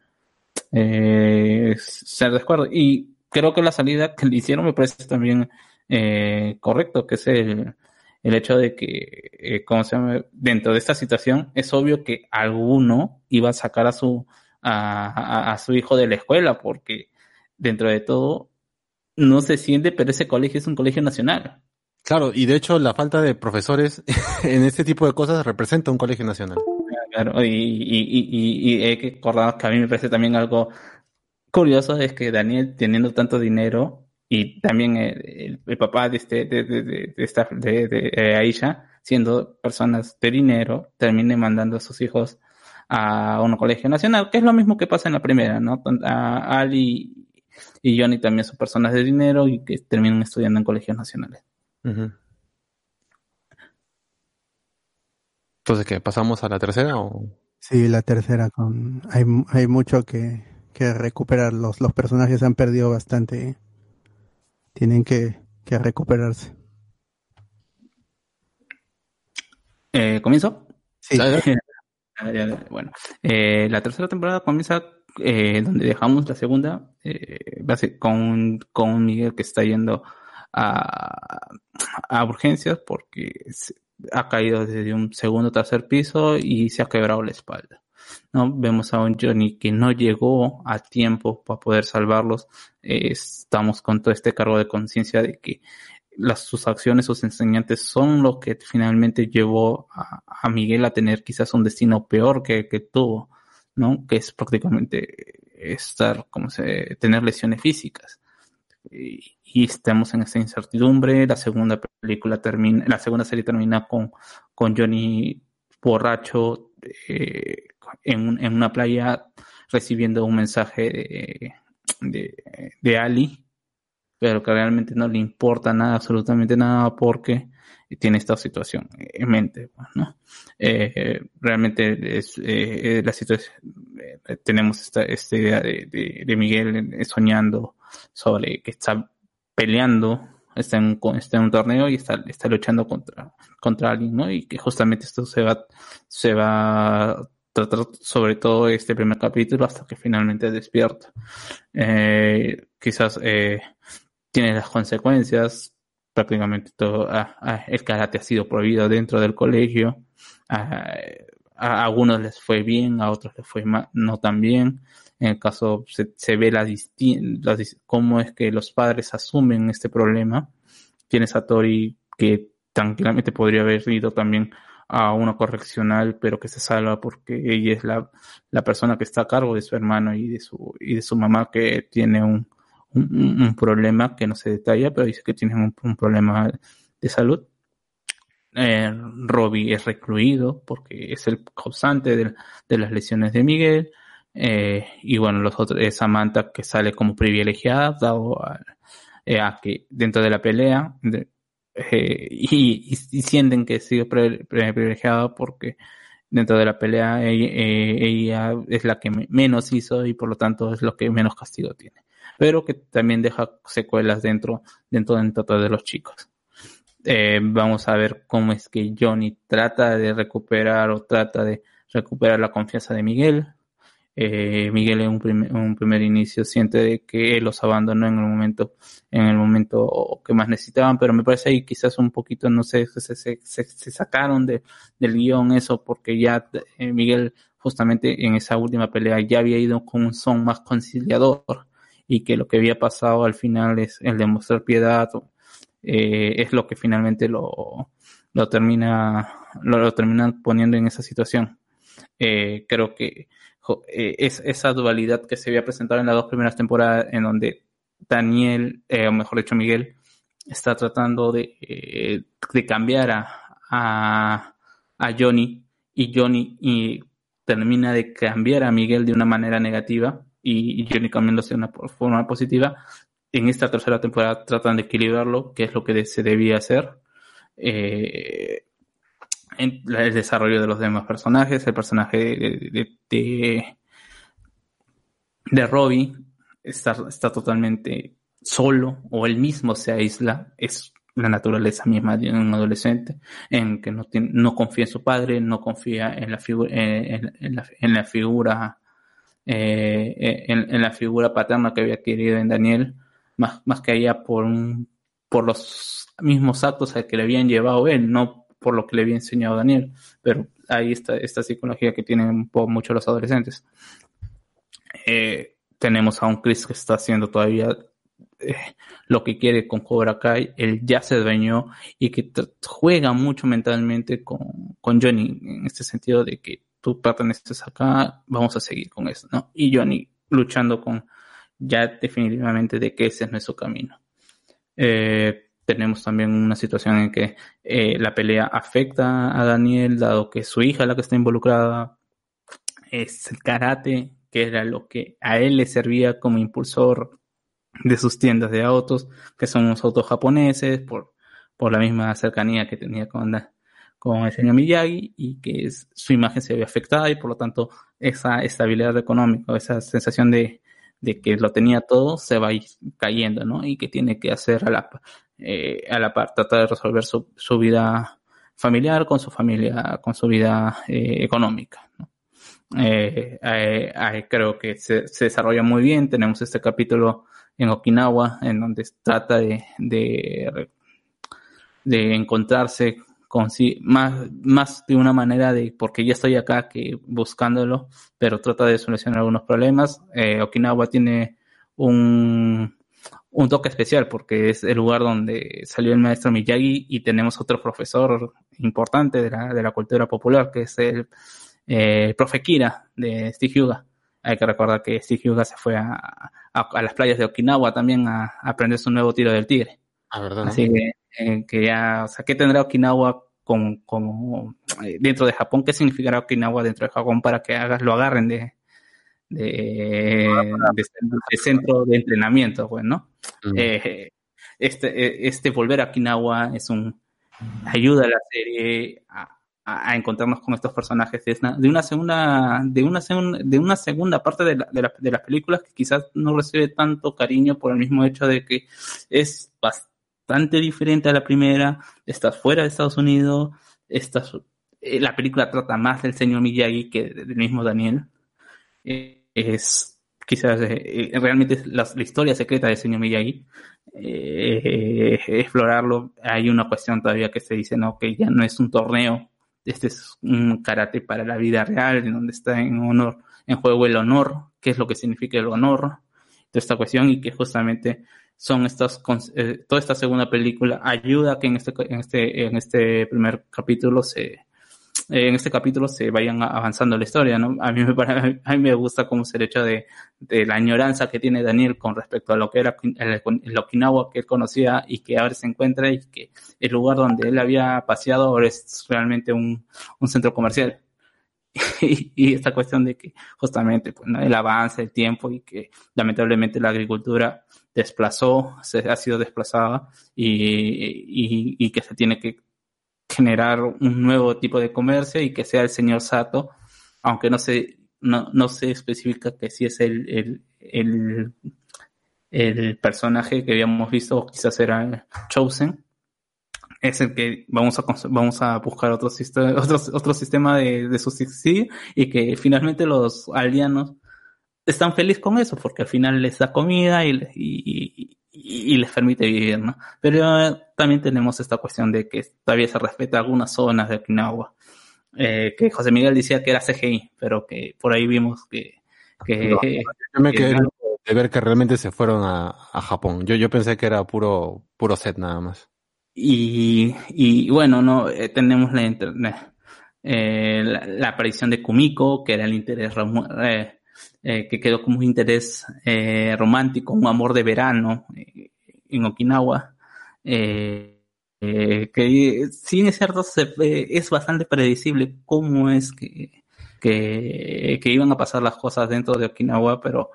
eh, ser de acuerdo. Y creo que la salida que le hicieron me parece también eh, correcto, que es el, el hecho de que, eh, ¿cómo se llama? Dentro de esta situación, es obvio que alguno iba a sacar a su, a, a- a su hijo de la escuela, porque dentro de todo no se siente, pero ese colegio es un colegio nacional. Claro, y de hecho la falta de profesores en este tipo de cosas representa un colegio nacional. Claro, y, y, y, y, y hay que acordar que a mí me parece también algo curioso es que Daniel teniendo tanto dinero y también el, el- papá de este de, de, de, de esta de, de, eh, Aisha siendo personas de dinero termine mandando a sus hijos a un colegio nacional que es lo mismo que pasa en la primera no a Ali y Johnny también son personas de dinero y que terminan estudiando en colegios nacionales. Entonces, ¿qué? ¿Pasamos a la tercera o...? Sí, la tercera con hay, hay mucho que, que recuperar. Los, los personajes han perdido bastante. Tienen que, que recuperarse. eh, comienzo Sí. Bueno, eh, la tercera temporada comienza eh, donde dejamos la segunda, eh, con, con Miguel que está yendo a, a urgencias porque ha caído desde un segundo o tercer piso y se ha quebrado la espalda. ¿No? Vemos a un Johnny que no llegó a tiempo para poder salvarlos. Eh, estamos con todo este cargo de conciencia de que las, sus acciones, sus enseñantes son lo que finalmente llevó a, a Miguel a tener quizás un destino peor que, que tuvo, ¿no? Que es prácticamente estar, como se, tener lesiones físicas. Y, estamos en esa incertidumbre. La segunda película termina, la segunda serie termina con, con Johnny borracho eh, en, un- en una playa recibiendo un mensaje de, de, Ali pero que realmente no le importa nada, absolutamente nada, porque tiene esta situación en mente, pues, ¿no? Eh, realmente es eh, la situación, tenemos esta, esta idea de, de, Miguel soñando sobre que está peleando, está en, está en un torneo y está, está luchando contra, contra alguien, ¿no? Y que justamente esto se va, se va a tratar sobre todo este primer capítulo hasta que finalmente despierta. Eh, quizás eh, tiene las consecuencias. Prácticamente todo, ah, ah, el karate ha sido prohibido dentro del colegio. Ah, a algunos les fue bien, a otros les fue ma- no tan bien. En el caso se, se ve la la cómo es que los padres asumen este problema. Tienes a Tori que tranquilamente podría haber ido también a una correccional, pero que se salva porque ella es la, la persona que está a cargo de su hermano y de su, y de su mamá que tiene un, un, problema que no se detalla, pero dice que tiene un problema de salud. Eh, Robbie es recluido porque es el causante de, de las lesiones de Miguel. Eh, y bueno, los otros es Samantha que sale como privilegiada, dado a, eh, que dentro de la pelea eh, y, y, y sienten que pre- privilegiada porque dentro de la pelea ella, eh, es la que me- menos hizo y por lo tanto es lo que menos castigo tiene pero que también deja secuelas dentro, dentro, dentro de los chicos. Eh, vamos a ver cómo es que Johnny trata de recuperar o trata de recuperar la confianza de Miguel. Eh, Miguel en un, un primer inicio siente de que los abandonó en el momento, en el momento que más necesitaban, pero me parece ahí quizás un poquito, no sé, se, se, se, se sacaron de, del guion eso porque ya eh, Miguel justamente en esa última pelea ya había ido con un son más conciliador y que lo que había pasado al final es el demostrar piedad, eh, es lo que finalmente lo, lo termina, lo, lo poniendo en esa situación. Eh, creo que eh, es esa dualidad que se había presentado en las dos primeras temporadas en donde Daniel, o mejor dicho Miguel, está tratando de, de cambiar a, a, a Johnny y Johnny y termina de cambiar a Miguel de una manera negativa y, y Johnny cambiándose de una forma positiva. En esta tercera temporada tratan de equilibrarlo, que es lo que se debía hacer. Eh, en el desarrollo de los demás personajes, el personaje de, de, Robbie está, está totalmente solo o él mismo se aísla, es la naturaleza misma de un adolescente en que no, tiene, no confía en su padre, no confía en la figura, en, en la, figura, eh, en, en la figura paterna que había adquirido en Daniel, más, más que allá por un, por los mismos actos a que le habían llevado él, no por lo que le había enseñado Daniel, pero ahí está esta psicología que tienen un poco mucho los adolescentes. Eh, tenemos a un Chris que está haciendo todavía eh, lo que quiere con Cobra Kai, él ya se dueñó y que juega mucho mentalmente con, con Johnny en este sentido de que tú perteneces acá, vamos a seguir con eso, ¿no? Y Johnny luchando con ya definitivamente de que ese es nuestro camino. Eh, tenemos también una situación en que eh, la pelea afecta a Daniel, dado que su hija la que está involucrada, es el karate, que era lo que a él le servía como impulsor de sus tiendas de autos, que son unos autos japoneses, por, por la misma cercanía que tenía con, con el señor Miyagi, y que su imagen se ve afectada, y por lo tanto esa estabilidad económica, esa sensación de, de que lo tenía todo, se va a ir cayendo, ¿no? Y que tiene que hacer a la, eh, a la par, tratar de resolver su, su vida familiar con su familia, con su vida eh, económica, ¿no? Eh, creo que se, se, desarrolla muy bien. Tenemos este capítulo en Okinawa en donde trata de, de, de encontrarse con sí, más, más de una manera de, porque ya estoy acá que buscándolo, pero trata de solucionar algunos problemas. Eh, Okinawa tiene un, un toque especial porque es el lugar donde salió el maestro Miyagi y tenemos otro profesor importante de la, de la cultura popular que es el eh, profe Kira de Steve Hyuga. Hay que recordar que Steve Hyuga se fue a, a, a las playas de Okinawa también a, a, aprender su nuevo tiro del tigre. Ah, ¿verdad? Así que, eh, que ya, o sea, ¿qué tendrá Okinawa como eh, dentro de Japón? ¿Qué significará Okinawa dentro de Japón para que hagas, lo agarren de, de, de, de centro de entrenamiento, pues, ¿no? Uh -huh. eh, este, este volver a Okinawa es un ayuda a la serie a, encontrarnos con estos personajes de una, de una segunda de una, de una segunda parte de, la, de, la, de, las películas que quizás no recibe tanto cariño por el mismo hecho de que es bastante diferente a la primera. Estás fuera de Estados Unidos. Estás eh, la película trata más del señor Miyagi que del mismo Daniel. Eh, es quizás eh, realmente la, la, historia secreta del señor Miyagi. Explorarlo hay una cuestión todavía que se dice no que ya no es un torneo. Este es un karate para la vida real, en donde está en honor, en juego el honor, qué es lo que significa el honor, toda esta cuestión, y que justamente son estas, eh, toda esta segunda película ayuda a que en este, en este, en este primer capítulo se, en este capítulo se vayan avanzando la historia, ¿no? A mí me, a mí me gusta como se hecho de, de, la añoranza que tiene Daniel con respecto a lo que era el, el, Okinawa que él conocía y que ahora se encuentra y que el lugar donde él había paseado ahora es realmente un, un centro comercial. Y, y, esta cuestión de que justamente pues, ¿no? el avance, el tiempo y que lamentablemente la agricultura desplazó, se ha sido desplazada y, y, y que se tiene que generar un nuevo tipo de comercio y que sea el señor Sato, aunque no se, no, no se especifica que si es el, el, el, personaje que habíamos visto, o quizás era Chosen, es el que vamos a, vamos a buscar otro, sistema, otro, otro sistema de, de y que finalmente los aldeanos están felices con eso porque al final les da comida y, y, y, y les permite vivir, ¿no? Pero eh, también tenemos esta cuestión de que todavía se respeta algunas zonas de Okinawa, eh, que José Miguel decía que era CGI, pero que por ahí vimos que... que, no, yo me quedé que, de ver que realmente se fueron a, a Japón. Yo, yo pensé que era puro, puro set nada más. Y, y bueno, no eh, tenemos la, eh, la, la aparición de Kumiko, que era el interés eh, eh, que quedó como un interés eh, romántico, un amor de verano eh, en Okinawa. Que si bien es cierto, es bastante predecible cómo es que, que, iban a pasar las cosas dentro de Okinawa, pero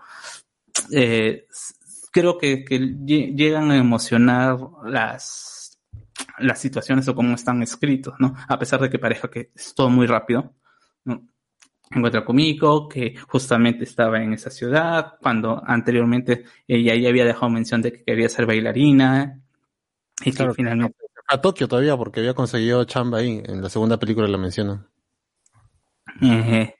creo que, que lle- llegan a emocionar las, las situaciones o cómo están escritos, ¿no? A pesar de que parezca que es todo muy rápido, ¿no? Encuentra a Kumiko, que justamente estaba en esa ciudad, cuando anteriormente ella ya había dejado mención de que quería ser bailarina, y que Claro, finalmente A Tokio todavía, porque había conseguido chamba ahí. En la segunda película la mencionan. Eh,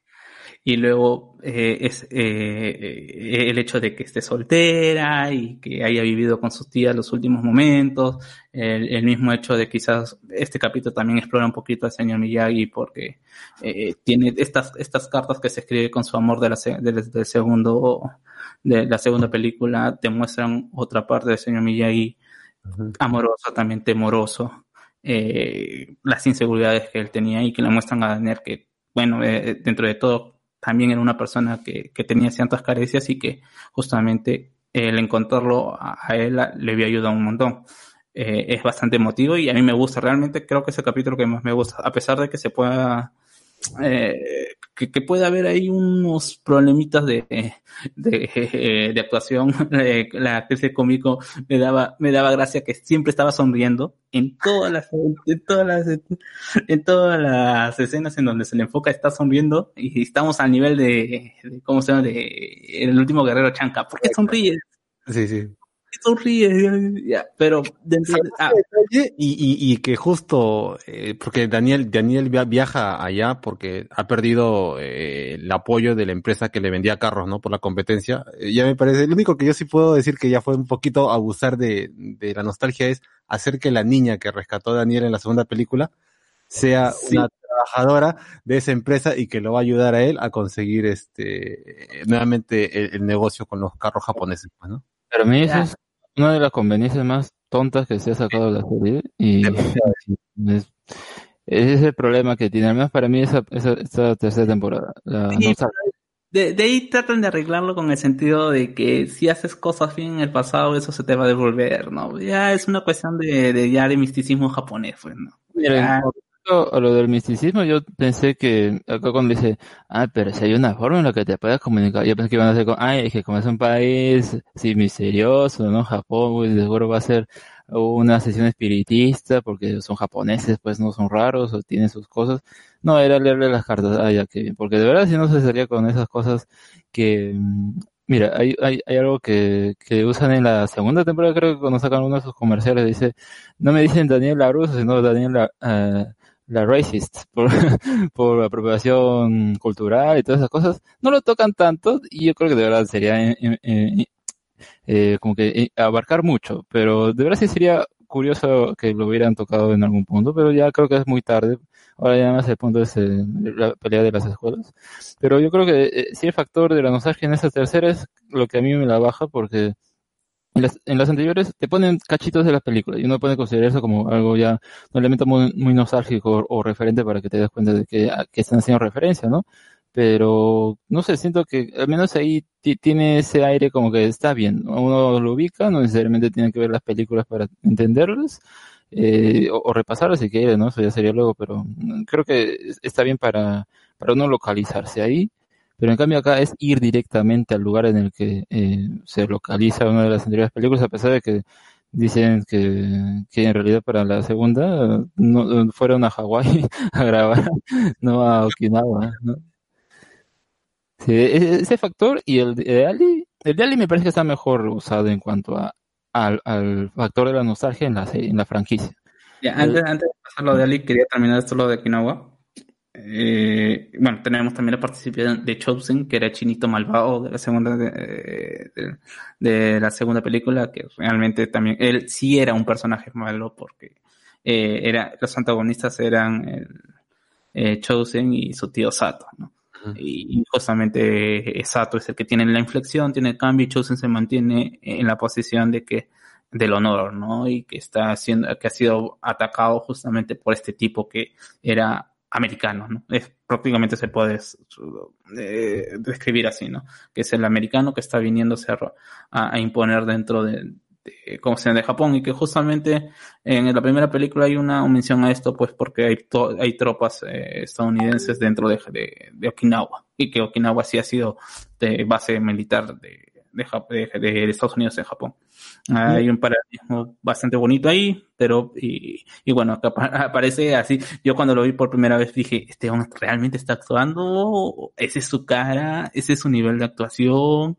y luego eh, es eh, eh, el hecho de que esté soltera y que haya vivido con sus tías los últimos momentos, el, el mismo hecho de quizás este capítulo también explora un poquito al señor Miyagi porque eh, tiene estas estas cartas que se escribe con su amor de la se- del, del segundo de la segunda película demuestran otra parte del señor Miyagi amoroso, también temoroso, las inseguridades que él tenía y que le muestran a Daniel que, bueno, eh, dentro de todo, también era una persona que, que tenía ciertas carencias y que justamente el encontrarlo a, a él a- le había ayudado un montón. Eh, es bastante emotivo y a mí me gusta, realmente creo que es el capítulo que más me gusta, a pesar de que se pueda, eh, que, que pueda haber ahí unos problemitas de, de, de actuación. Eh, la actriz de cómico me daba, me daba gracia que siempre estaba sonriendo en todas las, en todas las, en todas las escenas en donde se le enfoca está sonriendo y estamos al nivel de, de ¿cómo se llama? De el último guerrero Chanca. ¿Por qué sonríes? Sí, sí. Pero dentro de- ah, Y, y, y que justo, eh, porque Daniel, Daniel via- viaja allá porque ha perdido eh, el apoyo de la empresa que le vendía carros, ¿no? Por la competencia. Eh, ya me parece, lo único que yo sí puedo decir que ya fue un poquito abusar de, de la nostalgia es hacer que la niña que rescató a Daniel en la segunda película sea Sí. una trabajadora de esa empresa y que lo va a ayudar a él a conseguir este, nuevamente el, el negocio con los carros japoneses, pues, ¿no? Para mí eso es una de las conveniencias más tontas que se ha sacado de la serie y es, ese es el problema que tiene, al menos para mí esa, esa, esta tercera temporada. La, Sí, no De, de ahí tratan de arreglarlo con el sentido de que si haces cosas bien en el pasado, eso se te va a devolver, ¿no? Ya es una cuestión de, de ya de misticismo japonés, pues, ¿no? Mira, Ya. A lo del misticismo, yo pensé que acá cuando dice, ah, pero si hay una forma en la que te puedas comunicar, yo pensé que iban a hacer con, ay, es que como es un país, sí, misterioso, ¿no? Japón, pues seguro va a ser una sesión espiritista porque son japoneses, pues no son raros o tienen sus cosas. No, era leerle las cartas, ah, ya, qué bien, porque de verdad si no se salía con esas cosas que, mm, mira, hay, hay, hay algo que, que usan en la segunda temporada, creo que cuando sacan uno de sus comerciales, dice, no me dicen Daniel la rusa, sino Daniel eh, la racist, por, por apropiación cultural y todas esas cosas, no lo tocan tanto y yo creo que de verdad sería eh, eh, eh, eh, como que eh, abarcar mucho, pero de verdad sí sería curioso que lo hubieran tocado en algún punto, pero ya creo que es muy tarde. Ahora ya más el punto es la pelea de las escuelas. Pero yo creo que sí el factor de la nostalgia en esta tercera es lo que a mí me la baja porque en las, anteriores te ponen cachitos de las películas y uno puede considerar eso como algo ya, un elemento muy, muy nostálgico o, referente para que te des cuenta de que, están haciendo referencia, ¿no? Pero, no sé, siento que al menos ahí ti- tiene ese aire como que está bien, ¿no? uno lo ubica, no necesariamente tiene que ver las películas para entenderlas, eh, o, repasarlas si quiere, ¿no? Eso ya sería luego, pero mm, creo que es- está bien para, para uno localizarse ahí. Pero en cambio acá es ir directamente al lugar en el que eh, se localiza una de las anteriores películas, a pesar de que dicen que, que en realidad para la segunda no, fueron a Hawái a grabar, no a Okinawa, ¿no? Sí, e- ese factor y el de Ali, el de Ali me parece que está mejor usado en cuanto a, al, al factor de la nostalgia en la, en la franquicia. Ya, antes, antes de pasar lo de Ali, quería terminar esto lo de Okinawa. Eh, bueno, tenemos también la participación de Chosen, que era el chinito malvado de la segunda de, de- de la segunda película, que realmente también él sí era un personaje malo porque eh, era los antagonistas eran el, eh, Chosen y su tío Sato, ¿no? y, y justamente Sato es el que tiene la inflexión, tiene el cambio y Chosen se mantiene en la posición de que del honor, ¿no? Y que está siendo, que ha sido atacado justamente por este tipo que era americano, ¿no? Es, prácticamente se puede eh, describir así, ¿no? Que es el americano que está viniéndose a, a imponer dentro de, como sea, de Japón y que justamente en la primera película hay una mención a esto, pues porque hay, tropas eh, estadounidenses dentro de, de, de Okinawa y que Okinawa sí ha sido de base militar de, de, de- de Estados Unidos en Japón. Hay un paralelismo bastante bonito ahí, pero y, y bueno, aparece así. Yo cuando lo vi por primera vez dije, este hombre realmente está actuando, ese es su cara, ese es su nivel de actuación.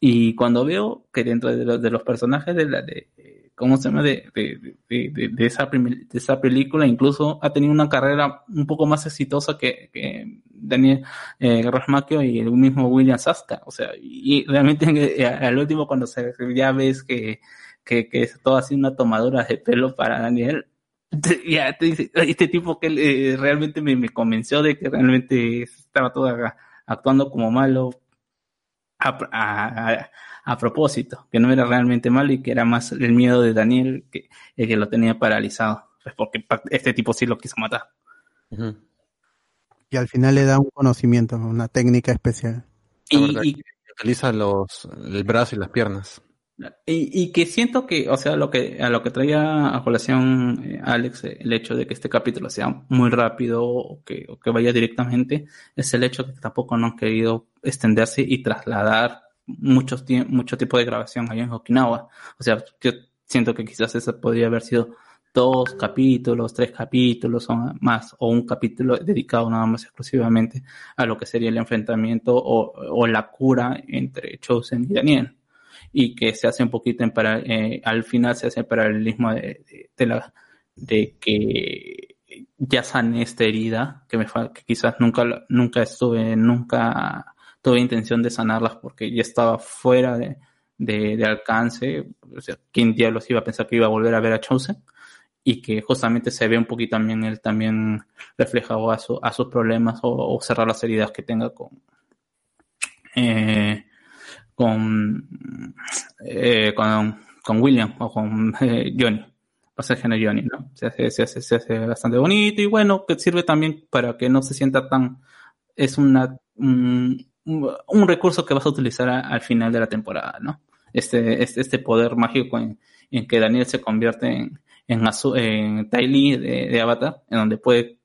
Y cuando veo que dentro de, los- de los personajes de la de ¿cómo se llama? de, de, de, de- esa de esa película, incluso ha tenido una carrera un poco más exitosa que, que Daniel eh, y el mismo William Saska. O sea, y realmente eh, al último cuando se, ya ves que, que, que es todo así una tomadura de pelo para Daniel, ya este tipo que eh, realmente me, convenció de que realmente estaba todo actuando como malo a propósito, que no era realmente malo y que era más el miedo de Daniel que, el que lo tenía paralizado. Pues porque este tipo sí lo quiso matar. Y al final le da un conocimiento, una técnica especial. Verdad que utiliza los, el brazo y las piernas. Y, y que siento que, o sea, lo que, a lo que traía a colación eh, Alex, eh, el hecho de que este capítulo sea muy rápido o que, o que vaya directamente, es el hecho de que tampoco no han querido extenderse y trasladar muchos mucho tipo de grabación allá en Okinawa. O sea, yo siento que quizás eso podría haber sido dos capítulos, tres capítulos o más, o un capítulo dedicado nada más exclusivamente a lo que sería el enfrentamiento o, o la cura entre Chosen y Daniel y que se hace un poquito en para, eh, al final se hace el paralelismo de, de, la de que ya sané esta herida que me que quizás nunca nunca estuve nunca tuve intención de sanarlas porque ya estaba fuera de, de, alcance o sea quién diablos iba a pensar que iba a volver a ver a Chosen y que justamente se ve un poquito también él también reflejado a, su, a sus problemas o, cerrar las heridas que tenga con eh, eh, con, con William o con eh, Johnny, pasaje Johnny, ¿no? Se hace, se, hace, se bastante bonito y bueno, que sirve también para que no se sienta tan, es una, un, un recurso que vas a utilizar a- al final de la temporada, ¿no? Este, este, este poder mágico en, en que Daniel se convierte en, en, Azu- en de, de Avatar, en donde puede,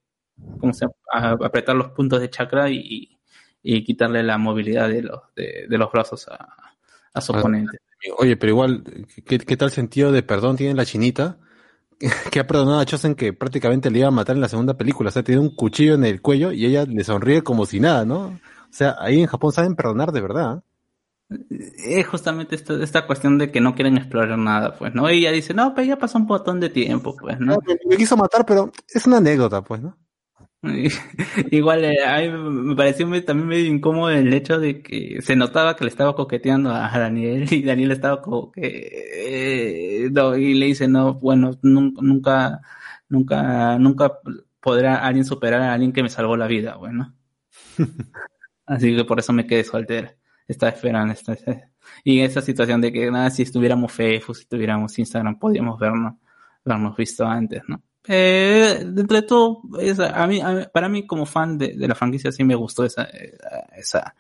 ¿cómo se? A- apretar los puntos de chakra y, y quitarle la movilidad de los, de, de los brazos a, a su Ah, oponente. Oye, pero igual, ¿qué, qué tal sentido de perdón tiene la chinita? Que ha perdonado a Chosen que prácticamente le iba a matar en la segunda película. O sea, tiene un cuchillo en el cuello y ella le sonríe como si nada, ¿no? O sea, ahí en Japón saben perdonar de verdad. Es justamente esta, esta cuestión de que no quieren explorar nada, pues, ¿no? Y ella dice, no, pero ya pasó un montón de tiempo, pues, ¿no? Me quiso matar, pero es una anécdota, pues, ¿no? Igual eh, a mí me pareció también medio incómodo el hecho de que se notaba que le estaba coqueteando a Daniel y Daniel estaba como que eh, no, y le dice no bueno nun- nunca nunca nunca podrá alguien superar a alguien que me salvó la vida bueno así que por eso me quedé soltera estaba esperando esta, y esa situación de que nada si estuviéramos Facebook si tuviéramos Instagram podríamos vernos vernos visto antes no eh, dentro de todo, es- a mí, a para mí como fan de, de la franquicia sí me gustó esa, esa,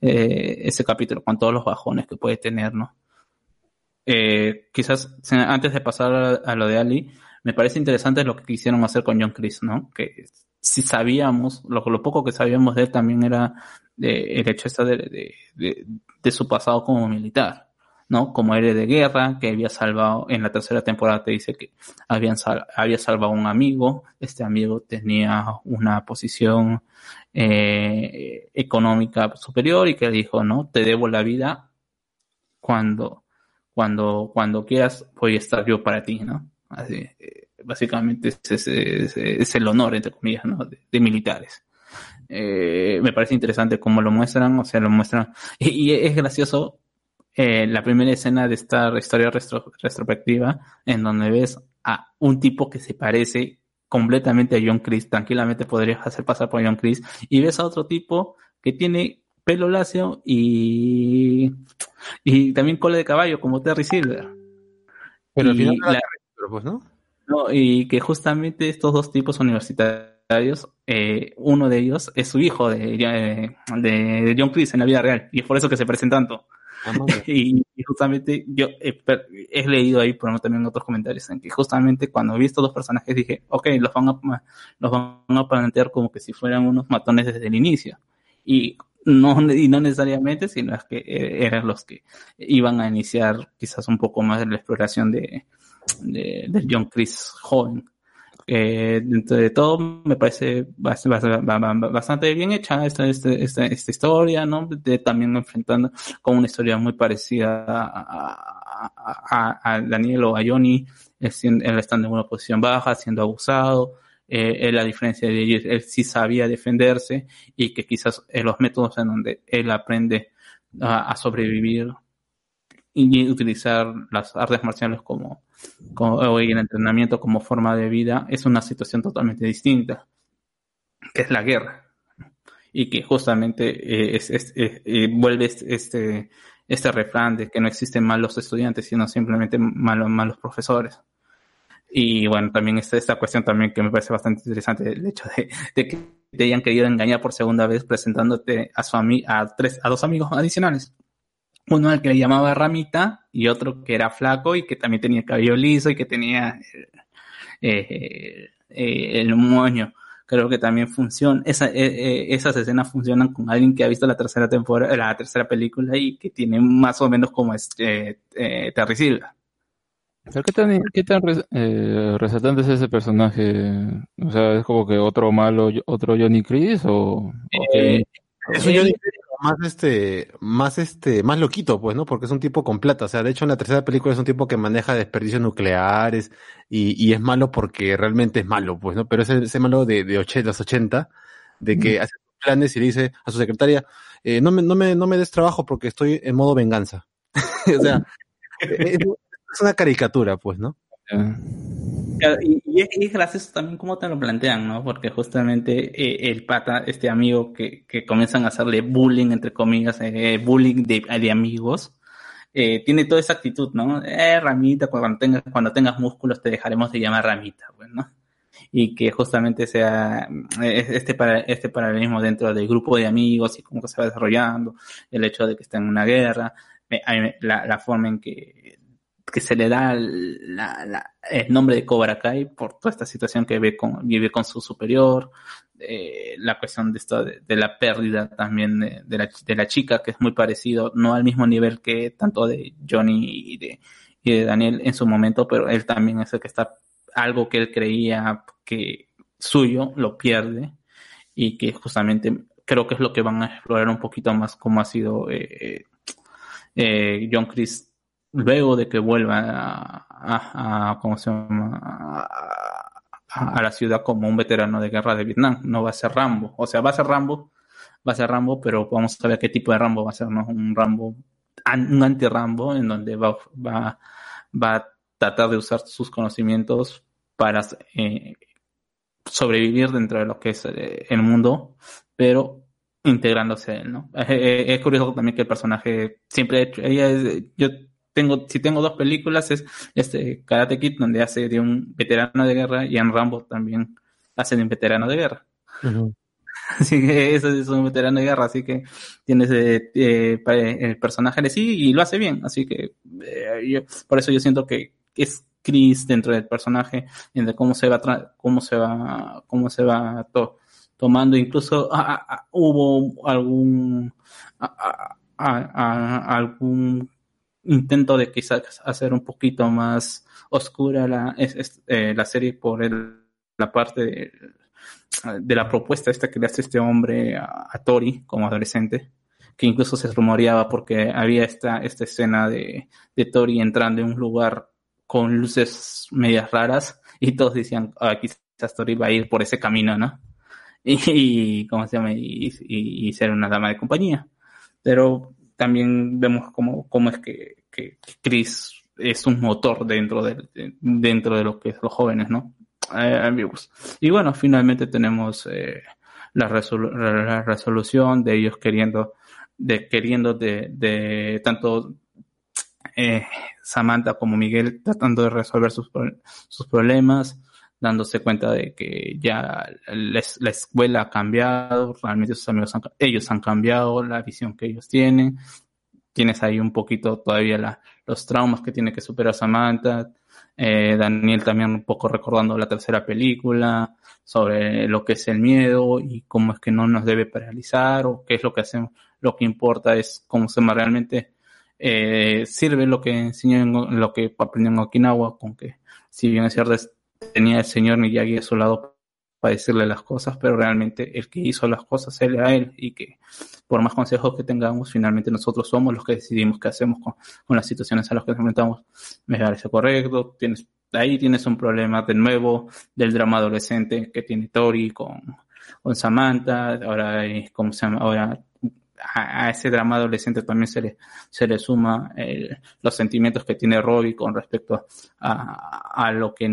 eh, ese capítulo con todos los bajones que puede tener, ¿no? Eh, quizás antes de pasar a, a lo de Ali, me parece interesante lo que quisieron hacer con John Chris, ¿no? Que si sabíamos, lo, lo poco que sabíamos de él también era de- el hecho esta de, de, su pasado como militar. ¿no? Como héroe de guerra, que había salvado, en la tercera temporada te dice que habían sal- había salvado a un amigo, este amigo tenía una posición eh, económica superior y que dijo, no, te debo la vida cuando, cuando, cuando quieras voy a estar yo para ti, ¿no? Así, eh, básicamente es, es- el honor, entre comillas, ¿no? De militares. Eh, me parece interesante cómo lo muestran, o sea, lo muestran, y, y es gracioso eh, la primera escena de esta historia retro- retrospectiva en donde ves a un tipo que se parece completamente a John Chris, tranquilamente podrías hacer pasar por John Chris, y ves a otro tipo que tiene pelo lacio y, y también cola de caballo, como Terry Silver. Pero al final no la- pues, ¿no? no, y que justamente estos dos tipos universitarios, eh, uno de ellos es su hijo de, de John Chris en la vida real, y es por eso que se parecen tanto. y, y justamente yo he, he leído ahí, pero también otros comentarios, en que justamente cuando vi estos dos personajes dije, ok, los van a, los van a plantear como que si fueran unos matones desde el inicio. Y no, y no necesariamente, sino es que eh, eran los que iban a iniciar quizás un poco más de la exploración de, de, John Chris joven. Eh, dentro de todo, me parece bas- bas- ba- ba- bastante bien hecha esta, esta, esta, esta historia, ¿no? De, también enfrentando con una historia muy parecida a, a, a- Daniel o a Johnny, él, sien- él estando en una posición baja, siendo abusado. Eh, él, a diferencia de ellos, él sí sabía defenderse y que quizás eh, los métodos en donde él aprende a sobrevivir y utilizar las artes marciales como, como el entrenamiento como forma de vida es una situación totalmente distinta, que es la guerra. Y que justamente eh, es, es- eh, eh, vuelve este, este, este refrán de que no existen malos estudiantes, sino simplemente malos, malos profesores. Y bueno, también está esta cuestión también que me parece bastante interesante, el hecho de, de que te hayan querido engañar por segunda vez presentándote a su ami a tres, a dos amigos adicionales. Uno al que le llamaba Ramita y otro que era flaco y que también tenía cabello liso y que tenía eh, eh, eh, el moño. Creo que también funciona, esa, eh, eh, esas escenas funcionan con alguien que ha visto la tercera temporada, la tercera película y que tiene más o menos como es eh, eh, Terry Silva. Pero ¿qué tan, qué tan res- eh, resaltante es ese personaje? O sea, ¿es como que otro malo, otro Johnny Chris o...? Es un Johnny Depp más este, más este, más loquito, pues, ¿no? Porque es un tipo con plata. O sea, de hecho, en la tercera película es un tipo que maneja desperdicios nucleares y, y es malo porque realmente es malo, pues, ¿no? Pero ese, ese malo de, de och- los 80, de que hace sus planes y le dice a su secretaria, eh, no me, no me, no me des trabajo porque estoy en modo venganza. o sea, es, es una caricatura, pues, ¿no? Y, es, y gracioso también cómo te lo plantean, ¿no? Porque justamente eh, el pata, este amigo que, que comienzan a hacerle bullying, entre comillas, eh, bullying de, amigos, eh, tiene toda esa actitud, ¿no? Eh, Ramita, cuando tengas, cuando tengas músculos te dejaremos de llamar Ramita, pues, ¿no? Y que justamente sea eh, este, para, este paralelismo dentro del grupo de amigos y cómo se va desarrollando, el hecho de que está en una guerra, eh, la, la forma en que que se le da el nombre de Cobra Kai por toda esta situación que ve con, vive con su superior, eh, la cuestión de esto de, la pérdida también de, la, chica, que es muy parecido, no al mismo nivel que tanto de Johnny y de, y de Daniel en su momento, pero él también es el que está, algo que él creía que suyo, lo pierde, y que justamente creo que es lo que van a explorar un poquito más cómo ha sido eh, eh, John Chris luego de que vuelva a, a- a- ¿cómo se llama? A, la ciudad como un veterano de guerra de Vietnam. No va a ser Rambo. O sea, va a ser Rambo, va a ser Rambo, pero vamos a ver qué tipo de Rambo va a ser, ¿no? Un Rambo, un anti-Rambo en donde va, va, va a tratar de usar sus conocimientos para eh, sobrevivir dentro de lo que es eh, el mundo, pero integrándose él, ¿no? Eh, es curioso también que el personaje siempre ha hecho, ella es, yo tengo, si tengo dos películas es este Karate Kid donde hace de un veterano de guerra y en Rambo también hace de un veterano de guerra. Así que eso es un veterano de guerra, así que tiene ese eh, pa- el personaje de sí y lo hace bien, así que eh, yo- por eso yo siento que es Chris dentro del personaje, de cómo se va, cómo se va, cómo se va to- tomando, incluso ah, ah, ah, hubo algún ah, algún intento de quizás hacer un poquito más oscura la, eh, la serie por la parte de, la propuesta esta que le hace este hombre a, Tori como adolescente, que incluso se rumoreaba porque había esta, esta escena de, de Tori entrando en un lugar con luces medias raras y todos decían, ah, quizás Tori va a ir por ese camino, ¿no? Y, y ¿cómo se llama? Y ser una dama de compañía. Pero también vemos cómo, cómo es que, que Chris es un motor dentro de, de- dentro de lo que es los jóvenes, ¿no? eh, ambiguos. Y bueno, finalmente tenemos eh, la, resolu- la resolución de ellos queriendo, de queriendo de, de tanto eh, Samantha como Miguel tratando de resolver sus, sus problemas, dándose cuenta de que ya la, es- la escuela ha cambiado, realmente sus amigos han, ellos han cambiado, la visión que ellos tienen. Tienes ahí un poquito todavía los traumas que tiene que superar Samantha. Eh, Daniel también un poco recordando la tercera película sobre lo que es el miedo y cómo es que no nos debe paralizar o qué es lo que hacemos. Lo que importa es cómo se realmente eh, sirve lo que enseñó en, lo que aprendió en Okinawa, con que si bien es cierto tenía el señor Miyagi a su lado para decirle las cosas, pero realmente el que hizo las cosas era él y que por más consejos que tengamos, finalmente nosotros somos los que decidimos qué hacemos con, las situaciones a las que nos enfrentamos. Me parece correcto, ahí tienes un problema de nuevo del drama adolescente que tiene Tori con, con Samantha, ahora, ¿cómo se llama? Ahora a, ese drama adolescente también se le, se le suma los sentimientos que tiene Robbie con respecto a, a lo que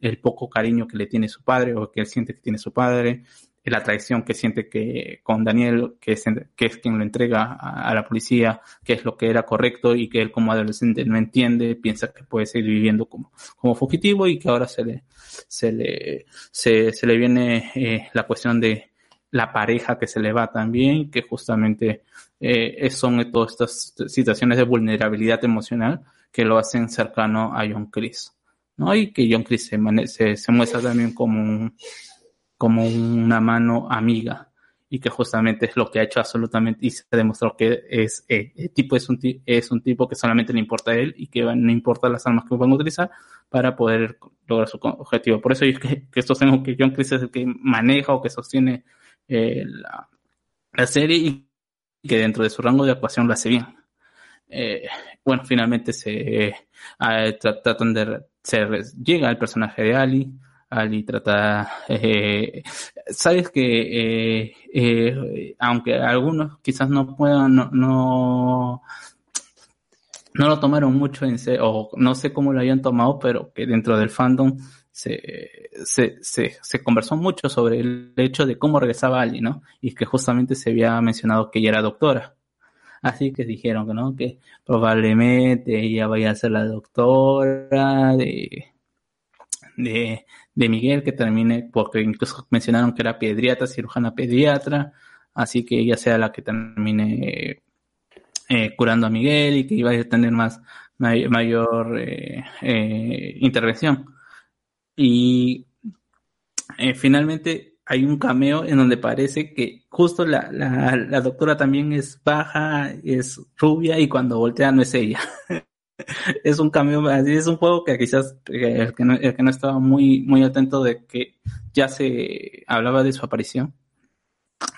el poco cariño que le tiene su padre o que él siente que tiene su padre, la traición que siente que con Daniel, que es, que es quien lo entrega a, la policía, que es lo que era correcto y que él como adolescente no entiende, piensa que puede seguir viviendo como, como fugitivo y que ahora se le, se le, se, se le viene eh, la cuestión de la pareja que se le va también, que justamente eh, son todas estas situaciones de vulnerabilidad emocional que lo hacen cercano a John Chris. ¿No? Y que John Chris se, se, se muestra también como, un- como una mano amiga y que justamente es lo que ha hecho absolutamente y se demostró que es eh, el tipo es un es un tipo que solamente le importa a él y que no importa las armas que van a utilizar para poder lograr su objetivo. Por eso es que, que sostengo que John Chris es el que maneja o que sostiene eh, la, la serie y que dentro de su rango de actuación lo hace bien. Eh, bueno, finalmente se eh, tra- tratan de se llega el personaje de Ali. Ali trata, eh, sabes que eh, eh, aunque algunos quizás no puedan, no, no, no lo tomaron mucho en serio, o no sé cómo lo hayan tomado, pero que dentro del fandom se, se, se, se conversó mucho sobre el hecho de cómo regresaba Ali, ¿no? Y que justamente se había mencionado que ella era doctora. Así que dijeron que no, que probablemente ella vaya a ser la doctora de, de, Miguel, que termine, porque incluso mencionaron que era pediatra, cirujana pediatra, así que ella sea la que termine eh, curando a Miguel y que iba a tener más may- mayor eh, eh, intervención. Y finalmente hay un cameo en donde parece que justo la, la, la doctora también es baja, es rubia y cuando voltea no es ella. es un cameo, así es un juego que quizás el que no, el que no estaba muy, muy atento de que ya se hablaba de su aparición,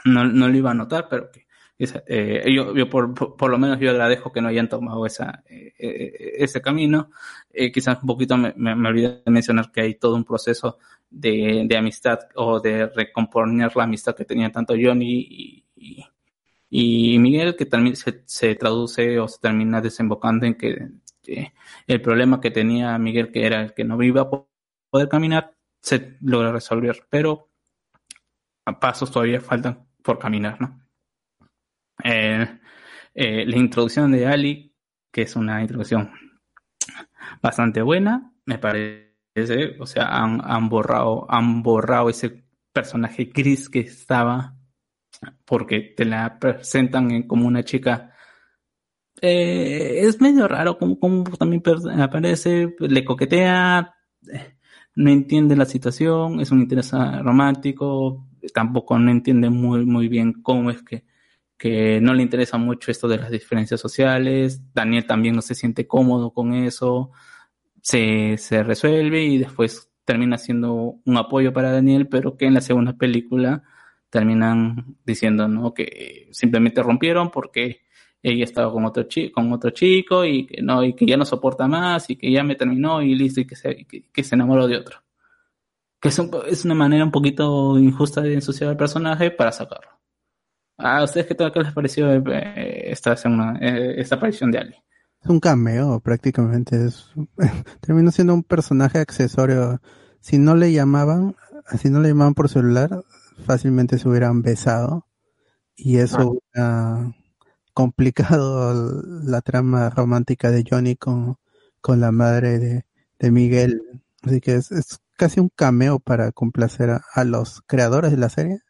no, no lo iba a notar, pero que eh, yo, por, por, lo menos yo agradezco que no hayan tomado esa, eh, eh, ese camino. Quizás un poquito me, me, olvidé de mencionar que hay todo un proceso de, de amistad o de recomponer la amistad que tenían tanto Johnny y, Miguel, que también se, se traduce o se termina desembocando en que el problema que tenía Miguel, que era el que no iba a po- poder caminar, se logra resolver, pero a pasos todavía faltan por caminar, ¿no? Eh, eh, la introducción de Ali, que es una introducción bastante buena, me parece, o sea, han, han borrado, han borrado ese personaje gris que estaba, porque te la presentan en- como una chica. eh, es medio raro como, como también aparece, le coquetea, no entiende la situación, es un interés romántico, tampoco no entiende muy, muy bien cómo es que, que no le interesa mucho esto de las diferencias sociales, Daniel también no se siente cómodo con eso, se, se resuelve y después termina siendo un apoyo para Daniel, pero que en la segunda película terminan diciendo ¿no? que simplemente rompieron porque ella estaba con otro chico, con otro chico y que no, y que ya no soporta más y que ya me terminó y listo y que se, que, se enamoró de otro. Que es, es una manera un poquito injusta de ensuciar al personaje para sacarlo. ¿A ustedes qué tal les pareció eh, esta, segunda- eh, esta aparición de Ali? Es un cameo, prácticamente. Es, termina siendo un personaje accesorio si no le llamaban, si no le llamaban por celular, fácilmente se hubieran besado y eso hubiera complicado la trama romántica de Johnny con, con la madre de, de Miguel. Así que es, es casi un cameo para complacer a, a los creadores de la serie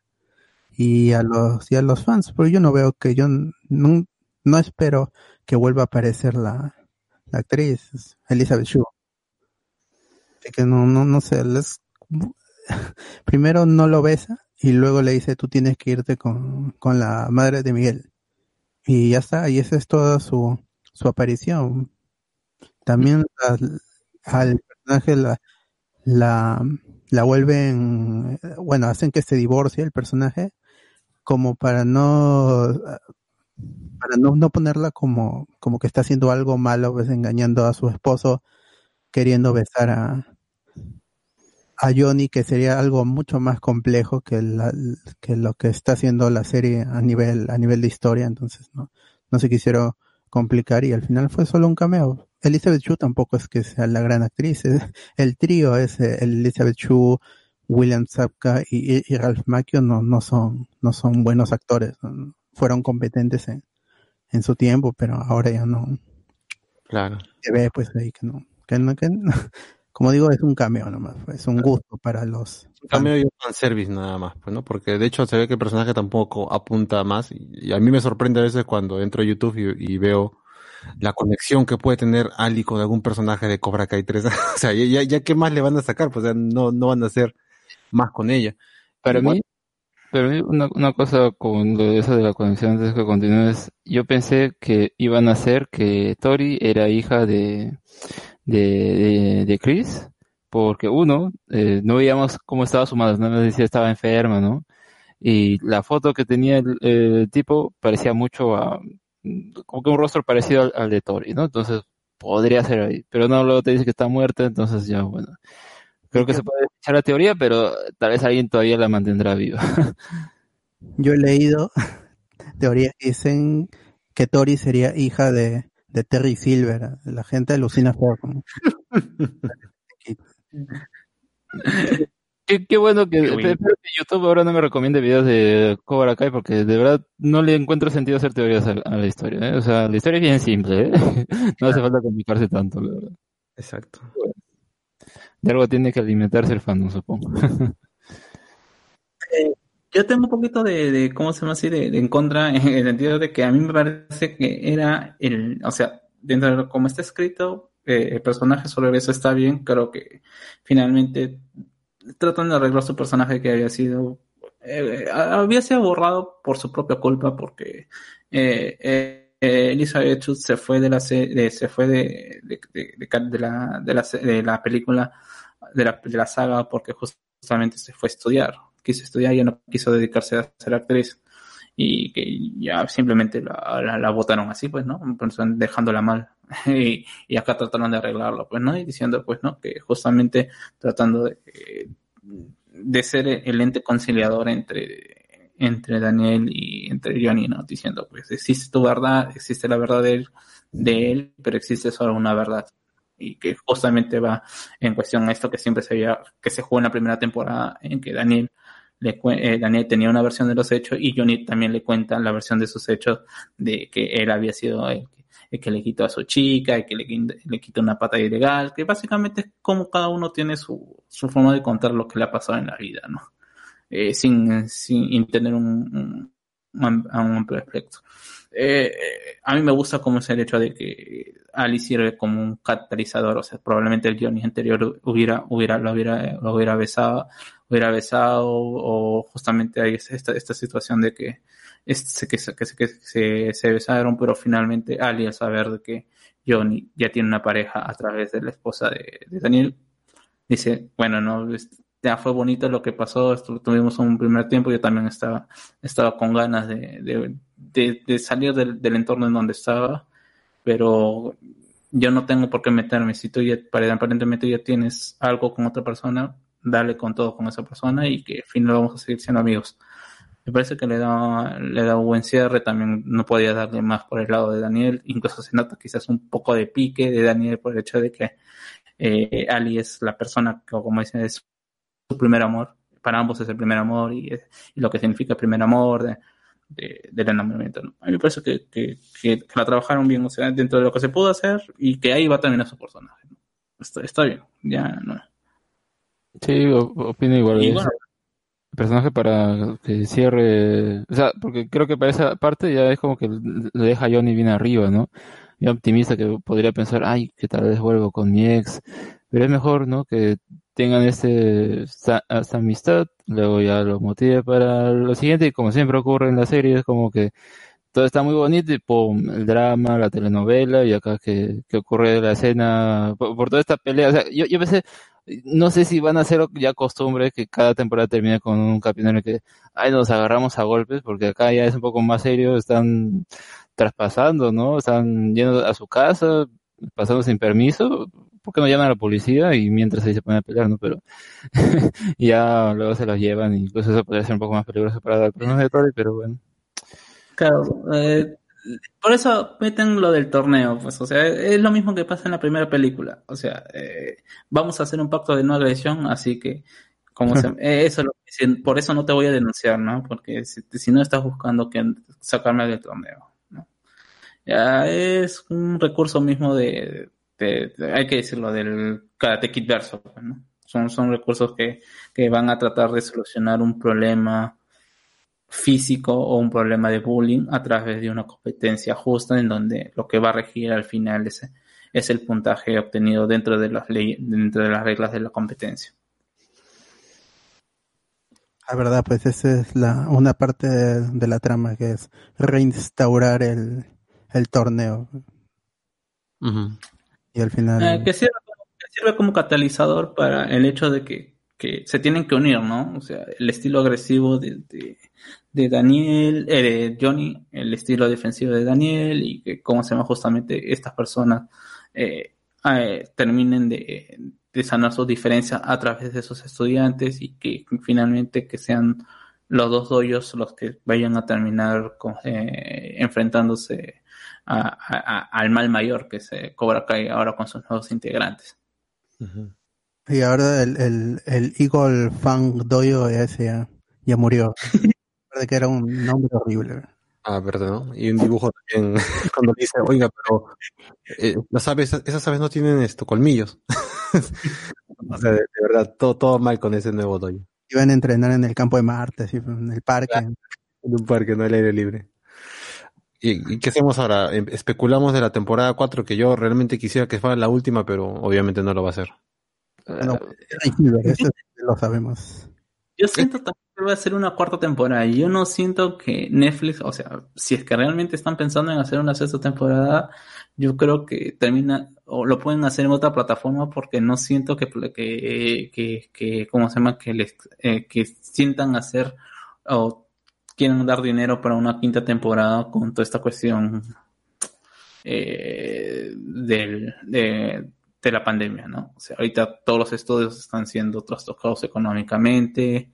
y a los y a los fans, pero yo no veo que yo no, no espero que vuelva a aparecer la, la actriz Elizabeth Shue. Que no, no, no sé, les, primero no lo besa y luego le dice tú tienes que irte con, con la madre de Miguel. Y ya está, y esa es toda su, su aparición. También al, al personaje la, la, la vuelven, bueno, hacen que se divorcie el personaje como para no para no, no ponerla como, como que está haciendo algo malo, pues engañando a su esposo, queriendo besar a, a Johnny, que sería algo mucho más complejo que, la, que lo que está haciendo la serie a nivel, a nivel de historia, entonces no, no se quisieron complicar y al final fue solo un cameo. Elizabeth Shue tampoco es que sea la gran actriz, es- el trío es eh, Elizabeth Shue, William Zabka y, y- Ralph Macchio no, no son, no son buenos actores, fueron competentes en, en su tiempo, pero ahora ya no, Claro. se ve pues ahí que no, que no, que no- como digo, es un cameo nomás, es un gusto para los Un cambio y un fanservice nada más, pues, ¿no? Porque de hecho se ve que el personaje tampoco apunta más y, a mí me sorprende a veces cuando entro a YouTube y, y veo la conexión que puede tener Ali con algún personaje de Cobra Kai 3. o sea, ya, ya, ya qué más le van a sacar, pues o sea, no, no van a hacer más con ella. Para mí, mí una, una cosa con lo de eso de la conexión antes que continúes, yo pensé que iban a hacer que Tori era hija de, de, de, de Chris, porque uno, eh, no veíamos cómo estaba su madre, no nos decía estaba enferma, ¿no? Y la foto que tenía el, el tipo parecía mucho a, como que un rostro parecido al, al de Tori, ¿no? Entonces podría ser ahí, pero no, luego te dice que está muerta, entonces ya, bueno. Creo que se puede echar la teoría, pero tal vez alguien todavía la mantendrá viva. Yo he leído teorías que dicen que Tori sería hija de, de Terry Silver. La gente alucina feo con- Qué, qué bueno que, Qué bueno. espero que YouTube ahora no me recomiende videos de Cobra Kai porque de verdad no le encuentro sentido hacer teorías a, a la historia, ¿eh? O sea, la historia es bien simple, ¿eh? No hace falta complicarse tanto, la verdad. Exacto. De algo tiene que alimentarse el fandom, supongo. Yo tengo un poquito de, de ¿cómo se llama así? De, de en contra, en el sentido de que a mí me parece que era el, o sea, dentro de como está escrito, eh, el personaje sobre eso está bien, creo que finalmente tratan de arreglar su personaje que había sido, eh, había sido borrado por su propia culpa, porque eh, eh, eh, Elizabeth Shue se fue de la de- se fue de, de, de, la, de la de la película de la, de la saga porque justamente se fue a estudiar. Quiso estudiar y no quiso dedicarse a ser actriz. Y que ya simplemente la, la, votaron así pues no Pues, dejándola mal. Y, y acá trataron de arreglarlo pues no y diciendo pues no que justamente tratando de, eh, de ser el ente conciliador entre entre Daniel y entre Johnny no diciendo pues existe tu verdad existe la verdad de él, de él pero existe solo una verdad y que justamente va en cuestión a esto que siempre se veía, que se jugó en la primera temporada, en que Daniel, le, eh, Daniel tenía una versión de los hechos y Johnny también le cuenta la versión de sus hechos de que él había sido el, el que le quitó a su chica, el que le, le quitó una pata ilegal, que básicamente es como cada uno tiene su, su forma de contar lo que le ha pasado en la vida, ¿no? Eh, sin, sin tener un, un, un amplio espectro. Eh, eh, a mí me gusta cómo es el hecho de que Ali sirve como un catalizador, o sea, probablemente el Johnny anterior hubiera, hubiera, lo hubiera, lo hubiera besado, hubiera besado, o justamente hay esta, esta situación de que, este, que, se- que, se- que se, se besaron, pero finalmente Ali al saber de que Johnny ya tiene una pareja a través de la esposa de, Daniel, dice, bueno, no, ya fue bonito lo que pasó, esto, tuvimos un primer tiempo, yo también estaba, estaba con ganas de, de, de, de salir del, del entorno en donde estaba, pero yo no tengo por qué meterme, si tú ya, pare- aparentemente ya tienes algo con otra persona, dale con todo con esa persona y que al final vamos a seguir siendo amigos. Me parece que le da, le da un buen cierre, también no podía darle más por el lado de Daniel, incluso se nota quizás un poco de pique de Daniel por el hecho de que eh, Ali es la persona que, como dicen, es su primer amor. Para ambos es el primer amor y, es- y lo que significa el primer amor de, de- del enamoramiento. ¿no? A mí me parece que, que, que- que la trabajaron bien, o sea, dentro de lo que se pudo hacer y que ahí va a terminar su personaje. ¿no? Está, está bien, ya no. Sí, opino igual. Y es bueno. el personaje para que cierre, o sea, porque creo que para esa parte ya es como que le deja a Johnny bien arriba, ¿no? Ya optimista que podría pensar, ay, que tal vez vuelvo con mi ex, pero es mejor, ¿no? Que tengan este, esta, amistad, luego ya lo motive para lo siguiente y como siempre ocurre en la serie, es como que todo está muy bonito y pum, el drama, la telenovela y acá que, que ocurre la escena por, toda esta pelea. O sea, yo, yo pensé, no sé si van a hacer ya costumbre que cada temporada termine con un capítulo que, ay, nos agarramos a golpes, porque acá ya es un poco más serio, están traspasando, ¿no? Están yendo a su casa, pasando sin permiso, ¿por qué no llaman a la policía? Y mientras ahí se ponen a pelear, ¿no? Pero ya luego se los llevan, y incluso eso podría ser un poco más peligroso para personaje de Tori, pero bueno. Claro, eh, por eso meten lo del torneo, pues, o sea, es lo mismo que pasa en la primera película, o sea, eh, vamos a hacer un pacto de no agresión, así que, como se, eh, eso es lo por eso no te voy a denunciar, ¿no? Porque si, si no estás buscando que sacarme del torneo. Ya es un recurso mismo de, hay que decirlo, del Karate Kid verso, pues, ¿no? Son, son recursos que, que van a tratar de solucionar un problema físico o un problema de bullying a través de una competencia justa en donde lo que va a regir al final es, es el puntaje obtenido dentro de las leyes, dentro de las reglas de la competencia. La verdad, pues esa es la una parte de la trama que es reinstaurar el, el torneo. Y al final... Eh, que, sirve, que sirve como catalizador para el hecho de que, que se tienen que unir, ¿no? O sea, el estilo agresivo de, de, de Daniel, eh, de Johnny, el estilo defensivo de Daniel y que cómo se llama justamente estas personas eh, eh, terminen de, de sanar sus diferencias a través de esos estudiantes y que finalmente que sean los dos doyos los que vayan a terminar con- eh, enfrentándose a- a- a- al mal mayor que se Cobra Kai ahora con sus nuevos integrantes. Y ahora el, el, el Eagle Fang Doyo ese ya, ya murió. Recuerda que era un nombre horrible. Ah, verdad, ¿no? Y un dibujo también cuando dice, oiga, pero eh, las aves, esas aves no tienen esto, colmillos. o sea, de, de verdad, todo, todo mal con ese nuevo doyo. Iban a entrenar en el campo de Marte, así, en el parque. En un parque, no al aire libre. ¿Y, y qué hacemos ahora? Em- Especulamos de la temporada 4 que yo realmente quisiera que fuera la última, pero obviamente no lo va a hacer. No, Ray Silver, eso lo sabemos. Yo siento también que va a ser una cuarta temporada. Yo no siento que Netflix, o sea, si es que realmente están pensando en hacer una sexta temporada, yo creo que termina o lo pueden hacer en otra plataforma porque no siento que que que, que ¿cómo se llama? que les eh, que sientan hacer o quieran dar dinero para una quinta temporada con toda esta cuestión eh, de, la pandemia, ¿no? O sea, ahorita todos los estudios están siendo trastocados económicamente,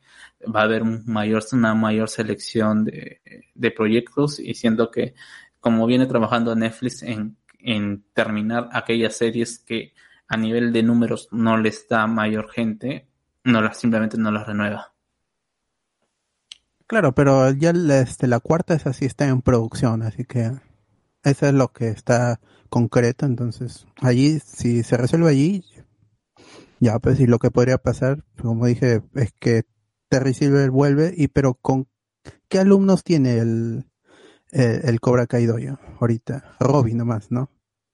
va a haber una mayor selección de, proyectos y siento que como viene trabajando Netflix en, en terminar aquellas series que a nivel de números no les da mayor gente, no las, simplemente no las renueva. Claro, pero ya la, este, la cuarta es así, está en producción, así que eso es lo que está concreto, entonces allí, si se resuelve allí, ya pues y lo que podría pasar, como dije, es que Terry Silver vuelve, y pero con ¿qué alumnos tiene el, el, el Cobra Kai Dojo ahorita? Robin nomás, ¿no?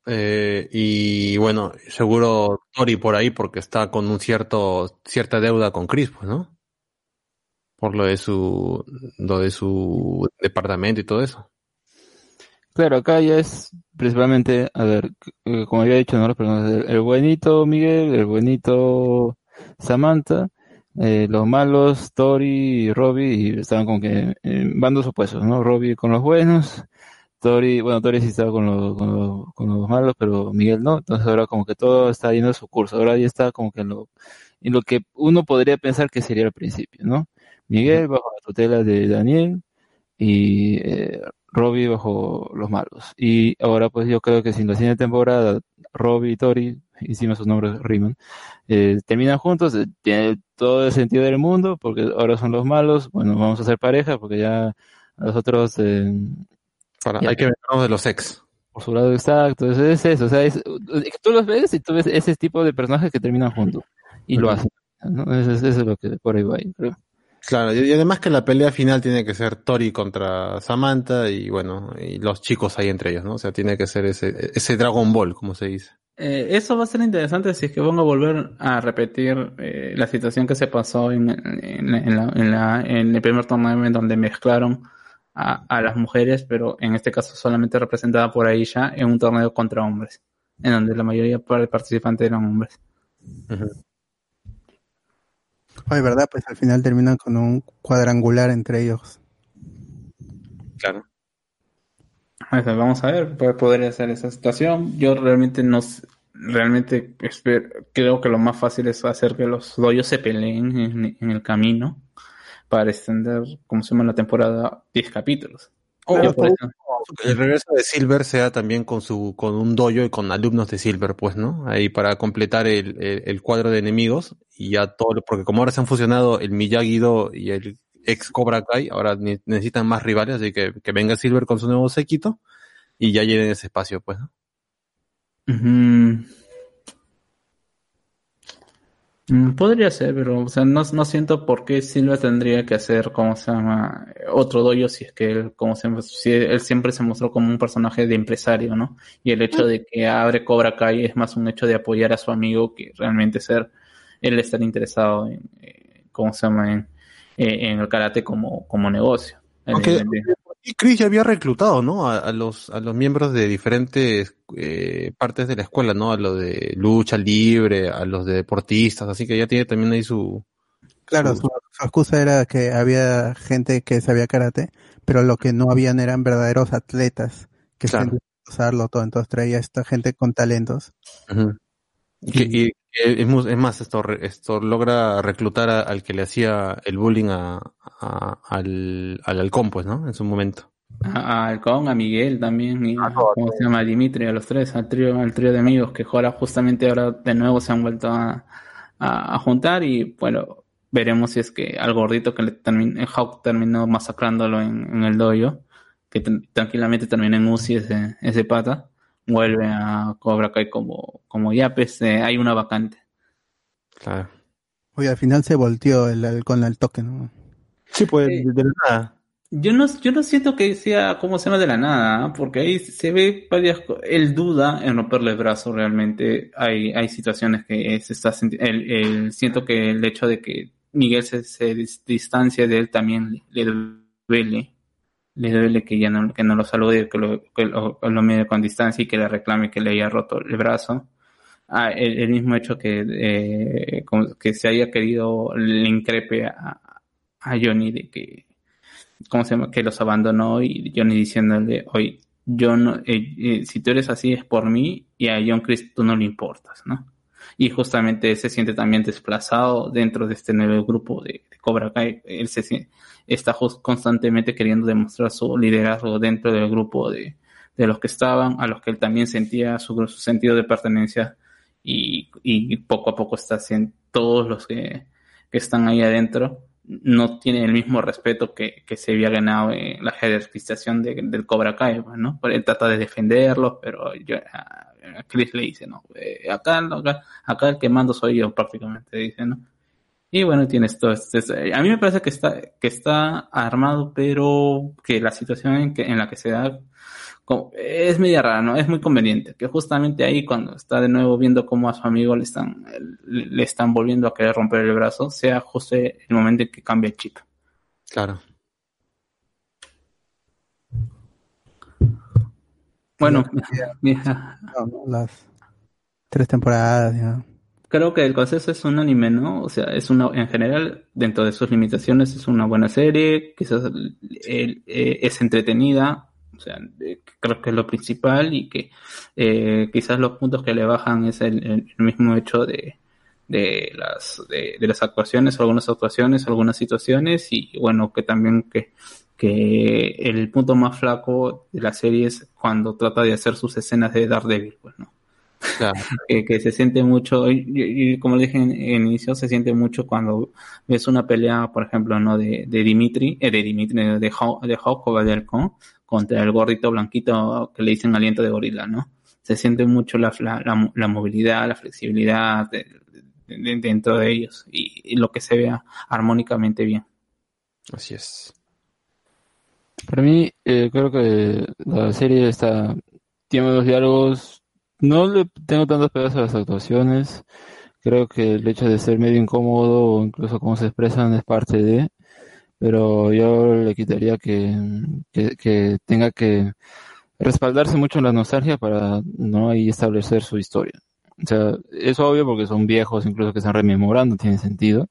Eh, y bueno, seguro Tori por ahí porque está con un cierto, cierta deuda con Chris, pues, ¿no? Por lo de su, lo de su departamento y todo eso. Claro, acá ya es principalmente, a ver, eh, como había dicho, ¿no? El, buenito Miguel, el buenito Samantha, eh, los malos Tori y Robbie, y estaban como que en bandos opuestos, ¿no? Robbie con los buenos, Tori, bueno, Tori sí estaba con los, con los, malos, pero Miguel no, entonces ahora como que todo está yendo a su curso, ahora ya está como que lo, en lo que uno podría pensar que sería al principio, ¿no? Miguel bajo la tutela de Daniel y eh, Robbie bajo los malos. Y ahora pues yo creo que si en la siguiente temporada Robbie y Tori encima sus nombres riman, eh, terminan juntos, eh, tiene todo el sentido del mundo, porque ahora son los malos, bueno, vamos a ser pareja, porque ya los otros... Eh, Para- ya- hay que vendernos de los ex. por su lado exacto, es, es eso, o sea, es- tú los ves y tú ves ese tipo de personajes que terminan juntos, y lo hacen, ¿no? Eso, es- eso es lo que por ahí va, creo. Claro, y además que la pelea final tiene que ser Tori contra Samantha y bueno, y los chicos ahí entre ellos, ¿no? O sea, tiene que ser ese, ese Dragon Ball, como se dice. Eh, eso va a ser interesante si es que van a volver a repetir eh, la situación que se pasó en, en, en la- en la- en el primer torneo en donde mezclaron a, a las mujeres, pero en este caso solamente representada por Aisha en un torneo contra hombres, en donde la mayoría de participantes eran hombres. Oye, ¿verdad? Pues al final terminan con un cuadrangular entre ellos. Claro. Vamos a ver, puede podría ser esa situación. Yo realmente no, realmente esper- creo que lo más fácil es hacer que los doyos se peleen en, en el camino para extender, como se llama la temporada, 10 capítulos. Por eso- El regreso de Silver sea también con su, con un dojo y con alumnos de Silver, pues, ¿no? Ahí para completar el, el, el cuadro de enemigos y ya todo, lo- porque como ahora se han fusionado el Miyagi-Do y el ex Cobra Kai, ahora ne- necesitan más rivales, así que que venga Silver con su nuevo séquito y ya llenen ese espacio, pues, ¿no? Podría ser, pero o sea, no, no siento por qué Silva tendría que hacer, ¿cómo se llama? Otro doyo si es que él, como se llama? Si él siempre se mostró como un personaje de empresario, ¿no? Y el hecho de que abre Cobra Kai es más un hecho de apoyar a su amigo que realmente ser, él estar interesado en, eh, ¿cómo se llama? En, eh, en el karate como, como negocio. Aunque-. Y Chris ya había reclutado, ¿no? A, a los, a los miembros de diferentes eh, partes de la escuela, ¿no? A los de lucha libre, a los de deportistas, así que ya tiene también ahí su... Claro, su, su excusa era que había gente que sabía karate, pero lo que no habían eran verdaderos atletas que Claro. sabían usarlo todo. Entonces traía esta gente con talentos. Que- y es, es más, esto, esto logra reclutar a- al que le hacía el bullying a, a- al, al halcón, pues, ¿no? En su momento. A, a Halcón, a Miguel también, y a, ¿cómo se llama? A Dimitri, a los tres, al trío, al trío de amigos que ahora justamente ahora de nuevo se han vuelto a, a, a juntar y bueno, veremos si es que al gordito que le terminó, Hawk terminó masacrándolo en, en el dojo, que tran- tranquilamente termina en UCI ese, ese pata, vuelve a Cobra Kai como, como ya pues eh, hay una vacante. Claro. Oye, al final se volteó el halcón al toque, ¿no? Sí, pues, de, de la nada. Yo no, yo no siento que sea como se llama de la nada, ¿ah? porque ahí se ve varias co- Él duda en romperle el brazo realmente. Hay, hay situaciones que se está él- él- siento que el hecho de que Miguel se, se dis- distancia de él también le, le duele. Le duele que ya no, que no lo salude, que lo, que lo, lo con distancia y que le reclame que le haya roto el brazo. Ah, el, mismo hecho que, eh, que se haya querido, le increpe a, a Johnny de que ¿cómo se llama? Que los abandonó y Johnny diciéndole, oye, yo no, eh, eh, si tú eres así es por mí y a John Chris tú no le importas, ¿no? Y justamente se siente también desplazado dentro de este nuevo grupo de, de Cobra Kai. Él se está constantemente queriendo demostrar su liderazgo dentro del grupo de, de los que estaban, a los que él también sentía su, su sentido de pertenencia y, y poco a poco está haciendo todos los que, que están ahí adentro no tienen el mismo respeto que, que se había ganado en la jerarquización de- del Cobra Kai, pues, ¿no? Él trata de defenderlos, pero yo, a, Chris le dice, no, eh, acá, acá, acá el que mando soy yo prácticamente, dice, ¿no? Y bueno, tienes todo este, a mí me parece que está, que está armado, pero que la situación en, que, en la que se da como- es media rara, ¿no? Es muy conveniente, que justamente ahí cuando está de nuevo viendo cómo a su amigo le están, le están volviendo a querer romper el brazo, sea justo el momento en que cambia el chip. Claro. Bueno, mira, No, no, las tres temporadas, ya. Creo que el consenso es un anime, ¿no? O sea, es una, en general, dentro de sus limitaciones, es una buena serie, quizás eh, es entretenida, o sea, eh, creo que es lo principal y que eh, quizás los puntos que le bajan es el, mismo hecho de, de las de, de las actuaciones, algunas actuaciones, algunas situaciones y bueno, que también que que el punto más flaco de la serie es cuando trata de hacer sus escenas de Daredevil, pues, ¿no? que, que se siente mucho, y, y como le dije en, en inicio, se siente mucho cuando ves una pelea, por ejemplo, no de, de Dimitri, eh, de Dimitri, de Hawk, de Hawk o Valercon, contra el gordito blanquito que le dicen aliento de gorila, ¿no? Se siente mucho la, la, la, la movilidad, la flexibilidad de- de- dentro de ellos y, y lo que se vea armónicamente bien. Así es. Para mí, eh, creo que la serie está, tiene los diálogos, no le tengo tantos pedazos a las actuaciones, creo que el hecho de ser medio incómodo o incluso cómo se expresan es parte de, pero yo le quitaría que, que, que tenga que respaldarse mucho en la nostalgia para no ahí establecer su historia. O sea, es obvio porque son viejos, incluso que están rememorando, tiene sentido,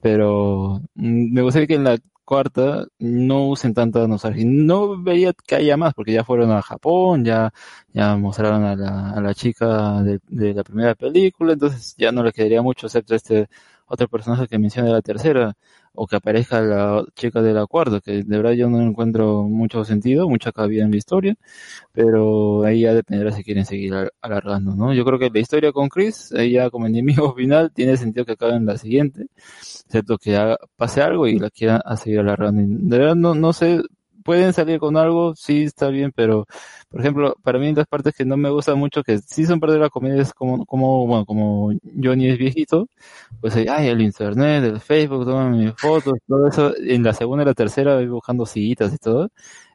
pero mm, me gustaría que en la cuarta no usen tanta nostalgia. No veía que haya más, porque ya fueron a Japón, ya, ya mostraron a la, a la chica de, de la primera película, entonces ya no le quedaría mucho, excepto este otro personaje que menciona de la tercera, o que aparezca la chica de la cuarta, que de verdad yo no encuentro mucho sentido, mucha cabida en la historia, pero ahí ya dependerá si quieren seguir al- alargando, ¿no? Yo creo que la historia con Chris, ya como enemigo final, tiene sentido que acabe en la siguiente, excepto que pase algo y la quieran a seguir alargando. De verdad no, no sé, pueden salir con algo, sí está bien, pero por ejemplo, para mí las partes que no me gustan mucho, que sí son parte de la comedia, es como, como, bueno, como Johnny es viejito, pues eh, ay, el internet, el Facebook, toman mis fotos, todo eso, en la segunda y la tercera voy buscando sillitas y todo.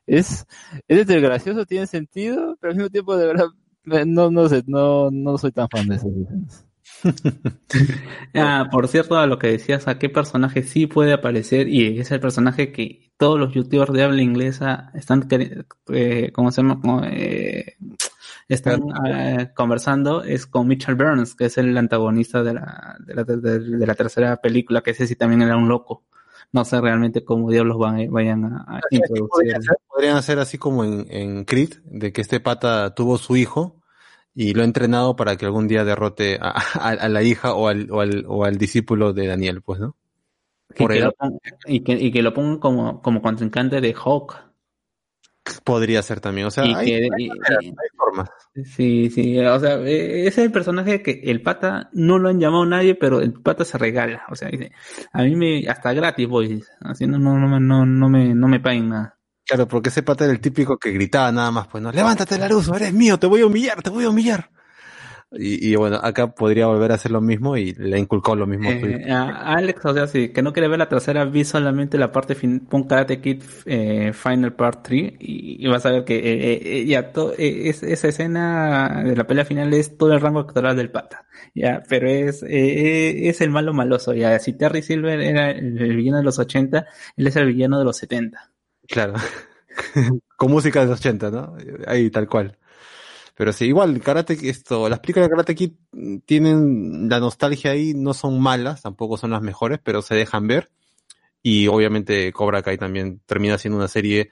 Es, es entre gracioso, tiene sentido, pero al mismo tiempo de verdad, no, no sé, no, no soy tan fan de eso. Ah, por cierto, a lo que decías, a qué personaje sí puede aparecer, y es el personaje que todos los youtubers de habla inglesa están, eh, ¿cómo se llama? Eh, están eh, conversando, es con Mitchell Burns, que es el antagonista de la, de la, de- de la tercera película, que ese sí también era un loco. No sé realmente cómo diablos van, vayan a, a introducir. Podrían hacer así como en, en Creed, de que este pata tuvo su hijo y lo ha entrenado para que algún día derrote a, a- a la hija o al, o, al, o al discípulo de Daniel, pues, ¿no? Y Por que, él lo pongan, y, que, y que lo pongan como, como contrincante de Hawk. podría ser también. O sea, Y hay, que- hay y- maneras, y- hay formas. Sí, sí, o sea, ese es el personaje que el pata no lo han llamado nadie, pero el pata se regala, o sea, dice, a mí me, hasta gratis voy, así no, no, no, me- no, no me, no me paguen nada. Claro, porque ese pata era el típico que gritaba nada más, pues, ¿no? Levántate, Laruso, eres mío, te voy a humillar, te voy a humillar. Y, y bueno, acá podría volver a hacer lo mismo y le inculcó lo mismo. Eh, a Alex, o sea, si que no quiere ver la tercera, vi solamente la parte fin, pon Karate Kid eh, Final Part 3 y, y vas a ver que eh, eh, ya to- eh, es- esa escena de la pelea final es todo el rango actoral del pata, ya, pero es, eh, eh, es el malo maloso, ya, si Terry Silver era el, el villano de los 80, él es el villano de los 70. Claro. Con música de los 80, ¿no? Ahí, tal cual. Pero sí, igual, Karate, esto, las películas de Karate Kid mm, tienen la nostalgia ahí, no son malas, tampoco son las mejores, pero se dejan ver. Y obviamente Cobra Kai también termina siendo una serie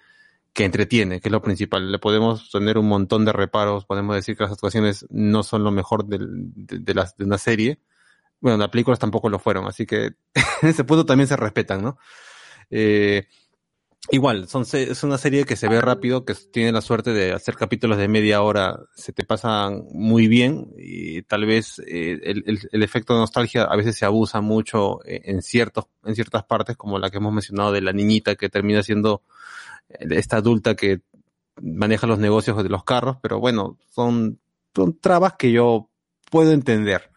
que entretiene, que es lo principal. Le podemos tener un montón de reparos, podemos decir que las actuaciones no son lo mejor de, de las, de una serie. Bueno, las películas tampoco lo fueron, así que en ese punto también se respetan, ¿no? Eh, Igual, son, es una serie que se ve rápido, que tiene la suerte de hacer capítulos de media hora, se te pasan muy bien y tal vez eh, el efecto de nostalgia a veces se abusa mucho eh, en ciertos, en ciertas partes, como la que hemos mencionado de la niñita que termina siendo eh, esta adulta que maneja los negocios de los carros, pero bueno, son, son trabas que yo puedo entender.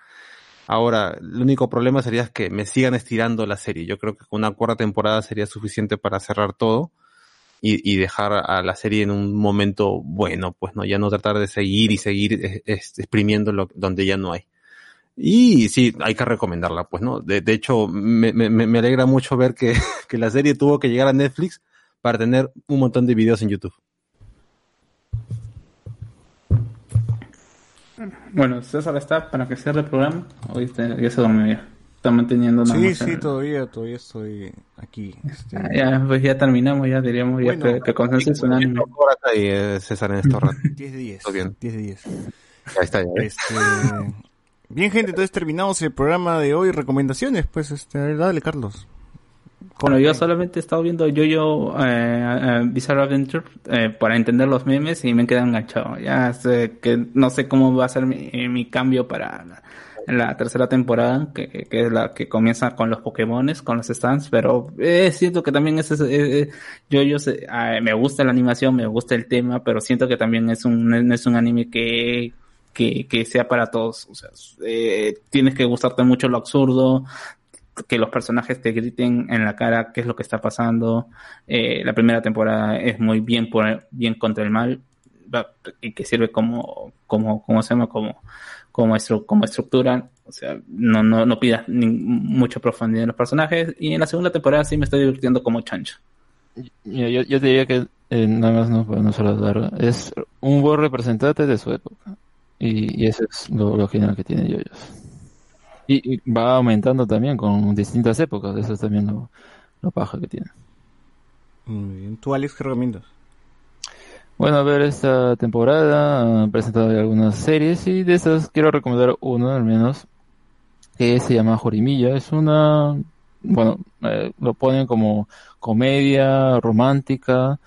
Ahora, el único problema sería que me sigan estirando la serie. Yo creo que una cuarta temporada sería suficiente para cerrar todo y, dejar a la serie en un momento bueno, pues no, ya no tratar de seguir y seguir exprimiendo lo, donde ya no hay. Y sí, hay que recomendarla, pues, ¿no? De, de hecho, me, me, me alegra mucho ver que, que la serie tuvo que llegar a Netflix para tener un montón de videos en YouTube. Bueno, César está para que cierre el programa, hoy está- ya se durmió ya, está manteniendo nada Sí, sí, el- todavía, todavía estoy aquí. Este, Ah, ya, pues ya terminamos, ya diríamos ya Bueno, que, que consenso es. Cobra Kai, eh, César, en estos ratos. 10 de 10. Todo bien. 10 de 10. Ahí está, ya. Este, bien, gente, entonces terminamos el programa de hoy. Recomendaciones, pues, este, a ver, dale, Carlos. Bueno, yo solamente he estado viendo Yo-Yo eh, eh, Bizarre Adventure eh, para entender los memes y me quedado enganchado. Ya sé que no sé cómo va a ser mi, mi cambio para la, la tercera temporada, que, que es la que comienza con los Pokémones, con los stands, pero eh, siento que también es, es- es- Yo-Yo ah, me gusta la animación, me gusta el tema, pero siento que también es un, no es un anime que que, que sea para todos. O sea, eh, tienes que gustarte mucho lo absurdo, que los personajes te griten en la cara qué es lo que está pasando. Eh, la primera temporada es muy bien por, bien contra el mal y que sirve como como como se llama como como, estru- como estructura. O sea, no no no pidas ni- mucha profundidad en los personajes y en la segunda temporada sí me estoy divirtiendo como chancho. Mira, yo, yo te diría que eh, nada más no, para no solo dar, es un buen representante de su época. Y, y eso es lo, lo genial que tiene Yoyos. Y, y va aumentando también con distintas épocas, eso es también lo, lo paja que tiene. Muy bien. ¿Tú, Alex, qué recomiendas? Bueno, a ver, esta temporada han presentado algunas series y de esas quiero recomendar una al menos, que se llama Jorimilla. Es una, bueno, eh, lo ponen como comedia romántica,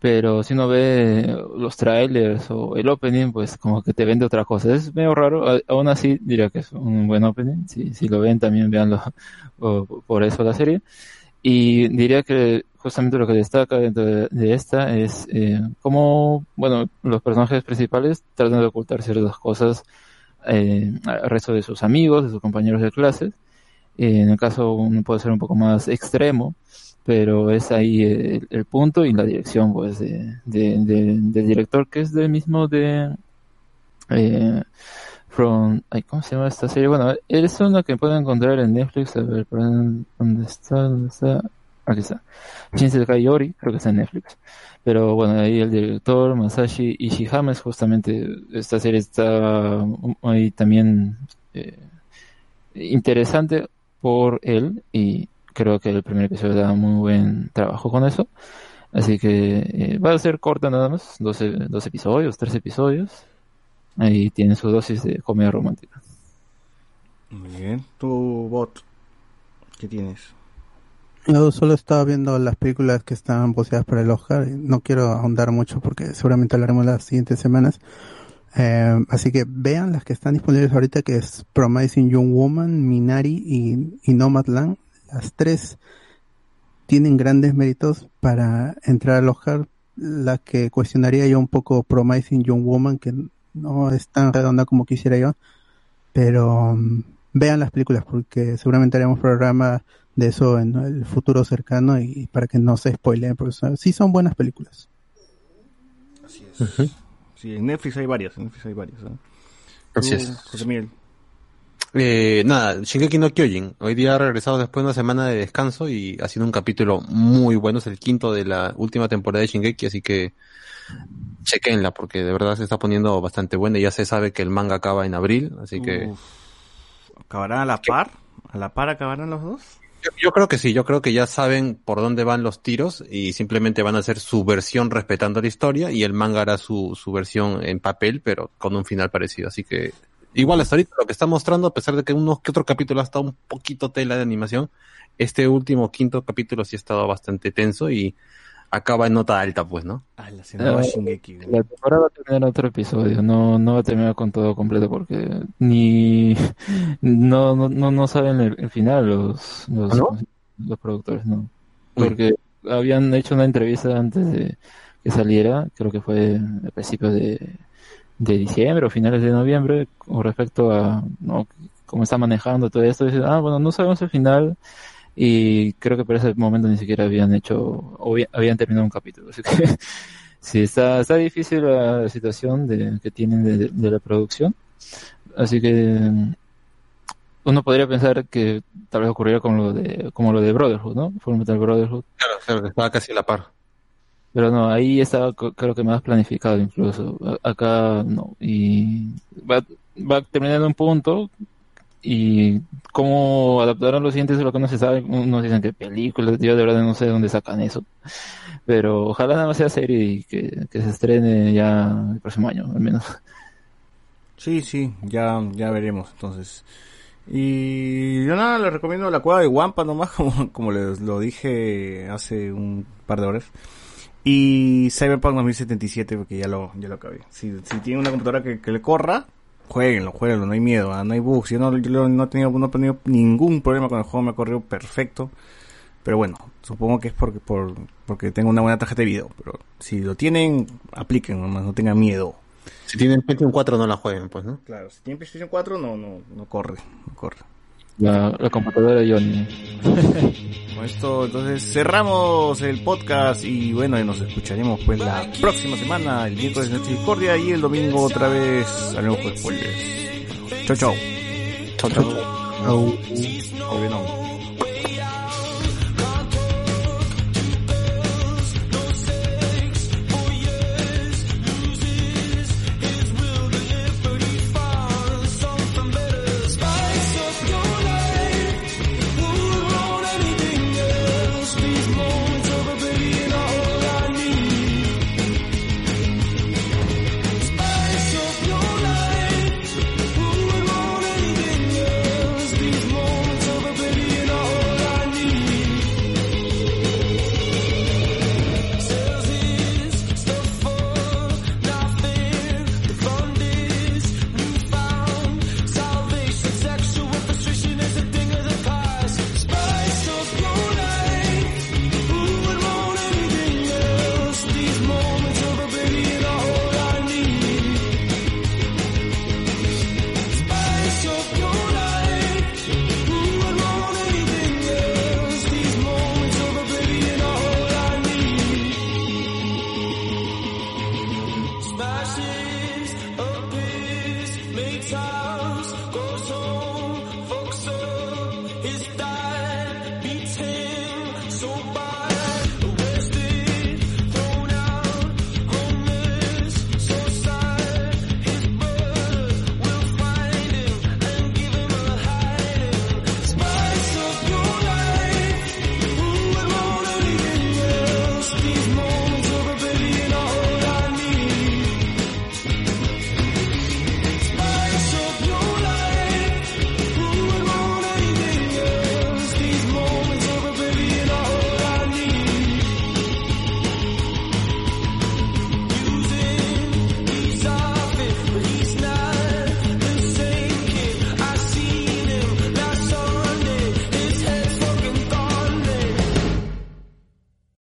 pero si uno ve los trailers o el opening, pues como que te vende otra cosa. Es medio raro, aún así diría que es un buen opening. Si, si lo ven también véanlo o- por eso la serie. Y diría que justamente lo que destaca dentro de, de esta es eh, cómo, bueno, los personajes principales tratan de ocultar ciertas cosas eh, al resto de sus amigos, de sus compañeros de clases. Eh, en el caso uno puede ser un poco más extremo, pero es ahí el, el punto y la dirección pues de, de- de- del director que es del mismo de eh, From, ay, ¿cómo se llama esta serie? Bueno, es una que pueden encontrar en Netflix, a ver, ¿por ¿dónde está? ¿Dónde está? Aquí está. Shinsekai Yori, creo que está en Netflix. Pero bueno, ahí el director Masashi Ishihama es justamente, esta serie está ahí también eh, interesante por él y creo que el primer episodio da muy buen trabajo con eso. Así que eh, va a ser corta nada más, 12, 12 episodios, 13 episodios. Ahí tiene su dosis de comedia romántica. Muy bien. ¿Tú, Bot, qué tienes? Yo solo estaba viendo las películas que están poseadas para el Oscar. No quiero ahondar mucho porque seguramente hablaremos las siguientes semanas. Eh, así que vean las que están disponibles ahorita, que es Promising Young Woman, Minari y, y Nomadland. Las tres tienen grandes méritos para entrar al Oscar. La que cuestionaría yo un poco Promising Young Woman, que no es tan redonda como quisiera yo. Pero mm, vean las películas porque seguramente haremos programa de eso en el futuro cercano y para que no se spoileen, porque son- sí son buenas películas. Así es. Sí, en Netflix hay varias, en Netflix hay varias. ¿eh? Así Tú, es. José Miguel. Eh, nada, Shingeki no Kyojin. Hoy día ha regresado después de una semana de descanso y ha sido un capítulo muy bueno. Es el quinto de la última temporada de Shingeki, así que chequenla porque de verdad se está poniendo bastante buena. Ya se sabe que el manga acaba en abril, así que Uf. ¿Acabarán a la par? ¿A la par acabarán los dos? yo, yo creo que sí. Yo creo que ya saben por dónde van los tiros y simplemente van a hacer su versión respetando la historia y el manga hará su, su versión en papel, pero con un final parecido. Así que igual hasta ahorita lo que está mostrando, a pesar de que unos que otro capítulo ha estado un poquito tela de animación, este último quinto capítulo sí ha estado bastante tenso y acaba en nota alta, pues, ¿no? Ah, la Ah, Shingeki. La temporada va a tener otro episodio, no, no va a terminar con todo completo porque ni no, no, no, no saben el, el final los, los, ¿Ah, no? los productores, no. Porque habían hecho una entrevista antes de que saliera, creo que fue a principios de, de diciembre o finales de noviembre, con respecto a ¿no? cómo está manejando todo esto. Dicen, ah, bueno, no sabemos el final y creo que por ese momento ni siquiera habían hecho, o había- habían terminado un capítulo. Así que sí, está, está difícil la situación de, que tienen de, la producción. Así que uno podría pensar que tal vez ocurriera como lo de, como lo de Brotherhood, ¿no? Full Metal Brotherhood. Claro, claro, estaba casi a la par. Pero no, ahí estaba creo que más planificado incluso. Acá no. Y va, va a un punto y cómo adaptarán los siguientes es lo que no se sabe. Unos dicen que películas, yo de verdad no sé de dónde sacan eso. Pero ojalá nada más sea serie y que, que se estrene ya el próximo año, al menos. Sí, sí, ya, ya veremos entonces. Y yo nada, les recomiendo la cueva de Wampa nomás, como, como les lo dije hace un par de horas. Y Cyberpunk 2077, porque ya lo, ya lo acabé. Si, si tienen una computadora que, que le corra, jueguenlo, jueguenlo, no hay miedo, ¿ah? no hay bugs. Yo no, yo no he tenido, no he tenido ningún problema con el juego, me ha corrido perfecto. Pero bueno, supongo que es porque, por, porque tengo una buena tarjeta de video. Pero si lo tienen, apliquen nomás, no tengan miedo. Si tienen PlayStation 4 no la jueguen, pues, ¿no? Claro, si tienen PlayStation 4 no, no, no corre, no corre. La, la computadora de Johnny. Con esto entonces cerramos el podcast y bueno, y nos escucharemos pues la próxima semana, el miércoles de Noche Discordia y el domingo otra vez haremos con spoilers. Chau chau. Chau, chau. Au. Au, Venom.